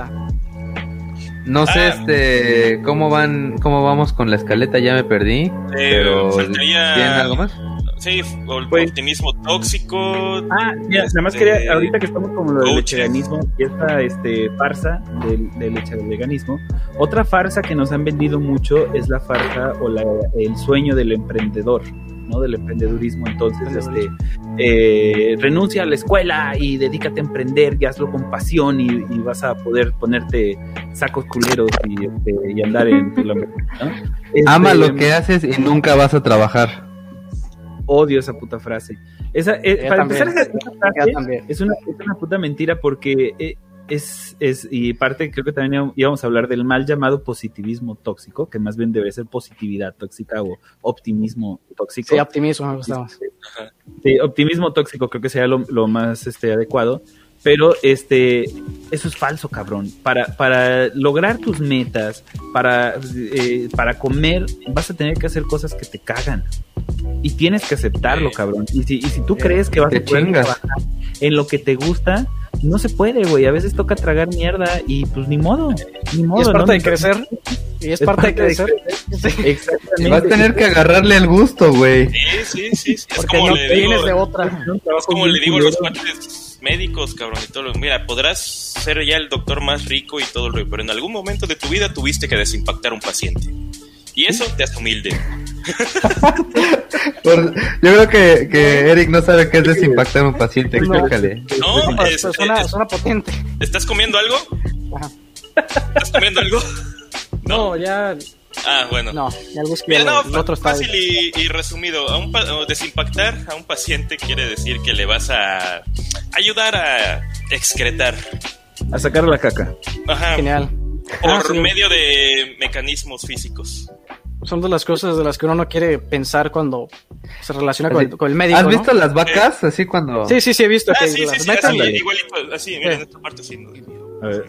No sé, ah. este, cómo van, cómo vamos con la escaleta, ya me perdí. Eh, pero ¿tienen algo más? Sí, pues, optimismo tóxico. Ah, ya, nada más quería, este, ahorita que estamos como lo del veganismo y esta este, farsa del, del veganismo, otra farsa que nos han vendido mucho es la farsa o la, el sueño del emprendedor. ¿no? del emprendedurismo. Entonces, este, eh, renuncia a la escuela y dedícate a emprender y hazlo con pasión y, vas a poder ponerte sacos culeros y, este, andar en ¿no? Ama lo este, que haces y nunca vas a trabajar odio esa puta frase. Esa, eh, para empezar, esa, frase es una, es una, puta mentira porque eh, es, es, y parte creo que también íbamos a hablar del mal llamado positivismo tóxico, que más bien debe ser positividad tóxica o optimismo tóxico. Sí, optimismo me gustaba. Sí, optimismo tóxico creo que sería lo, lo más este, adecuado. Pero este, eso es falso, cabrón. Para, para lograr tus metas, para, eh, para comer, vas a tener que hacer cosas que te cagan. Y tienes que aceptarlo, cabrón. Y si, y si tú crees que vas a poder trabajar en lo que te gusta, no se puede, güey. A veces toca tragar mierda y pues ni modo. Ni modo. Y es parte de crecer. (laughs) Y es, parte, de crecer. Exactamente. Vas a tener que agarrarle el gusto, güey. Sí, sí, sí. Porque no tienes de otra. Es como le digo a los padres médicos, cabrón, y todo Mira, podrás ser ya el doctor más rico y todo lo pero en algún momento de tu vida tuviste que desimpactar a un paciente. Y eso te hace humilde. yo creo que, que, Eric no sabe qué es desimpactar a un paciente. Explícale. No, es, suena, potente. ¿Estás comiendo algo? ¿Estás comiendo algo? No, ya. Ah, bueno. No, algo es Mira, no, otro fácil y, y, resumido. A un desimpactar a un paciente quiere decir que le vas a ayudar a excretar. A sacar la caca. Ajá. Genial. Por ah, medio de mecanismos físicos son de las cosas de las que uno no quiere pensar cuando se relaciona con, el, médico. ¿Has visto las vacas? Así cuando. Sí, sí, sí, he visto. Ah, que sí, sí, sí, así, igualito, así, mira, en esta parte sí. A ver.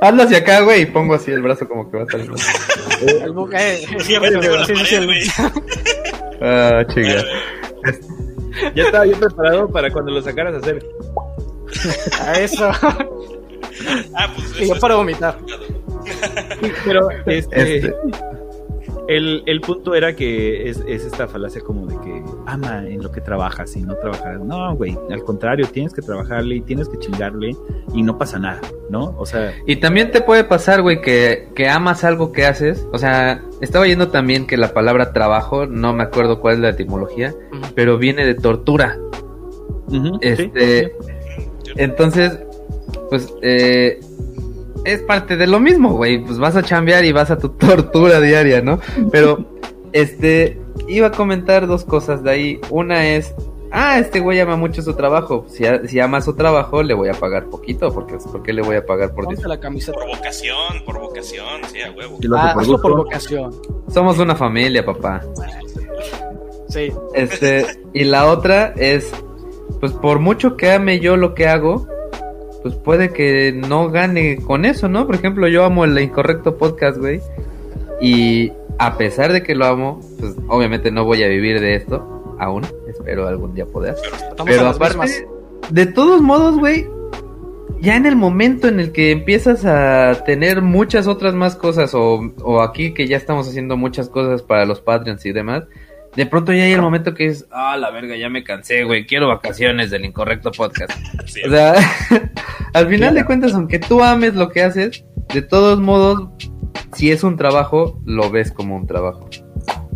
Hazlo hacia acá, güey, y pongo así el brazo como que va a salir. el eh. (laughs) Sí, sí, Ah, chica. Ya estaba yo preparado para cuando lo sacaras a hacer. (laughs) A eso. Ah, pues y yo para vomitar. Pero, este, este, el, el punto era que es, es, esta falacia como de que ama en lo que trabajas y no trabajarás. No, güey, al contrario, tienes que trabajarle y tienes que chingarle y no pasa nada, ¿no? O sea... Y también te puede pasar, güey, que, que amas algo que haces. O sea, estaba yendo también que la palabra trabajo, no me acuerdo cuál es la etimología, pero viene de tortura. este... Entonces, pues... Eh, es parte de lo mismo, güey. Pues vas a chambear y vas a tu (laughs) tortura diaria, ¿no? Pero, este, iba a comentar dos cosas de ahí. Una es, ah, este güey ama mucho su trabajo. Si, si ama su trabajo, le voy a pagar poquito, porque ¿por qué le voy a pagar por la camiseta. Por vocación, por vocación, sí, a huevo. Ah, por, por vocación. Somos una familia, papá. Sí. Este, y la otra es, pues por mucho que ame yo lo que hago, pues puede que no gane con eso, ¿no? Por ejemplo, yo amo el Incorrecto Podcast, güey. Y a pesar de que lo amo, pues obviamente no voy a vivir de esto aún. Espero algún día poder. Pero aparte, de todos modos, güey, ya en el momento en el que empiezas a tener muchas otras más cosas, o, o aquí que ya estamos haciendo muchas cosas para los Patreons y demás, de pronto ya hay el momento que es, ah, la verga, ya me cansé, güey, quiero vacaciones del incorrecto podcast. o sea, (laughs) al final de cuentas, aunque tú ames lo que haces, de todos modos, si es un trabajo, lo ves como un trabajo.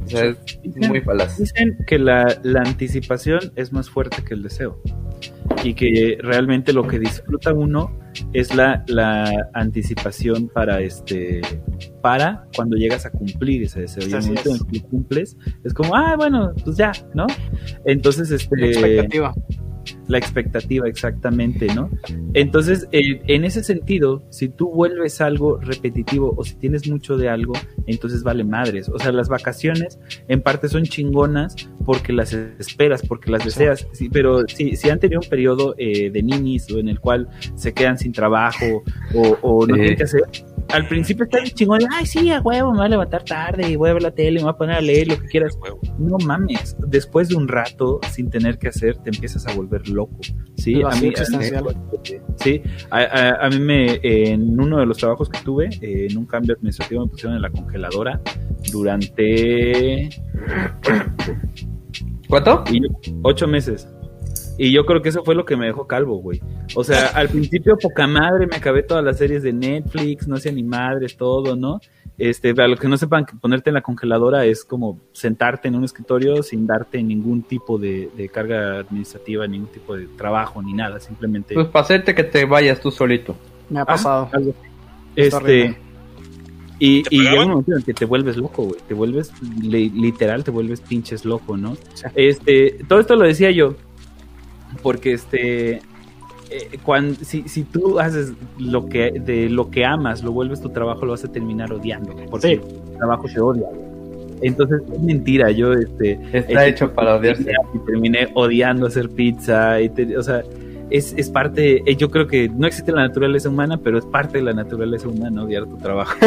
O sea, es muy falaz. Dicen que la, la anticipación es más fuerte que el deseo y que realmente lo que disfruta uno es la, la anticipación para este para cuando llegas a cumplir ese deseo. Y el momento en que cumples, es como, ah, bueno, pues ya, ¿no? Entonces, este. La expectativa. La expectativa, exactamente, ¿no? Entonces, eh, en ese sentido, si tú vuelves algo repetitivo o si tienes mucho de algo, entonces vale madres. O sea, las vacaciones en parte son chingonas porque las esperas, porque las deseas, sí, pero si, si han tenido un periodo eh, de ninis o en el cual se quedan sin trabajo o, o no tienen que hacer, al principio está chingón, ay, sí, a huevo, me voy a levantar tarde y voy a ver la tele, me voy a poner a leer lo que quieras. No mames, después de un rato sin tener que hacer, te empiezas a volver loco. Sí, a mí, sí, a, mí me, en uno de los trabajos que tuve, en un cambio administrativo me pusieron en la congeladora durante... ¿Cuánto? ocho meses. Y yo creo que eso fue lo que me dejó calvo, güey. O sea, al principio poca madre, me acabé todas las series de Netflix, no sé ni madres, todo, ¿no? Este, para los que no sepan, que ponerte en la congeladora es como sentarte en un escritorio sin darte ningún tipo de, carga administrativa, ningún tipo de trabajo, ni nada, simplemente... Pues para hacerte que te vayas tú solito. Me ha pasado. este... Y, y llega un momento en el que te vuelves loco, güey. Te vuelves, literal, te vuelves pinches loco, ¿no? Este, todo esto lo decía yo, porque este eh, cuando, si, si tú haces lo que de lo que amas, lo vuelves tu trabajo, lo vas a terminar odiando, porque el trabajo se odia. Entonces es mentira, yo este está hecho para odiarse y terminé odiando hacer pizza y o sea, es, es parte, eh, yo creo que no existe la naturaleza humana, pero es parte de la naturaleza humana odiar tu trabajo. (laughs)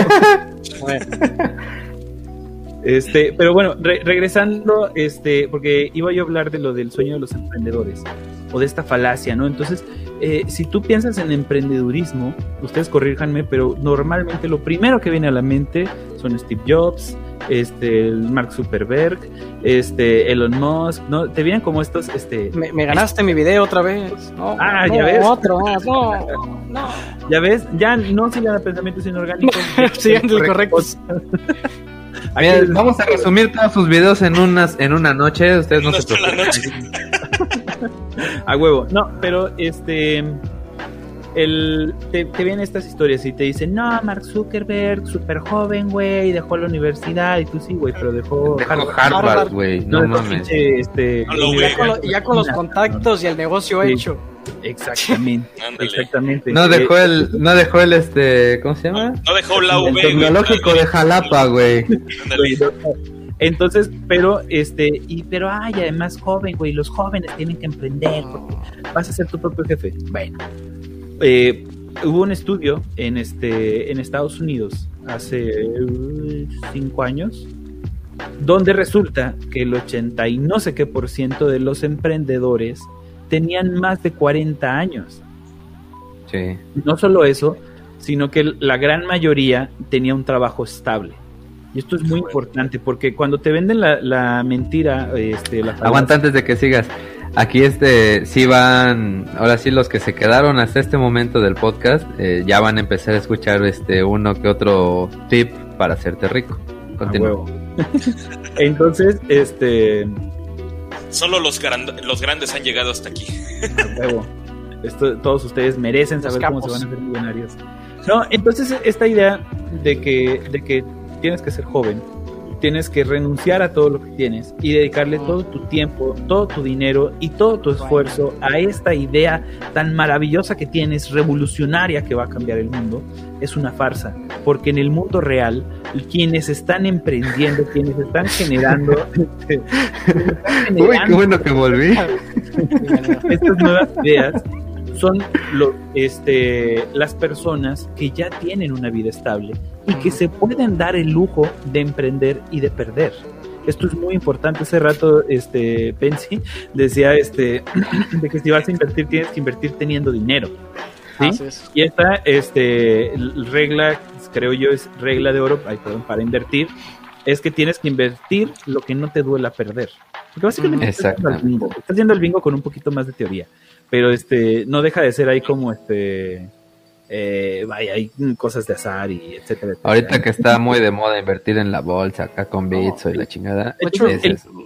Este, pero bueno, regresando, este, porque iba yo a hablar de lo del sueño de los emprendedores o de esta falacia, ¿no? Entonces, eh, si tú piensas en emprendedurismo, ustedes corríjanme, pero normalmente lo primero que viene a la mente son Steve Jobs, este, Mark Zuckerberg, este, Elon Musk, ¿no? Te vienen como estos, este... Me, ganaste mi video otra vez. ah, ya ves. Otro no, no. (laughs) Ya ves, ya no sigan a pensamientos inorgánicos. (laughs) sigan correctos. vamos a resumir todos sus videos en unas en una noche. Ustedes no, se (laughs) preocupen. (laughs) a huevo. No, pero este. El, te, vienen estas historias y te dicen, no, Mark Zuckerberg, súper joven, güey, dejó la universidad, y tú sí, güey, pero dejó, dejó Harvard, güey, no, mames. Este, ya, con, los contactos y el negocio hecho. Exactamente, (laughs) exactamente. No dejó el, no dejó el este, ¿cómo se llama? No, dejó la UV. El tecnológico de Jalapa, güey. Entonces, pero, este, y, pero, ay, además joven, güey, los jóvenes tienen que emprender porque vas a ser tu propio jefe. Bueno, eh, hubo un estudio en, este, en Estados Unidos hace cinco años donde resulta que el 80 y no sé qué por ciento de los emprendedores tenían más de 40 años. Sí. No solo eso, sino que la gran mayoría tenía un trabajo estable. Y esto es muy importante porque cuando te venden la, mentira, este, la Aguanta antes de que sigas. Aquí este, sí van, ahora sí los que se quedaron hasta este momento del podcast, eh, ya van a empezar a escuchar este uno que otro tip para hacerte rico. Continúa. (laughs) Entonces, este... Solo los, los grandes han llegado hasta aquí. Esto, todos ustedes merecen saber cómo se van a hacer millonarios. No, entonces esta idea de que, de que tienes que ser joven tienes que renunciar a todo lo que tienes y dedicarle todo tu tiempo, todo tu dinero y todo tu esfuerzo a esta idea tan maravillosa que tienes, revolucionaria que va a cambiar el mundo, es una farsa. Porque en el mundo real, quienes están emprendiendo, quienes están generando... (laughs) Uy, qué bueno que volví. (laughs) estas nuevas ideas son los, este, las personas que ya tienen una vida estable y que se pueden dar el lujo de emprender y de perder. Esto es muy importante. Hace rato, este, Pensi decía, este, (clears throat) de que si vas a invertir, tienes que invertir teniendo dinero. Y esta, este, regla, creo yo, es regla de oro, para invertir, es que tienes que invertir lo que no te duela perder. Porque básicamente estás haciendo, el bingo, estás haciendo el bingo con un poquito más de teoría pero este no deja de ser ahí como este eh, vaya, hay cosas de azar y etcétera, Ahorita que está muy de moda invertir en la bolsa, acá con bits y la chingada. De hecho,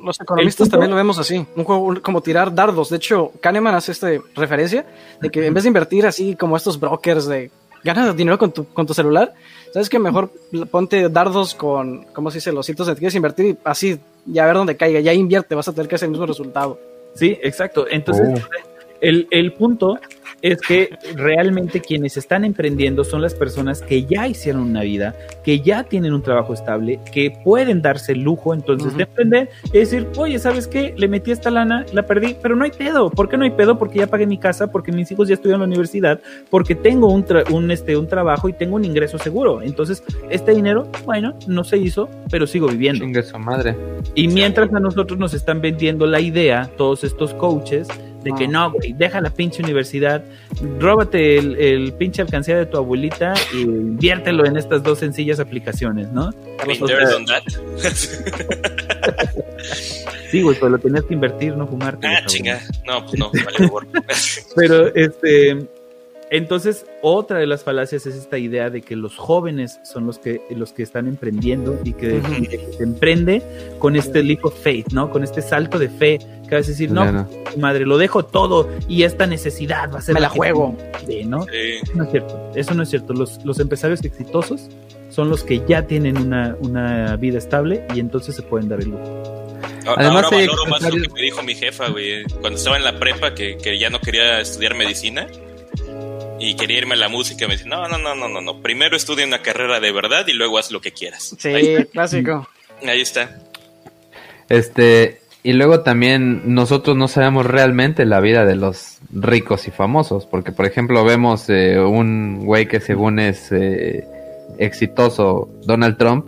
los economistas también lo vemos así, un juego como tirar dardos. De hecho, Kahneman hace esta referencia de que en vez de invertir así como estos brokers de ganas dinero con tu, con tu celular, sabes que mejor ponte dardos con, ¿cómo se dice? Los hitos de quieres invertir y así, ya a ver dónde caiga, ya invierte, vas a tener que hacer el mismo resultado. Sí, exacto. Entonces, oh. El, el punto es que realmente quienes están emprendiendo son las personas que ya hicieron una vida, que ya tienen un trabajo estable, que pueden darse el lujo entonces de emprender y decir, oye, ¿sabes qué? Le metí esta lana, la perdí, pero no hay pedo. ¿Por qué no hay pedo? Porque ya pagué mi casa, porque mis hijos ya estudian en la universidad, porque tengo un, un, este, un trabajo y tengo un ingreso seguro. Entonces, este dinero, bueno, no se hizo, pero sigo viviendo. Ingreso madre. Y mientras a nosotros nos están vendiendo la idea, todos estos coaches, de que no, güey, deja la pinche universidad, róbate el, pinche alcancía de tu abuelita y inviértelo en estas dos sencillas aplicaciones, ¿no? (laughs) sí, güey, pero lo tenías que invertir, no fumarte. Ah, chinga. No, pues no, vale, (laughs) Pero, este, entonces, otra de las falacias es esta idea de que los jóvenes son los que, los que están emprendiendo y que, se emprende con este leap of faith, ¿no? Con este salto de fe, que vas a decir, no, madre, lo dejo todo y esta necesidad va a ser... Me la juego. ¿no? Eso no es cierto, eso no es cierto. Los, los empresarios exitosos son los que ya tienen una, una vida estable y entonces se pueden dar el lujo. Además, Ahora valoro más lo que me dijo mi jefa, güey. Cuando estaba en la prepa, que, que ya no quería estudiar medicina y quería irme a la música, me dice, no, no, no, no, no, no, primero estudia una carrera de verdad y luego haz lo que quieras. Sí, clásico. Ahí está. Este, y luego también nosotros no sabemos realmente la vida de los ricos y famosos, porque por ejemplo vemos eh, un güey que según es eh, exitoso, Donald Trump,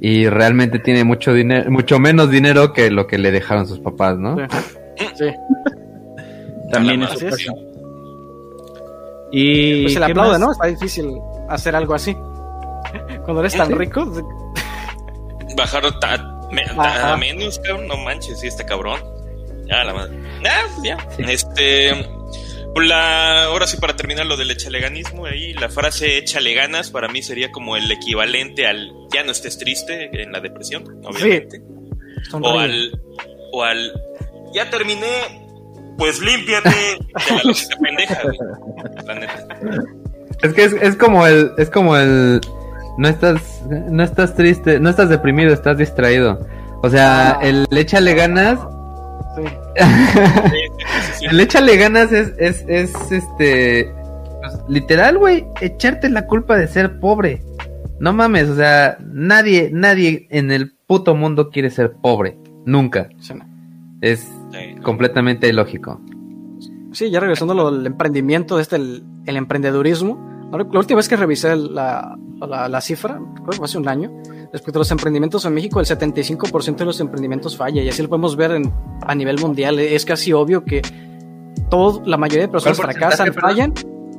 y realmente tiene mucho dinero, mucho menos dinero que lo que le dejaron sus papás, ¿no? Sí. También eso y pues se le aplaude, ¿no? Está difícil hacer algo así. Cuando eres tan rico. Bajar a, menos, cabrón, no manches, sí, este cabrón. Ya, la madre. Ah, ya. Este. La, ahora sí, para terminar lo del echaleganismo, ahí la frase échale ganas para mí sería como el equivalente al ya no estés triste en la depresión, obviamente. O al, o al ya terminé, pues límpiate de la pendeja, La neta. Es que es, como el, es como el, no estás, no estás triste, no estás deprimido, estás distraído. O sea, ah. el échale ganas. Sí. (laughs) el échale ganas es, es, es este, pues, literal, güey, echarte la culpa de ser pobre. No mames, o sea, nadie, nadie en el puto mundo quiere ser pobre. Nunca. Es completamente ilógico. Sí, ya regresando al emprendimiento, este, el, emprendedurismo. la última vez que revisé la, la, cifra, creo que fue hace un año, respecto a los emprendimientos en México, el 75% de los emprendimientos falla y así lo podemos ver a nivel mundial. Es casi obvio que todo, la mayoría de personas fracasan, fallan.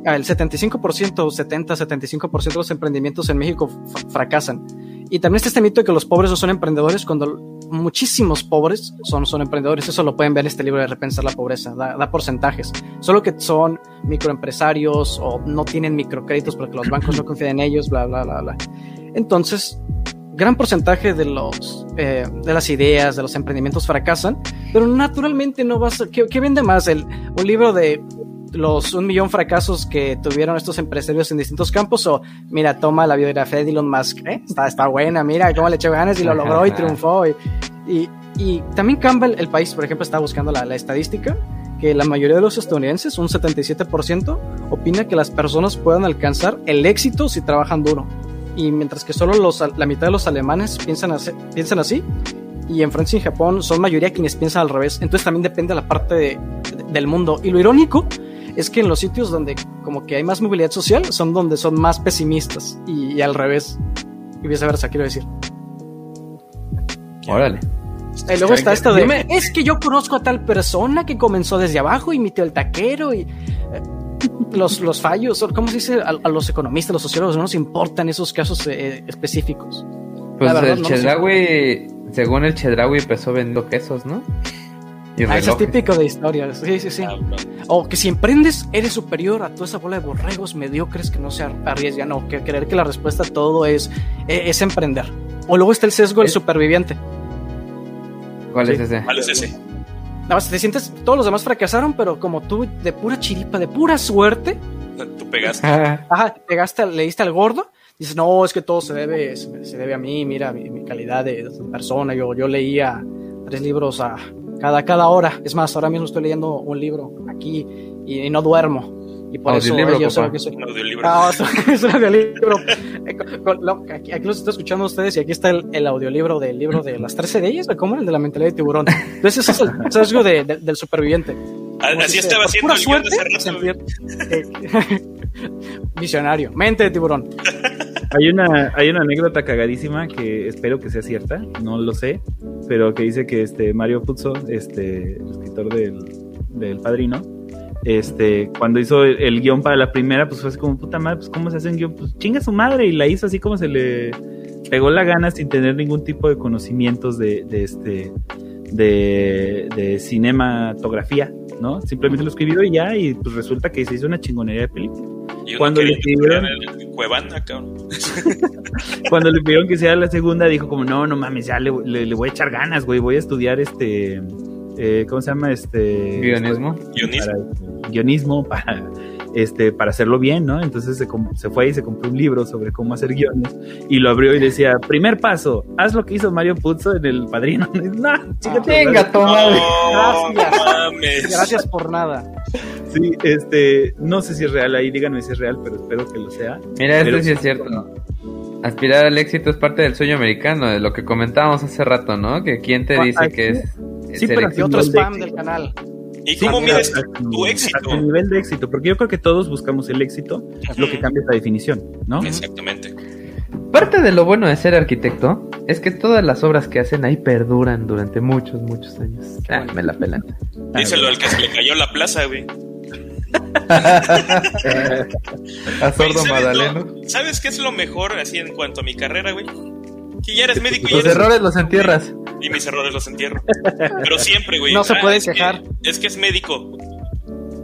Ah, el 75%, 70, 75% de los emprendimientos en México fracasan. Y también está este mito de que los pobres no son emprendedores cuando muchísimos pobres son, son emprendedores. Eso lo pueden ver en este libro de Repensar la Pobreza. Da, porcentajes. Solo que son microempresarios o no tienen microcréditos porque los bancos no confían en ellos, bla, bla, bla, bla. Entonces, gran porcentaje de, los, eh, de las ideas, de los emprendimientos fracasan, pero naturalmente no vas a... ¿Qué, qué vende más? El, un libro de los un millón fracasos que tuvieron estos empresarios en distintos campos o mira, toma la biografía de Elon Musk, ¿eh? está, está buena, mira cómo le echó ganas y lo logró y triunfó. Y, y, y también Campbell, el país, por ejemplo, está buscando la, la estadística que la mayoría de los estadounidenses, un 77%, opina que las personas puedan alcanzar el éxito si trabajan duro. Y mientras que solo los, la mitad de los alemanes piensan así, piensan así y en Francia y en Japón son mayoría quienes piensan al revés. Entonces también depende de la parte de, de, del mundo. Y lo irónico es que en los sitios donde como que hay más movilidad social son donde son más pesimistas y, y al revés. Y viceversa, quiero decir. Órale. Y luego está esto de, Dime. es que yo conozco a tal persona que comenzó desde abajo y metió el taquero y... Eh, los, los fallos, ¿cómo se dice? A, a, los economistas, los sociólogos, no nos importan esos casos eh, específicos. Pues verdad, el no Chedraui, según el Chedraui, empezó vendiendo quesos, ¿no? Ah, eso es típico de historias. Sí, sí, sí. Ah, no. O que si emprendes, eres superior a toda esa bola de borregos mediocres que no se arriesgan. O que creer que la respuesta a todo es, es emprender. O luego está el sesgo del superviviente. ¿Cuál sí. es ese? ¿Cuál es ese? Nada más te sientes, todos los demás fracasaron, pero como tú, de pura chiripa, de pura suerte. Tú pegaste. Ajá, pegaste, le diste al gordo. Dices, no, es que todo se debe, se debe a mí, mira, mi, mi calidad de persona. Yo, yo leía tres libros a, cada, cada hora. Es más, ahora mismo estoy leyendo un libro aquí y, y no duermo. Y por eso yo sé que soy. Un audiolibro. No, (laughs) es un audiolibro. aquí, aquí, los estoy escuchando ustedes y aquí está el, el, audiolibro del libro de las 13 de ellas, ¿cómo? El de la mentalidad de tiburón. Entonces, ese es el sesgo de, de, del superviviente. Como Así estaba haciendo el suerte, de. (laughs) Visionario. Mente de tiburón. Hay una, hay una anécdota cagadísima que espero que sea cierta, no lo sé, pero que dice que este Mario Puzo, este escritor del, del Padrino, este, cuando hizo el, el, guion para la primera, pues fue así como, puta madre, pues cómo se hace un guion, pues chinga su madre, y la hizo así como se le pegó la gana sin tener ningún tipo de conocimientos de, de este, de, de, cinematografía, ¿no? Simplemente lo escribió y ya, y pues resulta que se hizo una chingonería de película. Cuando le pidieron Cuevana, (laughs) cuando le pidieron que sea la segunda, dijo como, no, no mames, ya le, le, le voy a echar ganas, güey, voy a estudiar este, eh, ¿cómo se llama? Este... Guionismo. Guionismo. Para, guionismo (laughs) para, este, para hacerlo bien, ¿no? Entonces se, se, fue y se compró un libro sobre cómo hacer guiones y lo abrió y decía, primer paso, haz lo que hizo Mario Puzo en El Padrino. (laughs) no, venga, toma. No, Gracias. Gracias por nada. (laughs) Sí, este, no sé si es real ahí, díganme si es real, pero espero que lo sea. Mira, pero, esto sí es cierto. Aspirar al éxito es parte del sueño americano, de lo que comentábamos hace rato, ¿no? Que quién te dice ah, que es... Sí, pero aquí otro spam del canal. ¿Y cómo sí, mides tu éxito? El nivel de éxito, porque yo creo que todos buscamos el éxito, uh -huh. lo que cambia es la definición, ¿no? Exactamente. Parte de lo bueno de ser arquitecto es que todas las obras que hacen ahí perduran durante muchos, muchos años. Ah, me la pelan. Díselo al que se le cayó la plaza, güey. (laughs) a sordo Madaleno. ¿Sabes qué es lo mejor así en cuanto a mi carrera, güey? Que ya eres médico y Los eres... errores los entierras. Y mis errores los entierro. Pero siempre, güey. No se puede quejar. Que, es que es médico.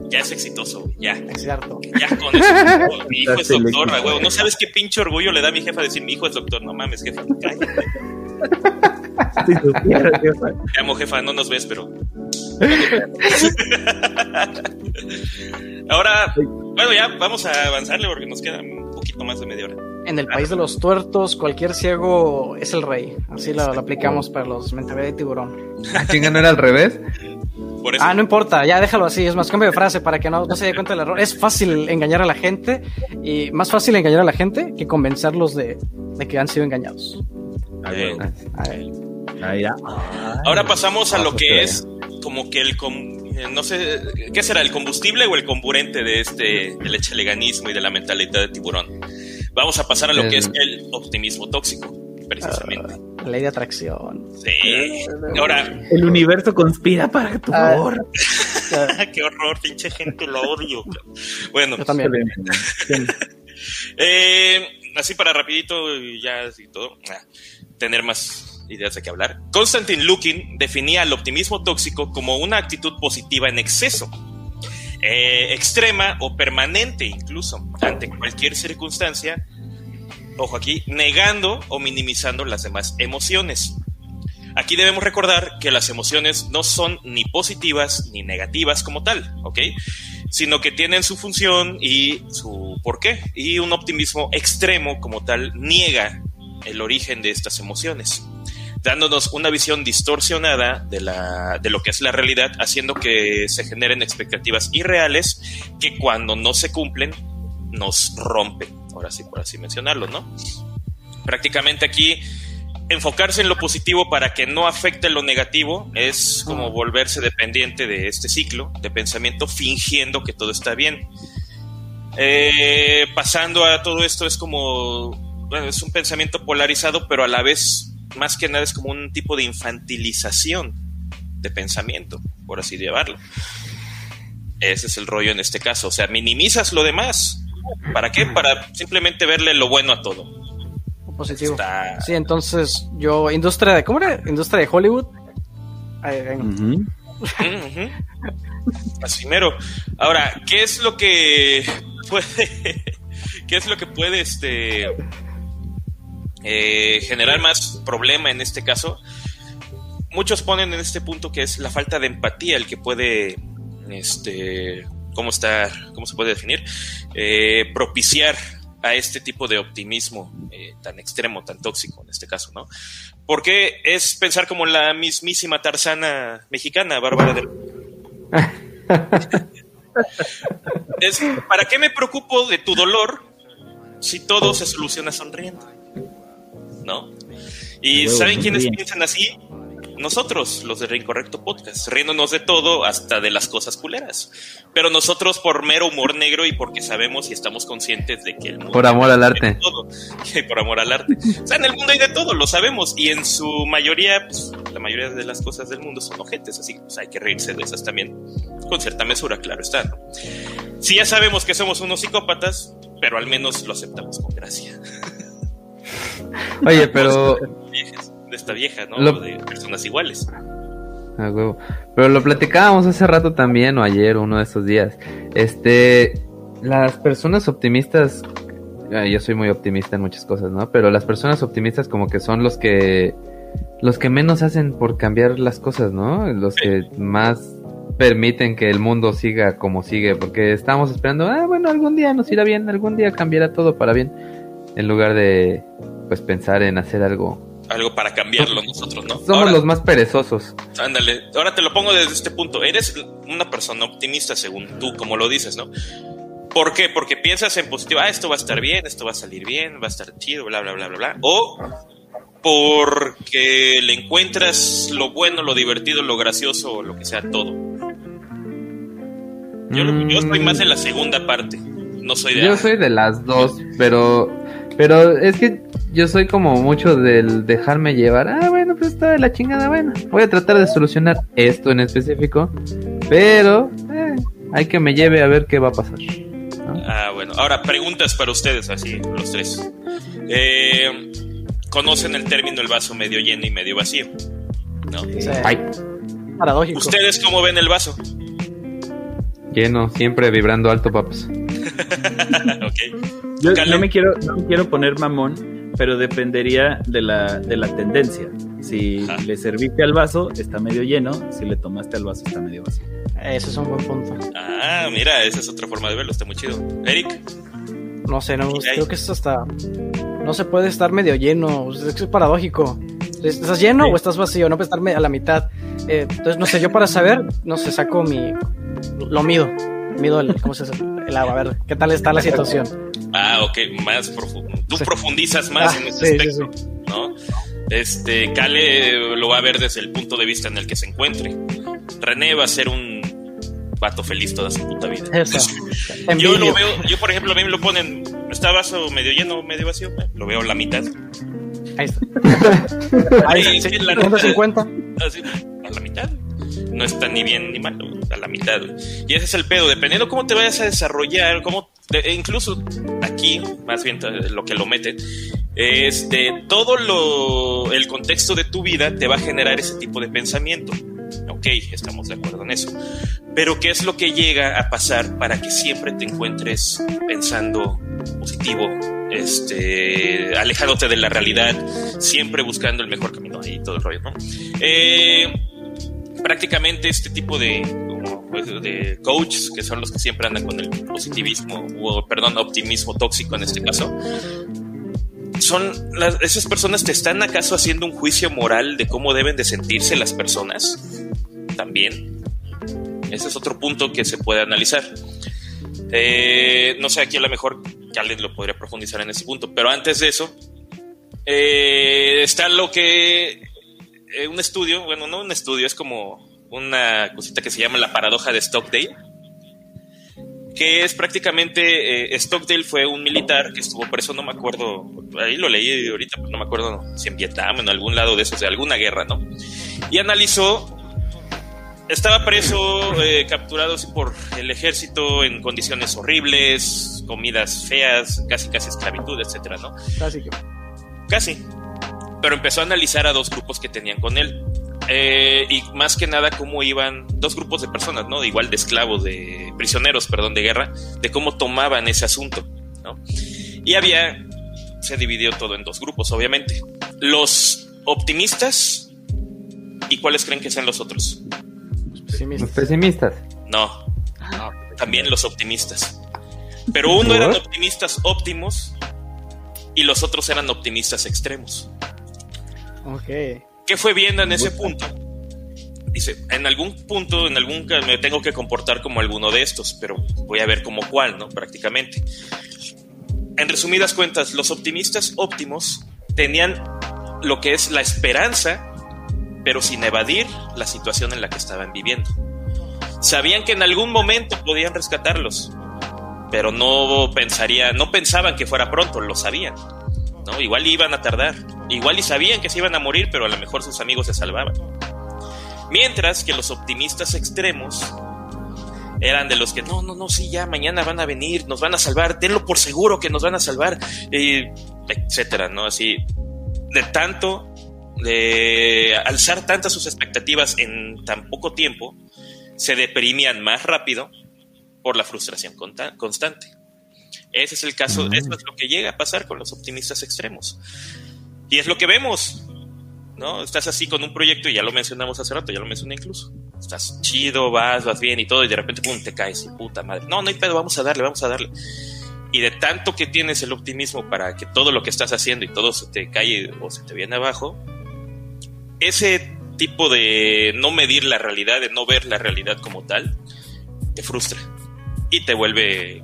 Ya es exitoso, güey. Ya. Es cierto. Ya con eso. mi hijo es doctor, güey. No sabes qué pinche orgullo le da a mi jefa decir mi hijo es doctor. No mames, jefa. Cállate. Jefa. Te amo, jefa. No nos ves, pero. (laughs) Ahora, bueno, ya vamos a avanzarle porque nos queda un poquito más de media hora. En el país de los tuertos, cualquier ciego es el rey. Así lo, lo aplicamos para los mentalidad de tiburón. ¿A quién no era al revés? Ah, no importa, ya déjalo así. Es más, cambio de frase para que no, no se dé cuenta del error. Es fácil engañar a la gente y más fácil engañar a la gente que convencerlos de, de que han sido engañados. Ahora pasamos a lo que es como que el no sé qué será el combustible o el comburente de este del echeleganismo y de la mentalidad de tiburón. Vamos a pasar a lo el... que es el optimismo tóxico, precisamente. La ley de atracción. Sí. Ahora el universo conspira para tu favor. Uh, (laughs) qué horror, pinche gente, lo odio. Bueno, Yo también. (laughs) eh, así para rapidito y ya así todo, ah, tener más ideas de qué hablar. Konstantin Lukin definía el optimismo tóxico como una actitud positiva en exceso, eh, extrema o permanente incluso, ante cualquier circunstancia, ojo aquí, negando o minimizando las demás emociones. Aquí debemos recordar que las emociones no son ni positivas ni negativas como tal, ¿ok? Sino que tienen su función y su porqué. Y un optimismo extremo como tal niega el origen de estas emociones, dándonos una visión distorsionada de, la, de lo que es la realidad, haciendo que se generen expectativas irreales que cuando no se cumplen nos rompen. Ahora sí, por así mencionarlo, ¿no? Prácticamente aquí enfocarse en lo positivo para que no afecte lo negativo es como volverse dependiente de este ciclo de pensamiento fingiendo que todo está bien. Eh, pasando a todo esto es como, bueno, es un pensamiento polarizado, pero a la vez, más que nada, es como un tipo de infantilización de pensamiento, por así llevarlo. Ese es el rollo en este caso. O sea, minimizas lo demás. ¿Para qué? Para simplemente verle lo bueno a todo positivo. Sí, entonces yo, industria de, ¿cómo era? Industria de Hollywood. Ahí, Así mero. Ahora, ¿qué es lo que puede, (laughs) qué es lo que puede, este, eh, generar más problema en este caso? Muchos ponen en este punto que es la falta de empatía el que puede, este, ¿cómo está, cómo se puede definir? Eh, propiciar a este tipo de optimismo eh, tan extremo, tan tóxico en este caso, ¿no? Porque es pensar como la mismísima Tarzana mexicana, Bárbara del... (laughs) es, ¿Para qué me preocupo de tu dolor si todo se soluciona sonriendo? ¿No? ¿Y saben quiénes piensan así? nosotros, los de Reincorrecto Podcast, riéndonos de todo, hasta de las cosas culeras. Pero nosotros por mero humor negro y porque sabemos y estamos conscientes de que el mundo... Por amor al arte. Todo, (laughs) por amor al arte. O sea, en el mundo hay de todo, lo sabemos. Y en su mayoría, pues, la mayoría de las cosas del mundo son ojetes, así que pues, hay que reírse de esas también con cierta mesura, claro está. Si ya sabemos que somos unos psicópatas, pero al menos lo aceptamos con gracia. (laughs) Oye, pero de esta vieja, ¿no? De personas iguales. Ah, huevo. Pero lo platicábamos hace rato también, o ayer, uno de estos días. Este, las personas optimistas, yo soy muy optimista en muchas cosas, ¿no? Pero las personas optimistas como que son los que, los que menos hacen por cambiar las cosas, ¿no? Los que más permiten que el mundo siga como sigue, porque estamos esperando, ah, bueno, algún día nos irá bien, algún día cambiará todo para bien, en lugar de, pues, pensar en hacer algo algo para cambiarlo nosotros, ¿no? Somos los más perezosos. Ándale, ahora te lo pongo desde este punto. Eres una persona optimista según tú, como lo dices, ¿no? ¿Por qué? Porque piensas en positivo, ah, esto va a estar bien, esto va a salir bien, va a estar chido, bla, bla, bla, bla, bla. O porque le encuentras lo bueno, lo divertido, lo gracioso, lo que sea, todo. Yo, yo estoy más en la segunda parte. No soy de Yo soy de las dos, pero pero es que yo soy como mucho del dejarme llevar. Ah, bueno, pues está de la chingada, bueno. Voy a tratar de solucionar esto en específico. Pero eh, hay que me lleve a ver qué va a pasar. Ah, bueno. Ahora, preguntas para ustedes, así, los tres. Eh, ¿Conocen el término el vaso medio lleno y medio vacío? ¿No? Paradójico. ¿Ustedes cómo ven el vaso? Lleno, siempre vibrando alto, papas. (laughs) ok. Yo no me quiero, no quiero poner mamón, pero dependería de la, de la tendencia. Si le serviste al vaso, está medio lleno. Si le tomaste al vaso, está medio vacío. Ese es un buen punto. Ah, mira, esa es otra forma de verlo. Está muy chido. Eric. No sé, no, creo que esto está. No se puede estar medio lleno. Es, es paradójico. ¿Estás lleno o estás vacío? No puede estar a la mitad. Eh, entonces, no sé, yo para saber, no sé, saco mi. Lo mido. Mido el. ¿Cómo se? El agua. A ver, ¿qué tal está la situación? Ah, ok, más profundo. Tú profundizas más ah, en ese aspecto, ¿no? Este, Kale lo va a ver desde el punto de vista en el que se encuentre. René va a ser un vato feliz toda su puta vida. (laughs) yo lo veo, yo por ejemplo, a mí me lo ponen, está vaso medio lleno, medio vacío, lo veo a la mitad. Ahí está. (laughs) Ahí, sí, la 50. Así, a la mitad no está ni bien ni mal, a la mitad. Y ese es el pedo, dependiendo cómo te vayas a desarrollar, cómo, e incluso aquí más bien lo que lo meten, este, todo lo, el contexto de tu vida te va a generar ese tipo de pensamiento. Ok, estamos de acuerdo en eso. Pero ¿qué es lo que llega a pasar para que siempre te encuentres pensando positivo, este, alejándote de la realidad, siempre buscando el mejor camino ahí todo el rollo. Eh, prácticamente este tipo de, pues, de coaches, que son los que siempre andan con el positivismo, o perdón, optimismo tóxico en este caso, son esas personas te están acaso haciendo un juicio moral de cómo deben de sentirse las personas también. Ese es otro punto que se puede analizar. Eh, no sé aquí a lo mejor alguien lo podría profundizar en ese punto pero antes de eso eh, está lo que eh, un estudio bueno no un estudio es como una cosita que se llama la paradoja de Stockdale que es prácticamente, eh, Stockdale fue un militar que estuvo preso, no me acuerdo, ahí lo leí ahorita, pero no me acuerdo si en Vietnam o en algún lado de esos, de alguna guerra, ¿no? Y analizó, estaba preso, eh, capturado por el ejército en condiciones horribles, comidas feas, casi casi esclavitud, etcétera, ¿no? Casi. Casi. Pero empezó a analizar a dos grupos que tenían con él. Eh, y más que nada cómo iban dos grupos de personas, ¿no? Igual de esclavos, de prisioneros, perdón, de guerra, de cómo tomaban ese asunto, ¿no? Y había, se dividió todo en dos grupos, obviamente. Los optimistas y cuáles creen que sean los otros. Los pesimistas. No, también los optimistas. Pero uno eran optimistas óptimos y los otros eran optimistas extremos. Ok. ¿Qué fue viendo en ese punto? Dice, en algún punto, en algún me tengo que comportar como alguno de estos, pero voy a ver como cuál, ¿no? Prácticamente. En resumidas cuentas, los optimistas óptimos tenían lo que es la esperanza, pero sin evadir la situación en la que estaban viviendo. Sabían que en algún momento podían rescatarlos, pero no pensarían, no pensaban que fuera pronto, lo sabían. ¿no? Igual iban a tardar, igual y sabían que se iban a morir, pero a lo mejor sus amigos se salvaban. Mientras que los optimistas extremos eran de los que no, no, no, sí, ya mañana van a venir, nos van a salvar, tenlo por seguro que nos van a salvar, etcétera, ¿no? Así, de tanto, de alzar tantas sus expectativas en tan poco tiempo, se deprimían más rápido por la frustración constante. Ese es el caso, eso es lo que llega a pasar con los optimistas extremos. Y es lo que vemos, ¿no? Estás así con un proyecto, y ya lo mencionamos hace rato, ya lo mencioné incluso. Estás chido, vas, vas bien y todo, y de repente, pum, te caes, y puta madre. No, no hay pedo, vamos a darle, vamos a darle. Y de tanto que tienes el optimismo para que todo lo que estás haciendo y todo se te cae o se te viene abajo, ese tipo de no medir la realidad, de no ver la realidad como tal, te frustra y te vuelve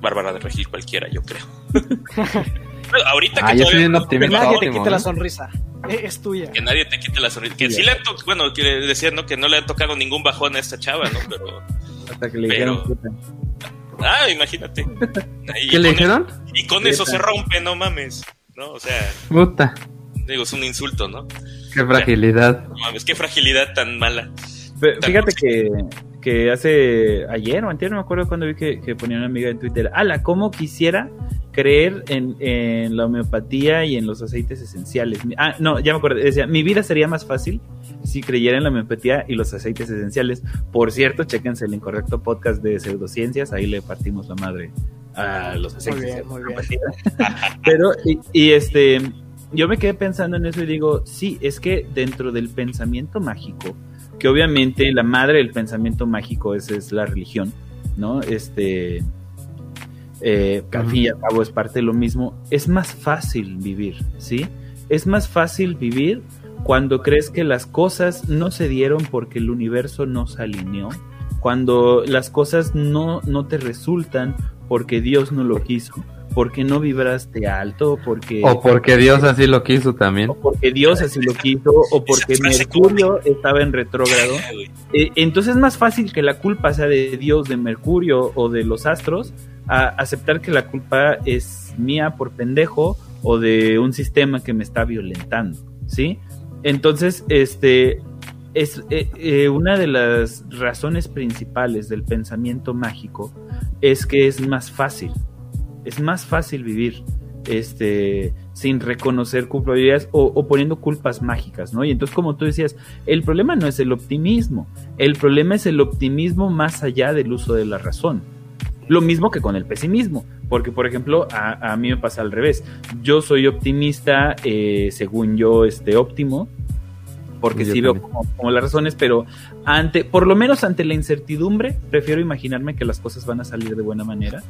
Bárbara de Regil cualquiera, yo creo. (laughs) ahorita ah, que yo soy un Que nadie te quite la ¿eh? sonrisa. Es tuya. Que nadie te quite la sonrisa. Que sí, le han tocado, bueno, que decían, ¿no? Que no le han tocado ningún bajón a esta chava, ¿no? Pero. Hasta que le dijeron puta. Ah, imagínate. ¿Qué le dijeron? y con eso se rompe, no mames. ¿No? O sea. Puta. Digo, es un insulto, ¿no? Qué fragilidad. no mames, qué fragilidad tan mala. fíjate que que hace ayer o antes, no me acuerdo cuando vi que, que, ponía una amiga en Twitter, ala, cómo quisiera creer en, en, la homeopatía y en los aceites esenciales. Ah, no, ya me acuerdo, decía, mi vida sería más fácil si creyera en la homeopatía y los aceites esenciales. Por cierto, chéquense el incorrecto podcast de pseudociencias, ahí le partimos la madre a los aceites. Muy bien, muy (laughs) bien. Pero, y, y este, yo me quedé pensando en eso y digo, sí, es que dentro del pensamiento mágico, que obviamente la madre del pensamiento mágico es, es la religión, ¿no? Este, eh, al fin y al cabo es parte de lo mismo, es más fácil vivir, ¿sí? Es más fácil vivir cuando crees que las cosas no se dieron porque el universo no se alineó, cuando las cosas no, no te resultan porque Dios no lo quiso, porque no vibraste alto, porque... O porque Dios así lo quiso también. O porque Dios así lo quiso, o porque Mercurio estaba en retrógrado. Eh, entonces es más fácil que la culpa sea de Dios, de Mercurio o de los astros, a aceptar que la culpa es mía por pendejo o de un sistema que me está violentando, ¿sí? Entonces, este, es eh, eh, una de las razones principales del pensamiento mágico es que es más fácil, Es más fácil vivir este, sin reconocer culpabilidades o, o, poniendo culpas mágicas, ¿no? Y entonces, como tú decías, el problema no es el optimismo, el problema es el optimismo más allá del uso de la razón. Lo mismo que con el pesimismo, porque por ejemplo, a, a mí me pasa al revés. Yo soy optimista, eh, según yo, este óptimo, porque sí veo como, como, las razones, pero ante, por lo menos ante la incertidumbre, prefiero imaginarme que las cosas van a salir de buena manera,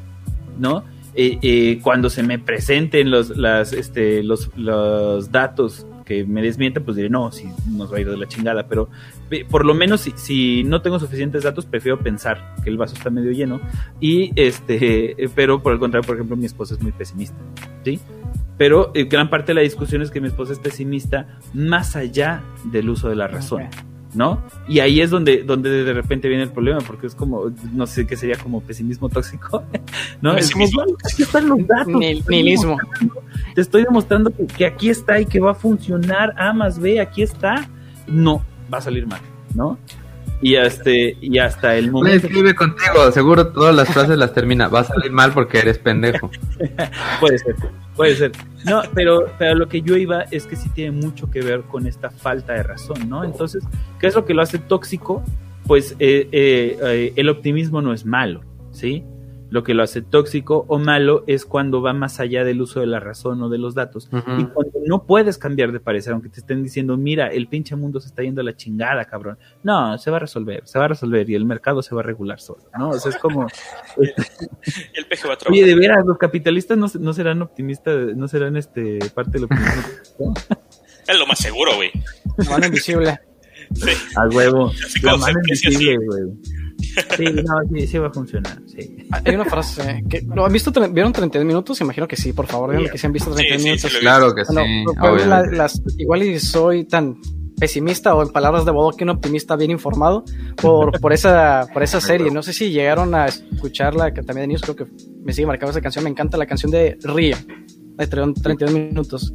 ¿no? Eh, eh, cuando se me presenten los, las, este, los, los datos que me desmientan, pues diré, no, si nos va a ir de la chingada, pero por lo menos si, si, no tengo suficientes datos, prefiero pensar que el vaso está medio lleno, y este, pero por el contrario, por ejemplo, mi esposa es muy pesimista, ¿sí? Pero eh, gran parte de la discusión es que mi esposa es pesimista más allá del uso de la razón. Okay. ¿no? Y ahí es donde, donde de repente viene el problema, porque es como, no sé qué sería como pesimismo tóxico, (laughs) ¿no? Es como, aquí están los datos. Nihilismo. Te estoy demostrando que, que, aquí está y que va a funcionar, A más B, aquí está. No, va a salir mal, ¿no? Y, este, y hasta el momento... Me escribe contigo, seguro todas las frases las termina, va a salir mal porque eres pendejo. (laughs) puede ser, puede ser. No, pero, pero lo que yo iba es que sí tiene mucho que ver con esta falta de razón, ¿no? Entonces, ¿qué es lo que lo hace tóxico? Pues eh, eh, eh, el optimismo no es malo, ¿sí? Lo que lo hace tóxico o malo es cuando va más allá del uso de la razón o de los datos. Uh -huh. Y cuando no puedes cambiar de parecer, aunque te estén diciendo, mira, el pinche mundo se está yendo a la chingada, cabrón. No, se va a resolver, se va a resolver y el mercado se va a regular solo, ¿no? O sea, es como... (laughs) el peje va a trabajar. Oye, de veras, los capitalistas no, no serán optimistas, no serán este parte del optimismo. (laughs) es lo más seguro, güey. Mano invisible. Sí. A huevo. (laughs) La mano invisible, güey. Sí, no, sí, sí va a funcionar. Sí. Hay una frase que ¿lo han visto? ¿Vieron 32 minutos? Imagino que sí, por favor, díganme que sí han visto 32 sí, minutos. Sí, claro que bueno, sí. La, las, igual y soy tan pesimista o en palabras de Bodoque un optimista bien informado por, por esa por esa (laughs) serie. No sé si llegaron a escucharla, que también de News creo que me sigue marcando esa canción. Me encanta la canción de Ría, de 32 minutos.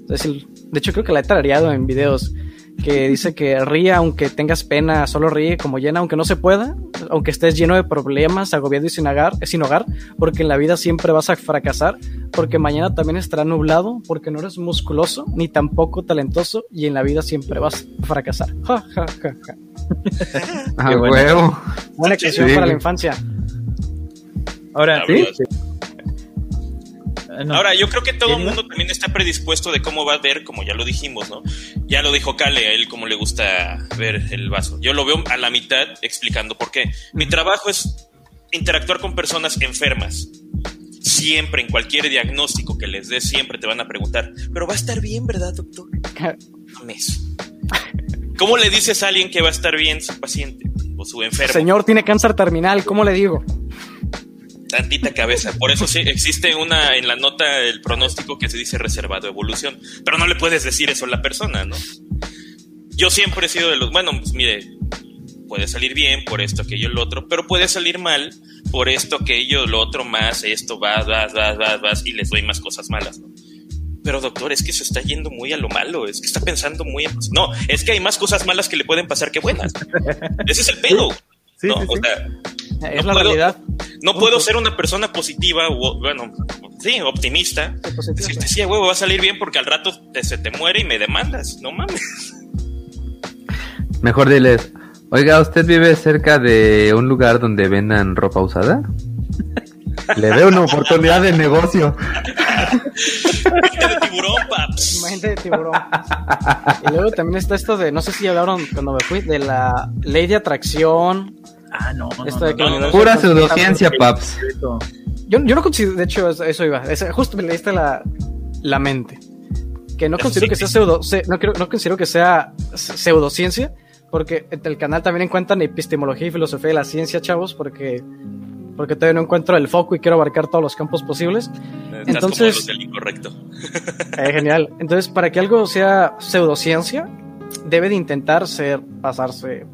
Entonces, de hecho, creo que la he tarareado en videos que dice que ríe aunque tengas pena, solo ríe como llena aunque no se pueda, aunque estés lleno de problemas, agobiado y sin hogar, sin hogar, porque en la vida siempre vas a fracasar, porque mañana también estará nublado, porque no eres musculoso ni tampoco talentoso y en la vida siempre vas a fracasar. (laughs) Ja, ja, ja, ja. Ah, huevo. Buena canción sí. para la infancia. Ahora, ¿sí? sí. No. Ahora, yo creo que todo el mundo también está predispuesto de cómo va a ver, como ya lo dijimos, ¿no? Ya lo dijo Kale, a él cómo le gusta ver el vaso. Yo lo veo a la mitad explicando por qué. Mi trabajo es interactuar con personas enfermas. Siempre, en cualquier diagnóstico que les dé, siempre te van a preguntar, pero va a estar bien, ¿verdad, doctor? Mames. ¿Cómo le dices a alguien que va a estar bien su paciente o su enfermo? Señor, tiene cáncer terminal, ¿cómo le digo? Tantita cabeza. Por eso sí existe una en la nota el pronóstico que se dice reservado evolución. Pero no le puedes decir eso a la persona, ¿no? Yo siempre he sido de los, bueno, pues mire, puede salir bien por esto, aquello, lo otro, pero puede salir mal por esto, aquello, lo otro, más, esto, vas, vas, vas, vas, vas, y les doy más cosas malas, ¿no? Pero doctor, es que se está yendo muy a lo malo, es que está pensando muy... En... No, es que hay más cosas malas que le pueden pasar que buenas. Ese es el pedo. Sí, ¿no? sí, o sea, es no la puedo, realidad. No puedo ser una persona positiva, o, bueno, sí, optimista. Sí, Decirte, sí, huevo, va a salir bien porque al rato te, se te muere y me demandas. No mames. Mejor diles, oiga, ¿usted vive cerca de un lugar donde vendan ropa usada? (laughs) Le veo una oportunidad de negocio. Mente de tiburón, paps. Mente de tiburón. y luego también está esto de, no sé si hablaron cuando me fui, de la ley de atracción. Ah, no, no, Esto de que no, no, Pura pseudociencia, paps. Yo, yo no considero, de hecho, eso, eso iba. Es, justo me leíste la, la mente. Que no considero que sea pseudo, se, no, creo, no considero que sea pseudociencia, porque el canal también encuentran epistemología y filosofía de la ciencia, chavos, porque porque todavía no encuentro el foco y quiero abarcar todos los campos posibles. Estás Entonces, como los incorrecto. (laughs) Eh, genial. Entonces, para que algo sea pseudociencia, debe de intentar ser pasarse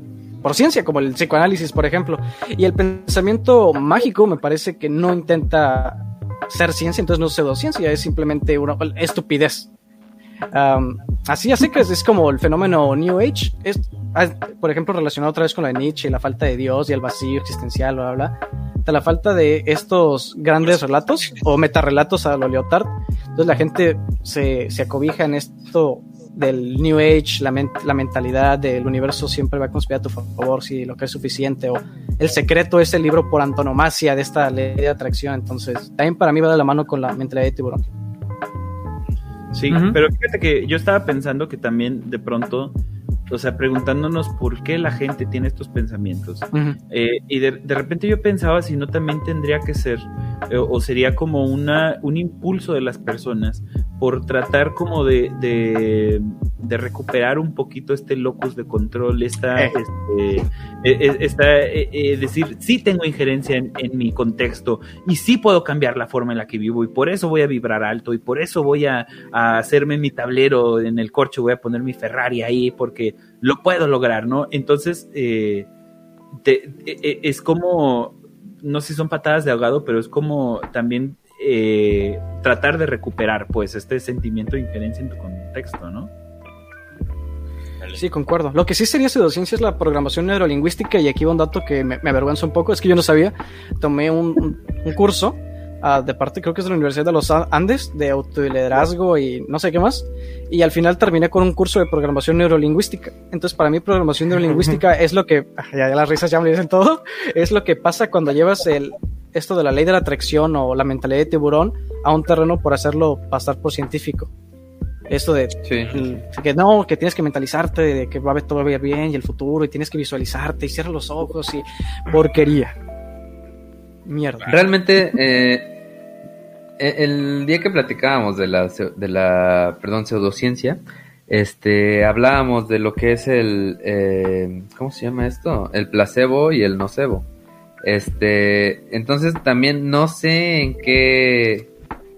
ciencia, como el psicoanálisis, por ejemplo. Y el pensamiento mágico me parece que no intenta ser ciencia, entonces no es pseudociencia, es simplemente una estupidez. Así, así que es, como el fenómeno New Age. Es, por ejemplo, relacionado otra vez con la de Nietzsche, la falta de Dios y el vacío existencial, bla, bla, bla la falta de estos grandes relatos o metarrelatos a lo Leotard, entonces la gente se, se acobija en esto del New Age, la, la, mentalidad del universo siempre va a conspirar a tu favor si lo que es suficiente, o el secreto es el libro por antonomasia de esta ley de atracción, entonces también para mí va de la mano con la mentalidad de tiburón. Sí, pero fíjate que yo estaba pensando que también de pronto o sea, preguntándonos por qué la gente tiene estos pensamientos. Eh, y de, repente yo pensaba si no también tendría que ser, eh, o sería como una, un impulso de las personas por tratar como de, de, recuperar un poquito este locus de control, esta, eh. este, esta decir, sí tengo injerencia en, en, mi contexto y sí puedo cambiar la forma en la que vivo y por eso voy a vibrar alto y por eso voy a, a hacerme mi tablero en el corcho, voy a poner mi Ferrari ahí porque lo puedo lograr, ¿no? Entonces, eh, e, e, es como, no sé si son patadas de ahogado, pero es como también eh, tratar de recuperar, pues, este sentimiento de injerencia en tu contexto, ¿no? Sí, concuerdo. Lo que sí sería pseudociencia es la programación neurolingüística y aquí va un dato que me, avergüenza un poco, es que yo no sabía, tomé un curso de parte creo que es de la Universidad de los Andes, de autoliderazgo y no sé qué más. Y al final terminé con un curso de programación neurolingüística. Entonces, para mí, programación (laughs) neurolingüística es lo que, (laughs) ah, ya, las risas ya me dicen todo, (laughs) es lo que pasa cuando llevas el, esto de la ley de la atracción o la mentalidad de tiburón a un terreno por hacerlo pasar por científico. Esto de que no, que tienes que mentalizarte de que va a ver todo bien y el futuro y tienes que visualizarte y cierra los ojos y porquería. Mierda. Realmente, eh, e-, el día que platicábamos de la, de la perdón, pseudociencia, este, hablábamos de lo que es el, eh, ¿cómo se llama esto? El placebo y el nocebo. Este, entonces también no sé en qué,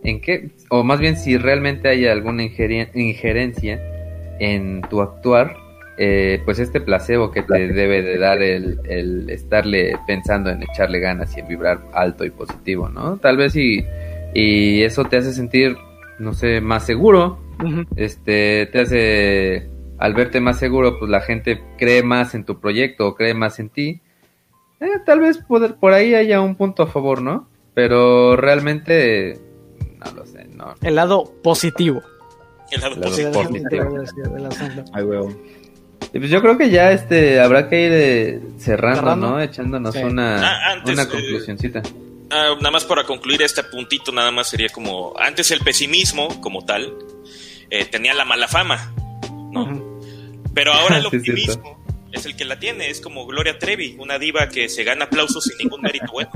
en qué, o más bien si realmente hay alguna injerencia en tu actuar eh, pues este placebo que te debe de dar el, estarle pensando en echarle ganas y en vibrar alto y positivo, ¿no? Tal vez y, y eso te hace sentir, no sé, más seguro, este, te hace, al verte más seguro, pues la gente cree más en tu proyecto o cree más en ti. Eh, tal vez por, por ahí haya un punto a favor, ¿no? Pero realmente, no lo sé, no. El lado positivo. El lado, positivo. Ay, pues yo creo que ya este habrá que ir eh, cerrando, ¿no? Echándonos una, ah, una eh, conclusioncita. Ah, nada más para concluir este puntito, nada más sería como, antes el pesimismo como tal eh, tenía la mala fama, ¿no? Pero ahora el (laughs) optimismo es el que la tiene, es como Gloria Trevi, una diva que se gana aplausos sin ningún mérito bueno.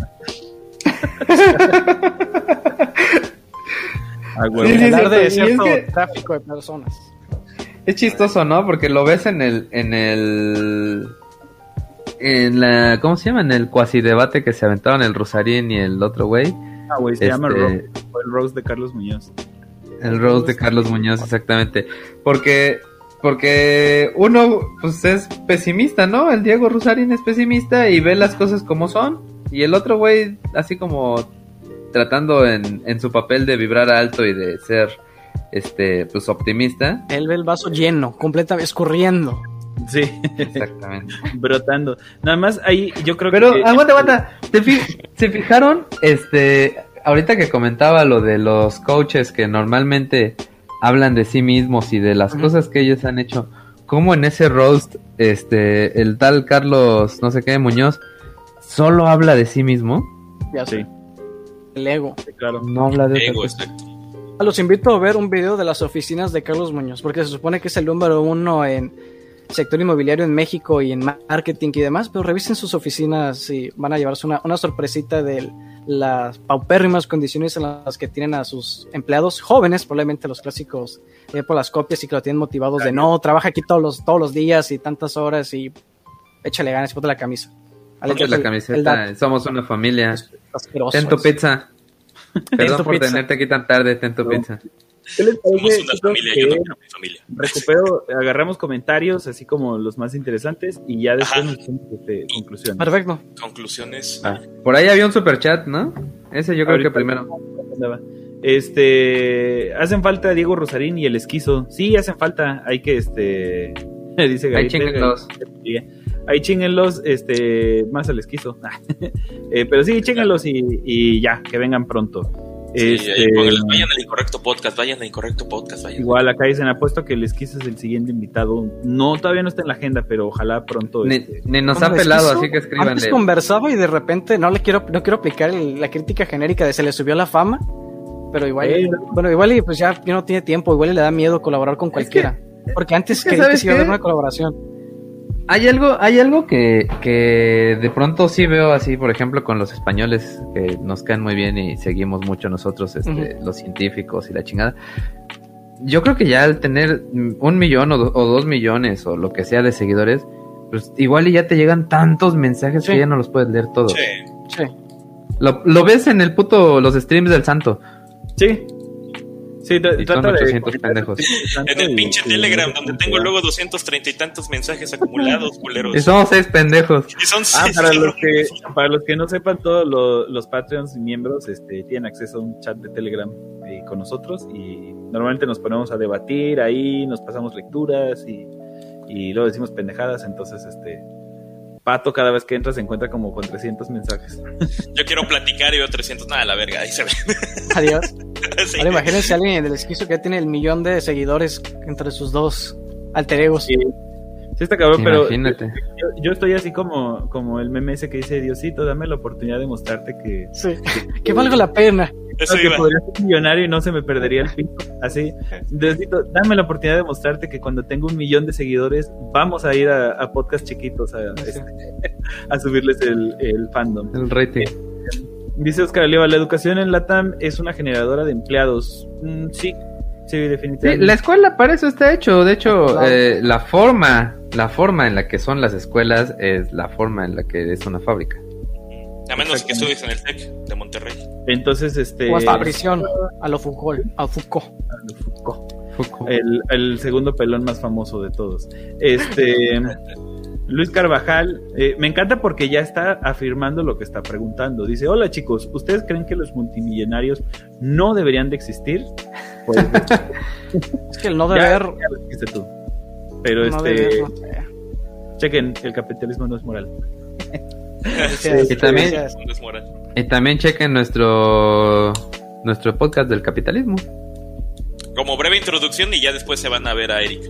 (laughs) Hablar de cierto tráfico de personas. Es chistoso, ¿no? Porque lo ves en el, en el, en la, ¿cómo se llama? En el cuasi debate que se aventaron el Rosarín y el otro güey. Ah, güey, se llama este, el Rose de Carlos Muñoz. El Rose de Carlos Muñoz, exactamente. Porque, porque uno, pues es pesimista, ¿no? El Diego Rosarín es pesimista y ve las cosas como son. Y el otro güey, así como tratando en, en su papel de vibrar alto y de ser este, pues optimista. Él ve el vaso lleno, completamente escurriendo. Sí, exactamente. (laughs) Brotando. Nada más ahí yo creo Pero, que. Pero, aguanta, aguanta. ¿Se fijaron? Este, ahorita que comentaba lo de los coaches que normalmente hablan de sí mismos y de las cosas que ellos han hecho. Como en ese roast, este, el tal Carlos, no sé qué, Muñoz, solo habla de sí mismo. Ya sé. El ego. claro. No habla de ego, los invito a ver un video de las oficinas de Carlos Muñoz, porque se supone que es el número uno en sector inmobiliario en México y en marketing y demás, pero revisen sus oficinas y van a llevarse una, una sorpresita de las paupérrimas condiciones en las que tienen a sus empleados jóvenes, probablemente los clásicos eh, por las copias y que lo tienen motivados de no, trabaja aquí todos los, todos los días y tantas horas y échale ganas y ponte la camisa. Ponte la camiseta, somos una familia. Ten tu pizza. (laughs) Perdón por tenerte aquí tan tarde, ten tu pizza. ¿Qué les parece? Una familia, yo no mi familia. Recupero, agarramos comentarios, así como los más interesantes, y ya después nos este, conclusiones. Perfecto. Conclusiones. Ah, por ahí había un super chat, ¿no? Ese yo creo que primero. Este, hacen falta Diego Rosarín y el esquizo. Sí, hacen falta. Hay que, este, (laughs) dice Gabriel. Ahí chinguenlos, este, más al esquizo. (laughs) Eh, pero sí, chinguenlos y, y ya, que vengan pronto. Sí, Este, vayan al incorrecto podcast, vayan al incorrecto podcast, vayan. Igual acá dicen, apuesto que el esquizo es el siguiente invitado. No, todavía no está en la agenda, pero ojalá pronto. Ni, este, ni nos ha pelado, así que Antes escríbanle. conversaba y de repente no le quiero, no quiero aplicar el- la crítica genérica de se le subió la fama, pero igual, Eh. bueno, igual y pues ya, ya no tiene tiempo, igual y le da miedo colaborar con cualquiera. Porque antes es que, quería que ¿sabes sí iba a haber una colaboración. Hay algo, hay algo que, que de pronto sí veo así, por ejemplo, con los españoles que nos caen muy bien y seguimos mucho nosotros, este, los científicos y la chingada. Yo creo que ya al tener un millón o, do- o dos millones o lo que sea de seguidores, pues igual y ya te llegan tantos mensajes Sí. que ya no los puedes leer todos. Sí. Sí. Lo, lo ves en el puto, los streams del santo. Sí. Sí, Y son trata de. 800 pendejos. En el pinche Telegram, donde tengo luego 230 y tantos mensajes acumulados, culeros. Y somos seis pendejos. Y son Ah, seis, para los que para los que no sepan, todos lo- los Patreons y miembros este, tienen acceso a un chat de Telegram eh, con nosotros y normalmente nos ponemos a debatir ahí, nos pasamos lecturas y, y luego decimos pendejadas, entonces este Pato cada vez que entra se encuentra como con 300 mensajes. Yo quiero platicar y veo 300. Nada, la verga, ahí se ve. (laughs) Adiós. (laughs) Sí. Ahora imagínense a alguien del esquizo que ya tiene el millón de seguidores entre sus dos alter egos. Sí, sí está cabrón, pero Imagínate. yo, yo estoy así como, como el meme ese que dice, Diosito, dame la oportunidad de mostrarte que, Sí. que (laughs) valga la pena. Eso que iba. podría ser millonario y no se me perdería el pico. Así, Diosito, dame la oportunidad de mostrarte que cuando tengo un millón de seguidores, vamos a ir a, a podcast chiquitos a, este, (laughs) a subirles el, el fandom. El rating. Dice Oscar Oliva, la educación en LATAM es una generadora de empleados. Mm, sí, sí, Sí, definitivamente. la escuela para eso está hecho. De hecho, Claro. eh, la forma, la forma en la que son las escuelas es la forma en la que es una fábrica. A menos que estudies en el TEC de Monterrey. Entonces, este... O hasta prisión. A lo Foucault. A Foucault. Fuku. el, el segundo pelón más famoso de todos. Este (laughs) Luis Carvajal, eh, me encanta porque ya está afirmando lo que está preguntando. Dice, hola chicos, ¿ustedes creen que los multimillonarios no deberían de existir? Pues, (laughs) Es que el no deber. ya lo dijiste tú. Pero no este, deber, no sé. chequen, el capitalismo no es moral. (laughs) Decías, Y también- desmoral. Y también chequen nuestro nuestro podcast del capitalismo. Como breve introducción y ya después se van a ver a Eric.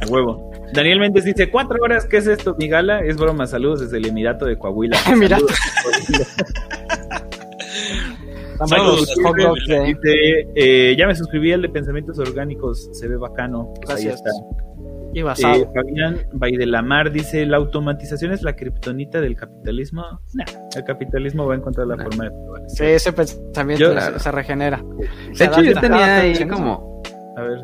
A huevo. Daniel Méndez dice, cuatro horas, ¿qué es esto, mi gala? Es broma, saludos desde el Emirato de Coahuila. (laughs) Emirato. Saludos. (laughs) Saludos, Dice, eh, ya me suscribí al de Pensamientos Orgánicos, se ve bacano. Pues ahí Gracias. Y Eh, basado. Fabián Baidelamar dice, ¿la automatización es la kriptonita del capitalismo? Nah, el capitalismo va a encontrar la Nah. forma de prevalecer. Sí, ese pensamiento Yo- se- Claro. se regenera. De hecho, yo tenía ahí como A ver,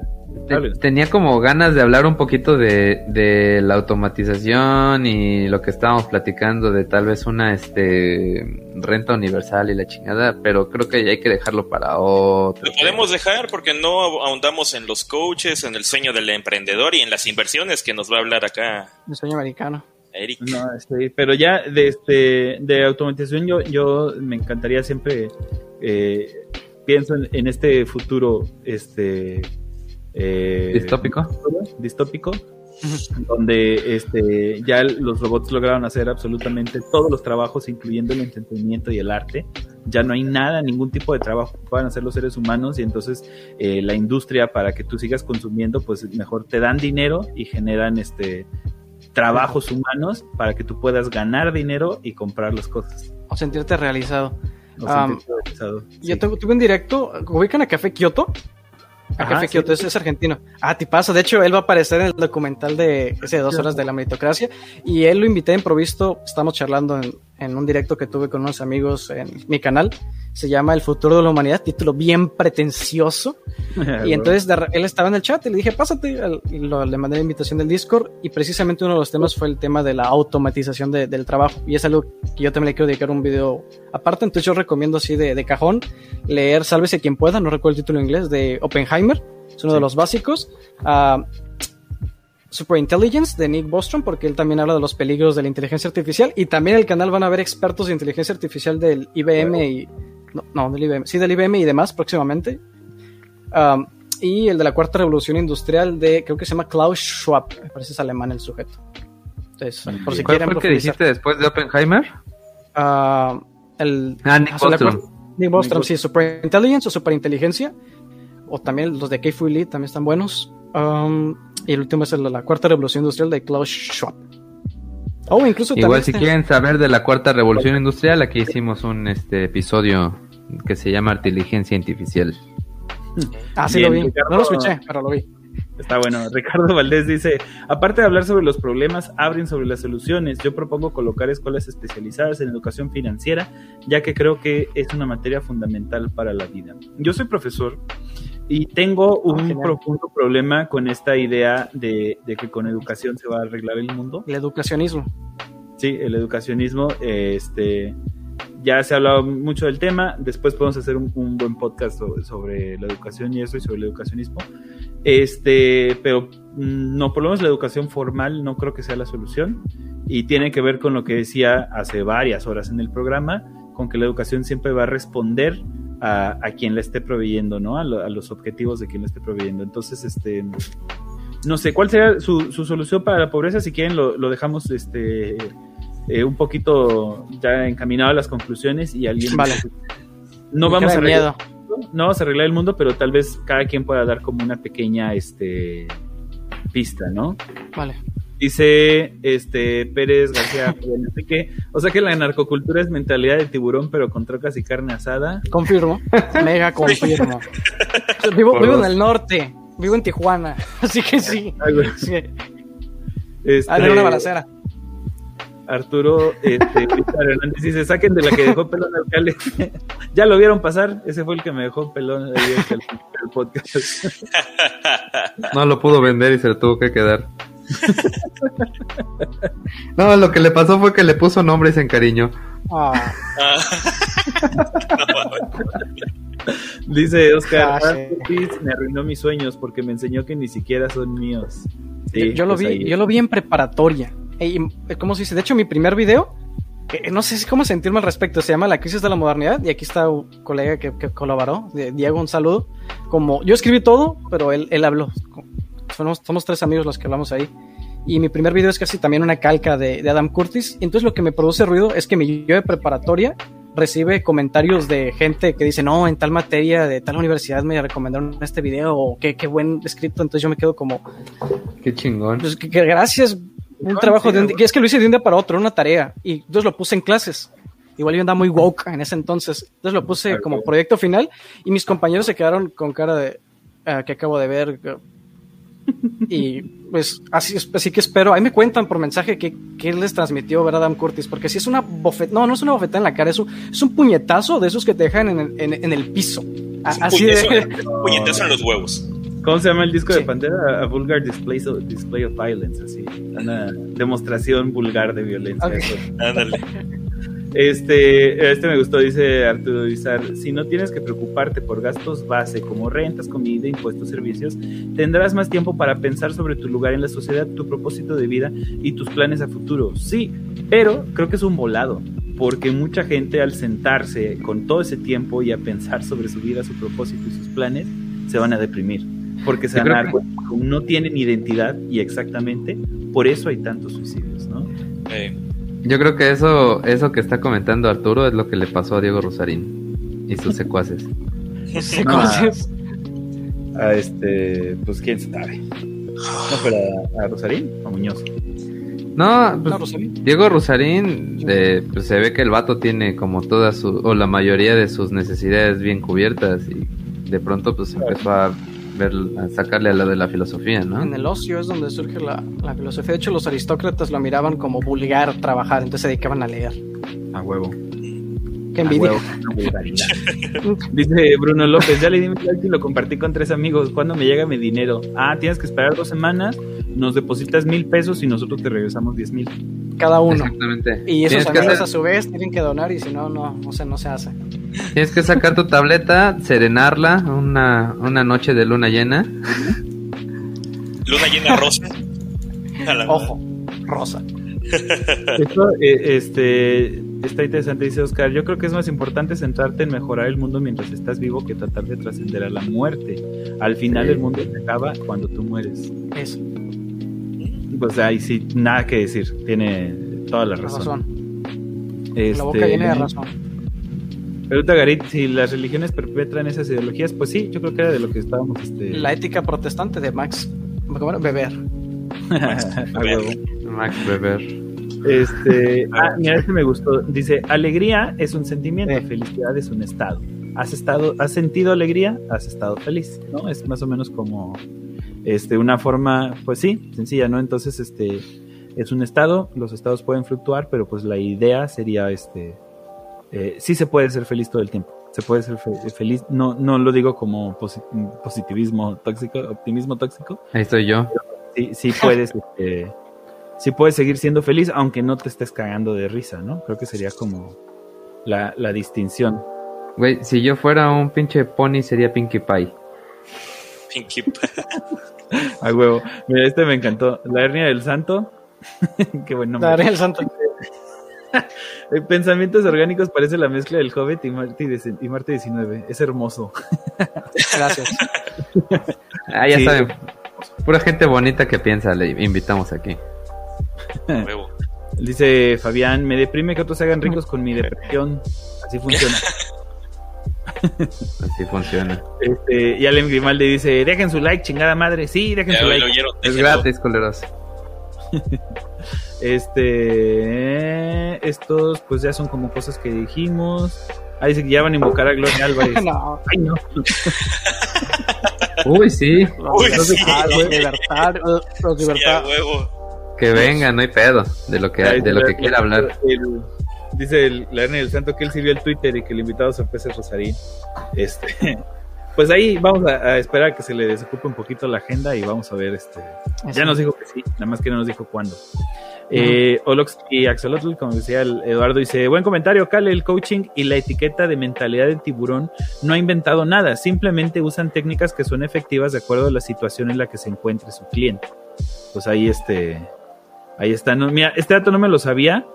te- tenía como ganas de hablar un poquito de, de la automatización y lo que estábamos platicando de tal vez una este renta universal y la chingada, pero creo que ya hay que dejarlo para otro. Lo podemos dejar porque no ahondamos en los coaches, en el sueño del emprendedor y en las inversiones que nos va a hablar acá El sueño americano. Eric. No, este, pero ya de este de automatización yo, yo me encantaría siempre eh, pienso en, en este futuro este eh, distópico. distópico donde este ya los robots lograron hacer absolutamente todos los trabajos incluyendo el entretenimiento y el arte ya no hay nada ningún tipo de trabajo que puedan hacer los seres humanos y entonces eh, la industria para que tú sigas consumiendo pues mejor te dan dinero y generan este trabajos humanos para que tú puedas ganar dinero y comprar las cosas O sentirte realizado. O sentirte realizado. Yo Sí. tengo- tuve un directo. ¿Ubican a Café Kyoto? Ajá, sí. Kyoto, es, argentino. Ah, tipazo. De hecho, él va a aparecer en el documental de ese de dos horas de la meritocracia. Y él lo invité en improvisto. Estamos charlando en, en un directo que tuve con unos amigos en mi canal. Se llama El futuro de la humanidad, título bien pretencioso. (laughs) Y entonces de él estaba en el chat y le dije, pásate. y lo- le mandé la invitación del Discord. Y precisamente uno de los temas fue el tema de la automatización de- del trabajo. Y es algo que yo también le quiero dedicar un video aparte. Entonces yo recomiendo así de, de cajón leer Sálvese quien pueda, no recuerdo el título en inglés, de Oppenheimer. Es uno de Sí. los básicos. Ah, Superintelligence de Nick Bostrom, porque él también habla de los peligros de la inteligencia artificial. Y también en el canal van a ver expertos de inteligencia artificial del IBM y. No, no, del IBM. Sí, del IBM y demás próximamente. Um, y el de la cuarta revolución industrial de. Creo que se llama Klaus Schwab. Me parece es alemán el sujeto. Entonces, por si ¿Cuál quieren fue el que dijiste después de Oppenheimer? Ah, el, Ah, Nick Bostrom. Nick Bostrom, sí, Superintelligence o Superinteligencia. O también los de K-Fu Lee también están buenos. Um, y el último es el de la Cuarta Revolución Industrial de Klaus Schwab. Oh, incluso Igual si este- quieren saber de la cuarta revolución industrial, aquí hicimos un este episodio que se llama Inteligencia Artificial. Ah, sí Bien, lo vi. Ricardo. No lo escuché, pero lo vi. Está bueno. Ricardo Valdés dice, aparte de hablar sobre los problemas, abren sobre las soluciones. Yo propongo colocar escuelas especializadas en educación financiera, ya que creo que es una materia fundamental para la vida. Yo soy profesor y tengo un genial. profundo problema con esta idea de, de que con educación se va a arreglar el mundo. El educacionismo. Sí, el educacionismo, este, ya se ha hablado mucho del tema, después podemos hacer un, un buen podcast sobre, sobre la educación y eso y sobre el educacionismo, este, pero mm, no, por lo menos la educación formal no creo que sea la solución y tiene que ver con lo que decía hace varias horas en el programa, con que la educación siempre va a responder a, a quien la esté proveyendo, ¿no? A, lo- a los objetivos de quien la esté proveyendo. Entonces, este, no sé, ¿cuál sería su, su solución para la pobreza? Si quieren lo, lo dejamos, este, eh, un poquito ya encaminado a las conclusiones y alguien Vale. no Me vamos a arreglar, miedo. no vamos a arreglar el mundo pero tal vez cada quien pueda dar como una pequeña este pista no Vale. Dice este Pérez García Enrique o sea que la narcocultura es mentalidad de tiburón pero con trocas y carne asada Confirmo. Mega (laughs) confirmo. Vivo, vivo en el norte. Vivo en Tijuana. (laughs) Así que sí. Ay, güey. sí. Este, Ah, una balacera. Arturo este, Hernández dice saquen de la que dejó pelón al alcalde (laughs) ya lo vieron pasar ese fue el que me dejó pelón ahí el, el podcast No lo pudo vender y se lo tuvo que quedar. (laughs) No, lo que le pasó fue que le puso nombre y se encariñó. Ah, Dice Oscar, Ah, "Brad sí. Pitt me arruinó mis sueños porque me enseñó que ni siquiera son míos. Sí, yo, yo lo pues vi, ahí. yo lo vi en preparatoria. Eh, ¿Cómo se dice? De hecho, mi primer video, eh, no sé cómo sentirme al respecto, se llama La crisis de la modernidad. Y aquí está un colega que, que colaboró, Diego, un saludo. Como yo escribí todo, pero él, él habló. Somos, somos tres amigos los que hablamos ahí. Y mi primer video es casi también una calca de, de Adam Curtis. Y entonces lo que me produce ruido es que mi yo de preparatoria recibe comentarios de gente que dice, no, en tal materia de tal universidad me recomendaron este video o qué, qué buen escrito. Entonces yo me quedo como, Qué chingón. pues que, que gracias, un No, trabajo sí, de un día, es que lo hice de un día para otro, una tarea, y entonces lo puse en clases. Igual yo andaba muy woke en ese entonces. Entonces lo puse como proyecto final y mis compañeros se quedaron con cara de "Ah, que acabo de ver. Y pues así, así que espero. Ahí me cuentan por mensaje qué, qué les transmitió ver Adam Curtis. Porque si es una bofetada, no, no es una bofetada en la cara, es un, es un puñetazo de esos que te dejan en, el- en, en el piso. A- un Así puñetazo, de. un puñetazo en los huevos. ¿Cómo se llama el disco Sí. de Pantera? A Vulgar Display of, display of Violence, así. Una demostración vulgar de violencia. Ok. eso. Ándale. Este, este me gustó, dice Arturo Izar. Si no tienes que preocuparte por gastos base como rentas, comida, impuestos, servicios, tendrás más tiempo para pensar sobre tu lugar en la sociedad, tu propósito de vida y tus planes a futuro. Sí, pero creo que es un volado, porque mucha gente al sentarse con todo ese tiempo y a pensar sobre su vida, su propósito y sus planes, se van a deprimir. Porque se van a dar cuenta que no tienen identidad y exactamente por eso hay tantos suicidios, ¿no? Eh, Yo creo que eso, eso que está comentando Arturo es lo que le pasó a Diego Rosarín y sus secuaces. (laughs) No, cosas. a este, pues quién sabe. No, pero a, a Rosarín o Muñoz. No, pues, No, Rosarín. Diego Rosarín, eh, pues se ve que el vato tiene como todas su, o la mayoría de sus necesidades bien cubiertas y de pronto pues empezó a ver, sacarle a la de la filosofía, ¿no? En el ocio es donde surge la, la filosofía. De hecho, los aristócratas lo miraban como vulgar trabajar, entonces se dedicaban a leer. A huevo. Qué envidia. huevo. Dice Bruno López, ya le di mi like y lo compartí con tres amigos. ¿Cuándo me llega mi dinero? Ah, tienes que esperar dos semanas, nos depositas mil pesos y nosotros te regresamos diez mil. Cada uno. Exactamente. Y esos amigos hacer- a su vez tienen que donar y si no, no, no sé, no se hace. tienes que sacar tu tableta, serenarla una, una noche de luna llena. luna llena rosa. (laughs) Ojo, rosa. Esto, eh, este, está interesante, dice Oscar. Yo creo que es más importante centrarte en mejorar el mundo mientras estás vivo que tratar de trascender a la muerte. Al final Sí. el mundo se acaba cuando tú mueres. Eso. Pues ahí sí, nada que decir. Tiene toda la razón. Este, la boca viene de razón. Pregunta Garit, si las religiones perpetran esas ideologías, pues sí, yo creo que era de lo que estábamos. Este... La ética protestante de Max. Beber. (laughs) Max Beber. Este, (laughs) ah, mira, este me gustó. Dice, alegría es un sentimiento, felicidad es un estado. Has estado, has sentido alegría, has estado feliz, ¿no? Es más o menos como este, una forma, pues sí, sencilla, ¿no? Entonces, este, es un estado, los estados pueden fluctuar, pero pues la idea sería, este, eh, sí se puede ser feliz todo el tiempo. Se puede ser feliz, no, no lo digo como positivismo tóxico, optimismo tóxico. Ahí estoy yo. Sí, sí puedes, (laughs) este, sí puedes seguir siendo feliz, aunque no te estés cagando de risa, ¿no? Creo que sería como la, la distinción. Güey, si yo fuera un pinche pony sería Pinkie Pie. Pinkie Pie. (laughs) A huevo. Mira, este me encantó. La hernia del santo. (laughs) Qué buen nombre. La hernia del santo. Pensamientos orgánicos parece la mezcla del Hobbit y Marte, y Marte 19. Es hermoso. (laughs) Gracias. ah, ya saben. Pura gente bonita que piensa, le invitamos aquí. Dice Fabián, me deprime que otros se hagan ricos con mi depresión. Así funciona. (laughs) (laughs) Así funciona. Este, y Alem Grimaldi dice, dejen su like, chingada madre. Sí, dejen su like. es gratis, coleros. (laughs) este, estos pues ya son como cosas que dijimos. Ahí dice que ya van a invocar a Gloria (laughs) Álvarez. no. Ay, no. Uy, sí. Uy, sí. Ah, libertad, los libertad. Sí, huevo. Que venga, no hay pedo de lo que, de lo que quiera hablar. El, dice el, la del Santo que él sirvió el Twitter y que el invitado sorpresa es Rosarín. Este, (laughs) pues ahí vamos a, esperar a que se le desocupe un poquito la agenda y vamos a ver. este Ya nos dijo que sí, nada más que no nos dijo cuándo. Eh, Olox y Axolotl, como decía el Eduardo, dice: Buen comentario, Cale. El coaching y la etiqueta de mentalidad de tiburón no ha inventado nada, simplemente usan técnicas que son efectivas de acuerdo a la situación en la que se encuentre su cliente. Pues ahí, este, ahí está. No, mira, este dato no me lo sabía,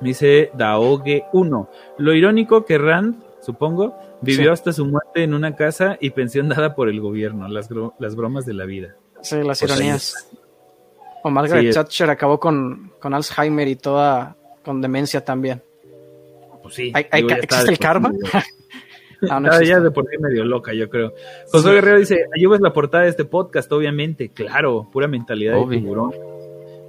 Dice Daoge 1. Lo irónico que Rand, supongo, vivió hasta su muerte en una casa y pensión dada por el gobierno. Las, las bromas de la vida. Sí, las pues ironías. O Margaret Thatcher acabó con, con, Alzheimer y toda con demencia también. Pues sí. ¿Existe el karma? (laughs) (laughs) no, no ya de por sí medio loca, yo creo. José Guerrero dice, ayudas la portada de este podcast, obviamente, claro, pura mentalidad de tiburón.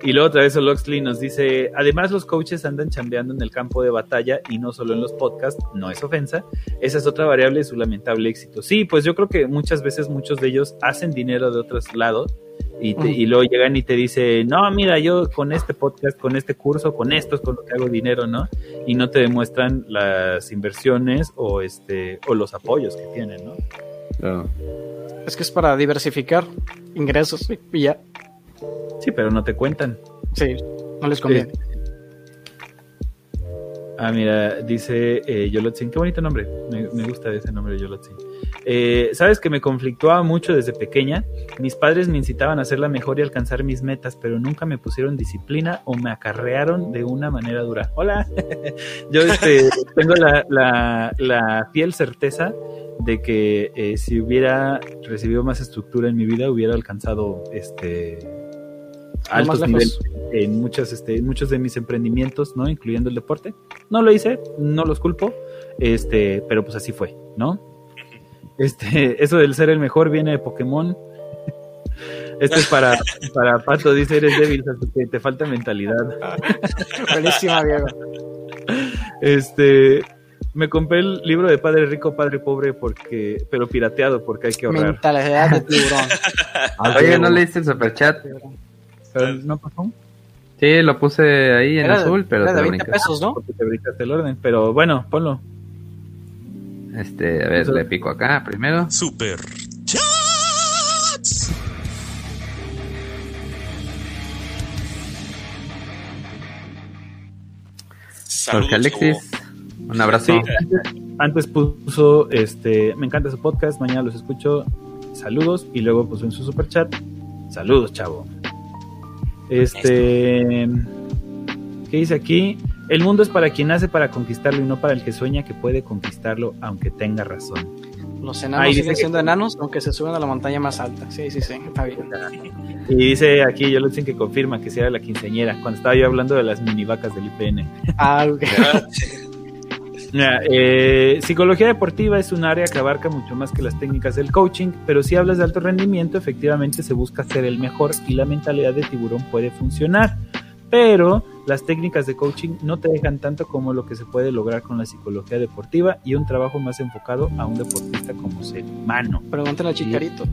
Y luego otra vez Loxley nos dice, además los coaches andan chambeando en el campo de batalla y no solo en los podcasts, no es ofensa, esa es otra variable de su lamentable éxito. Sí, pues yo creo que muchas veces muchos de ellos hacen dinero de otros lados y, y luego llegan y te dicen, no, mira, yo con este podcast, con este curso, con esto es con lo que hago dinero, ¿no? Y no te demuestran las inversiones o, este, o los apoyos que tienen, ¿no? Claro. Es que es para diversificar ingresos y ya. Sí, pero no te cuentan. Sí, no les conviene. Ah, mira, dice eh, Yolotzin, qué bonito nombre, me, gusta ese nombre Yolotzin. Eh, Sabes que me conflictuaba mucho desde pequeña. Mis padres me incitaban a hacer la mejor y alcanzar mis metas, pero nunca me pusieron disciplina o me acarrearon de una manera dura. Hola, (laughs) yo este, (laughs) tengo la, la, la, fiel certeza de que eh, si hubiera recibido más estructura en mi vida, hubiera alcanzado este altos niveles en muchas, este, muchos de mis emprendimientos, ¿no? Incluyendo el deporte. No lo hice, no los culpo, este, pero pues así fue, ¿no? (laughs) Este, eso del ser el mejor viene de Pokémon. (laughs) Este es para, para Pato, dice, eres débil, te falta mentalidad. (laughs) Buenísima, Diego. Este, me compré el libro de Padre Rico, Padre Pobre, porque, pero pirateado, porque hay que ahorrar. Mentalidad de tiburón. Oye, ¿no leíste el superchat? ¿No pasó? Sí, lo puse ahí en azul, pero te 20 pesos, ¿no? Porque te brincaste el orden, pero bueno, ponlo. Este, a ver, le pico acá primero. Super Chats. Jorge Alexis, un abrazo. antes, puso, este, me encanta su podcast, mañana los escucho, saludos, y luego puso en su super chat, saludos, chavo. Este. ¿Qué dice aquí? El mundo es para quien nace para conquistarlo y no para el que sueña que puede conquistarlo, aunque tenga razón. Los enanos siguen siendo enanos, aunque se suben a la montaña más alta. Sí, sí, sí, está bien. (laughs) Y dice aquí, yo lo dicen que confirma que sea la quinceañera, cuando estaba yo hablando de las mini vacas del IPN. Ah, ok. (laughs) Eh, psicología deportiva es un área que abarca mucho más que las técnicas del coaching, pero si hablas de alto rendimiento, efectivamente se busca ser el mejor y la mentalidad de tiburón puede funcionar. Pero las técnicas de coaching no te dejan tanto como lo que se puede lograr con la psicología deportiva y un trabajo más enfocado a un deportista como ser humano. Pregúntale a Chicarito.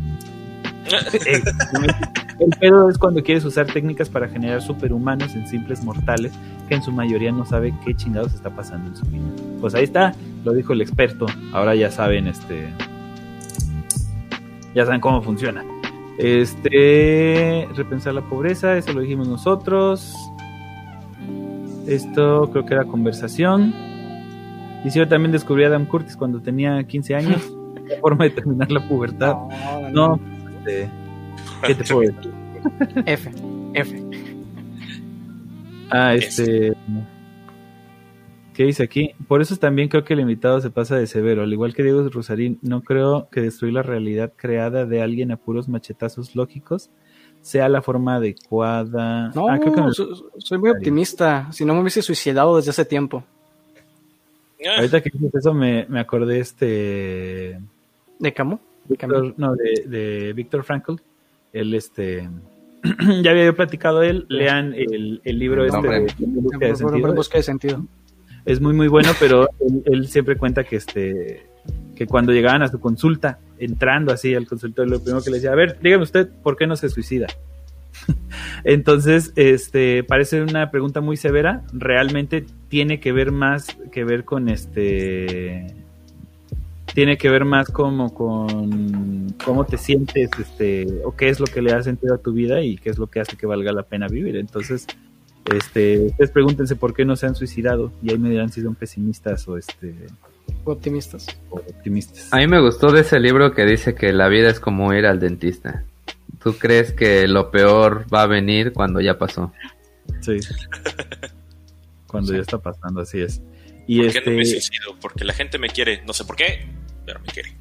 El pedo es cuando quieres usar técnicas para generar superhumanos en simples mortales que en su mayoría no sabe qué chingados está pasando en su vida. Pues ahí está, lo dijo el experto. Ahora ya saben, este, ya saben cómo funciona. Este, repensar la pobreza, eso lo dijimos nosotros. Esto creo que era conversación. Y si yo también descubrí a Adam Curtis cuando tenía 15 años. forma de terminar la pubertad. No, este, ¿qué te puedo decir? F, F. Ah, este. ¿Qué dice aquí? Por eso también creo que el invitado se pasa de severo. Al igual que Diego Rosarín, no creo que destruir la realidad creada de alguien a puros machetazos lógicos sea la forma adecuada. No, ah, creo que soy muy optimista. Si no me hubiese suicidado desde hace tiempo. Ahorita que dices eso me, me acordé este... ¿De Camus? No, de, de Víctor Frankl. Él, este... (clears throat) ya había platicado él. Lean el, el libro este de, Busca de Sentido es muy muy bueno, pero él, siempre cuenta que este que cuando llegaban a su consulta, entrando así al consultorio, lo primero que le decía, a ver, dígame usted, ¿por qué no se suicida? (laughs) Entonces, este, parece una pregunta muy severa, realmente tiene que ver más que ver con este tiene que ver más como con cómo te sientes, este, o qué es lo que le ha sentido a tu vida y qué es lo que hace que valga la pena vivir. Entonces, este, ustedes pregúntense por qué no se han suicidado y ahí me dirán si son pesimistas o este optimistas. optimistas. A mí me gustó de ese libro que dice que la vida es como ir al dentista. ¿Tú crees que lo peor va a venir cuando ya pasó? Sí. (laughs) cuando ya está pasando, así es. Y ¿Por este... qué no me suicido? Porque la gente me quiere, no sé por qué, pero me quiere.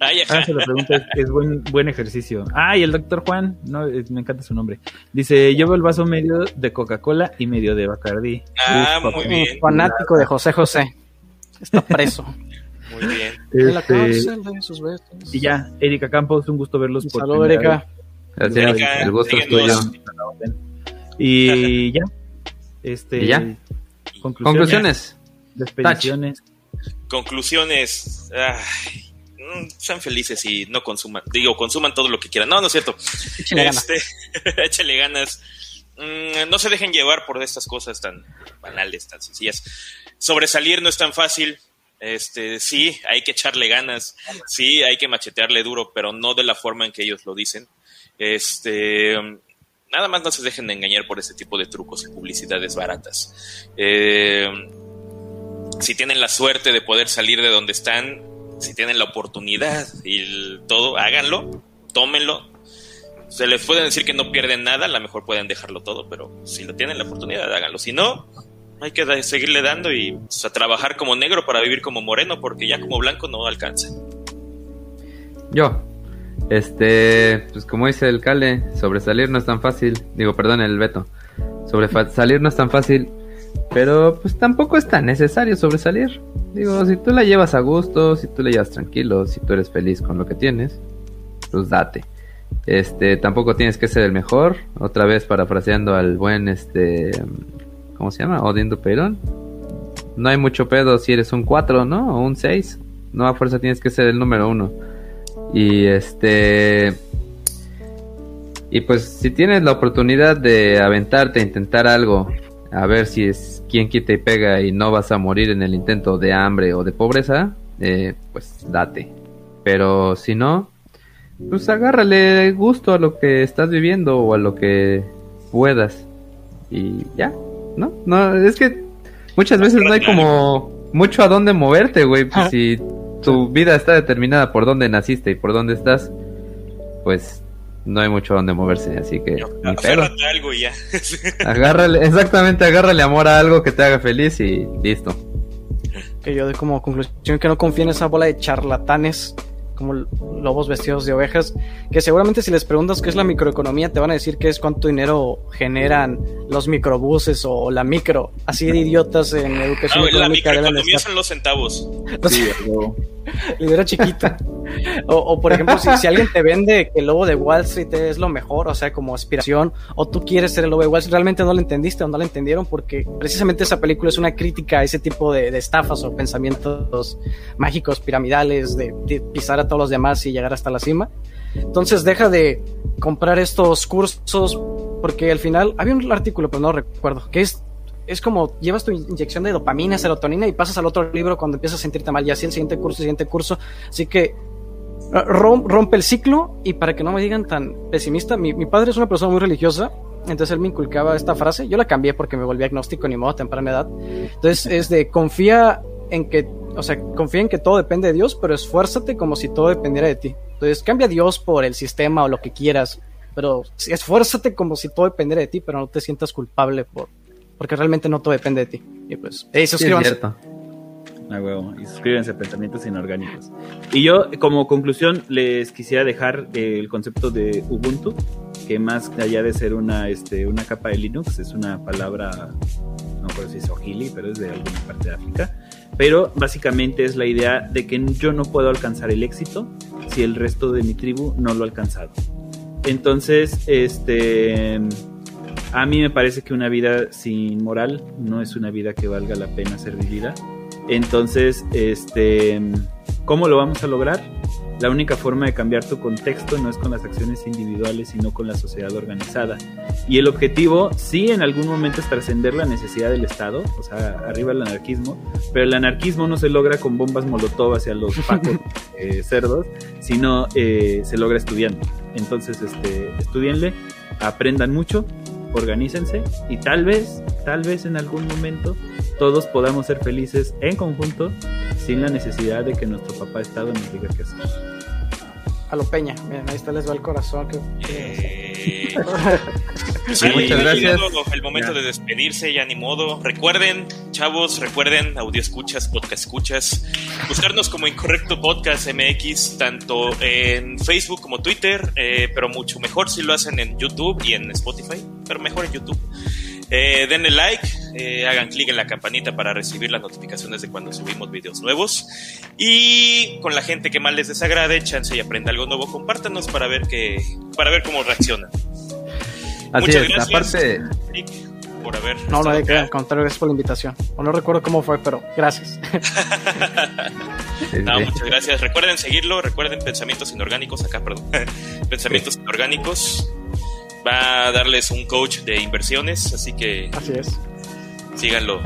ah, ya. Ah, se lo pregunta, es, buen, buen ejercicio. Ah, y el doctor Juan, no, me encanta su nombre. Dice, llevo el vaso medio de Coca-Cola y medio de Bacardi. Ah, muy bien. Fanático de José José. Está preso. (laughs) muy bien. En la cárcel de sus besos. Y ya, Erika Campos, un gusto verlos por Salud, Erika. Gracias, el gusto es tuyo. Y (laughs) ya. Este, ¿Y ya? Conclusiones. Conclusiones. Conclusiones. Ay Mm, sean felices y no consuman, digo, consuman todo lo que quieran. No, no es cierto. Échale ganas. Este, (laughs) échale ganas. Mm, no se dejen llevar por estas cosas tan banales, tan sencillas. Sobresalir no es tan fácil. Este, sí, hay que echarle ganas, sí, hay que machetearle duro, pero no de la forma en que ellos lo dicen. Este, nada más no se dejen engañar por este tipo de trucos y publicidades baratas. Eh, si tienen la suerte de poder salir de donde están, si tienen la oportunidad y todo, háganlo, tómenlo. Se les puede decir que no pierden nada, a lo mejor pueden dejarlo todo, pero si lo tienen la oportunidad, háganlo. Si no, hay que seguirle dando y a trabajar como negro para vivir como moreno, porque ya como blanco no alcanza. Yo, este, pues como dice el Cale, sobresalir no es tan fácil. Digo, perdón, el Beto. Sobresalir no es tan fácil, pero pues tampoco es tan necesario sobresalir. Digo, si tú la llevas a gusto, si tú la llevas tranquilo, si tú eres feliz con lo que tienes, pues date. Este, tampoco tienes que ser el mejor. Otra vez parafraseando al buen este ¿cómo se llama? Odin Duperón. No hay mucho pedo si eres un 4, ¿no? O un 6. No a fuerza tienes que ser el número 1. Y este y pues si tienes la oportunidad de aventarte intentar algo a ver si es quien quita y pega y no vas a morir en el intento de hambre o de pobreza, eh, pues date. Pero si no, pues agárrale gusto a lo que estás viviendo o a lo que puedas. Y ya, ¿no? No, es que muchas veces no hay como mucho a dónde moverte, güey. Pues si tu vida está determinada por dónde naciste y por dónde estás, pues no hay mucho donde moverse, así que. algo y ya. (laughs) agárrale, exactamente, agárrale amor a algo que te haga feliz y listo. que yo de como conclusión que no confío en esa bola de charlatanes como lobos vestidos de ovejas, que seguramente si les preguntas qué es la microeconomía, te van a decir que es cuánto dinero generan los microbuses o la micro, así de idiotas en educación ah, La microeconomía son los centavos. (laughs) Sí, (laughs) chiquito. O, por ejemplo, si, alguien te vende que el lobo de Wall Street es lo mejor, o sea, como aspiración, o tú quieres ser el lobo de Wall Street, realmente no lo entendiste o no lo entendieron, porque precisamente esa película es una crítica a ese tipo de, estafas o pensamientos mágicos, piramidales, de, pisar a todos los demás y llegar hasta la cima. Entonces deja de comprar estos cursos porque al final había un artículo, pero no recuerdo, que es es como llevas tu inyección de dopamina, serotonina y pasas al otro libro cuando empiezas a sentirte mal y así el siguiente curso, siguiente curso. Así que rompe el ciclo y para que no me digan tan pesimista, mi, padre es una persona muy religiosa, entonces él me inculcaba esta frase, yo la cambié porque me volví agnóstico ni modo a temprana edad, entonces es de confía en que, o sea, confía en que todo depende de Dios, pero esfuérzate como si todo dependiera de ti. Entonces cambia a Dios por el sistema o lo que quieras, pero esfuérzate como si todo dependiera de ti, pero no te sientas culpable por, porque realmente no todo depende de ti. Y pues, hey, suscríbanse. Ah, huevo. Y suscríbanse a Pensamientos Inorgánicos. Y yo, como conclusión, les quisiera dejar el concepto de Ubuntu, que más allá de ser una, este, una capa de Linux, es una palabra, no recuerdo si es Ojili, pero es de alguna parte de África. Pero básicamente es la idea de que yo no puedo alcanzar el éxito si el resto de mi tribu no lo ha alcanzado. Entonces, este. A mí me parece que una vida sin moral no es una vida que valga la pena ser vivida. Entonces, este, ¿cómo lo vamos a lograr? La única forma de cambiar tu contexto no es con las acciones individuales, sino con la sociedad organizada. Y el objetivo, sí, en algún momento es trascender la necesidad del Estado, o sea, arriba el anarquismo, pero el anarquismo no se logra con bombas molotov hacia los (laughs) pacos eh, cerdos, sino eh, se logra estudiando. Entonces, este, estudienle, aprendan mucho, organícense y tal vez, tal vez en algún momento todos podamos ser felices en conjunto sin la necesidad de que nuestro papá Estado nos diga qué hacer. A lo Peña, miren, ahí está les va el corazón. Que... Eh, (laughs) muchas gracias. El momento de despedirse, ya ni modo. Recuerden, chavos, recuerden, audio escuchas, podcast escuchas, buscarnos como Incorrecto Podcast MX, tanto en Facebook como Twitter, eh, pero mucho mejor si lo hacen en YouTube y en Spotify, pero mejor en YouTube. Eh, denle like, eh, hagan clic en la campanita para recibir las notificaciones de cuando subimos videos nuevos. Y con la gente que más les desagrade, chance y aprenda algo nuevo, compártanos para ver que, para ver cómo reaccionan. Muchas gracias, aparte... por haber. No, no hay que contrario, gracias por la invitación. O no recuerdo cómo fue, pero gracias. (laughs) no, muchas gracias. Recuerden seguirlo, recuerden Pensamientos Inorgánicos, acá, perdón. (laughs) Pensamientos Inorgánicos va a darles un coach de inversiones, así que así es. síganlo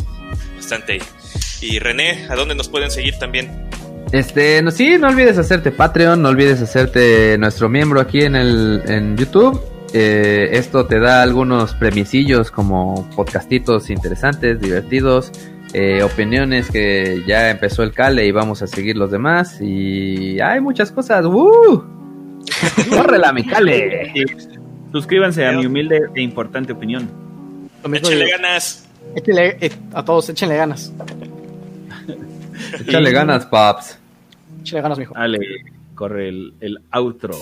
bastante. Y René, ¿a dónde nos pueden seguir también? Este, no, sí, no olvides hacerte Patreon, no olvides hacerte nuestro miembro aquí en el en YouTube. Eh, esto te da algunos premisillos como podcastitos interesantes, divertidos, eh, opiniones que ya empezó el cale y vamos a seguir los demás. Y hay muchas cosas. ¡Uh! (laughs) ¡Córrela, mi cale! Suscríbanse a mi humilde e importante opinión. Échenle eh, ganas. Échenle, eh, a todos, échenle ganas. échenle ganas, paps. Échenle ganas, mijo. Dale, corre el, el outro.